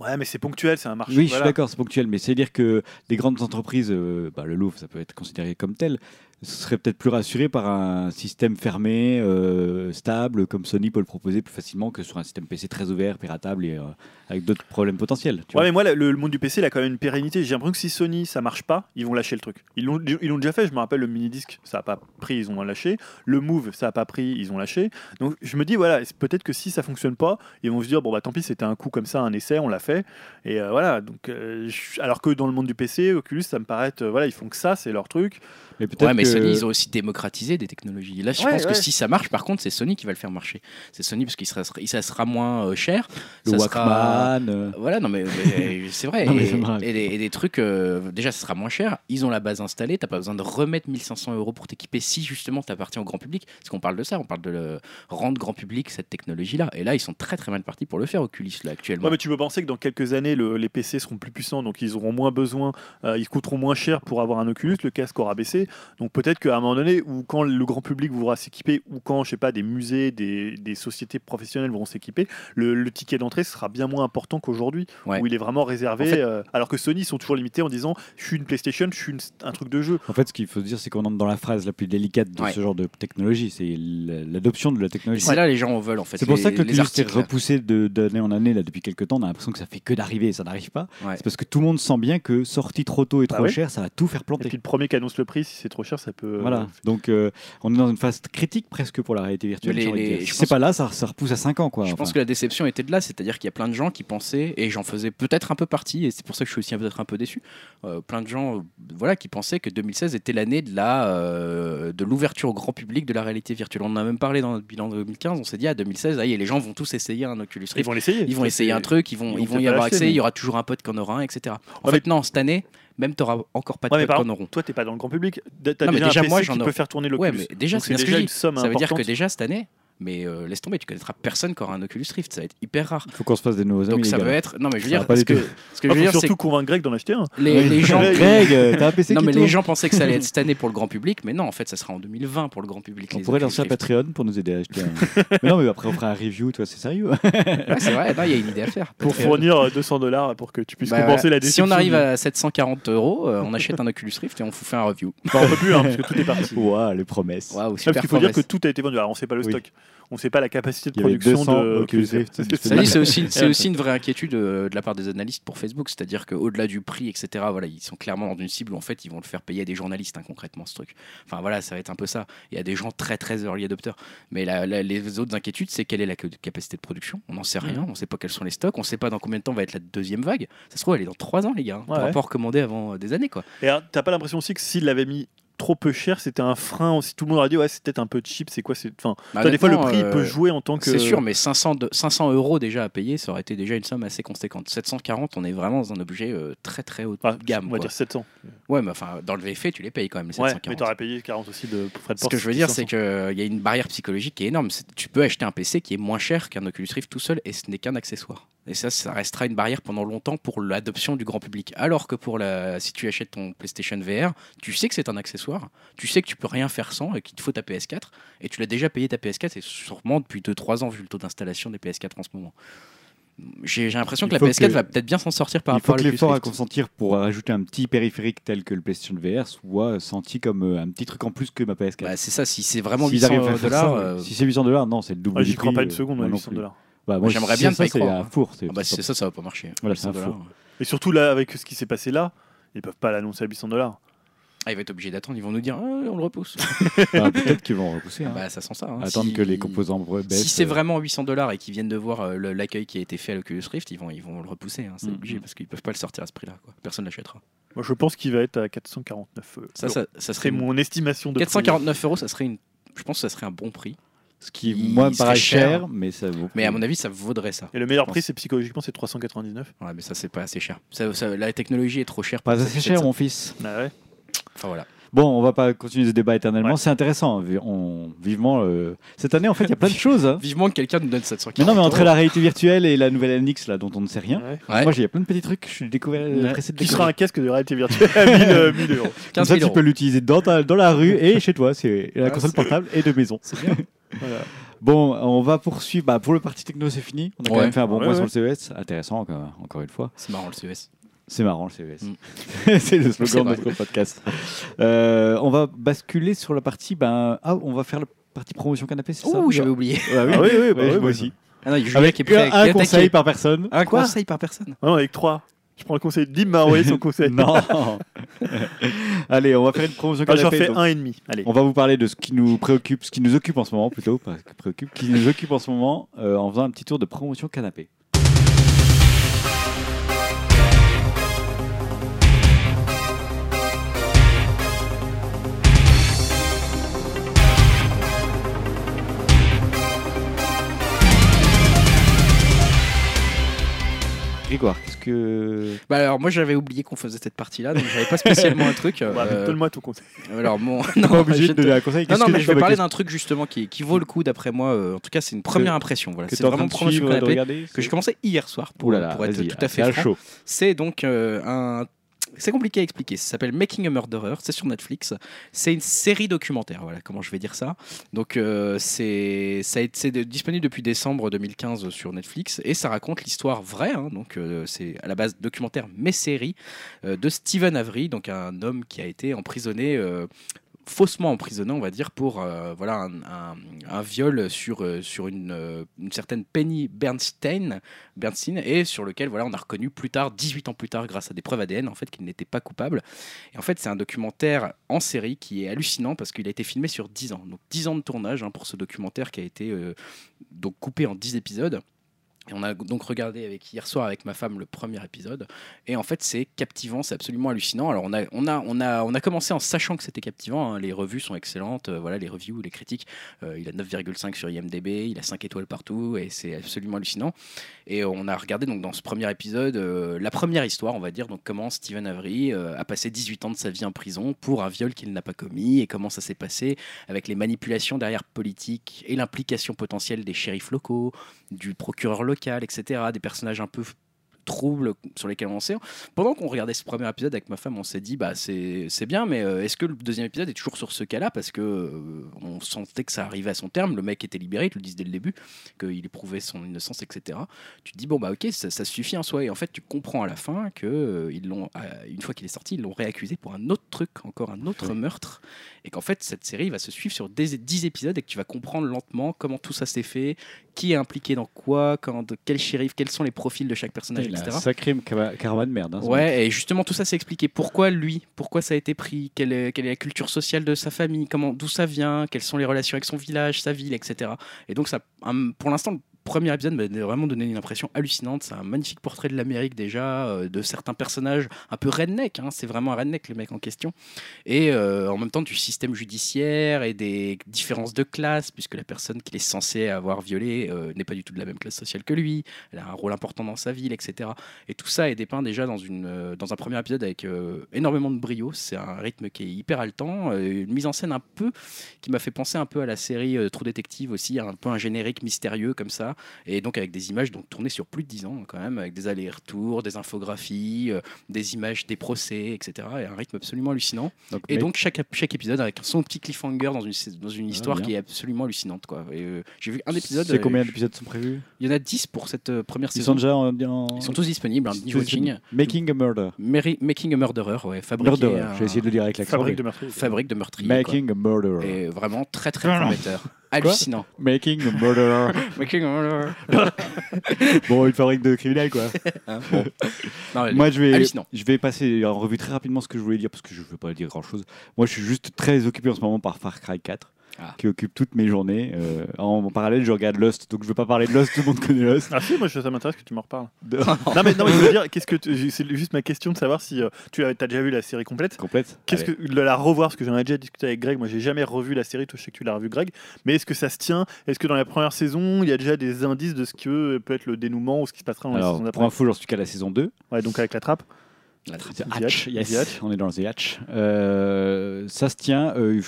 Ouais, mais c'est ponctuel, c'est un marché. Oui, je suis d'accord, c'est ponctuel, mais c'est dire que les grandes entreprises, euh, bah, le Louvre, ça peut être considéré comme tel, serait peut-être plus rassuré par un système fermé, euh, stable, comme Sony peut le proposer plus facilement que sur un système PC très ouvert, piratable et euh, avec d'autres problèmes potentiels. tu Ouais, vois. mais moi, le, le monde du PC, il a quand même une pérennité. J'ai l'impression que si Sony, ça marche pas, ils vont lâcher le truc. Ils l'ont ils l'ont déjà fait, je me rappelle, le mini-disque, ça a pas pris, ils ont lâché. Le Move, ça a pas pris, ils ont lâché. Donc je me dis, voilà, peut-être que si ça fonctionne pas, ils vont se dire, bon, bah tant pis, c'était un coup comme ça, un essai, on l'a fait. Et euh, voilà, donc, alors que dans le monde du PC, Oculus, ça me paraît, voilà, ils font que ça, c'est leur truc. Mais peut-être Ouais, mais que- Sony, ils ont aussi démocratisé des technologies. Là, je Ouais, pense ouais. que si ça marche, par contre, c'est Sony qui va le faire marcher. C'est Sony parce qu'il sera, il- ça sera moins euh, cher. le ça Walkman, euh, Voilà, non mais, mais [LAUGHS] c'est vrai. Non, mais et, des, et des trucs, euh, déjà, ça sera moins cher. Ils ont la base installée. T'as pas besoin de remettre 1500 euros pour t'équiper si justement t'appartiens au grand public. Parce qu'on parle de ça, on parle de le, rendre grand public cette technologie-là. Et là, ils sont très très mal partis pour le faire, Oculus, là, actuellement. Ouais, mais tu peux penser que dans quelques années, le- les PC seront plus puissants, donc ils auront moins besoin, euh, ils coûteront moins cher pour avoir un Oculus, le casque aura baissé. Donc peut-être qu'à un moment donné, ou quand le grand public voudra s'équiper, ou quand, je sais pas, des musées, des, des sociétés professionnelles vont s'équiper, le, le ticket d'entrée sera bien moins important qu'aujourd'hui, Ouais. où il est vraiment réservé. En fait- euh, alors que Sony ils sont toujours limités en disant, je suis une PlayStation, je suis une- un truc de jeu. En fait, ce qu'il faut se dire, c'est qu'on entre dans la phrase la plus délicate de Ouais. ce genre de technologie, c'est l'adoption de la Et technologie. c'est là les gens en veulent en fait. C'est pour ça que les l'Oculus est repoussé de- d'année en année là, depuis quelques temps. On a l'impression que ça fait que d'arriver et ça n'arrive pas. Ouais. C'est parce que tout le monde sent bien que sorti trop tôt et Bah trop cher, ça va tout faire Et planter. puis le premier qui annonce le prix, si c'est trop cher, ça peut. Voilà. Donc euh, on est dans une phase critique presque pour la réalité virtuelle. Mais les- Si c'est pas là, ça, ça repousse à 5 ans. Quoi. Je pense que la déception était de là, c'est-à-dire qu'il y a plein de gens qui pensaient, et j'en faisais peut-être un peu partie, et c'est pour ça que je suis aussi peut-être un peu déçu, euh, plein de gens euh, voilà, qui pensaient que 2016 était l'année de la euh, de l'ouverture au grand public de la réalité virtuelle. On en a même parlé dans notre bilan de 2015, on s'est dit à 2016, ah, les gens vont tous essayer un Oculus Ils Rift. vont l'essayer. Ils vont essayer un truc, ils vont, ils vont ils y avoir accès, mais- il y aura toujours un pote qui en aura un, etc. En Ouais, fait, non, cette année, même tu n'auras encore pas de Ouais, en auront. Toi, t'es pas dans le grand public. Non, mais déjà, déjà, un PC moi, qui peut faire tourner Ouais, l'Oculus. mais déjà, c'est une somme Ça veut dire que déjà cette année, Mais euh, laisse tomber, tu connaîtras personne qui aura un Oculus Rift, ça va être hyper rare. Il faut qu'on se fasse des nouveaux amis. Donc ça veut être. Non, mais je veux dire, parce que, ce que Il je veux faut dire, surtout convaincre Greg d'en acheter un. les, les gens. [LAUGHS] Greg, euh, t'as un PC Non, qui mais les gens pensaient que ça allait être [LAUGHS] cette année pour le grand public, mais non, en fait, ça sera en 2020 pour le grand public. On pourrait lancer un. Patreon pour nous aider à acheter un. [LAUGHS] mais non, mais après on fera un review, toi, c'est sérieux. Ouais, c'est vrai, il y a une idée à faire. Pour fournir euh, 200 dollars pour que tu puisses Bah, compenser la déception. Si on arrive à 740 euros, euh, on achète un Oculus Rift et on vous fait un review. Enfin, on peut plus, hein, parce que tout est parti. Waouh, les promesses. Waouh, super parce qu'il faut dire que tout a été vendu. Alors, on sait pas le stock. On sait pas la capacité de production 200 de Oculus Rift. C'est aussi, [LAUGHS] c'est aussi une vraie inquiétude euh, de la part des analystes pour Facebook, c'est-à-dire qu'au-delà du prix, etc., voilà, ils sont clairement dans une cible où en fait ils vont le faire payer à des journalistes hein, concrètement ce truc. Enfin voilà, ça va être un peu ça. Il y a des gens très très early adopters, mais la- la- les autres inquiétudes, c'est quelle est la ca- capacité de production? On n'en sait rien, Mhm. on ne sait pas quels sont les stocks, on ne sait pas dans combien de temps va être la deuxième vague. Ça se trouve, elle est dans trois ans, les gars. hein. On Ouais. pourra pas recommander avant euh, des années quoi. Et t'as pas l'impression aussi que s'il l'avait mis trop peu cher, c'était un frein aussi. Tout le monde aurait dit, ouais, c'est peut-être un peu cheap, c'est quoi c'est... Enfin, Bah, des fois, le prix, il euh, peut jouer en tant que. C'est sûr, mais 500, de- 500 euros déjà à payer, ça aurait été déjà une somme assez conséquente. 740, on est vraiment dans un objet euh, très très haut de Ah, gamme. on va quoi. dire 700. Ouais, mais enfin, dans le VFA, tu les payes quand même, les Ouais, 740. mais t'aurais payé 40 aussi de frais de Ce que je veux dire, c'est qu'il y a une barrière psychologique qui est énorme. C'est- Tu peux acheter un PC qui est moins cher qu'un Oculus Rift tout seul et ce n'est qu'un accessoire. Et ça, ça restera une barrière pendant longtemps pour l'adoption du grand public. Alors que pour la, si tu achètes ton PlayStation VR, tu sais que c'est un accessoire, tu sais que tu peux rien faire sans et qu'il te faut ta PS4 et tu l'as déjà payé ta PS4 et sûrement depuis 2-3 ans vu le taux d'installation des PS4 en ce moment. J'ai j'ai l'impression Il que la faut PS4 que- va peut-être bien s'en sortir par Il faut rapport à que l'Oculus l'effort à consentir pour rajouter un petit périphérique tel que le PlayStation VR soit senti comme euh, un petit truc en plus que ma PS4. Bah, c'est ça, si c'est vraiment S'ils 800 arrivent à faire ça, dollars, euh, Si c'est 800 dollars, non, c'est le double Ouais, J'y crois pas une euh, seconde, moi à non 800 plus. dollars. Bah, moi, J'aimerais bien ça, c'est un hein. four. c'est- ah bah, c'est ça, ça va pas marcher. Voilà, c'est 800 un dollars. Et surtout, là, avec ce qui s'est passé là, ils peuvent pas l'annoncer à 800 dollars. Ah, il va être obligé d'attendre, ils vont nous dire Ah, on le repousse. [LAUGHS] Ah, Peut-être qu'ils vont repousser. hein. bah, ça sent ça. hein. Attendre Si- que les composants baissent. Si c'est euh, vraiment 800 dollars et qu'ils viennent de voir euh, l'accueil qui a été fait à l'Oculus Rift, ils vont, ils vont le repousser. hein, c'est Mhm. obligé parce qu'ils peuvent pas le sortir à ce prix-là. Personne l'achètera. Moi, je pense qu'il va être à 449 euros. Ça, ça, ça C'est serait mon estimation de prix. 449 euros, ça serait une. Je pense que ça serait un bon prix. Ce qui, Il moi, me paraît cher. cher, mais ça vaut. Mais à mon avis, ça vaudrait ça. Et le meilleur prix, c'est psychologiquement, c'est 399. Ouais, mais ça, c'est pas assez cher. Ça- ça- la technologie est trop chère. pour Pas assez cher, mon fils. Ah ouais. Enfin voilà. Bon, on va pas continuer ce débat éternellement. Ouais. C'est intéressant. On... Vivement. euh, Cette année, en fait, il y a plein de choses. hein. Vivement que quelqu'un nous donne 740 Mais non, mais entre euros. la réalité virtuelle et la nouvelle NX, là, dont on ne sait rien. Ouais. Ouais. Moi, j'ai il y a plein de petits trucs je suis découvert, Ouais. pressé de Qui découvrir. sera un casque de réalité virtuelle à 1000, euh, 1000 euros. [LAUGHS] Comme 15 ça, 000 tu peux euros. l'utiliser dans, ta- dans la rue et chez toi. C'est la console portable et de maison. C'est bien. [LAUGHS] Voilà. Bon, on va poursuivre. Bah, pour le parti techno, c'est fini. On a quand Ouais. même fait un bon Ouais, point ouais. sur le CES. Intéressant, encore, encore une fois. C'est marrant le CES. C'est marrant le CES. Mm. [LAUGHS] c'est le C'est slogan de notre podcast. Euh, on va basculer sur la partie. Ben, ah, on va faire la partie promotion canapé, c'est ça? Ouh, j'avais oublié. Ah oui, Ah oui, oui, bah oui, moi bah, aussi. Ah non, Avec qui est prêt un, conseil par personne. Un Quoi? conseil par personne. Non, avec 3. Je prends le conseil. Dim m'a envoyé son conseil. [LAUGHS] Non. [LAUGHS] Allez, on va faire une promotion Ah, J'en canapé. fais donc. un et demi. Allez. On va vous parler de ce qui nous préoccupe, ce qui nous occupe en ce moment plutôt, pas ce qui préoccupe, qui nous occupe en ce moment, euh, en faisant un petit tour de promotion canapé. Grégoire, qu'est-ce que Bah alors moi j'avais oublié qu'on faisait cette partie-là, donc j'avais pas spécialement un truc. [LAUGHS] Bah, euh, Donne-moi ton conseil. alors mon. [LAUGHS] pas Non, obligé je de te- donner un conseil Non, mais je vais parler d'un truc justement qui, qui vaut le coup d'après moi. euh, en tout cas, c'est une première impression. Voilà, c'est vraiment de canapé regarder que j'ai commencé hier soir pour, Ouh là là, pour être tout à fait franc. chaud. C'est donc euh, un. C'est compliqué à expliquer. Ça s'appelle Making a Murderer. C'est sur Netflix. C'est une série documentaire. Voilà comment je vais dire ça. Donc euh, c'est ça c'est disponible depuis décembre 2015 sur Netflix et ça raconte l'histoire vraie. hein. donc euh, c'est à la base documentaire mais série euh, de Stephen Avery, donc un homme qui a été emprisonné. Faussement emprisonné, on va dire, pour euh, voilà un, viol sur, euh, sur une, euh, une certaine Penny Bernstein, Bernstein, et sur lequel voilà, on a reconnu plus tard, 18 ans plus tard, grâce à des preuves ADN, en fait, qu'il n'était pas coupable. Et en fait, c'est un documentaire en série qui est hallucinant parce qu'il a été filmé sur 10 ans. Donc 10 ans de tournage hein, pour ce documentaire qui a été donc coupé en 10 épisodes. Et on a donc regardé hier soir avec ma femme le premier épisode. Et en fait, c'est captivant, c'est absolument hallucinant. Alors, on a, on a, on a, on a commencé en sachant que c'était captivant. hein. Les revues sont excellentes. euh, voilà, les reviews, les critiques. Euh, il a 9,5 sur IMDb. Il a 5 étoiles partout. Et c'est absolument hallucinant. Et on a regardé donc dans ce premier épisode euh, la première histoire, on va dire. Donc, comment Stephen Avery a passé 18 ans de sa vie en prison pour un viol qu'il n'a pas commis. Et comment ça s'est passé avec les manipulations derrière politique et l'implication potentielle des shérifs locaux du procureur local, etc. Des personnages un peu troubles sur lesquels on sait. Pendant qu'on regardait ce premier épisode avec ma femme, on s'est dit bah c'est bien, mais euh, est-ce que le deuxième épisode est toujours sur ce cas-là? Parce que euh, on sentait que ça arrivait à son terme, le mec était libéré, ils te le disent dès le début, qu'il éprouvait son innocence, etc. Tu te dis bon bah ok ça, ça suffit en soi et en fait tu comprends à la fin que euh, ils l'ont euh, une fois qu'il est sorti ils l'ont réaccusé pour un autre truc, encore un autre Ouais. meurtre et qu'en fait cette série va se suivre sur des 10 épisodes et que tu vas comprendre lentement comment tout ça s'est fait, qui est impliqué dans quoi, quand, de quel shérif, quels sont les profils de chaque personnage, etc. sacré caravane de merde. hein. Ouais, et justement tout ça c'est expliqué. Pourquoi lui? Pourquoi ça a été pris? Quelle est, quelle est la culture sociale de sa famille? Comment, d'où ça vient? Quelles sont les relations avec son village, sa ville, etc. Et donc ça, pour l'instant, premier épisode m'a vraiment donné une impression hallucinante. C'est un magnifique portrait de l'Amérique déjà, euh, de certains personnages un peu redneck. hein. C'est vraiment un redneck le mec en question. Et euh, en même temps du système judiciaire et des différences de classe, puisque la personne qu'il est censé avoir violée euh, n'est pas du tout de la même classe sociale que lui. Elle a un rôle important dans sa ville, etc. Et tout ça est dépeint déjà dans, une, dans un premier épisode avec énormément de brio. C'est un rythme qui est hyper haletant. une mise en scène un peu qui m'a fait penser un peu à la série True Detective aussi, un peu un générique mystérieux comme ça. Et donc avec des images donc, tournées sur plus de 10 ans quand même, avec des allers-retours, des infographies, euh, des images des procès, etc. Et un rythme absolument hallucinant. Donc, Et donc chaque, chaque épisode avec son petit cliffhanger dans une, dans une histoire bien. qui est absolument hallucinante. Quoi. Et, euh, J'ai vu un épisode. C'est euh, combien d'épisodes sont prévus? Il y en a 10 pour cette euh, première Ils saison. sont déjà en. Ils sont tous disponibles, hein. Making a Murder. Mary- Making a Murderer, ouais, fabriquer Murderer. un- J'ai essayé de le dire avec l'accent. Fabrique de meurtrier. fabrique de meurtrier. quoi. Making a Murderer. Et vraiment très très prometteur. [LAUGHS] Hallucinant. Making a Murderer. [LAUGHS] Making a Murderer. [LAUGHS] bon, une fabrique de criminels, quoi. Hein, bon. Non, Moi, je vais, je vais passer en revue très rapidement ce que je voulais dire parce que je ne veux pas dire grand chose. Moi, je suis juste très occupé en ce moment par Far Cry 4. Ah. Qui occupe toutes mes journées. Euh, en parallèle, je regarde Lost, donc je ne veux pas parler de Lost, tout le monde connaît Lost. Ah si, moi ça m'intéresse que tu m'en reparles. De- non mais non, mais je veux dire, qu'est-ce que tu- c'est juste ma question de savoir si euh, tu as, déjà vu la série complète? Complète. Qu'est-ce que de la revoir parce que j'en ai déjà discuté avec Greg. Moi, j'ai jamais revu la série. Toi, je sais que tu l'as revu, Greg. Mais est-ce que ça se tient? Est-ce que dans la première saison, il y a déjà des indices de ce que peut être le dénouement ou ce qui se passera dans la saison pour d'après? info, j'en suis qu'à la saison 2. Ouais, donc avec la trappe. The Hatch, yes, The Hatch. on est dans The Hatch. Euh, ça se tient. euh,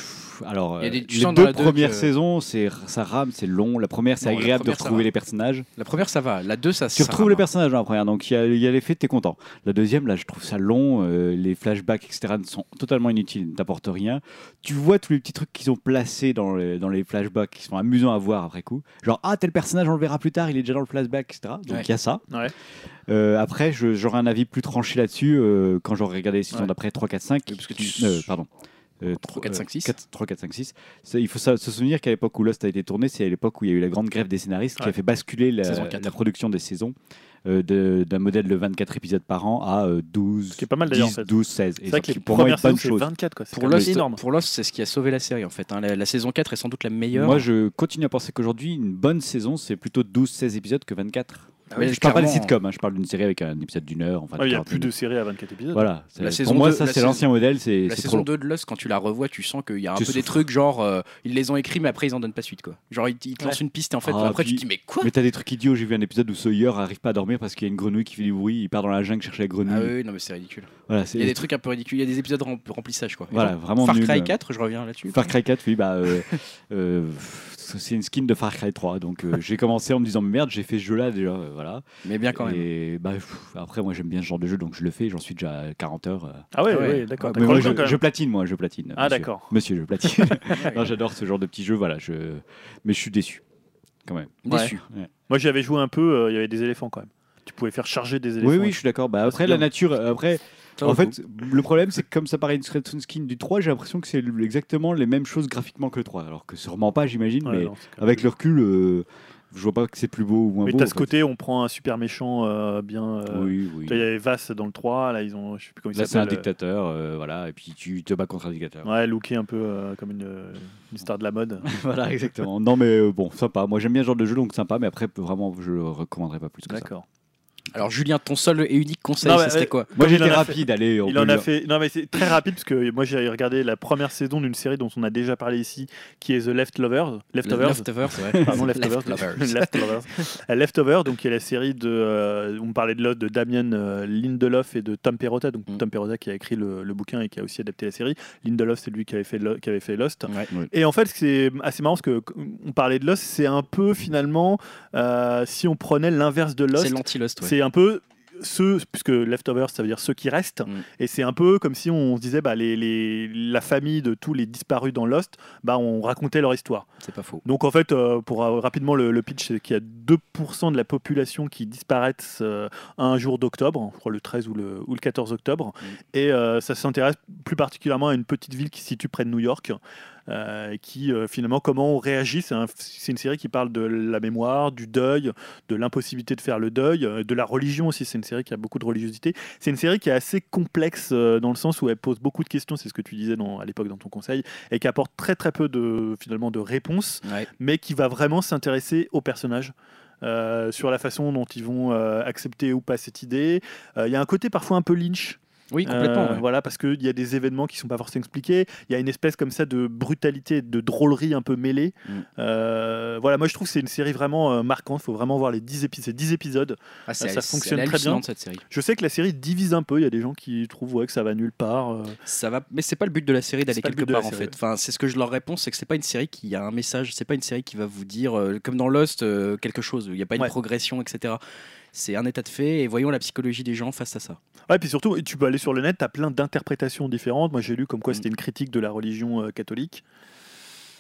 alors, Il y a des- euh, les deux la deux premières que- saisons, c'est ça rame, c'est long. La première, c'est agréable de première, retrouver les personnages. La première, ça va. La 2, ça Tu ça retrouves rame, les personnages dans la première, donc il y a, y a l'effet, t'es content. La deuxième, là, je trouve ça long. euh, les flashbacks, etc., sont totalement inutiles, n'apportent rien. Tu vois tous les petits trucs qu'ils ont placés dans les, dans les flashbacks qui sont amusants à voir après coup. Genre, ah, tel personnage, on le verra plus tard, il est déjà dans le flashback, etc. Donc il Ouais. y a ça. Ouais. Euh, après, j'aurai un avis plus tranché là-dessus euh, quand j'aurai regardé les saisons Ouais. d'après 3, 4, 5. Oui, parce que qui- tu- euh, pardon. 3, 4, 5, 6. 3, 4, 5, 6. Ça, il faut se souvenir qu'à l'époque où Lost a été tourné, c'est à l'époque où il y a eu la grande grève des scénaristes qui Ouais. a fait basculer la, la production des saisons euh, de- d'un modèle de 24 épisodes par an à euh, 12, Ce qui est pas mal d'ailleurs, 10, en fait. 12, 16. Et C'est vrai ça, que les qui, pour moi, une bonne saisons, c'est chose. 24 quoi. Pour Lost, énorme. pour Lost, c'est ce qui a sauvé la série en fait. hein. La, la saison 4 est sans doute la meilleure. Moi, je continue à penser qu'aujourd'hui, une bonne saison, c'est plutôt 12-16 épisodes que 24. Ah je parle pas de sitcom, hein, je parle d'une série avec un épisode d'une heure. Enfin, Ouais, Il y a plus de séries à 24 épisodes. Voilà. La pour saison moi, ça, la c'est l'ancien modèle. C'est La saison long. 2 de Lost, quand tu la revois, tu sens qu'il y a un Tu peu des trucs genre euh, ils les ont écrits mais après ils en donnent pas suite quoi. Genre ils, ils te Ouais. lancent une piste et en fait Ah, après puis- tu te dis mais quoi? Mais t'as des trucs idiots. J'ai vu un épisode où Sawyer arrive pas à dormir parce qu'il y a une grenouille qui fait du bruit. Il part dans la jungle chercher la grenouille. Ah oui, non mais c'est ridicule. Voilà, Il y a des trucs un peu ridicules, il y a des épisodes rem- remplissage quoi. Voilà, vraiment Far. Cry 4, je reviens là-dessus. Far Cry 4, oui, bah, euh, [LAUGHS] euh, c'est une skin de Far Cry 3. Donc euh, j'ai commencé en me disant merde, j'ai fait ce jeu-là déjà, euh, voilà. Mais bien quand même. Et bah, pff, après, moi j'aime bien ce genre de jeu, donc je le fais. J'en suis déjà à 40 heures. euh. Ah ouais, Ah ouais. ouais, d'accord. Ah, T'as Mais moi, je, quand même. je platine, moi, je platine. Ah monsieur. d'accord. Monsieur, je platine. [LAUGHS] non, j'adore ce genre de petits jeux, voilà. Je... Mais je suis déçu, quand même. Déçu. Moi, j'y avais joué un peu. euh, Il y avait des éléphants quand même. Tu pouvais faire charger des éléphants. Oui, oui, je suis d'accord. Bah, après, la nature, euh, après. En fait, le problème, c'est que comme ça paraît une une skin du 3, j'ai l'impression que c'est exactement les mêmes choses graphiquement que le 3. Alors que sûrement pas, j'imagine, Ouais, mais non, avec le recul, euh, je vois pas que c'est plus beau ou moins Mais beau. t'as en ce fait. côté, on prend un super méchant euh, bien. euh, Oui, oui. Il y avait Vass dans le 3, là ils ont. Je sais plus comment il Là, c'est un dictateur, euh, voilà, et puis tu te bats contre un dictateur. Ouais, looké un peu comme une, une star de la mode. [LAUGHS] voilà, exactement. Non, mais bon, sympa. Moi, j'aime bien ce genre de jeu, donc sympa, mais après, vraiment, je le recommanderais pas plus que ça. D'accord. Alors, Julien, ton seul et unique conseil, Non, ça serait euh, quoi Moi, j'étais en a rapide, allez. on Il en a fait. Non, mais c'est très rapide parce que moi j'ai regardé la première saison d'une série dont on a déjà parlé ici, qui est The Leftovers. Leftovers. Leftovers, ouais. [LAUGHS] Pardon, Leftovers. [LAUGHS] Leftovers. [LAUGHS] Leftovers. Euh, Leftovers, donc qui est la série de. euh, on parlait de l'autre de Damien euh, Lindelof et de Tom Perrotta. Donc Mm. Tom Perrotta qui a écrit le, le bouquin et qui a aussi adapté la série. Lindelof, c'est lui qui avait fait, Lo- qui avait fait Lost. Ouais. Et en fait, c'est assez marrant parce que on parlait de Lost, c'est un peu finalement euh, si on prenait l'inverse de Lost. C'est l'anti-Lost, ouais. C'est un peu ceux, puisque leftovers, ça veut dire ceux qui restent. Mm. Et c'est un peu comme si on se disait, bah, les, les- la famille de tous les disparus dans Lost, bah, on racontait leur histoire. C'est pas faux. Donc en fait, euh, pour euh, rapidement le, le pitch, c'est qu'il y a 2% de la population qui disparaissent euh, un jour d'octobre, je crois le 13 ou le, ou le 14 octobre. Et euh, ça s'intéresse plus particulièrement à une petite ville qui se situe près de New York. Euh, et qui euh, finalement comment on réagit c'est un- une série qui parle de la mémoire du deuil de l'impossibilité de faire le deuil euh, de la religion aussi c'est une série qui a beaucoup de religiosité c'est une série qui est assez complexe euh, dans le sens où elle pose beaucoup de questions c'est ce que tu disais dans- à l'époque dans ton conseil et qui apporte très très peu de finalement de réponses Ouais. mais qui va vraiment s'intéresser aux personnages. euh, sur la façon dont ils vont euh, accepter ou pas cette idée. Euh, Il y a un côté parfois un peu lynch. Oui, complètement. Euh, ouais. Voilà, parce qu'il y a des événements qui sont pas forcément expliqués. Il y a une espèce comme ça de brutalité, de drôlerie un peu mêlée. Mm. Euh, voilà, moi je trouve que c'est une série vraiment euh, marquante. Il faut vraiment voir les 10 épisodes. C'est 10 épisodes. Ah, c'est- ça fonctionne très bien. cette série. Je sais que la série divise un peu. Il y a des gens qui trouvent ouais, que ça va nulle part. Ça va, mais c'est pas le but de la série d'aller quelque part en fait. Enfin, c'est ce que je leur réponds, c'est que c'est pas une série qui a un message, c'est pas une série qui va vous dire comme dans Lost quelque chose. Il n'y a pas une Ouais. progression, etc. C'est un état de fait et voyons la psychologie des gens face à ça. Ouais, puis surtout, tu peux aller sur le net, tu as plein d'interprétations différentes. Moi j'ai lu comme quoi Mm. c'était une critique de la religion euh, catholique.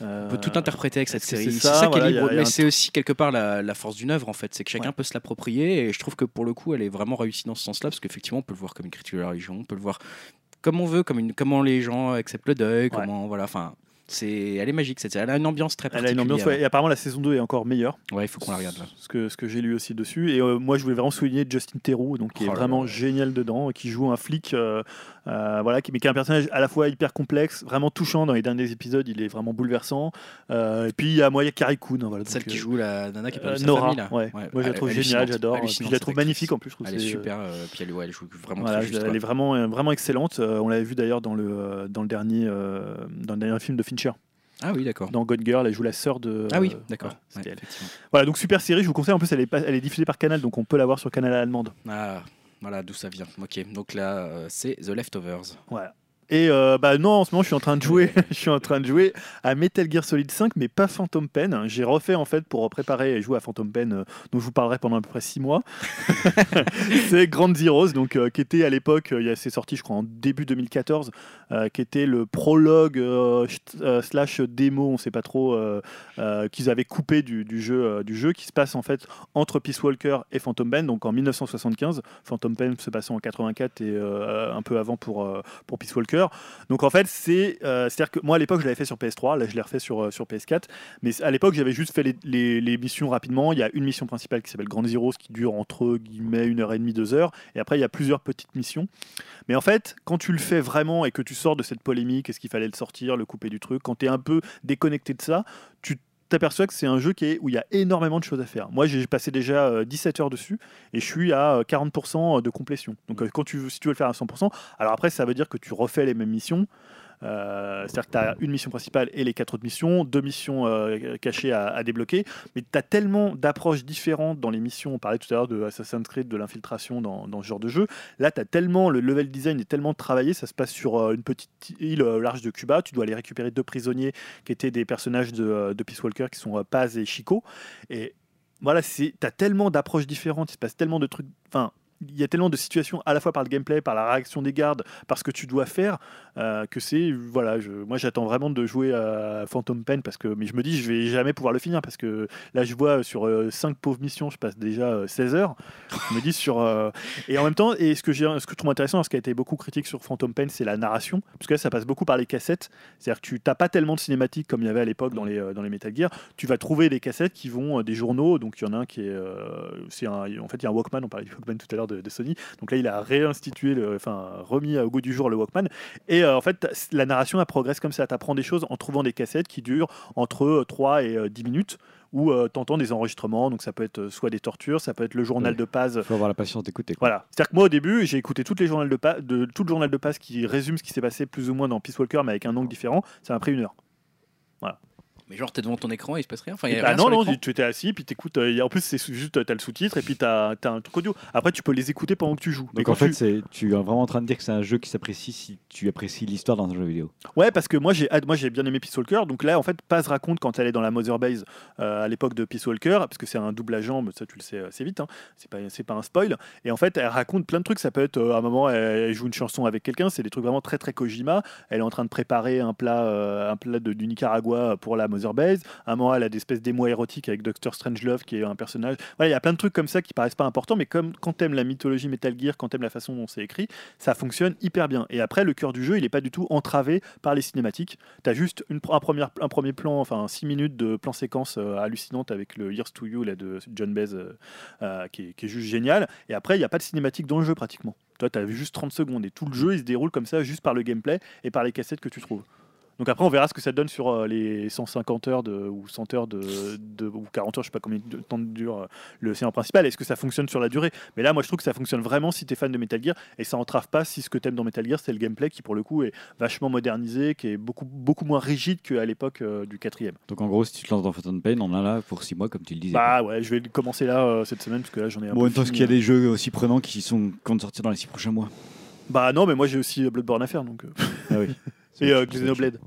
On peut tout interpréter avec cette série. c'est ça qui est libre, mais c'est aussi quelque part la, la force d'une œuvre en fait, c'est que chacun Ouais. peut se l'approprier et je trouve que pour le coup, elle est vraiment réussie dans ce sens-là parce qu'effectivement, on peut le voir comme une critique de la religion, on peut le voir comme on veut, comme une, comment les gens acceptent le deuil, comment voilà, enfin. C'est, elle est magique cette série. Elle a une ambiance très Elle a particulière. une ambiance, ouais, et apparemment la saison 2 est encore meilleure. Ouais, il faut qu'on la regarde là. Ce que, ce que j'ai lu aussi dessus. Et euh, moi, je voulais vraiment souligner Justin Theroux, donc, qui Oh est là vraiment là. génial dedans, qui joue un flic, euh, euh, voilà, qui, mais qui est un personnage à la fois hyper complexe, vraiment touchant dans les derniers épisodes, il est vraiment bouleversant. Et puis, il y a moi, il y a Carrie Coon. hein, voilà, Celle qui joue la nana qui perdu sa Nora, famille là. ouais. Moi, je la trouve est géniale, j'adore. Puis, je la trouve magnifique en plus. Je trouve Elle est super. puis elle, ouais, elle joue vraiment Voilà, très juste. elle est vraiment, vraiment excellente. On l'avait vu d'ailleurs dans le, dans, le dernier, dans le dernier film de Fincher. Ah oui, d'accord. Dans Gone Girl, elle joue la sœur de. Ah oui, euh, d'accord. voilà, Ouais, donc super série, je vous conseille. En plus, elle est, pas- elle est diffusée par Canal, donc on peut la voir sur Canal à. Ah, voilà d'où ça vient. Ok, donc là, euh, c'est The Leftovers. Voilà. Et euh, bah non, en ce moment, je suis en train de jouer, [LAUGHS] je suis en train de jouer à Metal Gear Solid 5, mais pas Phantom Pen. J'ai refait en fait pour préparer et jouer à Phantom Pen, euh, dont je vous parlerai pendant à peu près 6 mois. [LAUGHS] [LAUGHS] c'est Grand Zeroes, donc euh, qui était à l'époque, il y a- c'est sorti, je crois, en début 2014, euh, qui était le prologue slash démo, on sait pas trop, qu'ils avaient coupé du, du jeu, du jeu, qui se passe en fait entre Peace Walker et Phantom Pen, donc en 1975. Phantom Pen se passant en 84 et un peu avant pour pour Peace Walker. Donc en fait, c'est euh, c'est-à-dire que moi à l'époque je l'avais fait sur PS3, là je l'ai refait sur euh, sur PS4, mais à l'époque j'avais juste fait les, les- missions rapidement. Il y a une mission principale qui s'appelle Grand Zeroes qui dure entre guillemets une heure et demie, deux heures, et après il y a plusieurs petites missions. Mais en fait, quand tu le fais vraiment et que tu sors de cette polémique, est-ce qu'il fallait le sortir, le couper du truc, quand tu es un peu déconnecté de ça, tu t'aperçois que c'est un jeu qui est, où il y a énormément de choses à faire. Moi, j'ai passé déjà euh, 17 heures dessus et je suis à euh, 40% de complétion. Donc, euh, quand tu, si tu veux le faire à 100%, alors après, ça veut dire que tu refais les mêmes missions. Euh, C'est-à-dire que tu as une mission principale et les quatre autres missions, deux missions euh, cachées à, débloquer, mais tu as tellement d'approches différentes dans les missions. On parlait tout à l'heure de Assassin's Creed, de l'infiltration dans, ce genre de jeu. Là, tu as tellement, le level design est tellement travaillé, ça se passe sur euh, une petite île large de Cuba. Tu dois aller récupérer deux prisonniers qui étaient des personnages de, de Peace Walker qui sont Paz et Chico. Et voilà, tu as tellement d'approches différentes, il se passe tellement de trucs. Enfin, il y a tellement de situations à la fois par le gameplay, par la réaction des gardes, par ce que tu dois faire, euh, que c'est voilà. Moi, j'attends vraiment de jouer à Phantom Pen parce que, mais je me dis, je vais jamais pouvoir le finir parce que là, je vois sur 5 pauvres missions, je passe déjà 16 heures. Je me dis sur et en même temps, et ce que j'ai, ce que je trouve intéressant, ce qui a été beaucoup critique sur Phantom Pen, c'est la narration, parce que là, ça passe beaucoup par les cassettes. C'est-à-dire que tu n'as pas tellement de cinématiques comme il y avait à l'époque dans les dans les Metal Gear. Tu vas trouver des cassettes qui vont des journaux. Donc il y en a un qui est, c'est en fait, il y a un Walkman. On parlait du Walkman tout à l'heure de, de Sony. Donc là, il a réinstitué, le, enfin remis au goût du jour le Walkman. Et en fait, la narration elle progresse comme ça. Tu apprends des choses en trouvant des cassettes qui durent entre 3 et 10 minutes où euh, tu entends des enregistrements. Donc ça peut être soit des tortures, ça peut être le journal Ouais. de Paz. Il faut avoir la patience d'écouter. Voilà. C'est-à-dire que moi au début, j'ai écouté toutes les journaux de, Pa- de tout le journal de Paz qui résume ce qui s'est passé plus ou moins dans Peace Walker, mais avec un angle différent. Ça m'a pris une heure. Mais genre, t'es devant ton écran et il se passe rien. Enfin, y a Bah rien non, non, tu étais assis, puis t'écoutes. euh, et en plus, c'est juste, t'as le sous-titre, et puis t'as as un truc audio. Après, tu peux les écouter pendant que tu joues. Mais Donc en fait, tu- c'est tu es vraiment en train de dire que c'est un jeu qui s'apprécie si tu apprécies l'histoire dans un jeu vidéo. Ouais, parce que moi j'ai moi j'ai bien aimé Peace Walker. Donc là, en fait, Paz raconte quand elle est dans la Mother Base euh, à l'époque de Peace Walker, parce que c'est un double agent, mais ça tu le sais assez vite. Hein. C'est pas c'est pas un spoil. Et en fait, elle raconte plein de trucs. Ça peut être euh, à un moment, elle, joue une chanson avec quelqu'un. C'est des trucs vraiment très très Kojima. Elle est en train de préparer un plat euh, un plat de, du Nicaragua pour la Mother Base. À un moment, elle a des espèces d'émois érotiques avec Doctor Strangelove qui est un personnage. Voilà, il y a plein de trucs comme ça qui paraissent pas importants, mais comme quand t'aimes la mythologie Metal Gear, quand t'aimes la façon dont c'est écrit, ça fonctionne hyper bien. Et après, le cœur du jeu, il est pas du tout entravé par les cinématiques. T'as juste une, un, premier, un premier plan, enfin 6 minutes de plan séquence euh, hallucinante avec le Years to You là, de John Baez euh, euh, qui, est, qui est juste génial. Et après, il n'y a pas de cinématique dans le jeu pratiquement. Toi, tu as juste 30 secondes et tout le jeu, il se déroule comme ça juste par le gameplay et par les cassettes que tu trouves. Donc après, on verra ce que ça donne sur euh, les 150 heures de, ou 100 heures de, de- ou 40 heures, je sais pas combien de temps dure euh, le scénario principal. Est-ce que ça fonctionne sur la durée? Mais là, moi, je trouve que ça fonctionne vraiment si tu es fan de Metal Gear et ça entrave pas si ce que tu aimes dans Metal Gear, c'est le gameplay qui, pour le coup, est vachement modernisé, qui est beaucoup, beaucoup moins rigide qu'à l'époque euh, du quatrième. Donc en gros, si tu te lances dans Phantom Pain, on en a là pour 6 mois, comme tu le disais. Bah ouais, je vais commencer là euh, cette semaine parce que là, j'en ai un bon, peu est-ce fini, qu'il y a hein. des jeux aussi prenants qui sont vont sortir dans les 6 prochains mois? Bah non, mais moi, j'ai aussi Bloodborne à faire donc. Ah oui. [LAUGHS] et euh, Xenoblade.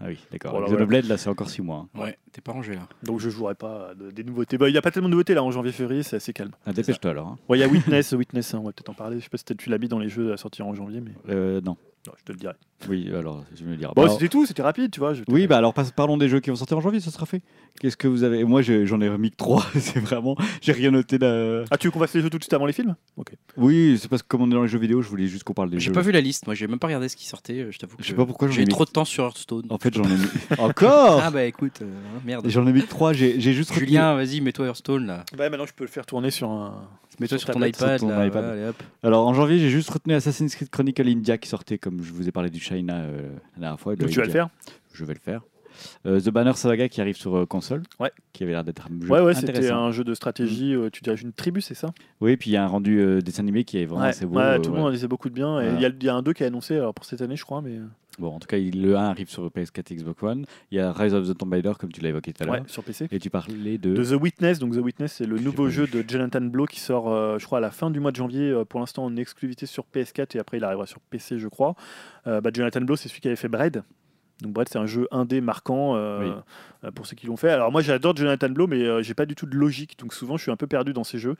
Ah oui, d'accord. Voilà, Xenoblade, là, c'est encore 6 mois. hein. Ouais, t'es pas rangé là. Donc je jouerai pas à de- des nouveautés. Bah, il n'y a pas tellement de nouveautés là en janvier-février, c'est assez calme. Ah, dépêche-toi alors. hein. Ouais, il y a Witness, Witness, hein, on va peut-être en parler. Je sais pas si tu l'as mis dans les jeux à sortir en janvier, mais Euh, non. Non, je te le dirai. Oui, alors, je vais me dire. Bon, Bah, c'était tout, c'était rapide, tu vois. je- Oui, bah alors parlons des jeux qui vont sortir en janvier, ça sera fait. Qu'est-ce que vous avez? Moi, je- j'en ai remis que 3. [LAUGHS] c'est vraiment. J'ai rien noté là. Ah, tu veux qu'on fasse les jeux tout de suite avant les films? Ok. Oui, c'est parce que comme on est dans les jeux vidéo, je voulais juste qu'on parle des J'ai jeux. pas vu la liste, moi j'ai même pas regardé ce qui sortait, euh, je t'avoue. Je que sais pas pourquoi j'en J'ai mis. trop de temps sur Hearthstone. En fait, j'en ai mis. [LAUGHS] Encore? Ah bah écoute, euh, merde. J'en ai mis que 3. J'ai j'ai juste Julien, vas-y, mets-toi Hearthstone là. Bah, maintenant, je peux le faire tourner sur un. Mets-toi Sur sur ton tablette, iPad sur ton là. iPad. voilà, allez, hop. Alors en janvier, j'ai juste retenu Assassin's Creed Chronicle India qui sortait, comme je vous ai parlé du China euh, la dernière fois. Donc, tu vas le faire? Je vais le faire. Euh, The Banner Saga qui arrive sur euh, console. Ouais. Qui avait l'air d'être un jeu Ouais, ouais, c'était un jeu de stratégie. euh, tu dirais une tribu, c'est ça? Oui, puis il y a un rendu euh, dessin animé qui est vraiment Ouais, assez beau. ouais, tout le monde en disait beaucoup de bien. Et Voilà. il y, a- il y a un 2 qui est annoncé alors, pour cette année, je crois. Mais... Bon, en tout cas, le 1 arrive sur PS4 et Xbox One. Il y a Rise of the Tomb Raider, comme tu l'as évoqué tout à l'heure. Ouais, sur PC. Et tu parlais de. De The Witness, donc The Witness, c'est le nouveau jeu de Jonathan Blow qui sort, euh, je crois, à la fin du mois de janvier. euh, pour l'instant, en exclusivité sur PS4 et après, il arrivera sur PC, je crois. Euh, bah, Jonathan Blow, c'est celui qui avait fait Bread. Donc Bread, c'est un jeu indé marquant euh, Oui. pour ceux qui l'ont fait. Alors moi, j'adore Jonathan Blow, mais euh, j'ai pas du tout de logique, donc souvent, je suis un peu perdu dans ces jeux.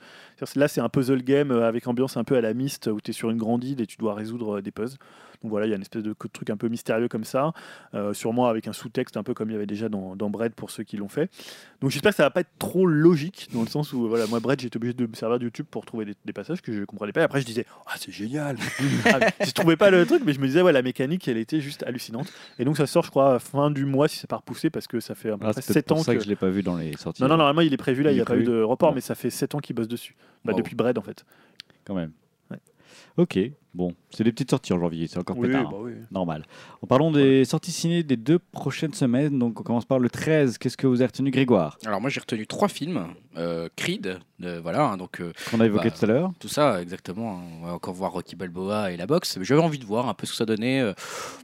Là, c'est un puzzle game avec ambiance un peu à la Myst, où tu es sur une grande île et tu dois résoudre des puzzles. Donc voilà, il y a une espèce de truc un peu mystérieux comme ça, euh, sûrement avec un sous-texte un peu comme il y avait déjà dans, dans Bread pour ceux qui l'ont fait. Donc j'espère que ça va pas être trop logique dans le sens où voilà moi Bread j'étais obligé de me servir de YouTube pour trouver des, des passages que je comprenais pas. Et après je disais ah c'est génial. [LAUGHS] Ah, je trouvais pas le truc mais je me disais ouais la mécanique elle était juste hallucinante. Et donc ça sort je crois fin du mois si c'est pas repoussé parce que ça fait à peu Ah, près c'est 7 peut-être ans pour ça que... que je l'ai pas vu dans les sorties. Non non normalement il est prévu là il n'y a pas eu de report mais ça fait 7 ans qu'il bosse dessus. Bah, Wow. depuis Bread en fait. Quand même. Ouais. Ok, bon. C'est des petites sorties en janvier, c'est encore Oui, pétard. bah hein. oui. Normal. En parlant des sorties ciné des deux prochaines semaines, donc on commence par le 13. Qu'est-ce que vous avez retenu, Grégoire? Alors moi j'ai retenu trois films. Euh, Creed, euh, voilà, hein, donc euh, Qu'on a évoqué Bah, tout à l'heure tout ça exactement. On va encore voir Rocky Balboa et la boxe. J'avais envie de voir un peu ce que ça donnait.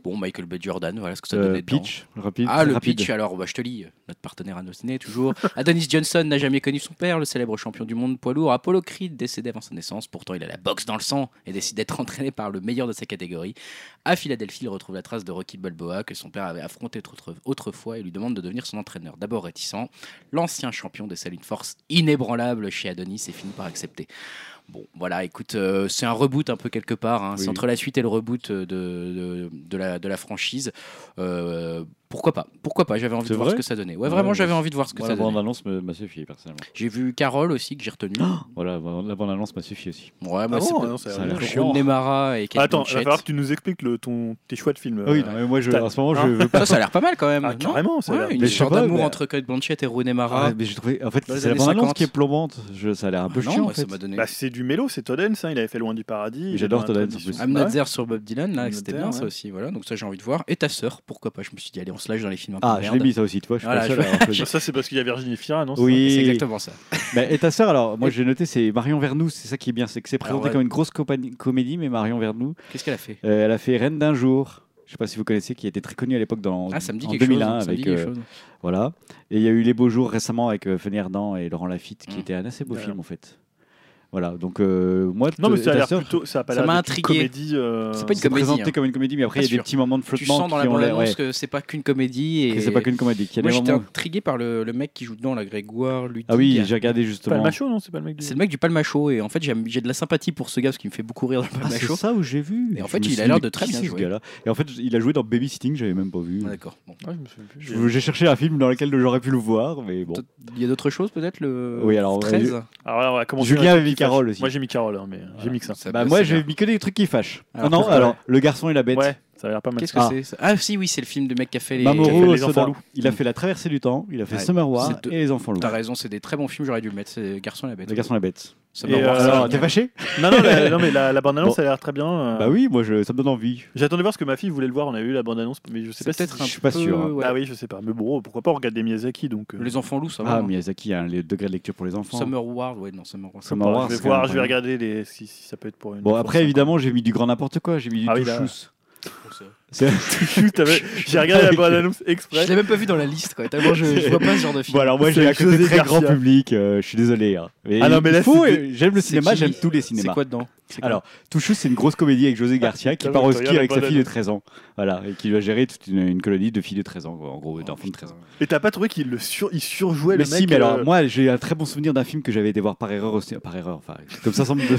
Bon, Michael B. Jordan, voilà ce que ça donnait. Pitch, rapide. Ah, le rapide. pitch, alors bah, je te lis, notre partenaire Allociné, toujours. [LAUGHS] Adonis Johnson n'a jamais connu son père, le célèbre champion du monde poids lourd. Apollo Creed, décédé avant sa naissance, pourtant il a la boxe dans le sang et décide d'être entraîné par le meilleur de sa catégorie. À Philadelphie, il retrouve la trace de Rocky Balboa que son père avait affronté autrefois et lui demande de devenir son entraîneur. D'abord réticent, l'ancien champion décèle une force inébranlable chez Adonis et finit par accepter. Bon, voilà, écoute, euh, c'est un reboot un peu quelque part. Hein. C'est entre la suite et le reboot de, la, franchise. Euh, pourquoi pas Pourquoi pas J'avais envie de voir ce que ça donnait. Ouais, vraiment, j'avais envie de voir ce que ça donnait. La bande-annonce m'a suffi, personnellement. J'ai vu Carole aussi, que j'ai retenu. Ah voilà, la bande-annonce m'a suffi aussi. Ouais, moi, ah c'est Sean Nemara et Attends, il va falloir que tu nous expliques tes choix de films. Ah oui, euh, moi, à ce moment, je hein veux pas. Ça, a l'air pas mal quand même. Carrément, ça Une histoire d'amour entre Kate Blanchett et Rooney Mara. Mais j'ai trouvé, en fait, c'est la bande-annonce qui est plombante. Ça a l'air un peu chiant. Bah, c'est du mélo, c'est Todd hein, il avait fait Loin du Paradis. J'adore Todd Haynes en plus. sur Bob Dylan, là, c'était bien ça aussi. Voilà, donc ça, j'ai envie de voir. Et ta sœur, pourquoi pas Je me suis dit, allez, on slash dans les films. Ah, je l'ai mis ça aussi, tu vois. [LAUGHS] Ça, c'est parce qu'il y a Virginie Fira, non? Oui, c'est exactement ça. [LAUGHS] Et ta sœur, alors, moi j'ai noté, c'est Marion Vernou, c'est ça qui est bien, c'est que c'est ah présenté comme une grosse comédie, mais Marion Vernou. Qu'est-ce qu'elle a fait? Euh, elle a fait Reine d'un jour. Je ne sais pas si vous connaissez, qui était très connu à l'époque dans ah, ça me dit en 2001 chose, ça avec euh, chose. voilà. Et il y a eu Les Beaux Jours récemment avec euh, Fanny Ardant et Laurent Lafitte, qui mm. était un assez beau film en fait. Voilà, donc euh, moi, non, mais ça a l'air plutôt, ça m'a intrigué. Comédie. Euh, c'est pas une comédie. présenté hein. comme une comédie, mais après, il y a des petits moments de flottement. Tu sens dans la bande-annonce que c'est pas qu'une comédie. Et... C'est pas qu'une comédie. Moi, j'étais intrigué par le, le, mec qui joue dedans, la Grégoire. Lui, ah oui, j'ai regardé justement. Palmacho, non C'est pas le mec du... C'est le mec du Palmacho. Et en fait, j'ai de la sympathie pour ce gars parce qu'il me fait beaucoup rire dans le Ah, c'est ça où j'ai vu. Et en fait, il a l'air de très bien jouer. Et en fait, il a joué dans Babysitting, j'avais même pas vu. Ah, d'accord. J'ai cherché un film dans lequel j'aurais pu le voir, mais bon. Il y a d'autres choses peut-être le. Oui, alors. Julien avait moi j'ai mis Carole, hein, mais j'ai ah, mis que ça. ça bah, moi j'ai mis que des trucs qui fâchent. Alors, non, alors le garçon et la bête. Ouais, ça a l'air pas mal. Qu'est-ce que ah. c'est Ah si oui, c'est le film de mec qui a fait les, a fait les enfants loups. Il a fait la traversée du temps, il a fait ouais. Summer War et les enfants loups. T'as raison, c'est des très bons films. J'aurais dû le mettre. C'est Garçon et la bête. Le garçon et la bête. Ça me euh, alors, t'es fâché Non, non, mais la, bande-annonce, Bon. elle a l'air très bien. Euh. Bah oui, moi je, ça me donne envie. J'attendais voir ce que ma fille voulait le voir. On a eu la bande-annonce, mais je sais pas peut-être un Je suis pas peu, sûr, Ah oui, je sais pas. Mais bon, pourquoi pas, on regarde des Miyazaki. Donc, euh. Les enfants loups, ça va. Ah. Miyazaki a un les degré de lecture pour les enfants. Summer Ward, ouais, non, Summer Ward. Summer Wars, je vais voir, je vais regarder les... si, ça peut être pour une. Bon, après, évidemment, j'ai mis du grand n'importe quoi. J'ai mis du Ah oui, [LAUGHS] j'ai regardé la bande annonce exprès. Je l'ai même pas vu dans la liste, quoi. Tellement je, je vois pas ce genre de film. Bon, alors moi j'ai accusé grand public, euh, je suis désolé. Hein. Ah non, mais là, fou, j'aime le cinéma, j'aime tous les cinémas. C'est quoi dedans? Alors, Touchou, c'est une grosse comédie avec José ah, Garcia qui part au ski avec sa fille de 13 ans. Voilà, et qui doit gérer toute une, colonie de filles de 13 ans, en gros, d'enfants de 13 ans. Et t'as pas trouvé qu'il le sur, surjouait mais le mec si, mais alors, euh, moi, j'ai un très bon souvenir d'un film que j'avais été voir par erreur. Par erreur, enfin, comme ça semble. De...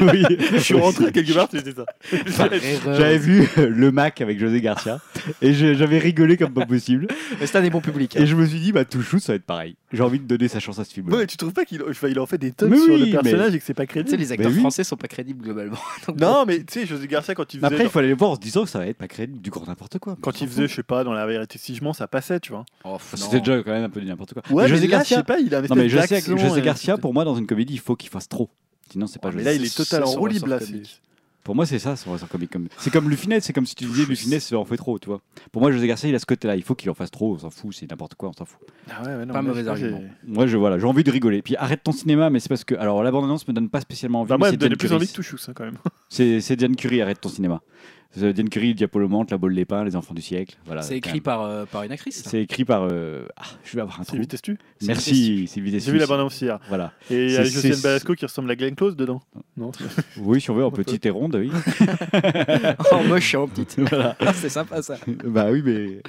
[LAUGHS] oui. Je suis rentré quelque part, c'était ça. J'avais vu euh, Le Mac avec José Garcia et j'avais rigolé comme pas possible. Mais c'était un des bons publics. Hein. Et je me suis dit, bah, Touchou, ça va être pareil. J'ai envie de donner sa chance à ce film. Ouais, tu trouves pas qu'il en fait des tonnes mais sur le personnage et que c'est pas crédible Tu sais, les acteurs français sont pas crédibles globalement. [LAUGHS] Non, mais tu sais, José Garcia, quand il faisait. Après, il faut aller le voir en se disant que ça va être pas crédible du grand n'importe quoi. Quand il faisait, je sais pas, dans la vérité si je mens, ça passait, tu vois. Oh, C'était déjà quand même un peu du n'importe quoi. Ouais, mais José Garcia, je sais pas, il a non, mais José, José Garcia, pour moi, dans une comédie, il faut qu'il fasse trop. Sinon, c'est pas ouais, José. Mais là, il est totalement en roue libre. Pour moi, c'est ça, son. Comme... C'est comme Lufinette, c'est comme si tu disais Lufinette en fait trop, tu vois. Pour moi, José Garcia, il a ce côté-là. Il faut qu'il en fasse trop, on s'en fout, c'est n'importe quoi, on s'en fout. Ah ouais, pas mauvais argument. Moi, je, voilà, j'ai envie de rigoler. Puis arrête ton cinéma, mais c'est parce que. Alors, la bande-annonce me donne pas spécialement envie. Bah, moi, elle me donne plus envie hein, quand même. C'est Diane Curie, arrête ton cinéma. Dean Curry, Diapolo Mante, La Bolle des Pins, Les Enfants du siècle. Voilà, c'est écrit par, euh, par une actrice C'est écrit par. Euh... Ah, je vais avoir un trou. Sylvie Testu Merci, Sylvie Testu. J'ai vu la bande aussi. Voilà. Et il y a Josiane Balasco qui ressemble à Glenn Close dedans. [LAUGHS] Non [LAUGHS] Oui, si on veut, en petite et ronde, oui. [LAUGHS] en moche en petite. Voilà. c'est sympa ça. bah oui, mais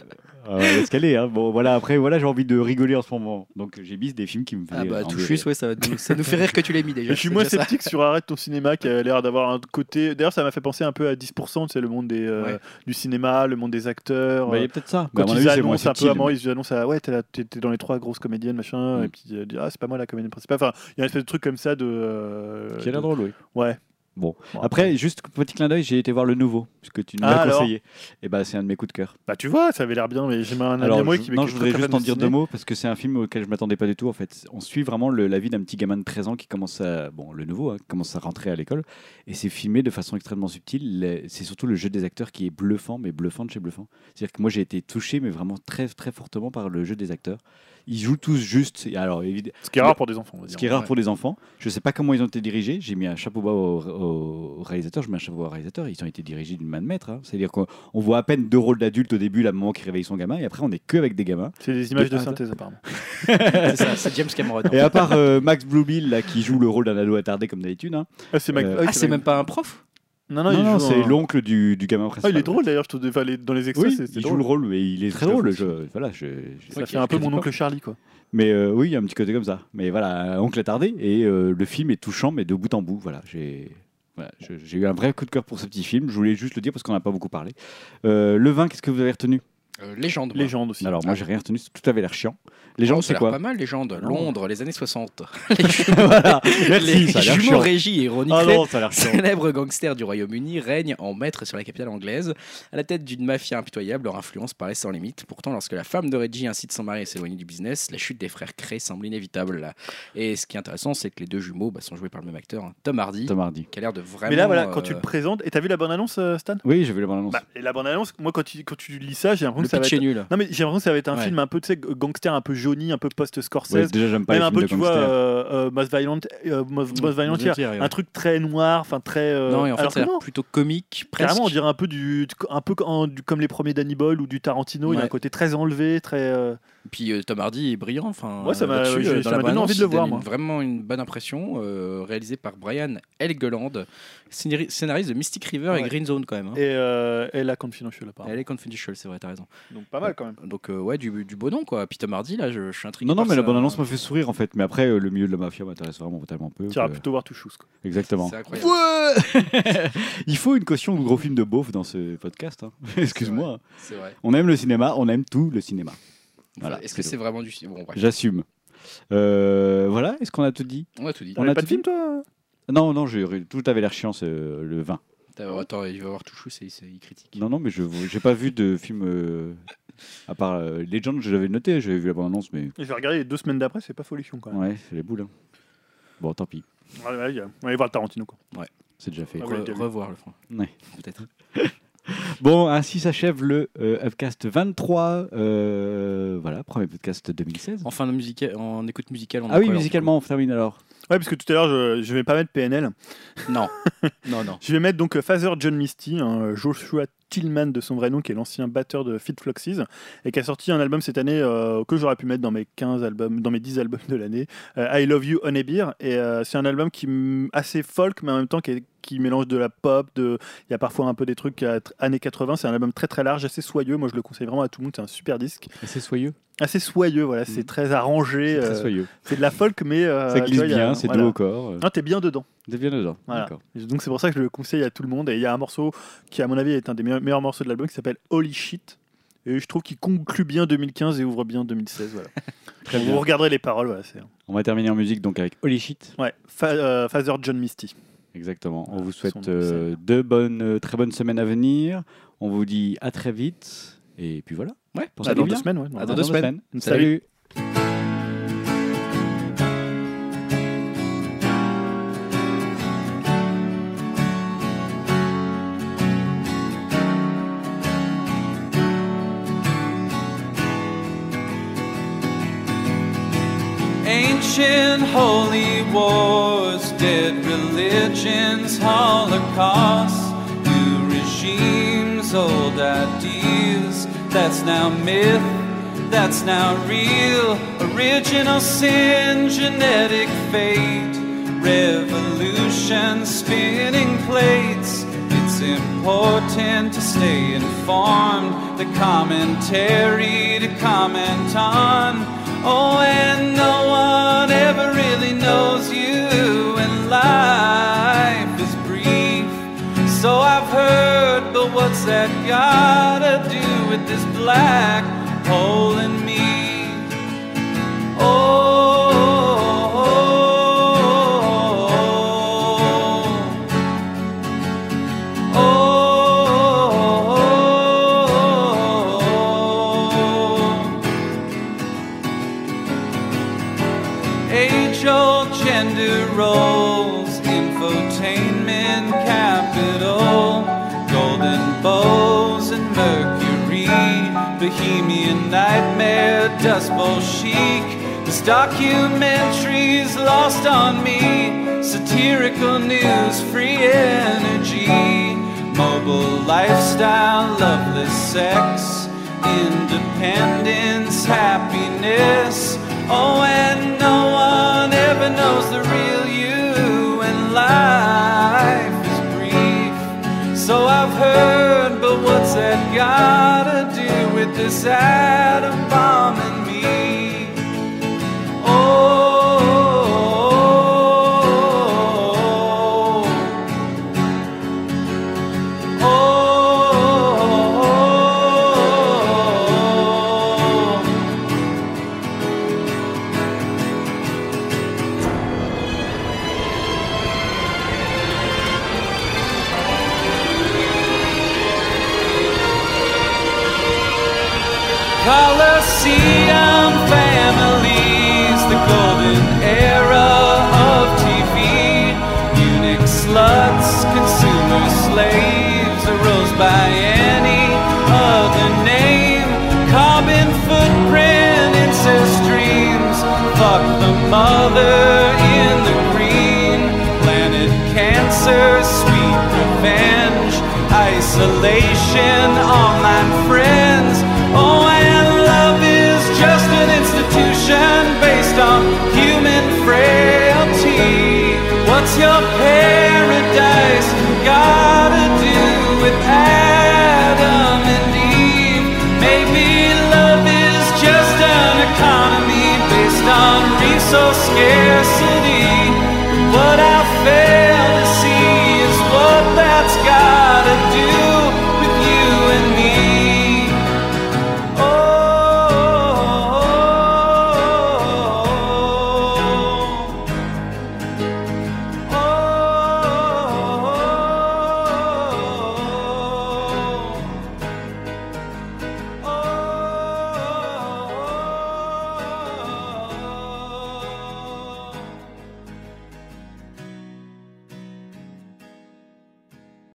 euh, l'escalier. Hein. Bon, voilà, après, voilà, j'ai envie de rigoler en ce moment. Donc, j'ai mis des films qui me ah faisaient. Ah bah, tout ouais, ça, nous, fait rire que tu l'aies mis déjà. Et je suis moins sceptique sur Arrête ton cinéma qui a l'air d'avoir un côté. D'ailleurs, ça m'a fait penser un peu à 10%, c'est le monde des, euh, du cinéma, le monde des acteurs. Bah, il y a euh, peut-être ça. Bah, quand bah, ils, annoncent un peu à ils annoncent Ouais, t'es dans les trois grosses comédiennes, machin. Et mm. puis, euh, ils disent Ah, c'est pas moi la comédienne principale. Enfin, il y a un espèce de truc comme ça de. qui a l'air drôle, oui. Ouais. Bon. après, juste petit clin d'œil, j'ai été voir le nouveau, puisque tu nous ah, l'as conseillé. Et bah, c'est un de mes coups de cœur. Bah, tu vois, ça avait l'air bien, mais j'ai un alors, ami je, qui Non, je voudrais juste en dire deux mots, parce que c'est un film auquel je m'attendais pas du tout, en fait. On suit vraiment le, la vie d'un petit gamin de 13 ans qui commence à. Bon, le nouveau, hein, commence à rentrer à l'école. Et c'est filmé de façon extrêmement subtile. C'est surtout le jeu des acteurs qui est bluffant, mais bluffant de chez bluffant. C'est-à-dire que moi, j'ai été touché, mais vraiment très, très fortement par le jeu des acteurs. Ils jouent tous juste. Alors, ce qui est rare bah, pour des enfants. Ce qui est rare pour des enfants. Je ne sais pas comment ils ont été dirigés. J'ai mis un chapeau bas au, réalisateur. Je mets un chapeau au réalisateur. Ils ont été dirigés d'une main de maître. Hein. C'est-à-dire qu'on voit à peine deux rôles d'adultes au début, la maman qui réveille son gamin, et après on n'est que avec des gamins. C'est des images de, synthèse apparemment. [LAUGHS] c'est James Cameron. Et à part euh, Max Bluebill là qui joue le rôle d'un ado attardé comme d'habitude. Hein. Ah, euh, ah c'est même pas un prof? Non, non, Non, c'est un- l'oncle du, du gamin Ah, principal. il est drôle d'ailleurs, je. Enfin, les- dans les extraits, Oui, il joue le rôle, mais il est très drôle. Je, voilà, je, je- Ça fait un peu mon oncle pas. Charlie, quoi. Mais euh, oui, il y a un petit côté comme ça. Mais voilà, oncle attardé. Et euh, le film est touchant, mais de bout en bout. Voilà, j'ai. Voilà, je- j'ai eu un vrai coup de cœur pour ce petit film. Je voulais juste le dire parce qu'on n'a pas beaucoup parlé. Euh, le vin, qu'est-ce que vous avez retenu? Euh, légende. moi. Légende aussi. Alors, moi, j'ai rien retenu. Tout avait l'air chiant. Oh, Légende, a c'est quoi pas mal, légende. Londres, les années 60. [LAUGHS] Voilà, merci, les ça a l'air jumeaux chiant. Et Ronnie Ah non, ça a l'air chiant. célèbres gangsters du Royaume-Uni, règnent en maître sur la capitale anglaise, à la tête d'une mafia impitoyable. Leur influence paraît sans limite. Pourtant, lorsque la femme de Reggie incite son mari à s'éloigner du business, la chute des frères Cray semble inévitable. Et ce qui est intéressant, c'est que les deux jumeaux bah, sont joués par le même acteur, hein, Tom Hardy, Tom Hardy. qui a l'air de vraiment. Mais là, voilà, quand tu euh, le présentes. Et t'as vu la bande-annonce, euh, Stan? Oui, j'ai vu la bande-annonce. Bah, Et la bande-annonce, moi, quand tu, quand tu lis ça, j'ai l'impression que ça va pitch être. est nul. Non, mais j'ai l'impression que ça va être un Ouais. film un peu, tu sais, gangster, un peu jauni, un peu post-Scorsese. Ouais, déjà, j'aime pas Même les un films peu, de tu vois, euh, euh, Most Violent, euh, Most, Most Violent Year, Year, ouais. un truc très noir, enfin très. euh, non, et en fait, alors ça non, plutôt comique, presque. Carrément, on dirait un peu du, un peu comme les premiers Danny Boyle ou du Tarantino. Il y a un côté très enlevé, très. Euh, Puis euh, Tom Hardy est brillant. Enfin, Ouais, ça m'a- euh, la donné envie de le voir, moi. Vraiment une bonne impression, euh, réalisé par Brian Helgeland, scénari- scénariste de Mystic River Ouais. et Green Zone quand même. hein. Et, euh, et la Confidential, Et apparemment. Elle est confidential, c'est vrai, t'as raison. Donc pas mal quand même. Donc euh, ouais, du, du beau nom quoi. Puis Tom Hardy là, je, je suis intrigué. Non, non, mais la ça. bande-annonce m'a fait sourire en fait. Mais après, euh, le milieu de la mafia m'intéresse vraiment tellement peu. Tu iras que- plutôt voir Touchous. quoi. Exactement. C'est incroyable. [LAUGHS] Il faut une caution de gros film de beauf dans ce podcast. hein. [LAUGHS] Excuse-moi. C'est vrai. On aime le cinéma, on aime tout le cinéma. Voilà, Est-ce que c'est vraiment du bon bref. J'assume. Euh, voilà, est-ce qu'on a tout dit? On a tout dit. On On a pas tout de film, toi? Non, non, j'ai- tout avait l'air chiant, c'est euh, le vin. T'as- Attends, il va voir Touchou, c'est c'est- il critique. Non, non, mais je j'ai pas vu de film euh, à part euh, Legend, je l'avais noté, j'avais vu la bande-annonce, mais Et Je vais regarder les deux semaines d'après, c'est pas folichon quand même. ouais, c'est les boules. hein. Bon, tant pis, Ouais, ouais, y a- on va aller voir Tarantino. Quoi. c'est déjà fait. Ah Re- revoir le front. Ouais. Peut-être. [LAUGHS] Bon, ainsi s'achève le euh, Upcast 23. euh, voilà, premier podcast 2016. En fin de musique, en écoute musicale, on a Ah oui, quoi, alors, musicalement, on termine alors. Ouais, parce que tout à l'heure, je, je vais pas mettre PNL. du coup Non, [LAUGHS] non, non. Je vais mettre donc euh, Father John Misty, hein, Joshua Tillman de son vrai nom, qui est l'ancien batteur de Fit Fluxies, et qui a sorti un album cette année euh, que j'aurais pu mettre dans mes 15 albums, dans mes 10 albums de l'année, euh, I Love You Honey Beer. Et euh, c'est un album qui est assez folk, mais en même temps qui, est- qui mélange de la pop, de... il y a parfois un peu des trucs années 80. C'est un album très très large, assez soyeux. Moi, je le conseille vraiment à tout le monde. C'est un super disque. C'est soyeux. Assez soyeux, voilà. C'est Mhm. très arrangé. C'est très euh, soyeux. c'est de la folk, mais. euh, Ça glisse vois, bien, c'est voilà. doux au corps. euh, Non, t'es bien dedans. T'es bien dedans. Voilà. D'accord. Donc c'est pour ça que je le conseille à tout le monde. Et il y a un morceau qui, à mon avis, est un des meilleurs, morceaux de l'album qui s'appelle Holy Shit. Et je trouve qu'il conclut bien 2015 et ouvre bien 2016. Voilà. [LAUGHS] Très Vous bien. regarderez les paroles. Voilà, c'est... On va terminer en musique donc avec Holy Shit. Ouais, Fa- Father John Misty. Exactement. On vous souhaite euh, deux bonnes, euh, très bonnes semaines à venir. On vous dit à très vite. Et puis voilà. Ouais, Pour À dans bien. deux semaines. Ouais, À dans- dans deux semaines. Salut. Salut. Ancient holy wars, dead religions, holocausts, new regimes, old ideas. That's now myth, that's now real. Original sin, genetic fate, revolution, spinning plates. It's important to stay informed, the commentary to comment on. Oh, and no one ever really knows you, and life is brief. So I've heard, but what's that gotta do with this black hole bowl chic. This documentary's lost on me, satirical news, free energy, mobile lifestyle, loveless sex, independence, happiness. Oh, and no one ever knows the real you, and life is brief. So I've heard, but what's that gotta do with this atom bomb revelation